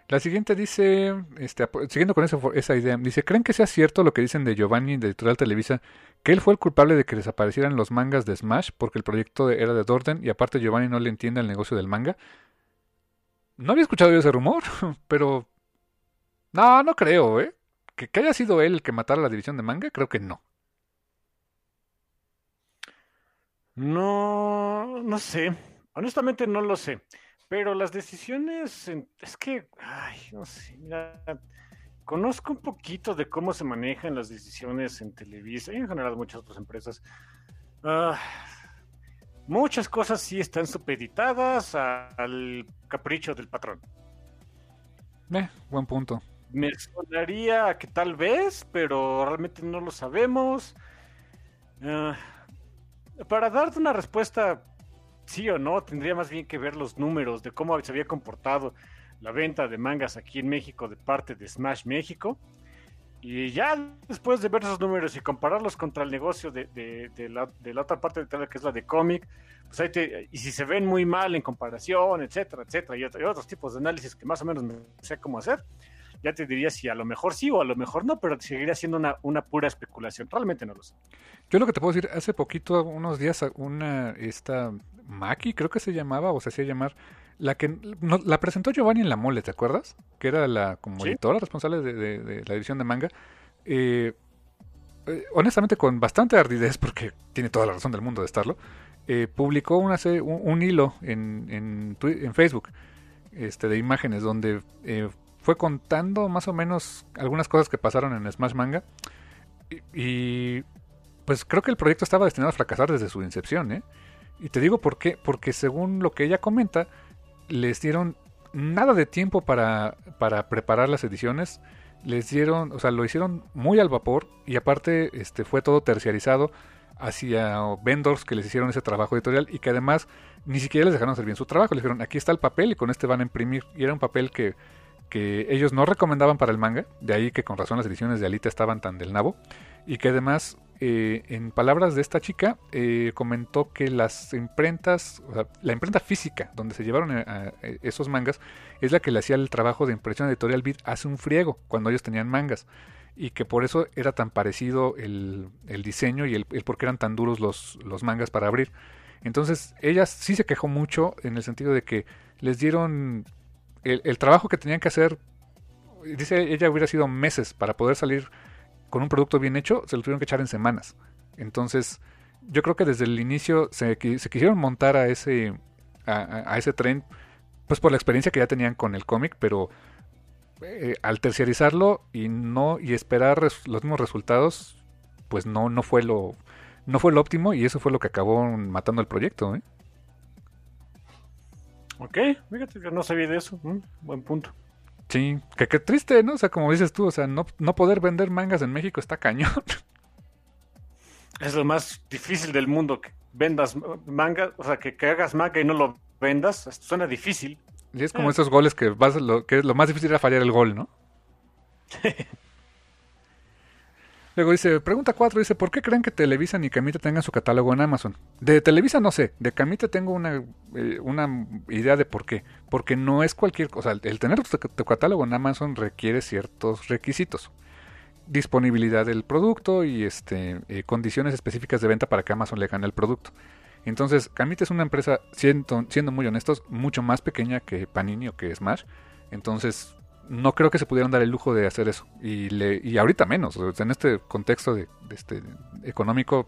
La siguiente dice, este, siguiendo con esa, idea, dice, ¿creen que sea cierto lo que dicen de Giovanni de Editorial Televisa, que él fue el culpable de que desaparecieran los mangas de Smash porque el proyecto era de Dorden y aparte Giovanni no le entiende el negocio del manga? No había escuchado yo ese rumor, [LAUGHS] pero... No, no creo, ¿eh? Que, que haya sido él el que matara la división de manga, creo que no. No, no sé. Honestamente no lo sé. Pero las decisiones, es que, ay, no sé, mira, conozco un poquito de cómo se manejan las decisiones en Televisa y en general muchas otras empresas. Ah, muchas cosas sí están supeditadas al capricho del patrón. Eh, buen punto. Me sonaría que tal vez, pero realmente no lo sabemos. Ah, para darte una respuesta sí o no, tendría más bien que ver los números de cómo se había comportado la venta de mangas aquí en México de parte de Smash México. Y ya después de ver esos números y compararlos contra el negocio de, la, de la, otra parte de Italia, que es la de cómic, pues ahí te, y si se ven muy mal en comparación, etcétera, etcétera, y, otros tipos de análisis que más o menos me sé cómo hacer, ya te diría si a lo mejor sí o a lo mejor no, pero seguiría siendo una, una pura especulación. Realmente no lo sé. Yo lo que te puedo decir, hace poquito, unos días, una, esta Maki, creo que se llamaba, o se hacía llamar, la que la presentó Giovanni en la mole, ¿te acuerdas? Que era la como editora responsable de, la edición de manga. Eh, eh, honestamente, con bastante ardidez, porque tiene toda la razón del mundo de estarlo, eh, publicó una, un, hilo en, en, en, Facebook este, de imágenes donde fue contando más o menos algunas cosas que pasaron en Smash Manga. Y, pues creo que el proyecto estaba destinado a fracasar desde su incepción, ¿eh? Y te digo por qué, porque según lo que ella comenta, les dieron nada de tiempo para, para preparar las ediciones. Les dieron, o sea, lo hicieron muy al vapor y aparte este, fue todo terciarizado hacia vendors que les hicieron ese trabajo editorial y que además ni siquiera les dejaron hacer bien su trabajo. Les dijeron, aquí está el papel y con este van a imprimir. Y era un papel que, que ellos no recomendaban para el manga, de ahí que con razón las ediciones de Alita estaban tan del nabo. Y que además eh, en palabras de esta chica, eh, comentó que las imprentas, la imprenta física donde se llevaron a, esos mangas, es la que le hacía el trabajo de impresión editorial Beat hace un friego, cuando ellos tenían mangas. Y que por eso era tan parecido el, diseño y el, por qué eran tan duros los, los mangas para abrir. Entonces, ella sí se quejó mucho en el sentido de que les dieron el, el trabajo que tenían que hacer. Dice ella hubiera sido meses para poder salir con un producto bien hecho, se lo tuvieron que echar en semanas. Entonces, yo creo que desde el inicio se, quisieron montar a ese, a, ese tren, pues por la experiencia que ya tenían con el cómic, pero eh, al terciarizarlo y no y esperar los mismos resultados, pues no, no fue lo no fue lo óptimo y eso fue lo que acabó matando el proyecto. ¿eh? Ok, fíjate que no sabía de eso. Mm, buen punto. Sí, que qué triste, ¿no? O sea, como dices tú, o sea, no, no poder vender mangas en México está cañón. [LAUGHS] Es lo más difícil del mundo, que vendas manga, o sea, que, hagas manga y no lo vendas, suena difícil. Y es como eh. esos goles que vas, lo, que lo más difícil era fallar el gol, ¿no? [LAUGHS] Luego dice, pregunta 4, dice, ¿por qué creen que Televisa ni Camita tengan su catálogo en Amazon? De Televisa no sé, de Camita tengo una, eh, una idea de por qué. Porque no es cualquier cosa, el tener tu, catálogo en Amazon requiere ciertos requisitos. Disponibilidad del producto y este, eh, condiciones específicas de venta para que Amazon le gane el producto. Entonces, Camita es una empresa, siendo, siendo muy honestos, mucho más pequeña que Panini o que Smash. Entonces, no creo que se pudieran dar el lujo de hacer eso. Y, le, y ahorita menos, en este contexto de, este económico,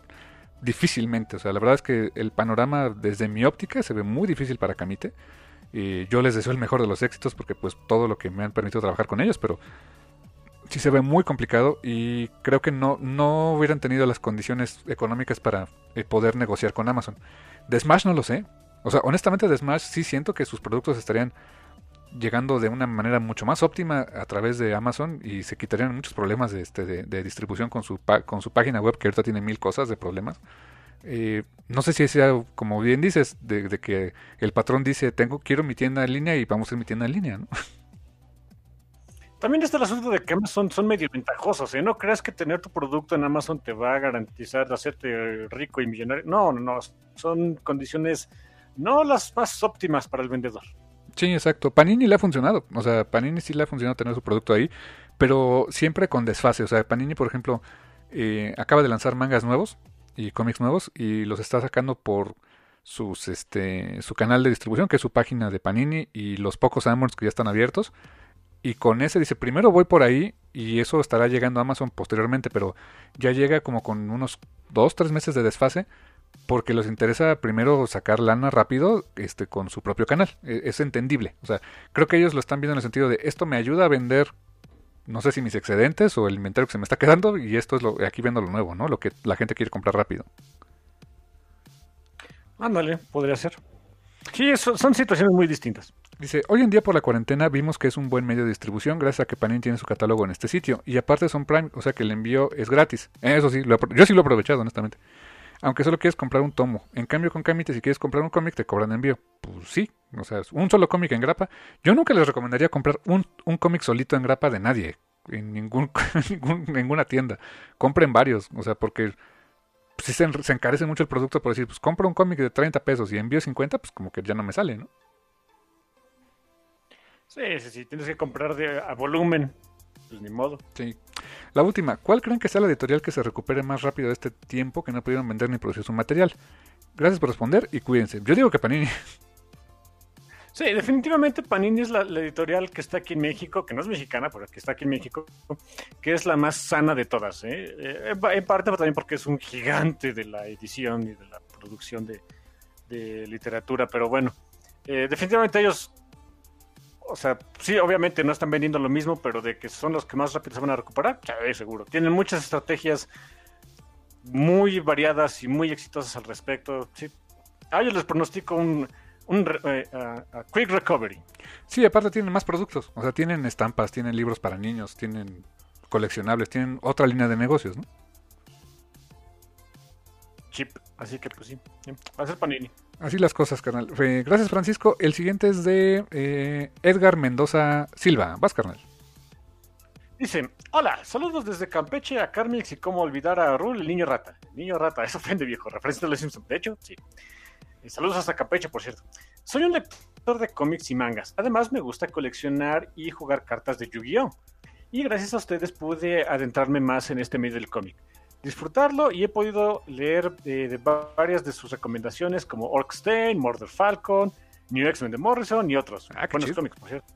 difícilmente. O sea, la verdad es que el panorama desde mi óptica se ve muy difícil para Camite. Y yo les deseo el mejor de los éxitos porque pues todo lo que me han permitido trabajar con ellos, pero sí se ve muy complicado y creo que no, no hubieran tenido las condiciones económicas para eh, poder negociar con Amazon. De Smash no lo sé. O sea, honestamente de Smash sí siento que sus productos estarían llegando de una manera mucho más óptima a través de Amazon y se quitarían muchos problemas de, este, de, distribución con su, con su página web que ahorita tiene mil cosas de problemas. Eh, no sé si sea, como bien dices, de, que el patrón dice, tengo, quiero mi tienda en línea y vamos a hacer mi tienda en línea. También está el asunto de que Amazon son medio ventajosos, ¿eh? No creas que tener tu producto en Amazon te va a garantizar hacerte rico y millonario. No, no, no. Son condiciones no las más óptimas para el vendedor. Sí, exacto. Panini le ha funcionado. O sea, Panini sí le ha funcionado tener su producto ahí, pero siempre con desfase. O sea, Panini, por ejemplo, eh, acaba de lanzar mangas nuevos y cómics nuevos y los está sacando por sus este su canal de distribución, que es su página de Panini y los pocos Amazons que ya están abiertos. Y con ese dice, primero voy por ahí y eso estará llegando a Amazon posteriormente, pero ya llega como con unos dos, tres meses de desfase porque les interesa primero sacar lana rápido este, con su propio canal. E, es, entendible. O sea, creo que ellos lo están viendo en el sentido de esto me ayuda a vender no sé si mis excedentes o el inventario que se me está quedando y esto es lo aquí viendo lo nuevo, ¿no? Lo que la gente quiere comprar rápido. Ándale, podría ser. Sí, son situaciones muy distintas. Dice, hoy en día por la cuarentena vimos que es un buen medio de distribución gracias a que Panini tiene su catálogo en este sitio. Y aparte son Prime, o sea que el envío es gratis. Eso sí, yo sí lo he aprovechado, honestamente. Aunque solo quieres comprar un tomo. En cambio con Camite, si quieres comprar un cómic, te cobran envío. Pues sí, o sea, un solo cómic en grapa. Yo nunca les recomendaría comprar un, un cómic solito en grapa de nadie. En ningún, [LAUGHS] ninguna tienda. Compren varios, o sea, porque si se, encarece mucho el producto por decir, pues compro un cómic de 30 pesos y envío 50, pues como que ya no me sale, ¿no? Sí, sí, sí, tienes que comprar de, a volumen. Pues ni modo. Sí. La última, ¿cuál creen que sea la editorial que se recupere más rápido de este tiempo que no pudieron vender ni producir su material? Gracias por responder y cuídense. Yo digo que Panini. Sí, definitivamente Panini es la, editorial que está aquí en México, que no es mexicana, pero que está aquí en México, que es la más sana de todas. ¿eh? eh en parte también porque es un gigante de la edición y de la producción de, literatura, pero bueno, eh, definitivamente ellos o sea, sí, obviamente no están vendiendo lo mismo, pero de que son los que más rápido se van a recuperar, seguro. Tienen muchas estrategias muy variadas y muy exitosas al respecto. Sí. A ellos les pronostico un, eh, quick recovery. Sí, aparte tienen más productos. O sea, tienen estampas, tienen libros para niños, tienen coleccionables, tienen otra línea de negocios, ¿no? Chip. Así que, pues sí, va a ser Panini. Así las cosas, carnal. Gracias, Francisco. El siguiente es de eh, Edgar Mendoza Silva. Vas, carnal. Dice, hola, saludos desde Campeche a Carmix y cómo olvidar a Rul, el niño rata. El niño rata, eso ofende viejo, referencia de los Simpsons. De hecho, sí. Eh, saludos hasta Campeche, por cierto. Soy un lector de cómics y mangas. Además, me gusta coleccionar y jugar cartas de Yu-Gi-Oh! Y gracias a ustedes pude adentrarme más en este medio del cómic disfrutarlo y he podido leer eh, de varias de sus recomendaciones como Orkstein, Murder Falcon, New X-Men de Morrison y otros. Ah, buenos cómics, por cierto.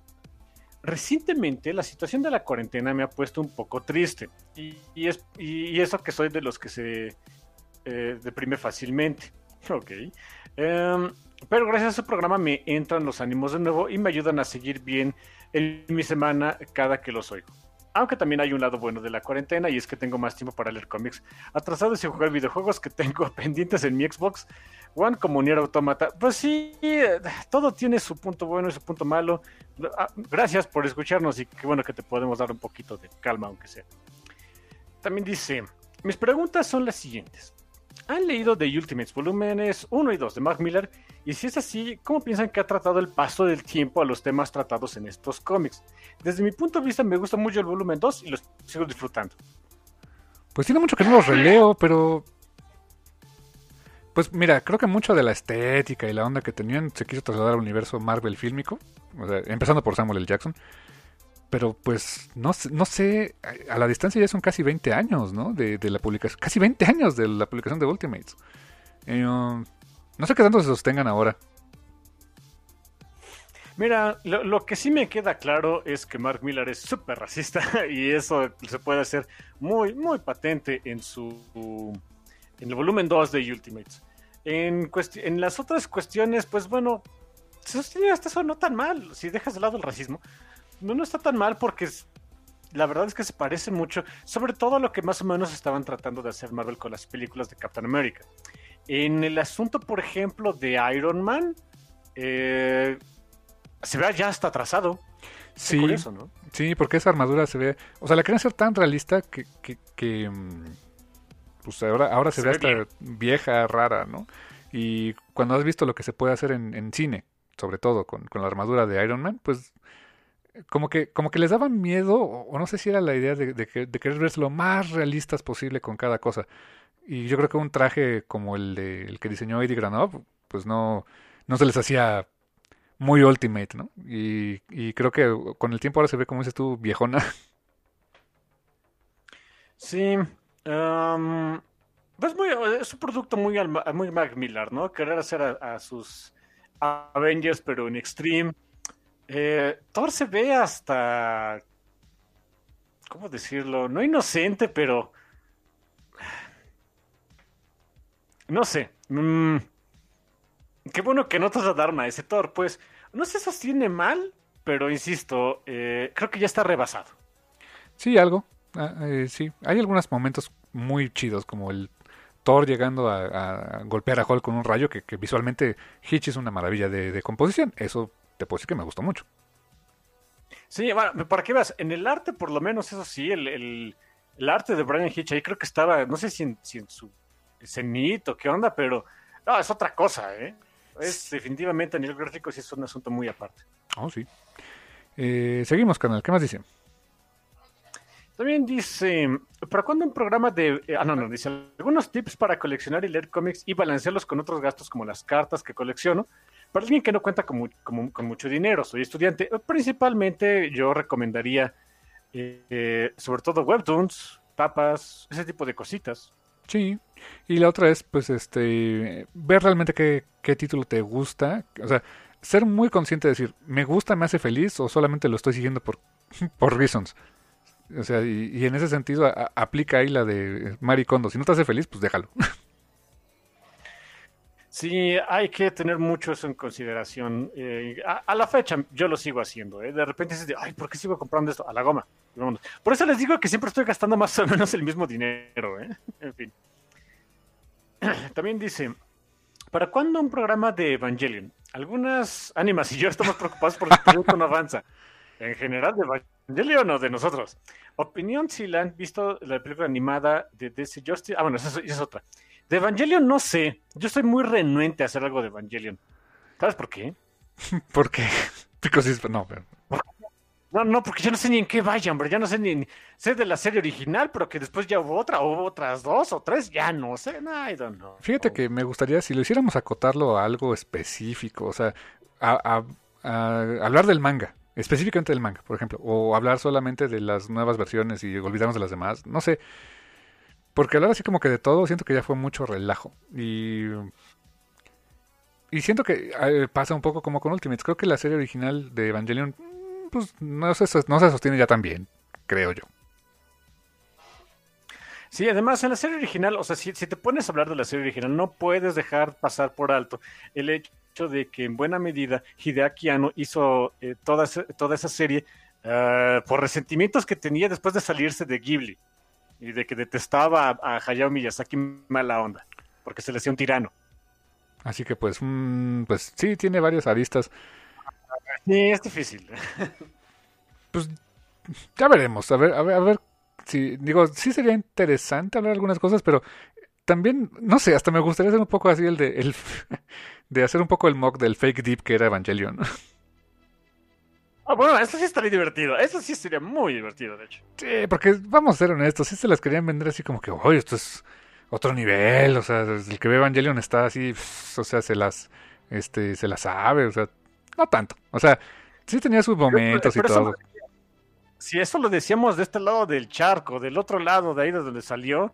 Recientemente la situación de la cuarentena me ha puesto un poco triste y, es, y, eso que soy de los que se eh, deprime fácilmente. [LAUGHS] Ok. Em, pero gracias a su programa me entran los ánimos de nuevo y me ayudan a seguir bien en mi semana cada que los oigo. Aunque también hay un lado bueno de la cuarentena y es que tengo más tiempo para leer cómics atrasados y jugar videojuegos que tengo [LAUGHS] pendientes en mi Xbox One como Nier Automata. Pues sí, todo tiene su punto bueno y su punto malo. Ah, gracias por escucharnos y qué bueno que te podemos dar un poquito de calma aunque sea. También dice, mis preguntas son las siguientes. ¿Han leído The Ultimates volúmenes 1 y 2 de Mark Miller? Y si es así, ¿cómo piensan que ha tratado el paso del tiempo a los temas tratados en estos cómics? Desde mi punto de vista me gusta mucho el volumen 2 y lo sigo disfrutando. Pues tiene mucho que no los releo, pero... Pues mira, creo que mucho de la estética y la onda que tenían se quiso trasladar al universo Marvel fílmico, empezando por Samuel L. Jackson. Pero pues no, no sé, a la distancia ya son casi 20 años, ¿no? De, la publicación, casi 20 años de la publicación de Ultimates. Eh, um, no sé qué tanto se sostengan ahora. Mira, lo, que sí me queda claro es que Mark Miller es súper racista [LAUGHS] y eso se puede hacer muy, muy patente en su en el volumen 2 de Ultimates. En, en las otras cuestiones, pues bueno, se sostiene hasta eso no tan mal, si dejas de lado el racismo. No, no está tan mal porque la verdad es que se parece mucho, sobre todo a lo que más o menos estaban tratando de hacer Marvel con las películas de Captain America. En el asunto, por ejemplo, de Iron Man, eh, se ve ya hasta atrasado. Sí, ¿no? sí, porque esa armadura se ve, o sea, la quieren hacer tan realista que, que, mm, pues ahora, ahora se, ve, hasta vieja, rara, ¿no? Y cuando has visto lo que se puede hacer en, cine, sobre todo con, la armadura de Iron Man, pues como que, como que les daba miedo, o no sé si era la idea de, de, querer verse lo más realistas posible con cada cosa. Y yo creo que un traje como el, de, el que diseñó Eddie Granov, pues no, no se les hacía muy ultimate, ¿no? Y, y creo que con el tiempo ahora se ve, como dices tú, viejona. Sí. pues muy, es un producto muy, muy Mac Miller, ¿no? Querer hacer a, sus Avengers, pero en Extreme. Eh, Thor se ve hasta. ¿Cómo decirlo? No inocente, pero No sé. Mm, qué bueno que no te Dharma ese Thor, pues no se sostiene mal, pero insisto, eh, creo que ya está rebasado. Sí, algo. Ah, eh, sí, hay algunos momentos muy chidos, como el Thor llegando a, golpear a Hulk con un rayo, que, visualmente Hitch es una maravilla de, composición. Eso te puedo decir que me gustó mucho. Sí, bueno, para que veas, en el arte, por lo menos, eso sí, el, arte de Brian Hitch ahí creo que estaba, no sé si en, su cenit o qué onda, pero no, es otra cosa, ¿eh? Es definitivamente a nivel gráfico sí es un asunto muy aparte. Oh, sí. Eh, seguimos, canal. ¿Qué más dice? También dice, ¿para cuándo un programa de... Eh, ah, no, no, dice, algunos tips para coleccionar y leer cómics y balancearlos con otros gastos como las cartas que colecciono? Para alguien que no cuenta con, mucho dinero, soy estudiante, principalmente yo recomendaría, eh, sobre todo webtoons, papas, ese tipo de cositas. Sí, y la otra es, pues, este, ver realmente qué, qué título te gusta, o sea, ser muy consciente de decir, ¿me gusta, me hace feliz o solamente lo estoy siguiendo por, [LAUGHS] por reasons? O sea, y, en ese sentido aplica ahí la de Maricondo. Si no te hace feliz, pues déjalo. [LAUGHS] Sí, hay que tener mucho eso en consideración. Eh, a, la fecha yo lo sigo haciendo. ¿eh? De repente dices, ay, ¿por qué sigo comprando esto? A la goma. Por eso les digo que siempre estoy gastando más o menos el mismo dinero. ¿eh? [LAUGHS] En fin. [CLEARS THROAT] También dice, ¿para cuándo un programa de Evangelion? Algunas ánimas y yo estamos preocupados porque el producto no avanza. En general, de Evangelion o de nosotros. Opinión si la han visto la película animada de DC Justice. Ah, bueno, esa, es otra. De Evangelion no sé. Yo estoy muy renuente a hacer algo de Evangelion. ¿Sabes por qué? [LAUGHS] ¿Por qué? [LAUGHS] no, pero... No, no, porque yo no sé ni en qué vaya, hombre. Ya no sé ni, sé de la serie original, pero que después ya hubo otra, o otras dos o tres, ya no sé. No, I don't know. Fíjate que me gustaría, si lo hiciéramos acotarlo a algo específico, o sea, a hablar del manga específicamente del manga, por ejemplo, o hablar solamente de las nuevas versiones y olvidarnos de las demás, no sé. Porque hablar así como que de todo, siento que ya fue mucho relajo. Y. Y siento que eh, pasa un poco como con Ultimates. Creo que la serie original de Evangelion, mm, pues no se, no se sostiene ya tan bien, creo yo. Sí, además en la serie original, o sea, si, si, te pones a hablar de la serie original, no puedes dejar pasar por alto el hecho de que en buena medida Hideaki Anno hizo eh, toda, toda esa serie uh, por resentimientos que tenía después de salirse de Ghibli y de que detestaba a, Hayao Miyazaki mala onda, porque se le hacía un tirano. Así que pues, mm, pues sí, tiene varias aristas. Sí, es difícil. [LAUGHS] pues ya veremos, a ver, a ver, a ver si, digo, sí sería interesante hablar algunas cosas, pero también, no sé, hasta me gustaría hacer un poco así el de, el, [LAUGHS] de hacer un poco el mock del fake deep que era Evangelion. [LAUGHS] Ah, bueno, eso sí estaría divertido. Eso sí sería muy divertido, de hecho. Sí, porque vamos a ser honestos, sí se las querían vender así como que, oye, esto es otro nivel, o sea, el que ve Evangelion está así, o sea, se las, este, se las sabe, o sea, no tanto. O sea, sí tenía sus momentos y todo. si eso lo decíamos de este lado del charco, del otro lado de ahí de donde salió,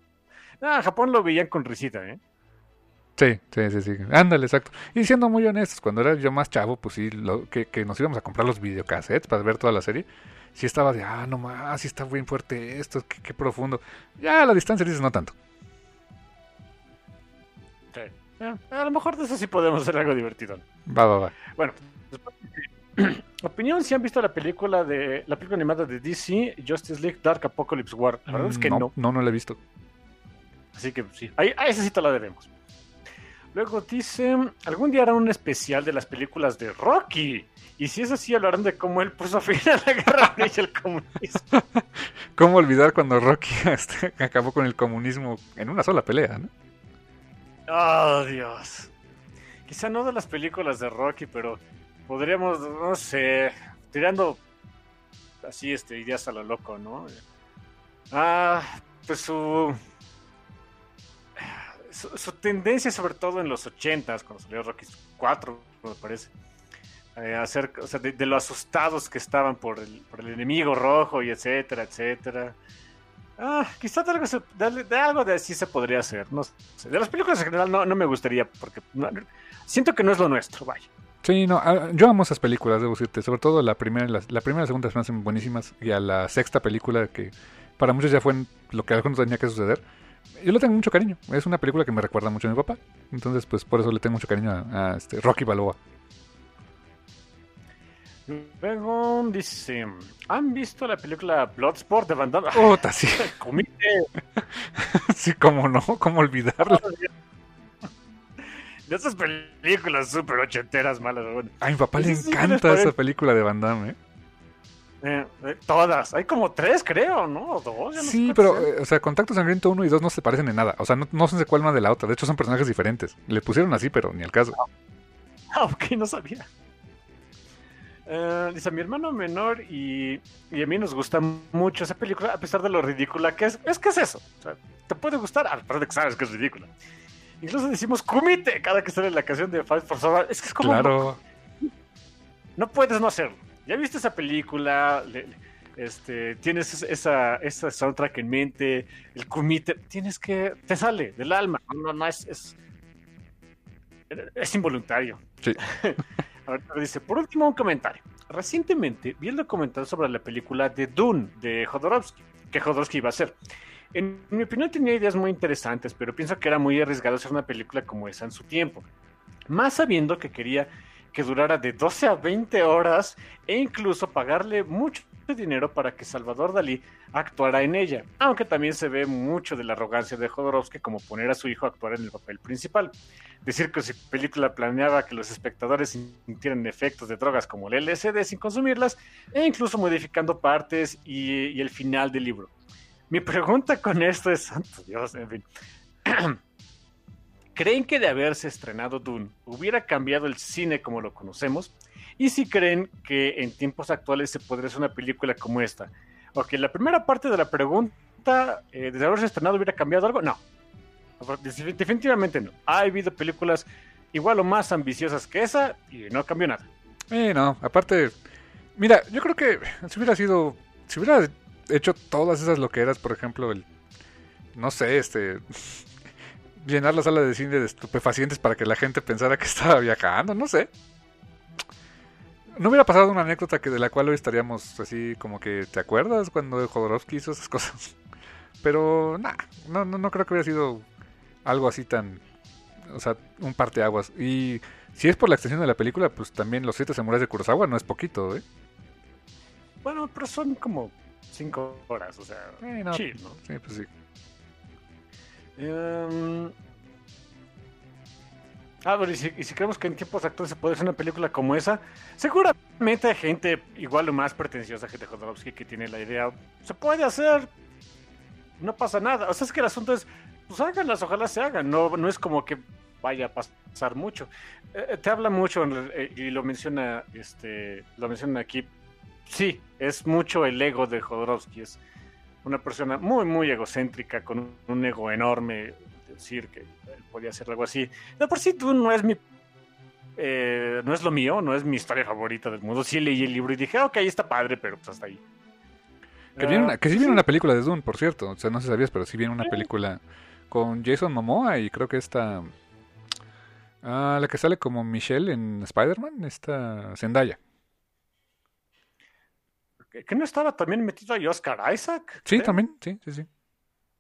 ah, Japón lo veían con risita, ¿eh? Sí, sí, sí, sí. Ándale, exacto. Y siendo muy honestos, cuando era yo más chavo, pues sí, lo, que, nos íbamos a comprar los videocassettes para ver toda la serie, sí estaba de, ah, no más, sí está bien fuerte esto, qué, profundo. Ya a la distancia dices, no tanto. Sí. a lo mejor de eso sí podemos hacer algo divertido. Va, va, va. Bueno, [CLEARS THROAT] opinión si han visto la película de la película animada de DC, Justice League Dark Apocalypse War. La verdad es que no. No, no, no la he visto. Así que sí, ahí, a esa sí te la debemos. Luego dice, algún día harán un especial de las películas de Rocky. Y si es así, hablarán de cómo él puso [LAUGHS] fin a la guerra y el comunismo. [LAUGHS] ¿Cómo olvidar cuando Rocky [LAUGHS] este, acabó con el comunismo en una sola pelea, no? Oh, Dios. Quizá no de las películas de Rocky, pero podríamos, no sé, tirando así este ideas a lo loco, ¿no? Ah, pues su su, tendencia, sobre todo en los 80s, cuando salió Rocky 4, me parece, eh, hacer, o sea, de, lo asustados que estaban por el, por el enemigo rojo y etcétera, etcétera. Ah, quizás de algo, de, así se podría hacer. No De las películas en general no, no me gustaría, porque siento que no es lo nuestro, vaya. Sí, no, ah, yo amo esas películas, debo decirte. Sobre todo la primera, la, primera y la segunda se me hacen buenísimas. Y a la sexta película, que para muchos ya fue lo que algunos tenía que suceder yo le tengo mucho cariño. Es una película que me recuerda mucho a mi papá. Entonces, pues por eso le tengo mucho cariño a, este Rocky Balboa. Luego dice, ¿han visto la película Bloodsport de Van Damme? [LAUGHS] Puta, sí. [LAUGHS] Comite. [LAUGHS] sí, cómo no, cómo olvidarlo. De esas películas súper ochenteras malas. Bueno. A mi papá le encanta esa película de Van Damme, ¿eh? Eh, eh, todas. Hay como tres, creo, ¿no? O dos. ya no sé Sí, pero, eh, o sea, Contacto Sangriento 1 y 2 no se parecen en nada. O sea, no, no sé cuál una de la otra. De hecho, son personajes diferentes. Le pusieron así, pero ni al caso. Ah, [LAUGHS] ok, no sabía. Dice, a mi hermano menor y, y a mí nos gusta mucho esa película, a pesar de lo ridícula que es. Es que es eso. O sea, te puede gustar, a pesar de que sabes que es ridícula. Incluso decimos kumite cada que sale la canción de Fight for Survival. Es que es como. Claro. No puedes no hacerlo. Ya viste esa película, le- este, tienes es- esa, esa soundtrack en mente, el kumite, tienes que, te sale del alma. No, no, no, es, es, es involuntario. Sí. [LAUGHS] Ahorita dice, por último, un comentario. Recientemente vi el documental sobre la película de Dune de Jodorowsky, que Jodorowsky iba a hacer. En mi opinión tenía ideas muy interesantes, pero pienso que era muy arriesgado hacer una película como esa en su tiempo. Más sabiendo que quería que durara de 12 a 20 horas e incluso pagarle mucho dinero para que Salvador Dalí actuara en ella, aunque también se ve mucho de la arrogancia de Jodorowsky como poner a su hijo a actuar en el papel principal. Decir que su película planeaba que los espectadores sintieran efectos de drogas como el LSD sin consumirlas e incluso modificando partes y, y el final del libro. Mi pregunta con esto es, santo Dios, en fin. [CLEARS THROAT] ¿Creen que de haberse estrenado Dune hubiera cambiado el cine como lo conocemos? Y si creen que en tiempos actuales se podría hacer una película como esta. Ok, la primera parte de la pregunta, eh, ¿de haberse estrenado hubiera cambiado algo? No. Defin- Definitivamente no. Ha habido películas igual o más ambiciosas que esa y no cambió nada. Eh, no, aparte, mira, yo creo que si hubiera sido, si hubiera hecho todas esas loqueras, por ejemplo, el, no sé, este, llenar la sala de cine de estupefacientes para que la gente pensara que [LAUGHS] estaba viajando, no sé. No hubiera pasado una anécdota que de la cual hoy estaríamos así como que, ¿te acuerdas cuando Jodorowsky hizo esas [LAUGHS] cosas? Pero, nah, no, no, no creo que hubiera sido algo así tan, o sea, un parteaguas. Y si es por la extensión de la película, pues también Los Siete Samuráis de Kurosawa no es poquito, ¿eh? Bueno, pero son como cinco horas, o sea, Eh, no, chill, ¿no? Sí, pues sí. Em, Ah, bueno, y si, creemos que en tiempos actuales se puede hacer una película como esa, seguramente hay gente igual o más pretenciosa que Jodorowsky que tiene la idea. Se puede hacer, no pasa nada. O sea, es que el asunto es, pues háganlas, ojalá se hagan. No, no es como que vaya a pasar mucho. Eh, te habla mucho eh, y lo menciona, este, lo menciona aquí. Sí, es mucho el ego de Jodorowsky. Es una persona muy, muy egocéntrica, con un, ego enorme. Decir que él podía hacer algo así. De por sí, tú no es mi. Eh, no es lo mío, no es mi historia favorita del mundo. Sí leí el libro y dije, "Ah, ok, está padre, pero pues hasta ahí. Que, viene una- Ah, que sí sí. viene una película de Dune, por cierto. O sea, no sé si sabías, pero sí viene una película con Jason Momoa y creo que esta... ah, la que sale como Michelle en Spider-Man, esta Zendaya. ¿Que que no estaba también metido ahí Oscar Isaac? Sí, creo? también, sí, sí, sí.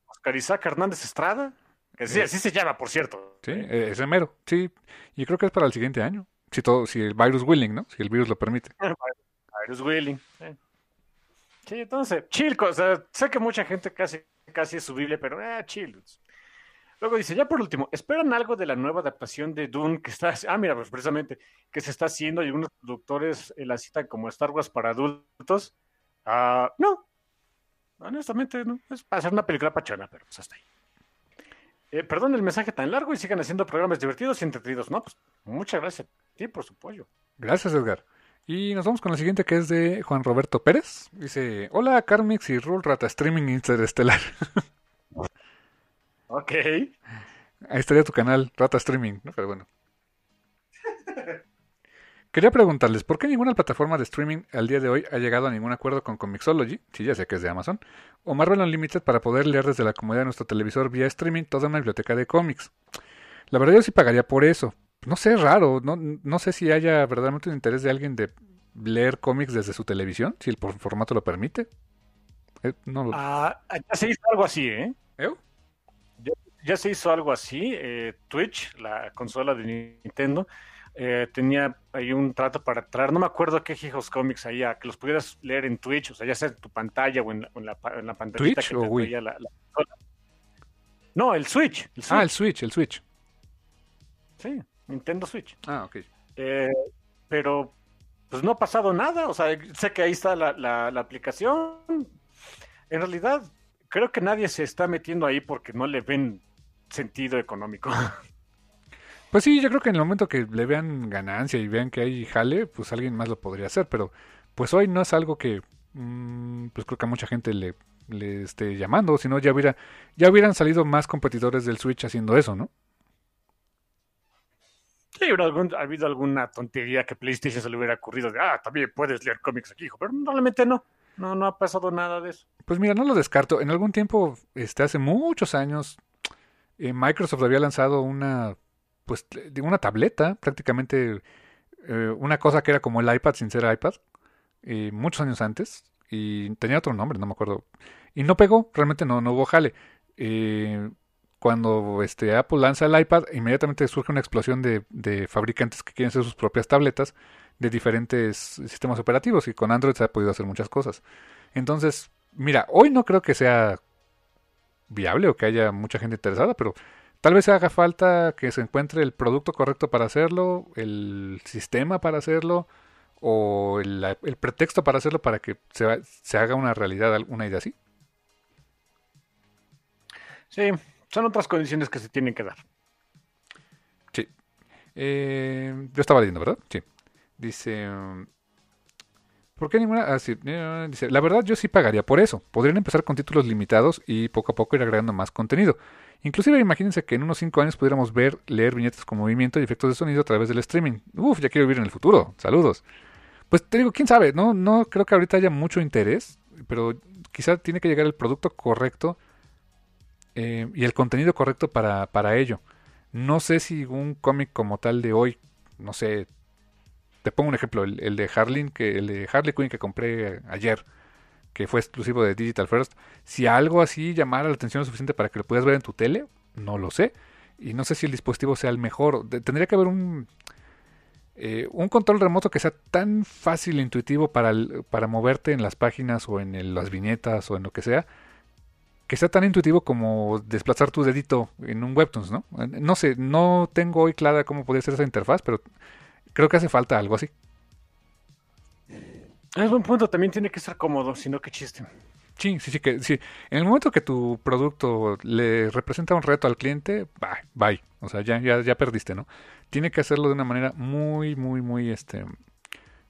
Oscar Isaac Hernández Estrada. Que sí, Eh. así se llama, por cierto. Sí, eh, ese mero, sí. Y creo que es para el siguiente año. Si todo, si el virus willing, ¿no? Si el virus lo permite. [LAUGHS] Iris Willing. Sí. Sí, entonces, chill. O sea, sé que mucha gente casi, casi es subible, pero eh, chill. Luego dice, ya por último, ¿esperan algo de la nueva adaptación de Dune que está... Ah, mira, pues precisamente, que se está haciendo y algunos productores eh, la citan como Star Wars para adultos? Ah, no. Honestamente, no. Es para hacer una película pachona, pero pues hasta ahí. Eh, perdón el mensaje tan largo y sigan haciendo programas divertidos y entretenidos. No, pues muchas gracias a ti por su apoyo. Gracias, Edgar. Y nos vamos con la siguiente que es de Juan Roberto Pérez. Dice, hola Carmix y Rule Rata Streaming Interestelar. [LAUGHS] Ok. Ahí estaría tu canal, Rata Streaming, ¿no? Pero bueno. Quería preguntarles, ¿por qué ninguna plataforma de streaming al día de hoy ha llegado a ningún acuerdo con Comixology, si ya sé que es de Amazon, o Marvel Unlimited para poder leer desde la comodidad de nuestro televisor vía streaming toda una biblioteca de cómics? La verdad yo sí pagaría por eso. No sé, es raro, no, no sé si haya verdaderamente un interés de alguien de leer cómics desde su televisión, si el formato lo permite. Eh, no lo... Ah, ya se hizo algo así, ¿eh? ¿Eu? Ya se hizo algo así. eh, Twitch, la consola de Nintendo, eh, tenía ahí un trato para traer, no me acuerdo qué hijos cómics ahí, que los pudieras leer en Twitch, o sea, ya sea en tu pantalla o en la, en la, en la pantallita ¿Twitch o Wii? la, la, No, el Switch, el Switch. Ah, el Switch, el Switch. Sí, Nintendo Switch. Ah, ok. Eh, pero pues no ha pasado nada, o sea, sé que ahí está la, la, la aplicación. En realidad, creo que nadie se está metiendo ahí porque no le ven sentido económico. [LAUGHS] Pues sí, yo creo que en el momento que le vean ganancia y vean que hay jale, pues alguien más lo podría hacer, pero pues hoy no es algo que mmm, pues creo que a mucha gente le, le esté llamando, sino ya hubiera ya hubieran salido más competidores del Switch haciendo eso, ¿no? Sí, algún, ha habido alguna tontería que PlayStation se le hubiera ocurrido de, ah, también puedes leer cómics aquí, hijo, pero realmente no. No, no ha pasado nada de eso. Pues mira, no lo descarto. En algún tiempo, este, hace muchos años, eh, Microsoft había lanzado una pues una tableta, prácticamente eh, una cosa que era como el iPad sin ser iPad, eh, muchos años antes, y tenía otro nombre, no me acuerdo, y no pegó, realmente no, no hubo jale. Cuando este, Apple lanza el iPad, inmediatamente surge una explosión de, de, fabricantes que quieren hacer sus propias tabletas de diferentes sistemas operativos, y con Android se ha podido hacer muchas cosas. Entonces, mira, hoy no creo que sea viable o que haya mucha gente interesada, pero Tal vez haga falta que se encuentre el producto correcto para hacerlo, el sistema para hacerlo, o el, el pretexto para hacerlo para que se, se, haga una realidad, una idea así. Sí, son otras condiciones que se tienen que dar. Sí. Eh, yo estaba leyendo, ¿verdad? Sí. Dice... ¿Por qué ninguna? Ah. Dice, la verdad yo sí pagaría por eso. Podrían empezar con títulos limitados y poco a poco ir agregando más contenido. Inclusive imagínense que en unos 5 años pudiéramos ver, leer viñetas con movimiento y efectos de sonido a través del streaming. Uf, ya quiero vivir en el futuro. Saludos. Pues te digo, quién sabe, no, no creo que ahorita haya mucho interés, pero quizá tiene que llegar el producto correcto eh, y el contenido correcto para, para ello. No sé si un cómic como tal de hoy, no sé, te pongo un ejemplo, el, de Harley, que, el de Harley Quinn que compré ayer que fue exclusivo de Digital First, si algo así llamara la atención lo suficiente para que lo puedas ver en tu tele, no lo sé. Y no sé si el dispositivo sea el mejor. tendría que haber un, eh, un control remoto que sea tan fácil e intuitivo para, para moverte en las páginas o en las viñetas o en lo que sea. Que sea tan intuitivo como desplazar tu dedito en un Webtoons, ¿no? No sé, no tengo hoy clara cómo podría ser esa interfaz, pero creo que hace falta algo así. Es buen punto, también tiene que ser cómodo, si no, qué chiste. Sí, sí, sí, que sí. En el momento que tu producto le representa un reto al cliente, bye, bye. O sea, ya, ya, ya perdiste, ¿no? Tiene que hacerlo de una manera muy, muy, muy, este,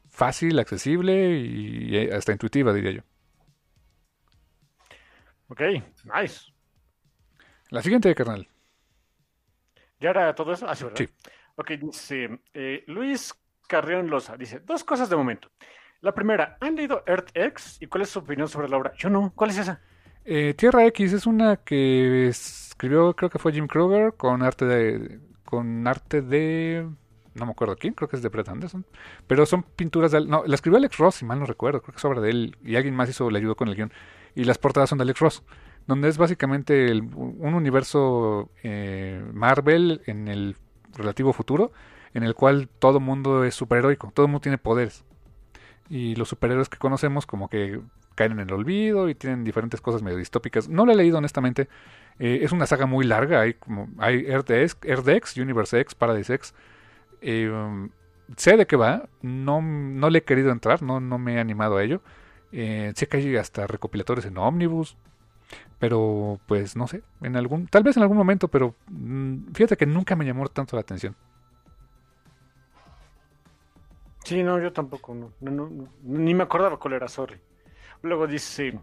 fácil, accesible y hasta intuitiva, diría yo. Ok, nice. La siguiente, carnal. ¿Ya era todo eso? Ah, sí, ¿verdad? Sí. Ok, dice eh, Luis Carrión Loza. Dice, dos cosas de momento. La primera, ¿han leído Earth X? ¿Y cuál es su opinión sobre la obra? Yo no. ¿Cuál es esa? Eh, Tierra X es una que escribió, creo que fue Jim Kruger, con arte de. con arte de. No me acuerdo quién, creo que es de Brett Anderson. Pero son pinturas de. No, la escribió Alex Ross, si mal no recuerdo, creo que es obra de él. Y alguien más hizo, le ayudó con el guion. Y las portadas son de Alex Ross. Donde es básicamente un universo eh, Marvel en el relativo futuro. En el cual todo mundo es superheroico, todo mundo tiene poderes y los superhéroes que conocemos como que caen en el olvido y tienen diferentes cosas medio distópicas. No lo he leído honestamente. Eh, es una saga muy larga. Hay como hay Earth Universe X, Paradise X. Eh, sé de qué va. No, no le he querido entrar. No, no me he animado a ello. Eh, sé que hay hasta recopilatorios en Omnibus. Pero pues no sé. En algún, tal vez en algún momento. Pero mm, fíjate que nunca me llamó tanto la atención. Sí, no, yo tampoco, no, no, ni me acordaba cuál era, sorry. Luego dice,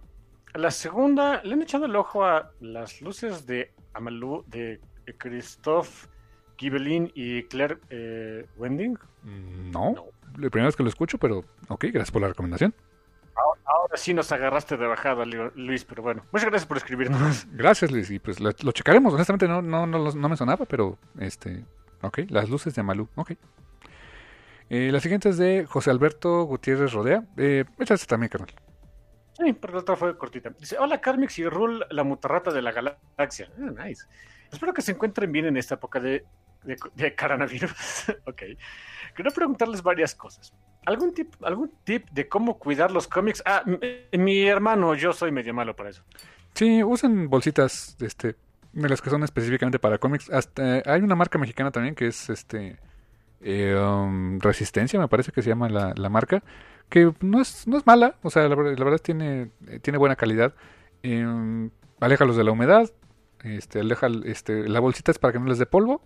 la segunda, le han echado el ojo a las luces de Amalú, de Christophe Gibelin y Claire eh, Wending. Mm, no, la primera vez que lo escucho, pero ok, gracias por la recomendación. Ahora, sí nos agarraste de bajada, Luis, pero bueno, muchas gracias por escribirnos. [LAUGHS] Gracias, Luis, y pues lo, lo checaremos. Honestamente no, no, no, no me sonaba, pero este, ok, las luces de Amalú, ok. Eh, la siguiente es de José Alberto Gutiérrez Rodea. Eh, échate también, carnal. Sí, pero la otra fue cortita. Dice, hola Carmix y Rul, la mutarrata de la galaxia. Ah, nice. Espero que se encuentren bien en esta época de de, de coronavirus. [LAUGHS] ok. Quiero preguntarles varias cosas. ¿Algún tip, ¿Algún tip de cómo cuidar los cómics? Ah, mi hermano, yo soy medio malo para eso. Sí, usen bolsitas este, de las que son específicamente para cómics. Hasta, hay una marca mexicana también que es este eh, um, Resistencia, me parece que se llama la, la, marca, que no es, no es mala, o sea, la, la verdad tiene, tiene buena calidad. Eh, aléjalos de la humedad, este, aleja, este, la bolsita es para que no les dé polvo.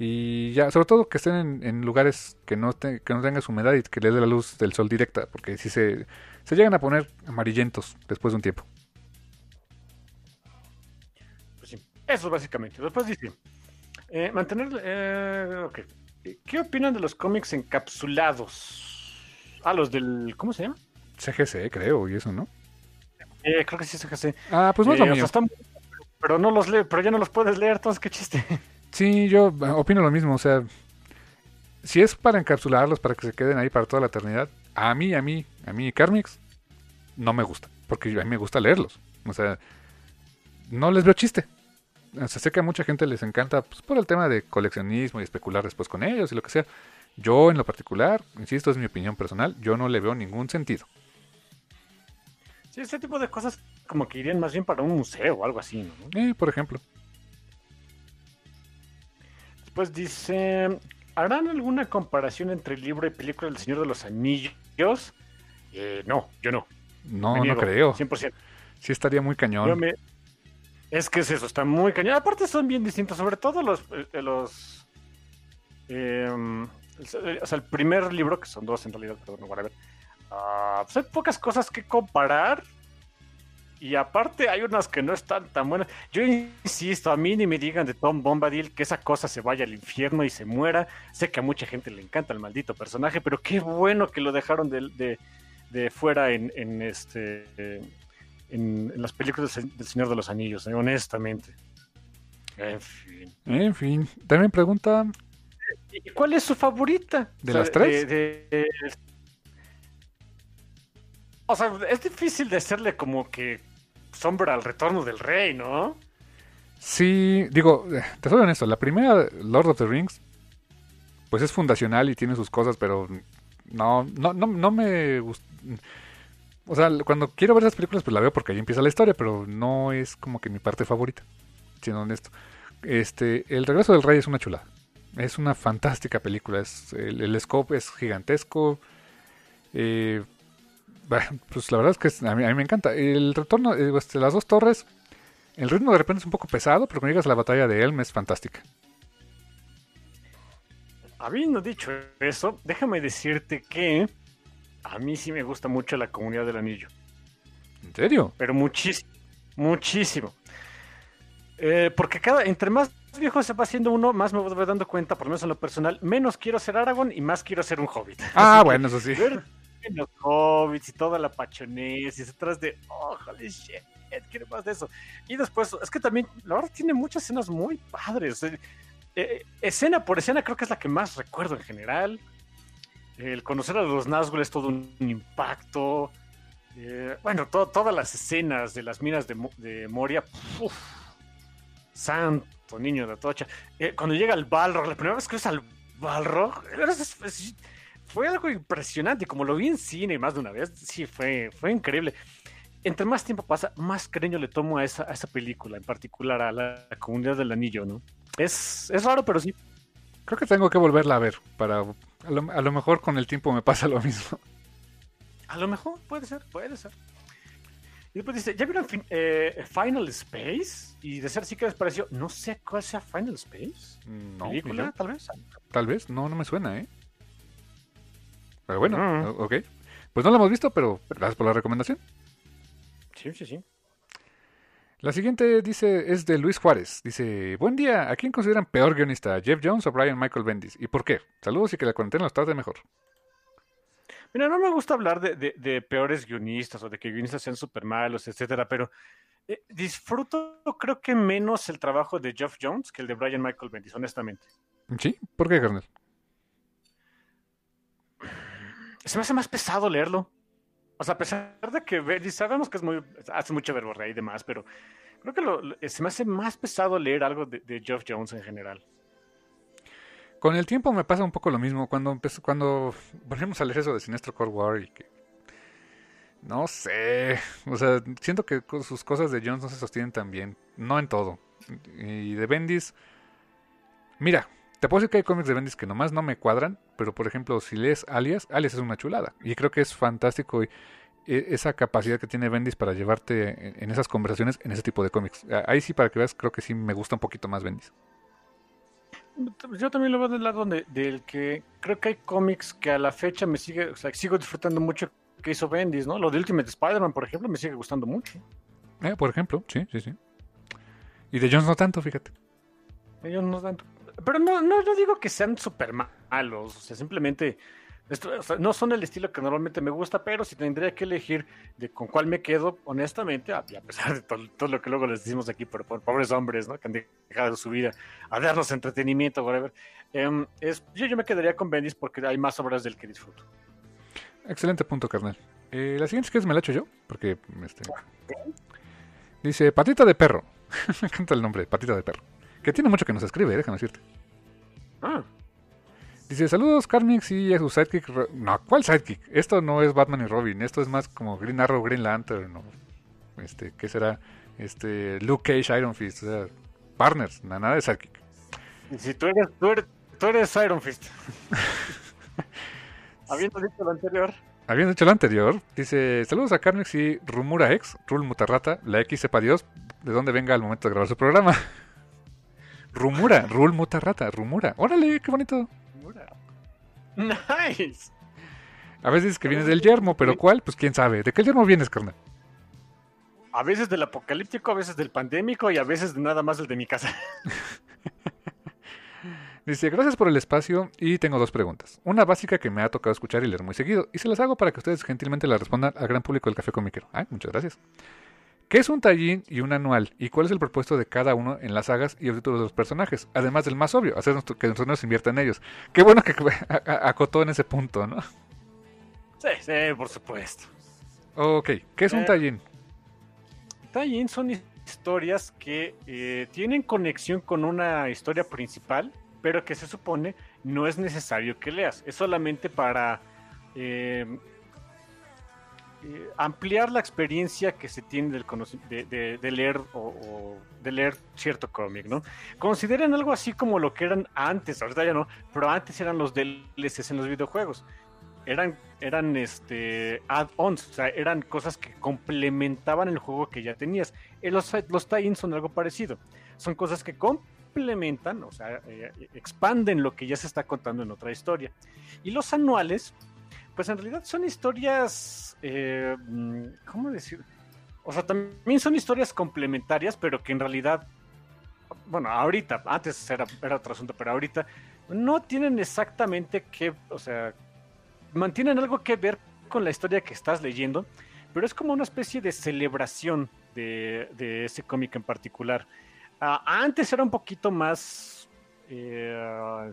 Y ya, sobre todo que estén en, en lugares que no, te, que no tengas humedad y que les dé la luz del sol directa, porque si se, se llegan a poner amarillentos después de un tiempo. Pues sí, eso básicamente. Después dice, eh, mantener... Eh, ok. ¿Qué opinan de los cómics encapsulados? Ah, los del... ¿Cómo se llama? CGC, creo, y eso, ¿no? Eh, creo que sí es CGC. Ah, pues no es lo Eh, o mío. sea, están- pero no los leo, pero ya no los puedes leer, entonces qué chiste. Sí, yo eh, opino lo mismo, o sea, si es para encapsularlos, para que se queden ahí para toda la eternidad, a mí, a mí, a mí Carmix no me gusta, porque a mí me gusta leerlos. O sea, no les veo chiste. O sea, sé que a mucha gente les encanta pues, por el tema de coleccionismo y especular después con ellos y lo que sea. Yo en lo particular, insisto, es mi opinión personal, yo no le veo ningún sentido. Sí, ese tipo de cosas como que irían más bien para un museo o algo así, ¿no? Eh, por ejemplo. Después dice, ¿harán alguna comparación entre el libro y película del Señor de los Anillos? Eh, no, yo no. No, no creo. 100%. Sí estaría muy cañón. me- Es que es eso, está muy cañón. Aparte son bien distintos, sobre todo los... eh, los em, o sea, el primer libro, que son dos en realidad, perdón, whatever. ah, pues hay pocas cosas que comparar. Y aparte hay unas que no están tan buenas. Yo insisto, a mí ni me digan de Tom Bombadil que esa cosa se vaya al infierno y se muera. Sé que a mucha gente le encanta el maldito personaje, pero qué bueno que lo dejaron de, de- de fuera en, en este en, en las películas del, Se- del Señor de los Anillos, eh, honestamente. En fin. En fin, también pregunta ¿Y cuál es su favorita? ¿De las tres? de- O sea, es difícil de hacerle como que sombra al retorno del rey, ¿no? Sí, digo, eh, te soy honesto, la primera Lord of the Rings, pues es fundacional y tiene sus cosas, pero no, no, no, no me gusta. O sea, cuando quiero ver esas películas, pues la veo porque ahí empieza la historia, pero no es como que mi parte favorita, siendo honesto. Este, El regreso del rey es una chulada. Es una fantástica película. Es, el, el scope es gigantesco. Eh, pues la verdad es que a, mí, a mí me encanta. El retorno, eh, este, las dos torres, el ritmo de repente es un poco pesado, pero cuando llegas a la batalla de Elm es fantástica. Habiendo dicho eso, déjame decirte que a mí sí me gusta mucho la comunidad del anillo. ¿En serio? pero muchísimo, muchísimo. Eh, porque cada, entre más viejo se va haciendo uno, más me voy dando cuenta, por lo menos en lo personal, menos quiero ser Aragorn y más quiero ser un hobbit. Ah, Así que bueno, eso sí. ver los hobbits y toda la pachonés y detrás de, oh, holy shit, quiero más de eso. Y después, es que también, la verdad, tiene muchas escenas muy padres. Eh, escena por escena, creo que es la que más recuerdo en general. El conocer a los Nazgûl es todo un impacto. Eh, bueno, to- todas las escenas de las minas de, Mo- de Moria. santo niño de Atocha. Eh, cuando llega al Balrog, la primera vez que ves al Balrog, es- es- fue algo impresionante. Como lo vi en cine más de una vez, sí, fue, fue increíble. Entre más tiempo pasa, más cariño le tomo a esa, a esa película, en particular a la, la comunidad del anillo, ¿no? Es, es raro, pero sí. Creo que tengo que volverla a ver. Para, a, lo, a lo mejor con el tiempo me pasa lo mismo. A lo mejor puede ser, puede ser. Y después dice, ¿ya vieron fin- eh, Final Space? Y de ser así que les pareció, no sé cuál sea Final Space. No, ¿Película, tal vez? tal vez. No, no me suena, ¿eh? Pero bueno, Mm. o- ok. Pues no la hemos visto, pero gracias por la recomendación. Sí, sí, sí. La siguiente dice es de Luis Juárez. Dice, buen día, ¿a quién consideran peor guionista? ¿Jeff Jones o Brian Michael Bendis? ¿Y por qué? Saludos y que la cuarentena los trate mejor. Mira, no me gusta hablar de, de- de peores guionistas o de que guionistas sean súper malos, etcétera, pero eh, disfruto, creo que menos el trabajo de Jeff Jones que el de Brian Michael Bendis, honestamente. ¿Sí? ¿Por qué, carnal? Se me hace más pesado leerlo. O sea, a pesar de que sabemos que es muy, hace mucho verborrea y demás, pero creo que lo- se me hace más pesado leer algo de, de Jeff Jones en general. Con el tiempo me pasa un poco lo mismo. Cuando empezó, cuando volvemos a leer eso de Sinestro Core War y que. No sé. O sea, siento que sus cosas de Jones no se sostienen tan bien. No en todo. Y de Bendis. Mira, te puedo decir que hay cómics de Bendis que nomás no me cuadran. Pero por ejemplo, si lees Alias, Alias es una chulada. Y creo que es fantástico e, esa capacidad que tiene Bendis para llevarte en esas conversaciones en ese tipo de cómics. Ahí sí, para que veas, creo que sí me gusta un poquito más Bendis. Yo también lo veo del lado del que creo que hay cómics que a la fecha me sigue, o sea, sigo disfrutando mucho que hizo Bendis, ¿no? Lo de Ultimate Spider-Man, por ejemplo, me sigue gustando mucho. Eh, por ejemplo, sí, sí, sí. Y de Jones no tanto, fíjate. De Jones no tanto. Pero no, no, no digo que sean súper malos, o sea, simplemente no son el estilo que normalmente me gusta, pero si tendría que elegir de con cuál me quedo, honestamente, a, pesar de todo, lo que luego les decimos aquí por, pobres hombres, ¿no? Que han dejado su vida a darnos entretenimiento, whatever. Em, es, yo, yo me quedaría con Bendis porque hay más obras del que disfruto. Excelente punto, carnal. Eh, la siguiente es que me la echo yo, porque este, dice patita de perro. [LAUGHS] me encanta el nombre, patita de perro. Que tiene mucho que nos escribe, déjame decirte. Ah. Dice, saludos Carmix y a su sidekick. No, ¿cuál sidekick? Esto no es Batman y Robin, esto es más como Green Arrow, Green Lantern. Este, ¿qué será? Este, Luke Cage, Iron Fist, o sea, partners, nada de sidekick. Si tú eres, tú eres, tú eres Iron Fist. [LAUGHS] Habiendo dicho lo anterior. Habiendo dicho lo anterior, dice, saludos a Carmix y Rumura X, Rul Mutarrata, la X sepa Dios de dónde venga al momento de grabar su programa. [LAUGHS] Rumura, Rul Mutarrata, Rumura. Órale, qué bonito. Nice. A veces que vienes del yermo, pero ¿cuál? Pues quién sabe. ¿De qué yermo vienes, carnal? A veces del apocalíptico, a veces del pandémico y a veces nada más el de mi casa. [LAUGHS] Dice, gracias por el espacio y tengo dos preguntas. Una básica que me ha tocado escuchar y leer muy seguido y se las hago para que ustedes gentilmente la respondan al gran público del Café Comiquero. Ay, muchas gracias. ¿Qué es un tallín y un anual? ¿Y cuál es el propósito de cada uno en las sagas y el título de los personajes? Además del más obvio, hacer que nosotros inviertan en ellos. Qué bueno que [LAUGHS] acotó en ese punto, ¿no? Sí, sí, por supuesto. Ok, ¿qué es un eh, tallín? Tallín son historias que eh, tienen conexión con una historia principal, pero que se supone no es necesario que leas. Es solamente para eh, eh, ampliar la experiencia que se tiene del de, leer o, de leer cierto cómic, ¿no? Consideren algo así como lo que eran antes, ahorita ya no, pero antes eran los DLCs en los videojuegos. Eran, eran este add-ons, o sea, eran cosas que complementaban el juego que ya tenías. Eh, los, los tie-ins son algo parecido. Son cosas que complementan, o sea, eh, expanden lo que ya se está contando en otra historia. Y los anuales pues en realidad son historias, eh, mm, ¿cómo decir? O sea, también son historias complementarias, pero que en realidad, bueno, ahorita, antes era, era otro asunto, pero ahorita no tienen exactamente que, o sea, mantienen algo que ver con la historia que estás leyendo, pero es como una especie de celebración de, de ese cómic en particular. Ah, antes era un poquito más... Eh,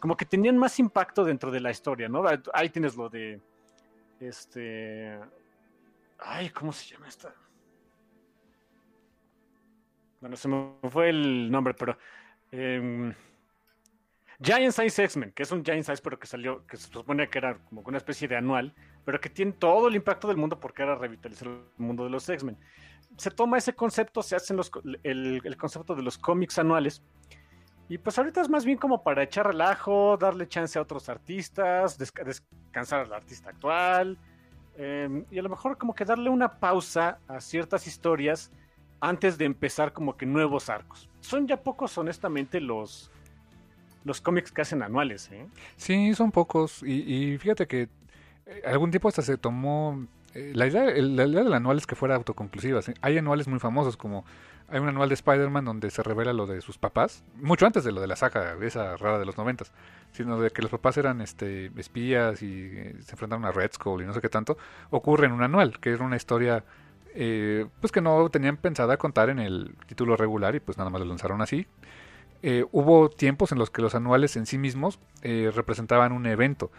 como que tenían más impacto dentro de la historia, ¿no? Ahí tienes lo de, este, ay, ¿cómo se llama esta? Bueno, se me fue el nombre, pero eh, Giant Size X-Men, que es un Giant Size, pero que salió, que se supone que era como una especie de anual, pero que tiene todo el impacto del mundo porque era revitalizar el mundo de los X-Men. Se toma ese concepto, se hace el, el concepto de los cómics anuales y pues ahorita es más bien como para echar relajo, darle chance a otros artistas, descansar al artista actual. Em, y a lo mejor como que darle una pausa a ciertas historias antes de empezar como que nuevos arcos. Son ya pocos, honestamente, los, los cómics que hacen anuales. ¿eh? Sí, son pocos. Y, fíjate que eh, algún tiempo hasta se tomó... Eh, la, idea, la idea del anual es que fuera autoconclusiva. Hay anuales muy famosos como hay un anual de Spider-Man donde se revela lo de sus papás, mucho antes de lo de la saga, esa rara de los noventas, sino de que los papás eran este, espías y eh, se enfrentaron a Red Skull y no sé qué tanto, ocurre en un anual, que es una historia eh, pues que no tenían pensada contar en el título regular y pues nada más lo lanzaron así. Eh, hubo tiempos en los que los anuales en sí mismos representaban un evento.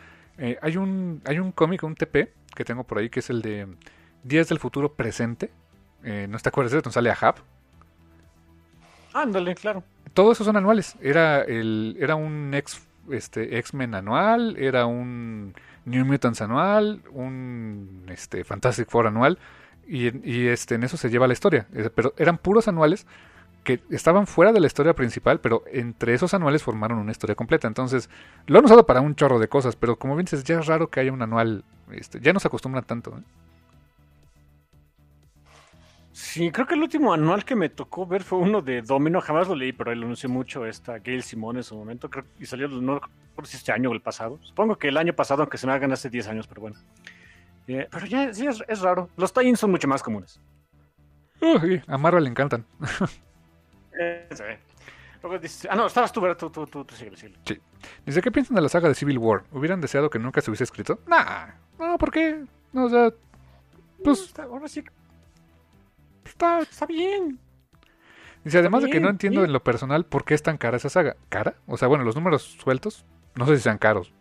hay un, hay un cómic, un TP, que tengo por ahí, que es el de Días del Futuro Presente. ¿No te acuerdas de? Sale a Hub Ándale, claro. todo eso son anuales. Era el era un ex este X-Men anual, era un New Mutants anual, un este Fantastic Four anual y, este en eso se lleva la historia, pero eran puros anuales que estaban fuera de la historia principal, pero entre esos anuales formaron una historia completa. Entonces, lo han usado para un chorro de cosas, pero como bien dices, ya es raro que haya un anual, este, ya no se acostumbran tanto. ¿eh? Sí, creo que el último anual que me tocó ver fue uno de Domino, jamás lo leí, pero él anunció mucho esta Gail Simón en su momento, creo, y salió, no recuerdo si este año o el pasado. Supongo que el año pasado, aunque se me hagan hace 10 años, pero bueno. Eh, pero ya, sí, es, es raro. Los tie son mucho más comunes. Sí, a Marvel le encantan. Eh, [LAUGHS] sí. Luego ah, no, estabas tú, ¿verdad? Tú, tú, tú, tú síguele, síguele. Dice, ¿qué piensan de la saga de Civil War? ¿Hubieran deseado que nunca se hubiese escrito? Nah, no, ¿por qué? No, o sea, pues Está- ahora sí, está... está bien. Dice, además de que no entiendo bien. en lo personal por qué es tan cara esa saga. ¿Cara? O sea, bueno, los números sueltos, no sé si sean caros.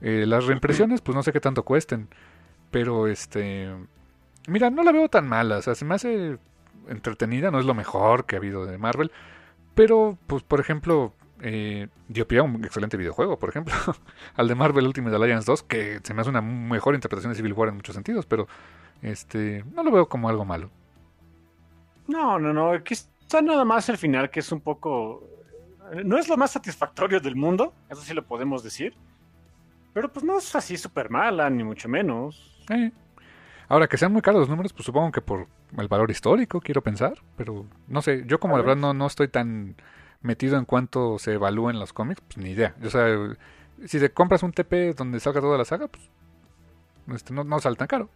Eh, las reimpresiones, pues no sé qué tanto cuesten. Pero, este... Mira, no la veo tan mala. O sea, se me hace entretenida. No es lo mejor que ha habido de Marvel. Pero, pues, por ejemplo, eh, dio pie a un excelente videojuego, por ejemplo. [LAUGHS] Al de Marvel Ultimate Alliance 2, que se me hace una mejor interpretación de Civil War en muchos sentidos. Pero, este... No lo veo como algo malo. No, no, no. Quizá nada más el final, que es un poco. No es lo más satisfactorio del mundo, eso sí lo podemos decir. Pero pues no es así súper mala, ni mucho menos. Eh. Ahora, que sean muy caros los números, pues supongo que por el valor histórico, quiero pensar. Pero no sé, yo como Tal la verdad no, no estoy tan metido en cuánto se evalúan los cómics, pues ni idea. O sea, si te compras un TP donde salga toda la saga, pues este, no, no sale tan caro.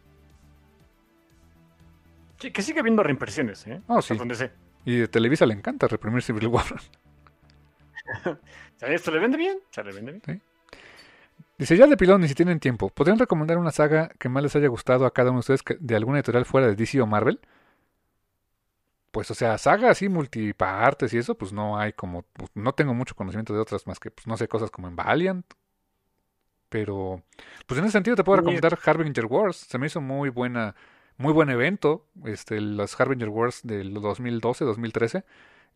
Sí, que sigue habiendo reimpresiones, ¿eh? Oh, sí. donde sé. Y a Televisa le encanta reprimir Civil War. [LAUGHS] ¿Se le vende bien? Se le vende bien. Dice, ya de pilón, y si tienen tiempo, ¿podrían recomendar una saga que más les haya gustado a cada uno de ustedes que- de alguna editorial fuera de DC o Marvel? Pues, o sea, saga así, multipartes y eso, pues no hay como... pues, no tengo mucho conocimiento de otras más que, pues no sé, cosas como en Valiant. Pero, pues en ese sentido te puedo recomendar Harbinger Wars. Se me hizo muy buena, muy buen evento, este, los Harbinger Wars del 2012, 2013.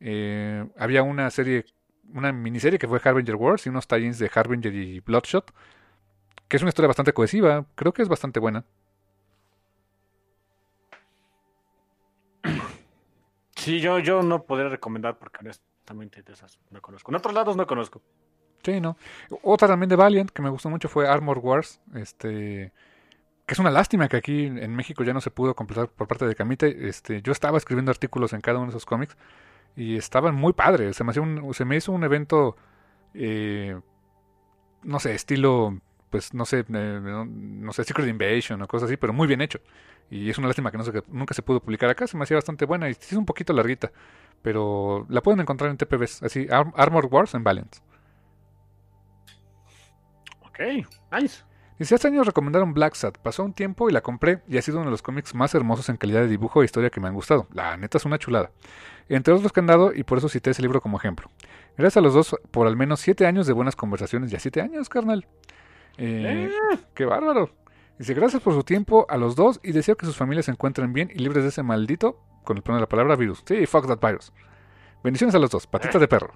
Eh, había una serie una miniserie que fue Harbinger Wars y unos tie-ins de Harbinger y Bloodshot, que es una historia bastante cohesiva, creo que es bastante buena. Sí, yo, yo no podría recomendar porque honestamente de esas no conozco. En otros lados no conozco. Sí, ¿no? Otra también de Valiant que me gustó mucho fue Armor Wars, este es una lástima que aquí en México ya no se pudo completar por parte de Camite. Este, yo estaba escribiendo artículos en cada uno de esos cómics y estaban muy padres. Se me, hacía un- se me hizo un evento, eh, no sé, estilo, pues no sé, eh, no, sé, Secret Invasion o cosas así, pero muy bien hecho. Y es una lástima que, nunca se pudo publicar acá. Se me hacía bastante buena y es un poquito larguita, pero la pueden encontrar en TPBs, así, Ar- Armor Wars en Valiant. Ok, nice. Dice, este año recomendaron Black Sat. Pasó un tiempo y la compré y ha sido uno de los cómics más hermosos en calidad de dibujo e historia que me han gustado. La neta es una chulada. Entre otros que han dado y por eso cité ese libro como ejemplo. Gracias a los dos por al menos siete años de buenas conversaciones. Ya siete años, carnal. Eh, Eh, ¡Qué bárbaro! Dice, gracias por su tiempo a los dos y deseo que sus familias se encuentren bien y libres de ese maldito, con el plano de la palabra, virus. Sí, fuck that virus. Bendiciones a los dos. Patita de perro.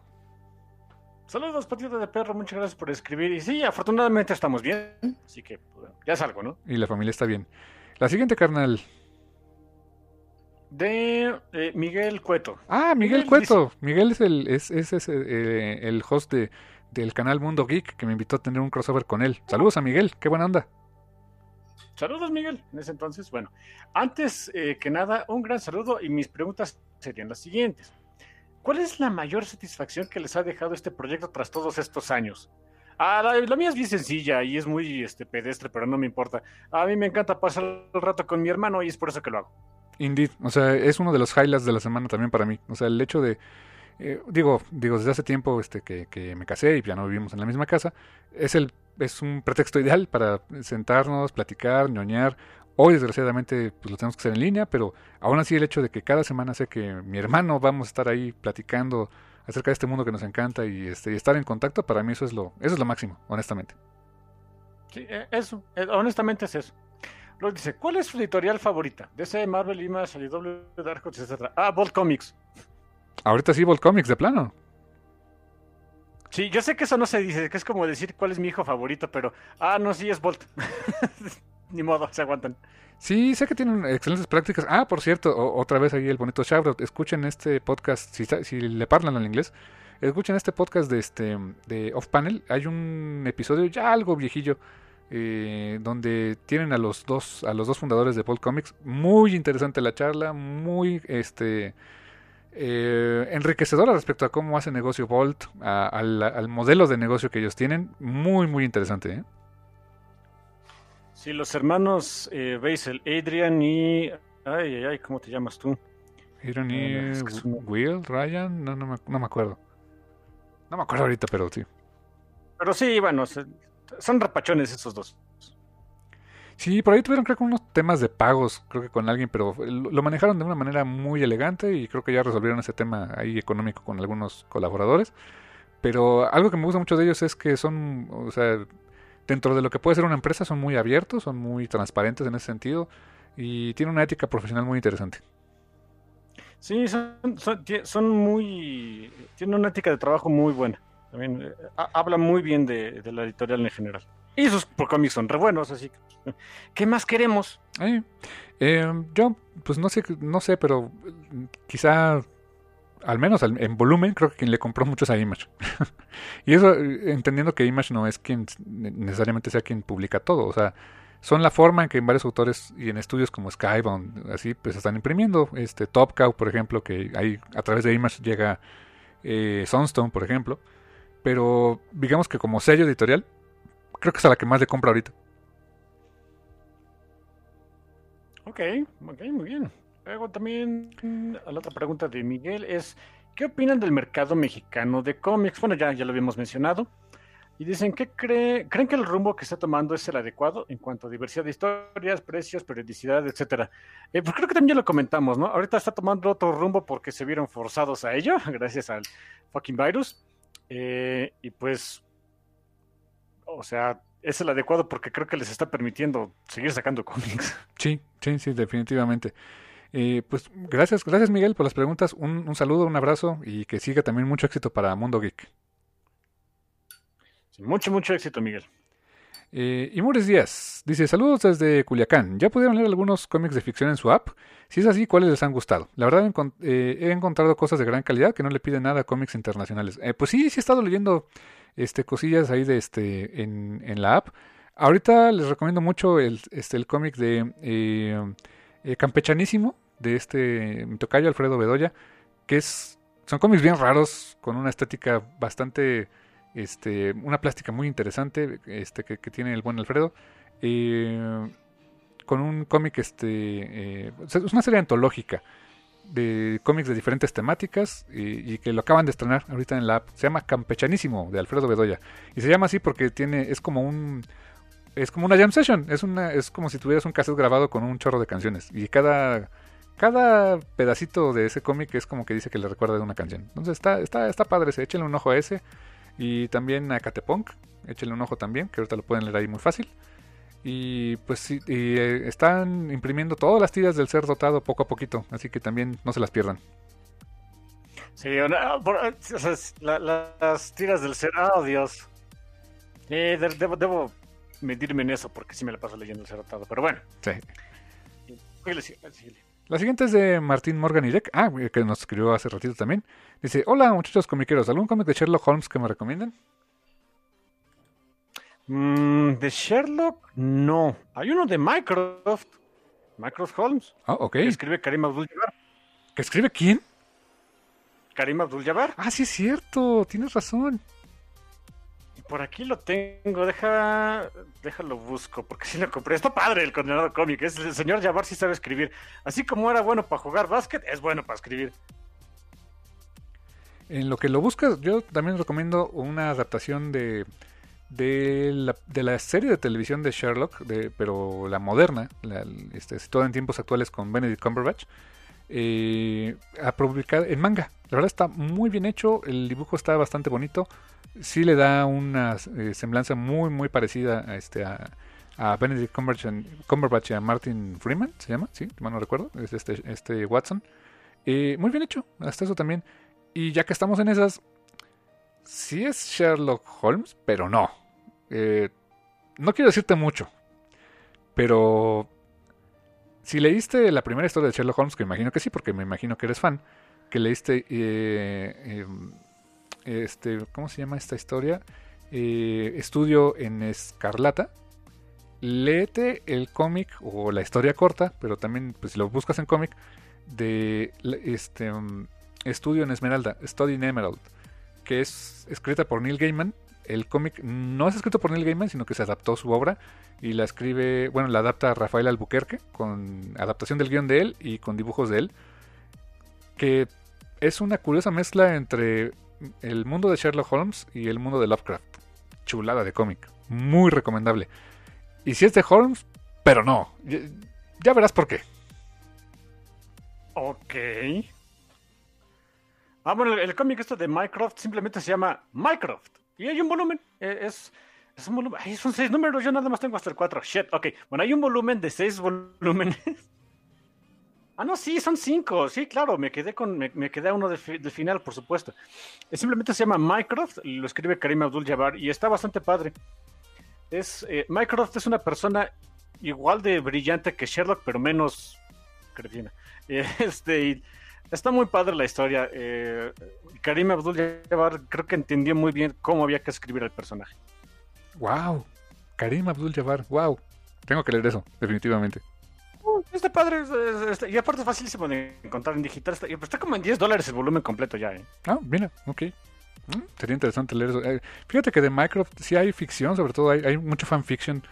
Saludos, patita de perro, muchas gracias por escribir. Y sí, afortunadamente estamos bien, así que bueno, ya es algo, ¿no? Y la familia está bien. La siguiente, carnal. De eh, Miguel Cueto. Ah, Miguel Miguel Cueto. Miguel es el, es, es, es, eh, el host de, del canal Mundo Geek que me invitó a tener un crossover con él. Saludos a Miguel, qué buena onda. Saludos, Miguel. En ese entonces, bueno, antes eh, que nada, un gran saludo y mis preguntas serían las siguientes. ¿Cuál es la mayor satisfacción que les ha dejado este proyecto tras todos estos años? Ah, la, mía es bien sencilla y es muy este, pedestre, pero no me importa. A mí me encanta pasar el rato con mi hermano y es por eso que lo hago. Indeed, o sea, es uno de los highlights de la semana también para mí. O sea, el hecho de, eh, digo, digo, desde hace tiempo este, que, que me casé y ya no vivimos en la misma casa, es, el, es un pretexto ideal para sentarnos, platicar, ñoñar. Hoy, desgraciadamente, pues lo tenemos que hacer en línea, pero aún así el hecho de que cada semana sé que mi hermano vamos a estar ahí platicando acerca de este mundo que nos encanta y, este, y estar en contacto, para mí eso es lo, eso es lo máximo, honestamente. Sí, eh, eso, eh, honestamente es eso. Luego dice, ¿cuál es su editorial favorita? DC, Marvel, Image, IDW, Dark Horse, etcétera. Ah, Bolt Comics. Ahorita sí, Bolt Comics, de plano. Sí, yo sé que eso no se dice, que es como decir cuál es mi hijo favorito, pero. Ah, no, sí, es Bolt. [LAUGHS] Ni modo, se aguantan. Sí, sé que tienen excelentes prácticas. Ah, por cierto, otra vez ahí el bonito shoutout. Escuchen este podcast, si, si le parlan al inglés, escuchen este podcast de este de Off Panel. Hay un episodio ya algo viejillo eh, donde tienen a los dos a los dos fundadores de Bolt Comics. Muy interesante la charla, muy este eh, enriquecedora respecto a cómo hace negocio Bolt, al, modelo de negocio que ellos tienen. Muy, muy interesante. ¿eh? Sí, los hermanos eh, Basil, Adrian y... Ay, ay, ay, ¿cómo te llamas tú? Adrian y Will, Ryan, no, no, me, no me acuerdo. No me acuerdo ahorita, pero sí. Pero sí, bueno, son rapachones esos dos. Sí, por ahí tuvieron creo que unos temas de pagos, creo que con alguien, pero lo manejaron de una manera muy elegante y creo que ya resolvieron ese tema ahí económico con algunos colaboradores. Pero algo que me gusta mucho de ellos es que son, o sea, dentro de lo que puede ser una empresa son muy abiertos, son muy transparentes en ese sentido y tienen una ética profesional muy interesante. Sí, son, son, muy, tienen una ética de trabajo muy buena. También eh, habla muy bien de la editorial en general. Y sus cómics son re buenos, así que. [LAUGHS] ¿Qué más queremos? Eh, yo, pues no sé, no sé, pero quizá, al menos en volumen, creo que quien le compró mucho es a Image. [LAUGHS] y eso, entendiendo que Image no es quien necesariamente sea quien publica todo, o sea, son la forma en que varios autores y en estudios como Skybound, así, pues están imprimiendo. Este Top Cow, por ejemplo, que ahí a través de Image llega eh, Sunstone, por ejemplo. Pero digamos que como sello editorial, creo que es a la que más le compra ahorita. Ok, ok, muy bien. Luego también la otra pregunta de Miguel es, ¿qué opinan del mercado mexicano de cómics? Bueno, ya, ya lo habíamos mencionado. Y dicen, ¿qué cree, creen que el rumbo que está tomando es el adecuado en cuanto a diversidad de historias, precios, periodicidad, etcétera? Eh, pues creo que también ya lo comentamos, ¿no? Ahorita está tomando otro rumbo porque se vieron forzados a ello, [LAUGHS] gracias al fucking virus. Eh, y pues o sea, es el adecuado porque creo que les está permitiendo seguir sacando cómics. Sí, sí, sí, definitivamente. Eh, pues gracias, gracias Miguel por las preguntas. Un, saludo, un abrazo y que siga también mucho éxito para Mundo Geek. mucho, mucho éxito, Miguel. Eh, y Mures Díaz dice: Saludos desde Culiacán. ¿Ya pudieron leer algunos cómics de ficción en su app? Si es así, ¿cuáles les han gustado? La verdad, eh, he encontrado cosas de gran calidad que no le piden nada a cómics internacionales. Eh, pues sí, sí he estado leyendo este, cosillas ahí de este, en, en la app. Ahorita les recomiendo mucho el, este, el cómic de eh, eh, Campechanísimo, de este mi tocayo Alfredo Bedoya, que es, son cómics bien raros, con una estética bastante, este, una plástica muy interesante este, que, tiene el buen Alfredo. Eh, con un cómic, este, es una serie antológica de cómics de diferentes temáticas y, que lo acaban de estrenar ahorita en la app. Se llama Campechanísimo de Alfredo Bedoya y se llama así porque tiene es como un es como una jam session, es una es como si tuvieras un cassette grabado con un chorro de canciones y cada cada pedacito de ese cómic es como que dice que le recuerda de una canción. Entonces está está está padre, se échenle un ojo a ese y también a Catepunk, échenle un ojo también, que ahorita lo pueden leer ahí muy fácil. Y pues sí, eh, están imprimiendo todas las tiras del ser dotado poco a poquito, así que también no se las pierdan. Sí, las tiras del ser, oh Dios. debo, medirme en eso porque sí me la paso leyendo el ser dotado, pero bueno. Sí. La siguiente es de Martín Morgan Deck, ah, que nos escribió hace ratito también. Dice, hola muchachos comiqueros, ¿algún cómic de Sherlock Holmes que me recomienden? Mm, de Sherlock, no. Hay uno de Microsoft. Microsoft Holmes. Ah, ok. Que escribe Karim Abdul-Jabbar. ¿Que escribe quién? Karim Abdul-Jabbar. Ah, sí es cierto. Tienes razón. Por aquí lo tengo. Deja, déjalo busco. Porque si lo compré. Está padre el condenado cómic. Es, el señor Jabbar sí sabe escribir. Así como era bueno para jugar básquet, es bueno para escribir. En lo que lo buscas, yo también recomiendo una adaptación de de la, de la serie de televisión de Sherlock, de, pero la moderna, la, este, situada en tiempos actuales con Benedict Cumberbatch, eh, a publicar en manga. La verdad está muy bien hecho, el dibujo está bastante bonito, sí le da una eh, semblanza muy muy parecida a este a, Benedict Cumberbatch, y a Martin Freeman, se llama, sí, mal no recuerdo, es este, este Watson. Eh, muy bien hecho, hasta eso también. Y ya que estamos en esas, sí es Sherlock Holmes, pero no. Eh, no quiero decirte mucho, pero si leíste la primera historia de Sherlock Holmes, que imagino que sí, porque me imagino que eres fan, que leíste, eh, em, este, ¿cómo se llama esta historia? Eh, estudio en Escarlata. Léete el cómic o la historia corta, pero también, pues si lo buscas en cómic, de este um, Estudio en Esmeralda, Study in Emerald, que es escrita por Neil Gaiman. El cómic no es escrito por Neil Gaiman, sino que se adaptó su obra y la escribe, bueno, la adapta Rafael Albuquerque con adaptación del guion de él y con dibujos de él, que es una curiosa mezcla entre el mundo de Sherlock Holmes y el mundo de Lovecraft. Chulada de cómic, muy recomendable. Y si es de Holmes, pero no, ya verás por qué. Ok. Ah, bueno, el, cómic esto de Minecraft simplemente se llama Minecraft. Y hay un volumen. Eh, es, es un volumen. Son seis números. Yo nada más tengo hasta el cuatro. Shit. Ok. Bueno, hay un volumen de seis volúmenes. [LAUGHS] ah, no, sí, son cinco. Sí, claro. Me quedé con. Me, quedé a uno del final, por supuesto. simplemente se llama Minecraft. Lo escribe Karim Abdul Jabbar. Y está bastante padre. Es, eh, Minecraft es una persona igual de brillante que Sherlock, pero menos cretina. [LAUGHS] Este, está muy padre la historia. Eh, Karim Abdul Jabbar creo que entendió muy bien cómo había que escribir el personaje. Wow, Karim Abdul Jabbar, wow. Tengo que leer eso, definitivamente. Uh, está padre, y aparte es facilísimo de encontrar en digital. Está, está, como en 10 dólares el volumen completo ya. ¿eh? Ah, mira, ok. Mm, sería interesante leer eso. Eh, fíjate que de Minecraft sí hay ficción, sobre todo hay, hay mucho fanfiction.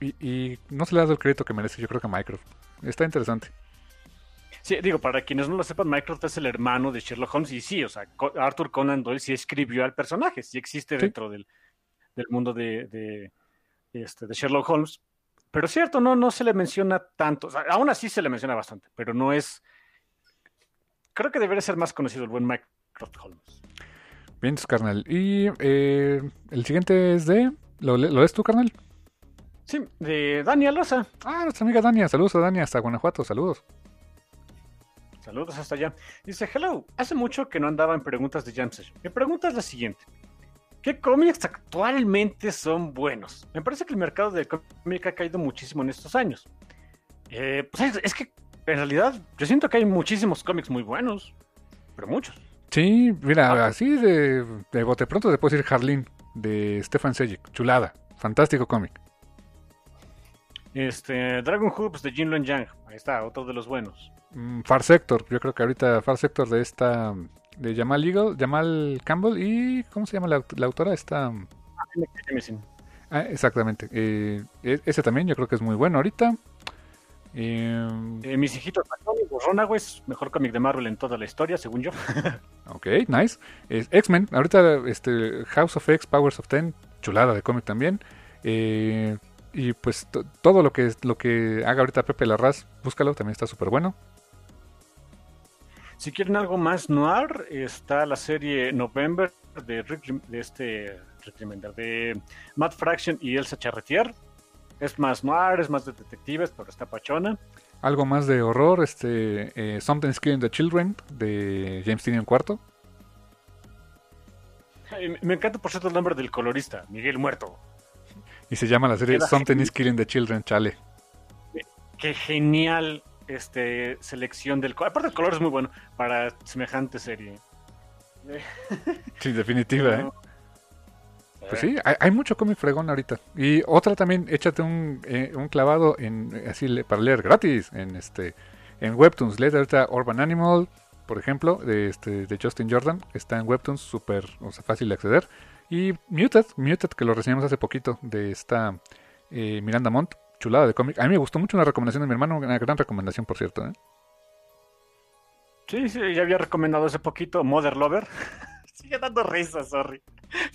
Y, y no se le ha dado el crédito que merece, yo creo que a Minecraft. Está interesante. Sí, digo, para quienes no lo sepan, Mycroft es el hermano de Sherlock Holmes y sí, o sea, Arthur Conan Doyle sí escribió al personaje, sí existe dentro del, mundo de, este, de Sherlock Holmes. Pero es cierto, no, no se le menciona tanto, o sea, aún así se le menciona bastante, pero no es... Creo que debería ser más conocido el buen Mycroft Holmes. Bien, carnal. Y eh, el siguiente es de... ¿Lo, ¿Lo tú, carnal? Sí, de Dania Loza. Ah, nuestra amiga Dania. Saludos a Dania hasta Guanajuato. Saludos. Saludos hasta allá. Dice, hello, hace mucho que no andaba en preguntas de Jam Mi pregunta es la siguiente. ¿Qué cómics actualmente son buenos? Me parece que el mercado de cómic ha caído muchísimo en estos años. Eh, pues es, que en realidad yo siento que hay muchísimos cómics muy buenos, pero muchos. Sí, mira, ah. así de, de bote pronto te puedo decir Harleen de Stefan Sejic, chulada, fantástico cómic. Este, Dragon Hoops de Jinlong Yang, ahí está, otro de los buenos. Mm, Far Sector, yo creo que ahorita Far Sector de esta de Jamal Eagle, Jamal Campbell y ¿cómo se llama la, autora? Esta ah, exactamente. Eh, e, ese también yo creo que es muy bueno ahorita. Em, eh, mis hijitos Runaways, mejor cómic de Marvel en toda la historia, según yo. [LAUGHS] ok, nice. X-Men, ahorita este, House of X, Powers of Ten, chulada de cómic también. Eh, y pues todo lo que, lo que haga ahorita Pepe Larraz, búscalo, también está súper bueno. Si quieren algo más noir, está la serie November de, de este de Matt Fraction y Elsa Charretier. Es más noir, es más de detectives, pero está pachona. Algo más de horror, este eh, Something's Killing the Children de James Tynion IV. Me encanta por cierto el nombre del colorista, Miguel Muerto. Y se llama la serie Something's Killing the Children, chale. Qué genial este, selección del color. Aparte el color es muy bueno para semejante serie. [LAUGHS] Sí, definitiva, ¿eh? Pues sí, hay, mucho cómic fregón ahorita. Y otra también, échate un, eh, un clavado en así para leer gratis en este en Webtoons. Lees ahorita Urban Animal, por ejemplo, de este de Justin Jordan, está en Webtoons, súper o sea, fácil de acceder. Y Muted, Muted que lo reseñamos hace poquito de esta eh, Miranda Montt, chulada de cómic. A mí me gustó mucho una recomendación de mi hermano, una gran recomendación, por cierto. ¿eh? Sí, sí, ya había recomendado hace poquito Mother Lover. [LAUGHS] Sigue dando risa, sorry.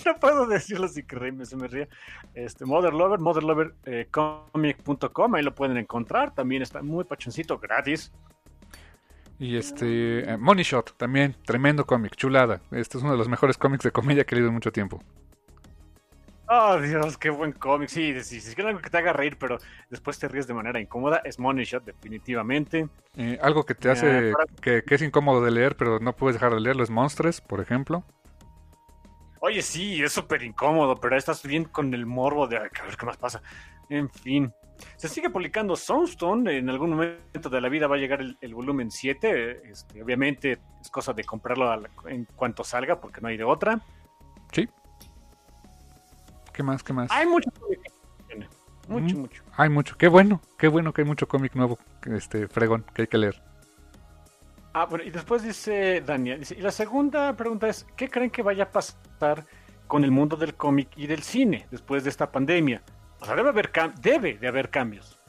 No puedo decirlo sin que me, se me ríe. Este, Mother Lover, motherlovercomic.com, ahí lo pueden encontrar. También está muy pachoncito, gratis. Y este, eh, Money Shot, también, tremendo cómic, chulada. Este es uno de los mejores cómics de comedia que he leído en mucho tiempo. Oh, Dios, qué buen cómic. Sí, sí, sí, es algo que te haga reír, pero después te ríes de manera incómoda. Es Money Shot, definitivamente. Eh, algo que te hace, que, es incómodo de leer, pero no puedes dejar de leerlo, es Monstres, por ejemplo. Oye, sí, es súper incómodo, pero estás bien con el morbo de a ver qué más pasa. En fin. Se sigue publicando Soundstone. En algún momento de la vida va a llegar el, volumen 7. Este, obviamente es cosa de comprarlo en cuanto salga, porque no hay de otra. Sí. ¿Qué más? ¿Qué más? Hay mucho. Mucho, mucho. Hay mucho. Qué bueno. Qué bueno que hay mucho cómic nuevo, este fregón, que hay que leer. Ah, bueno, y después dice Daniel, dice, y la segunda pregunta es, ¿qué creen que vaya a pasar con el mundo del cómic y del cine después de esta pandemia? O sea, debe, haber debe de haber cambios.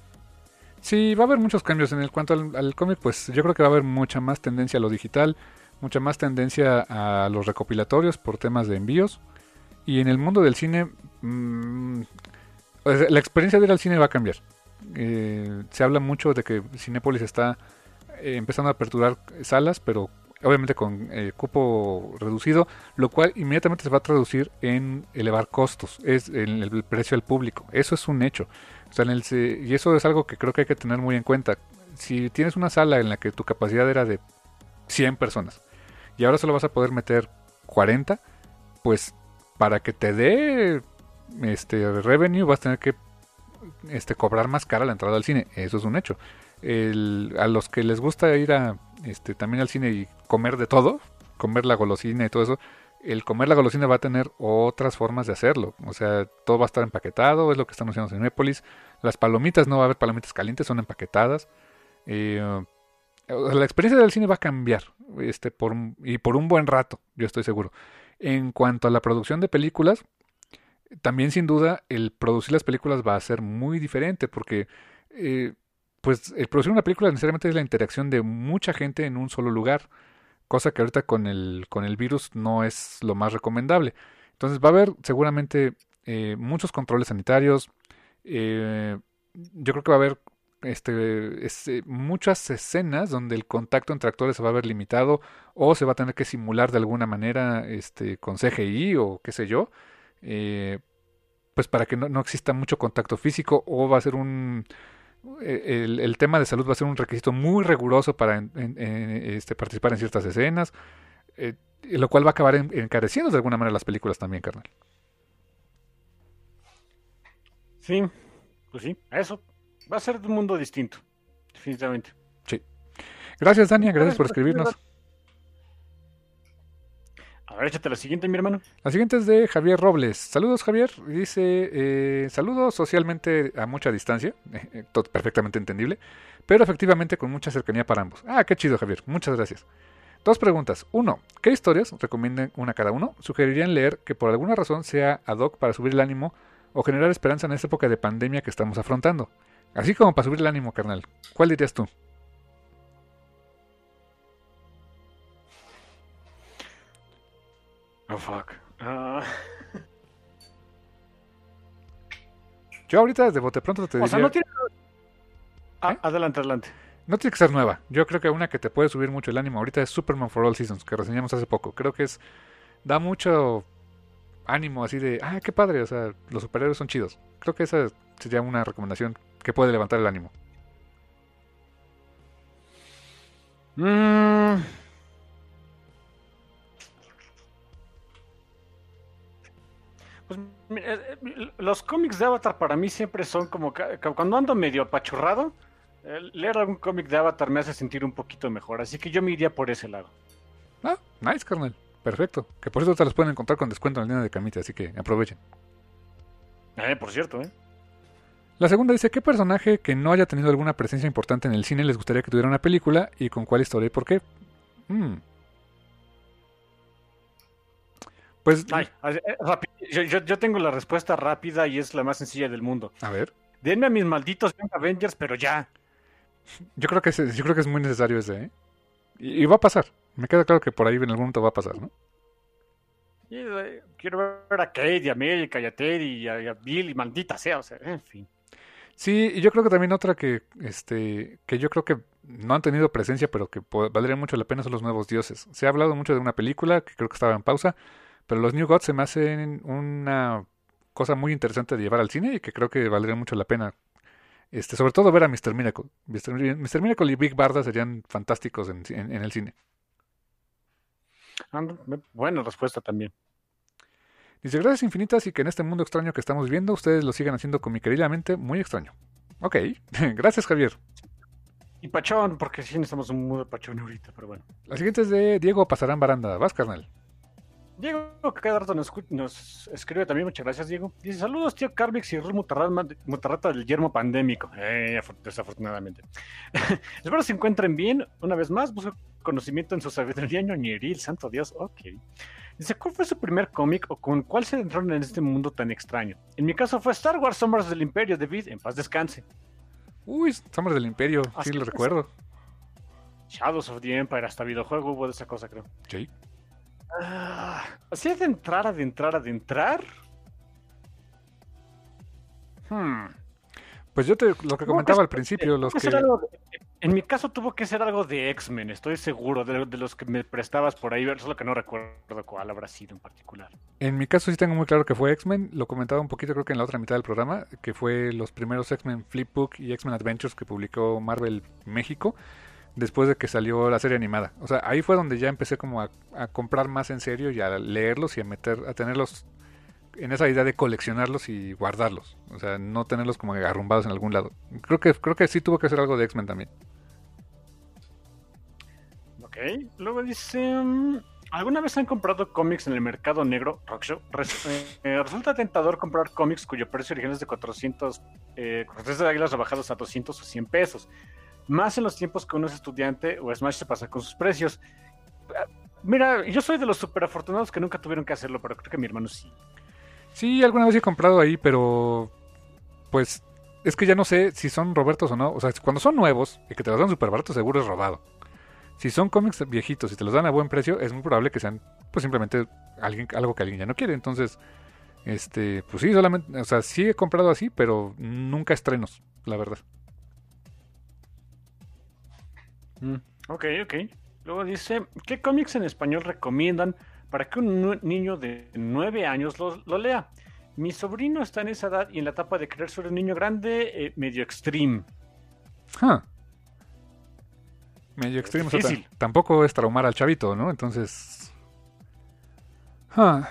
Sí, va a haber muchos cambios. En el cuanto al, cómic, pues yo creo que va a haber mucha más tendencia a lo digital, mucha más tendencia a los recopilatorios por temas de envíos. Y en el mundo del cine, mmm, la experiencia de ir al cine va a cambiar. Eh, se habla mucho de que Cinépolis está eh, empezando a aperturar salas, pero obviamente con eh, cupo reducido, lo cual inmediatamente se va a traducir en elevar costos, es en el precio al público. Eso es un hecho. en el, y eso es algo que creo que hay que tener muy en cuenta. Si tienes una sala en la que tu capacidad era de 100 personas y ahora solo vas a poder meter 40, pues para que te dé este revenue vas a tener que este, cobrar más cara la entrada al cine. Eso es un hecho a los que les gusta ir a, este, también al cine y comer de todo, comer la golosina y todo eso, el comer la golosina va a tener otras formas de hacerlo. O sea, todo va a estar empaquetado, es lo que están haciendo en Cinépolis. Las palomitas no va a haber palomitas calientes, son empaquetadas. Eh, la experiencia del cine va a cambiar este, por, y por un buen rato, yo estoy seguro. En cuanto a la producción de películas, también sin duda el producir las películas va a ser muy diferente porque eh, pues el producir una película necesariamente es la interacción de mucha gente en un solo lugar, cosa que ahorita con el, con el virus no es lo más recomendable. Entonces va a haber seguramente eh, muchos controles sanitarios, eh, yo creo que va a haber este, muchas escenas donde el contacto entre actores se va a ver limitado o se va a tener que simular de alguna manera este, con CGI o qué sé yo, eh, pues para que no, no, exista mucho contacto físico o va a ser un, eh, el, tema de salud va a ser un requisito muy riguroso para este, participar en ciertas escenas, eh, lo cual va a acabar encareciendo de alguna manera las películas también, carnal. Sí, pues sí, eso va a ser un mundo distinto, definitivamente. Sí. Gracias, Dania, gracias por escribirnos. A ver, échate la siguiente, mi hermano. La siguiente es de Javier Robles. Saludos, Javier. Dice, eh, saludos socialmente a mucha distancia, [LAUGHS] eh, perfectamente entendible, pero efectivamente con mucha cercanía para ambos. Ah, qué chido, Javier. Muchas gracias. Dos preguntas. Uno, ¿qué historias, recomienden una cada uno, sugerirían leer que por alguna razón sea ad hoc para subir el ánimo o generar esperanza en esta época de pandemia que estamos afrontando? Así como para subir el ánimo, carnal. ¿Cuál dirías tú? Oh, fuck. Ah. [LAUGHS] Yo ahorita de bote pronto te diría... no tiene... Ah, ¿Eh? Adelante, adelante. No tiene que ser nueva. Yo creo que una que te puede subir mucho el ánimo ahorita es Superman for All Seasons, que reseñamos hace poco. Creo que es... Da mucho ánimo así de... Ah, qué padre, o sea, los superhéroes son chidos. Creo que esa sería una recomendación que puede levantar el ánimo. Mmm... los cómics de Avatar para mí siempre son como cuando ando medio apachurrado, eh, leer algún cómic de Avatar me hace sentir un poquito mejor, así que yo me iría por ese lado. Ah, nice, carnal. Perfecto. Que por eso te los pueden encontrar con descuento en la línea de camita, así que aprovechen. Eh, por cierto, ¿eh? La segunda dice, ¿qué personaje que no haya tenido alguna presencia importante en el cine les gustaría que tuviera una película y con cuál historia y por qué? Mm. Pues. Eh, yo, tengo la respuesta rápida y es la más sencilla del mundo. A ver. Denme a mis malditos Avengers, pero ya. Yo creo que es, yo creo que es muy necesario ese, ¿eh? Y, va a pasar. Me queda claro que por ahí en algún momento va a pasar, ¿no? Eh, quiero ver a Kate y a América y a Teddy y a, Bill y maldita sea, o sea, en fin. Sí, y yo creo que también otra que, este, que yo creo que no han tenido presencia, pero que valdría mucho la pena son los nuevos dioses. Se ha hablado mucho de una película que creo que estaba en pausa, pero los New Gods se me hacen una cosa muy interesante de llevar al cine y que creo que valdría mucho la pena. Este, sobre todo ver a Mr. Miracle. Mr. Miracle y Big Barda serían fantásticos en, en, el cine. buena respuesta también. Dice, gracias infinitas y que en este mundo extraño que estamos viviendo ustedes lo sigan haciendo con mi querida mente muy extraño. Ok, [LAUGHS] gracias Javier. Y Pachón, porque sí necesitamos un mundo de Pachón ahorita, pero bueno. La siguiente es de Diego Pasarán Baranda. Vas, carnal. Diego, que cada rato nos, nos escribe también, muchas gracias, Diego. Dice, saludos, tío Carvix y Ruth Mutarrata, del yermo pandémico. Eh, afor- desafortunadamente. [LAUGHS] Espero se encuentren bien. Una vez más, busco conocimiento en su sabiduría ñoñeril, santo Dios. Ok. Dice, ¿cuál fue su primer cómic o con cuál se entraron en este mundo tan extraño? En mi caso fue Star Wars Sombras del Imperio de Vid, en paz descanse. Uy, Sombras del Imperio. Así Sí, lo recuerdo. Shadows of the Empire, hasta videojuego hubo de esa cosa, creo. Sí. Así de entrar, adentrar, adentrar. Hmm. Pues yo te lo que comentaba que al principio, los que algo- en mi caso tuvo que ser algo de X-Men, estoy seguro, de, de los que me prestabas por ahí, solo que no recuerdo cuál habrá sido en particular. En mi caso sí tengo muy claro que fue X-Men. Lo comentaba un poquito creo que en la otra mitad del programa, que fue los primeros X-Men Flipbook y X-Men Adventures que publicó Marvel México después de que salió la serie animada. O sea, ahí fue donde ya empecé como a, comprar más en serio y a leerlos y a meter, a tenerlos en esa idea de coleccionarlos y guardarlos. O sea, no tenerlos como arrumbados en algún lado. Creo que, creo que sí tuvo que ser algo de X-Men también. Ok, luego dice, mm, ¿alguna vez han comprado cómics en el mercado negro? Rockshow? Eh, eh, resulta tentador comprar cómics cuyo precio original es de 400, eh, 400 de águilas rebajados a 200 o 100 pesos. Más en los tiempos que uno es estudiante o Smash se pasa con sus precios. Mira, yo soy de los super afortunados que nunca tuvieron que hacerlo, pero creo que mi hermano sí. Sí, alguna vez he comprado ahí, pero pues es que ya no sé si son Robertos o no. O sea, cuando son nuevos y que te los dan súper baratos, seguro es robado. Si son cómics viejitos y te los dan a buen precio, es muy probable que sean pues simplemente alguien, algo que alguien ya no quiere. Entonces, este, pues sí, solamente, o sea, sí he comprado así, pero nunca estrenos, la verdad. Ok, ok. Luego dice, ¿qué cómics en español recomiendan para que un niño de 9 años lo, lo lea? Mi sobrino está en esa edad y en la etapa de querer ser un niño grande, eh, medio extreme. Huh. Medio extremo. o sea, tampoco es traumar al chavito, ¿no? Entonces. huh,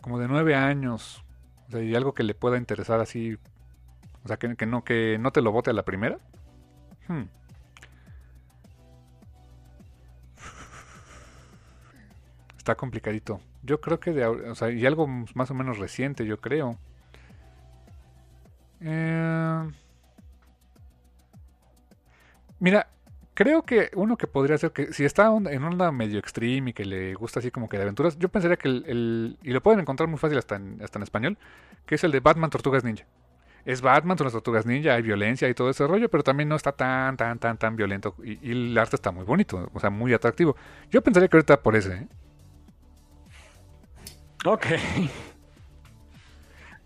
Como de nueve años. O sea, y algo que le pueda interesar así. O sea, que, que no, que no te lo bote a la primera. Hmm. Está complicadito. Yo creo que de, o sea, y algo más o menos reciente, yo creo. Eh, Mira, creo que uno que podría ser que si está en onda medio extreme y que le gusta así como que de aventuras, yo pensaría que el, el- y lo pueden encontrar muy fácil hasta en, hasta en español, que es el de Batman Tortugas Ninja. Es Batman, son las tortugas ninja, hay violencia y todo ese rollo, pero también no está tan, tan, tan, tan violento. Y, y el arte está muy bonito, o sea, muy atractivo. Yo pensaría que ahorita por ese, ¿eh? Ok.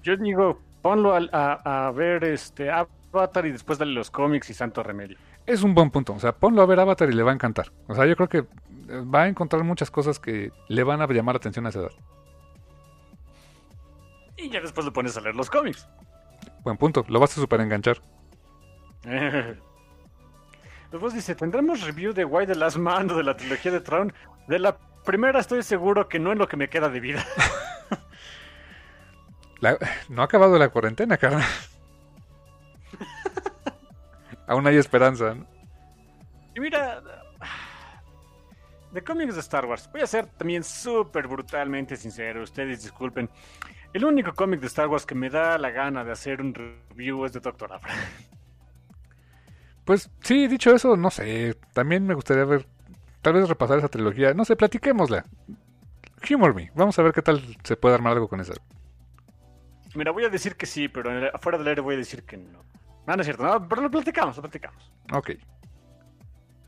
Yo digo, ponlo a, a ver este Avatar y después dale los cómics y santo remedio. Es un buen punto. O sea, ponlo a ver Avatar y le va a encantar. O sea, yo creo que eh, va a encontrar muchas cosas que le van a llamar la atención a esa edad. Y ya después lo pones a leer los cómics. Buen punto. Lo vas a super enganchar. [LAUGHS] Después dice, ¿tendremos review de Why the Last Man o de la trilogía de Tron? De la primera estoy seguro que no es lo que me queda de vida. [LAUGHS] La- no ha acabado la cuarentena, carnal. [LAUGHS] Aún hay esperanza. ¿no? Y mira, de cómics de Star Wars, voy a ser también súper brutalmente sincero, ustedes disculpen. El único cómic de Star Wars que me da la gana de hacer un review es de Doctor Abra. Pues sí, dicho eso, no sé. También me gustaría ver, tal vez repasar esa trilogía. No sé, platiquémosla. Humor me. Vamos a ver qué tal se puede armar algo con esa. Mira, voy a decir que sí, pero afuera del aire voy a decir que no. No, no es cierto, no, pero lo platicamos, lo platicamos. Ok.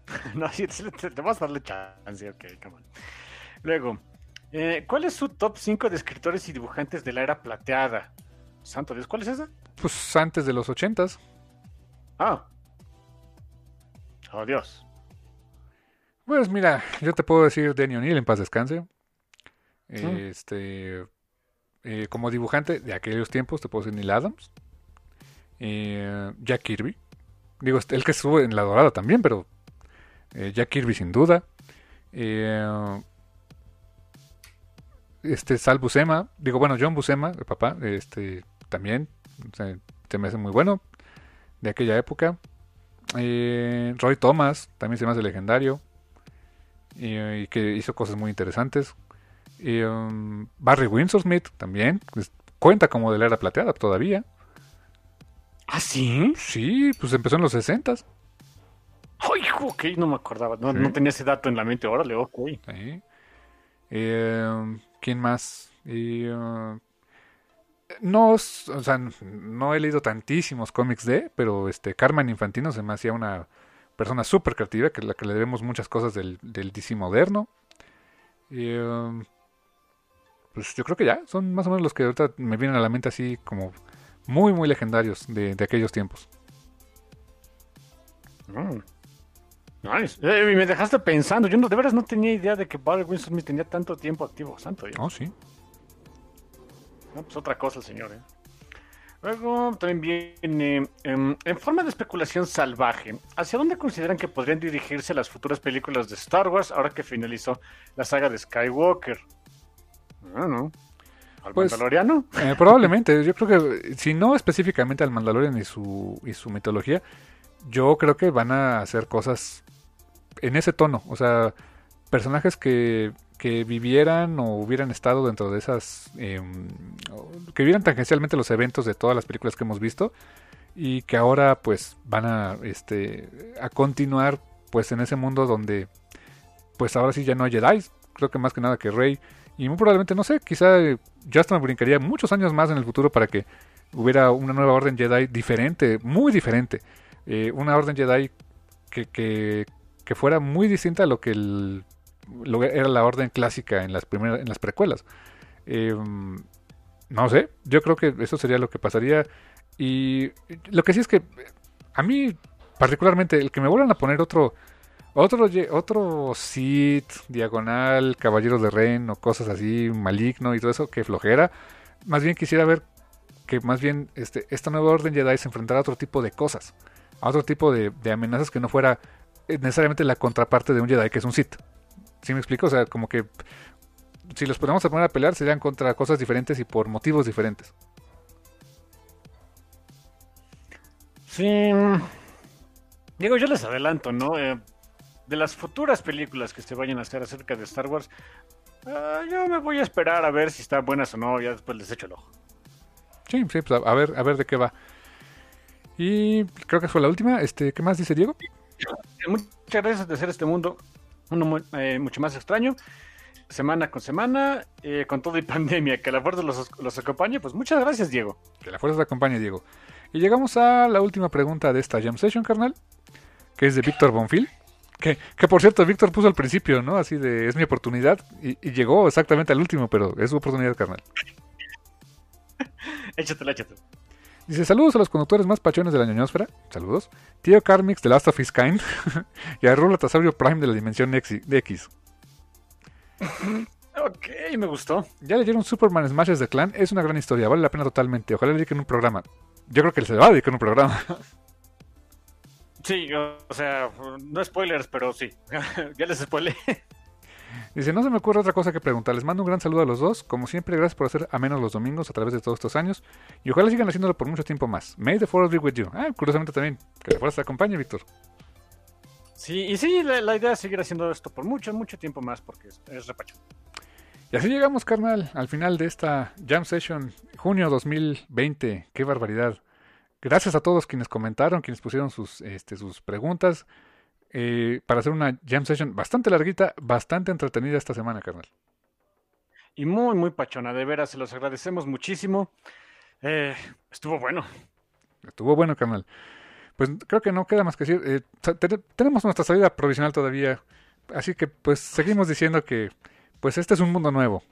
[LAUGHS] No, sí, sí, te, te vas a darle chance, ok, come on. Luego, eh, ¿cuál es su top 5 de escritores y dibujantes de la era plateada? Santo Dios, ¿cuál es esa? Pues antes de los ochentas. Ah. Oh, Dios. Pues mira, yo te puedo decir Danny O'Neill en paz descanse. Este, eh, como dibujante de aquellos tiempos te puedo decir Neil Adams, Eh, Jack Kirby. Digo, este, el que estuvo en La Dorada también, pero eh, Jack Kirby sin duda. Este Sal Buscema, digo, bueno, John Buscema, el papá, este también se, se me hace muy bueno de aquella época. Roy Thomas, también se me hace legendario. Y, y que hizo cosas muy interesantes. Y, um, Barry Windsor Smith también. pues, cuenta como de la era plateada todavía. ¿Ah, sí? Sí, pues empezó en los 60 Ay, ok, no me acordaba. No, Sí. no tenía ese dato en la mente. Órale, ok. Sí. Eh, ¿Quién más? Uh, no, o sea, no he leído tantísimos cómics de, pero este Carmen Infantino se me hacía una persona súper creativa, que la que le debemos muchas cosas del, del DC moderno. Y, um, pues yo creo que ya, son más o menos los que ahorita me vienen a la mente así como muy, muy legendarios de, de aquellos tiempos. Mm. Nice. Eh, y me dejaste pensando. Yo no, de veras no tenía idea de que Barry Winston tenía tanto tiempo activo. Santo Dios. Oh, sí. No, pues otra cosa señor, ¿eh? Luego también viene, em, en forma de especulación salvaje, ¿hacia dónde consideran que podrían dirigirse las futuras películas de Star Wars ahora que finalizó la saga de Skywalker? Ah, no. ¿Al Pues- Mandaloriano? Eh, probablemente, yo creo que si no específicamente al Mandalorian y su, y su mitología, yo creo que van a hacer cosas en ese tono, o sea, personajes que, que vivieran o hubieran estado dentro de esas, eh, que vivieran tangencialmente los eventos de todas las películas que hemos visto y que ahora pues van a, este, a continuar pues en ese mundo donde pues ahora sí ya no hay Jedi, creo que más que nada que Rey y muy probablemente, no sé, quizá eh, hasta me brincaría muchos años más en el futuro para que hubiera una nueva orden Jedi diferente, muy diferente. Eh, una orden Jedi que, que, que fuera muy distinta a lo que, el- era la orden clásica en las, primeras, en las precuelas. Eh, no sé, yo creo que eso sería lo que pasaría. Y lo que sí es que a mí, particularmente, el que me vuelvan a poner otro otro, otro Sith, Diagonal, Caballero de Ren o cosas así, Maligno y todo eso, que flojera. Más bien quisiera ver que más bien este, esta nueva orden Jedi se enfrentara a otro tipo de cosas, a otro tipo de, de amenazas que no fuera eh, necesariamente la contraparte de un Jedi que es un Sith. ¿Sí me explico? O sea, como que si los ponemos a poner a pelear serían contra cosas diferentes y por motivos diferentes. Sí. Digo, yo les adelanto, ¿no? Eh, de las futuras películas que se vayan a hacer acerca de Star Wars, ah, yo me voy a esperar a ver si están buenas o no, ya después les echo el ojo. Sí, sí, pues a, a ver, a ver de qué va. Y creo que fue la última. Este, ¿qué más dice Diego? Muchas gracias de hacer este mundo uno eh, mucho más extraño, semana con semana, eh, con todo y [LAUGHS] pandemia, que la fuerza los, los acompañe. Pues muchas gracias, Diego. Que la fuerza te acompañe, Diego. Y llegamos a la última pregunta de esta Jam Session, carnal. Que es de Víctor Bonfil. Que, que por cierto, Víctor puso al principio, ¿no? Así de, es mi oportunidad. Y, y llegó exactamente al último, pero es su oportunidad, carnal. [LAUGHS] Échatela, échatela. Dice, saludos a los conductores más pachones de la ñoñosfera. Saludos. Tío Carmix de Last of His Kind. [LAUGHS] y a Rulotasaurio Prime de la Dimensión X. de X. [LAUGHS] Ok, me gustó. Ya leyeron Superman Smashes de Clan. Es una gran historia, vale la pena totalmente. Ojalá le dediquen un programa. Yo creo que se le va a dedicar un programa. [LAUGHS] Sí, o o sea, no spoilers, pero sí. ya les spoilé. Dice, no se me ocurre otra cosa que preguntar. Les mando un gran saludo a los dos. Como siempre, gracias por hacer a menos los domingos a través de todos estos años. Y ojalá sigan haciéndolo por mucho tiempo más. May the force be with you. Ah, curiosamente también. Que la fuerza te acompañe, Víctor. Sí, y sí, la, la idea es seguir haciendo esto por mucho, mucho tiempo más, porque es, es repacho. Y así llegamos, carnal, al final de esta Jam Session, junio 2020. Qué barbaridad. Gracias a todos quienes comentaron, quienes pusieron sus, este, sus preguntas. Eh, para hacer una Jam Session bastante larguita, bastante entretenida esta semana, carnal. Y muy, muy pachona, de veras, se los agradecemos muchísimo. Eh, estuvo bueno. Estuvo bueno, carnal. Pues creo que no queda más que decir. eh, te- tenemos nuestra salida provisional todavía. Así que pues seguimos diciendo que pues este es un mundo nuevo.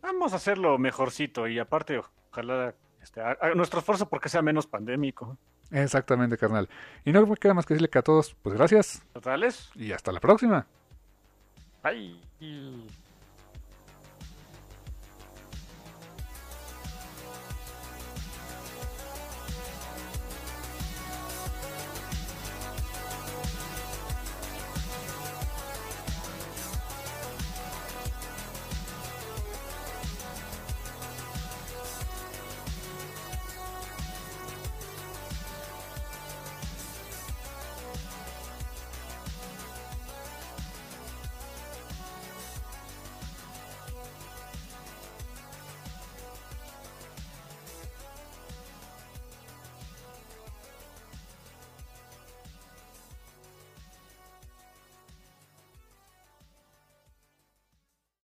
Vamos a hacerlo mejorcito y aparte, ojalá este, a- a nuestro esfuerzo porque sea menos pandémico. Exactamente, carnal. Y no me queda más que decirle que a todos, pues gracias Totales. y hasta la próxima. Bye.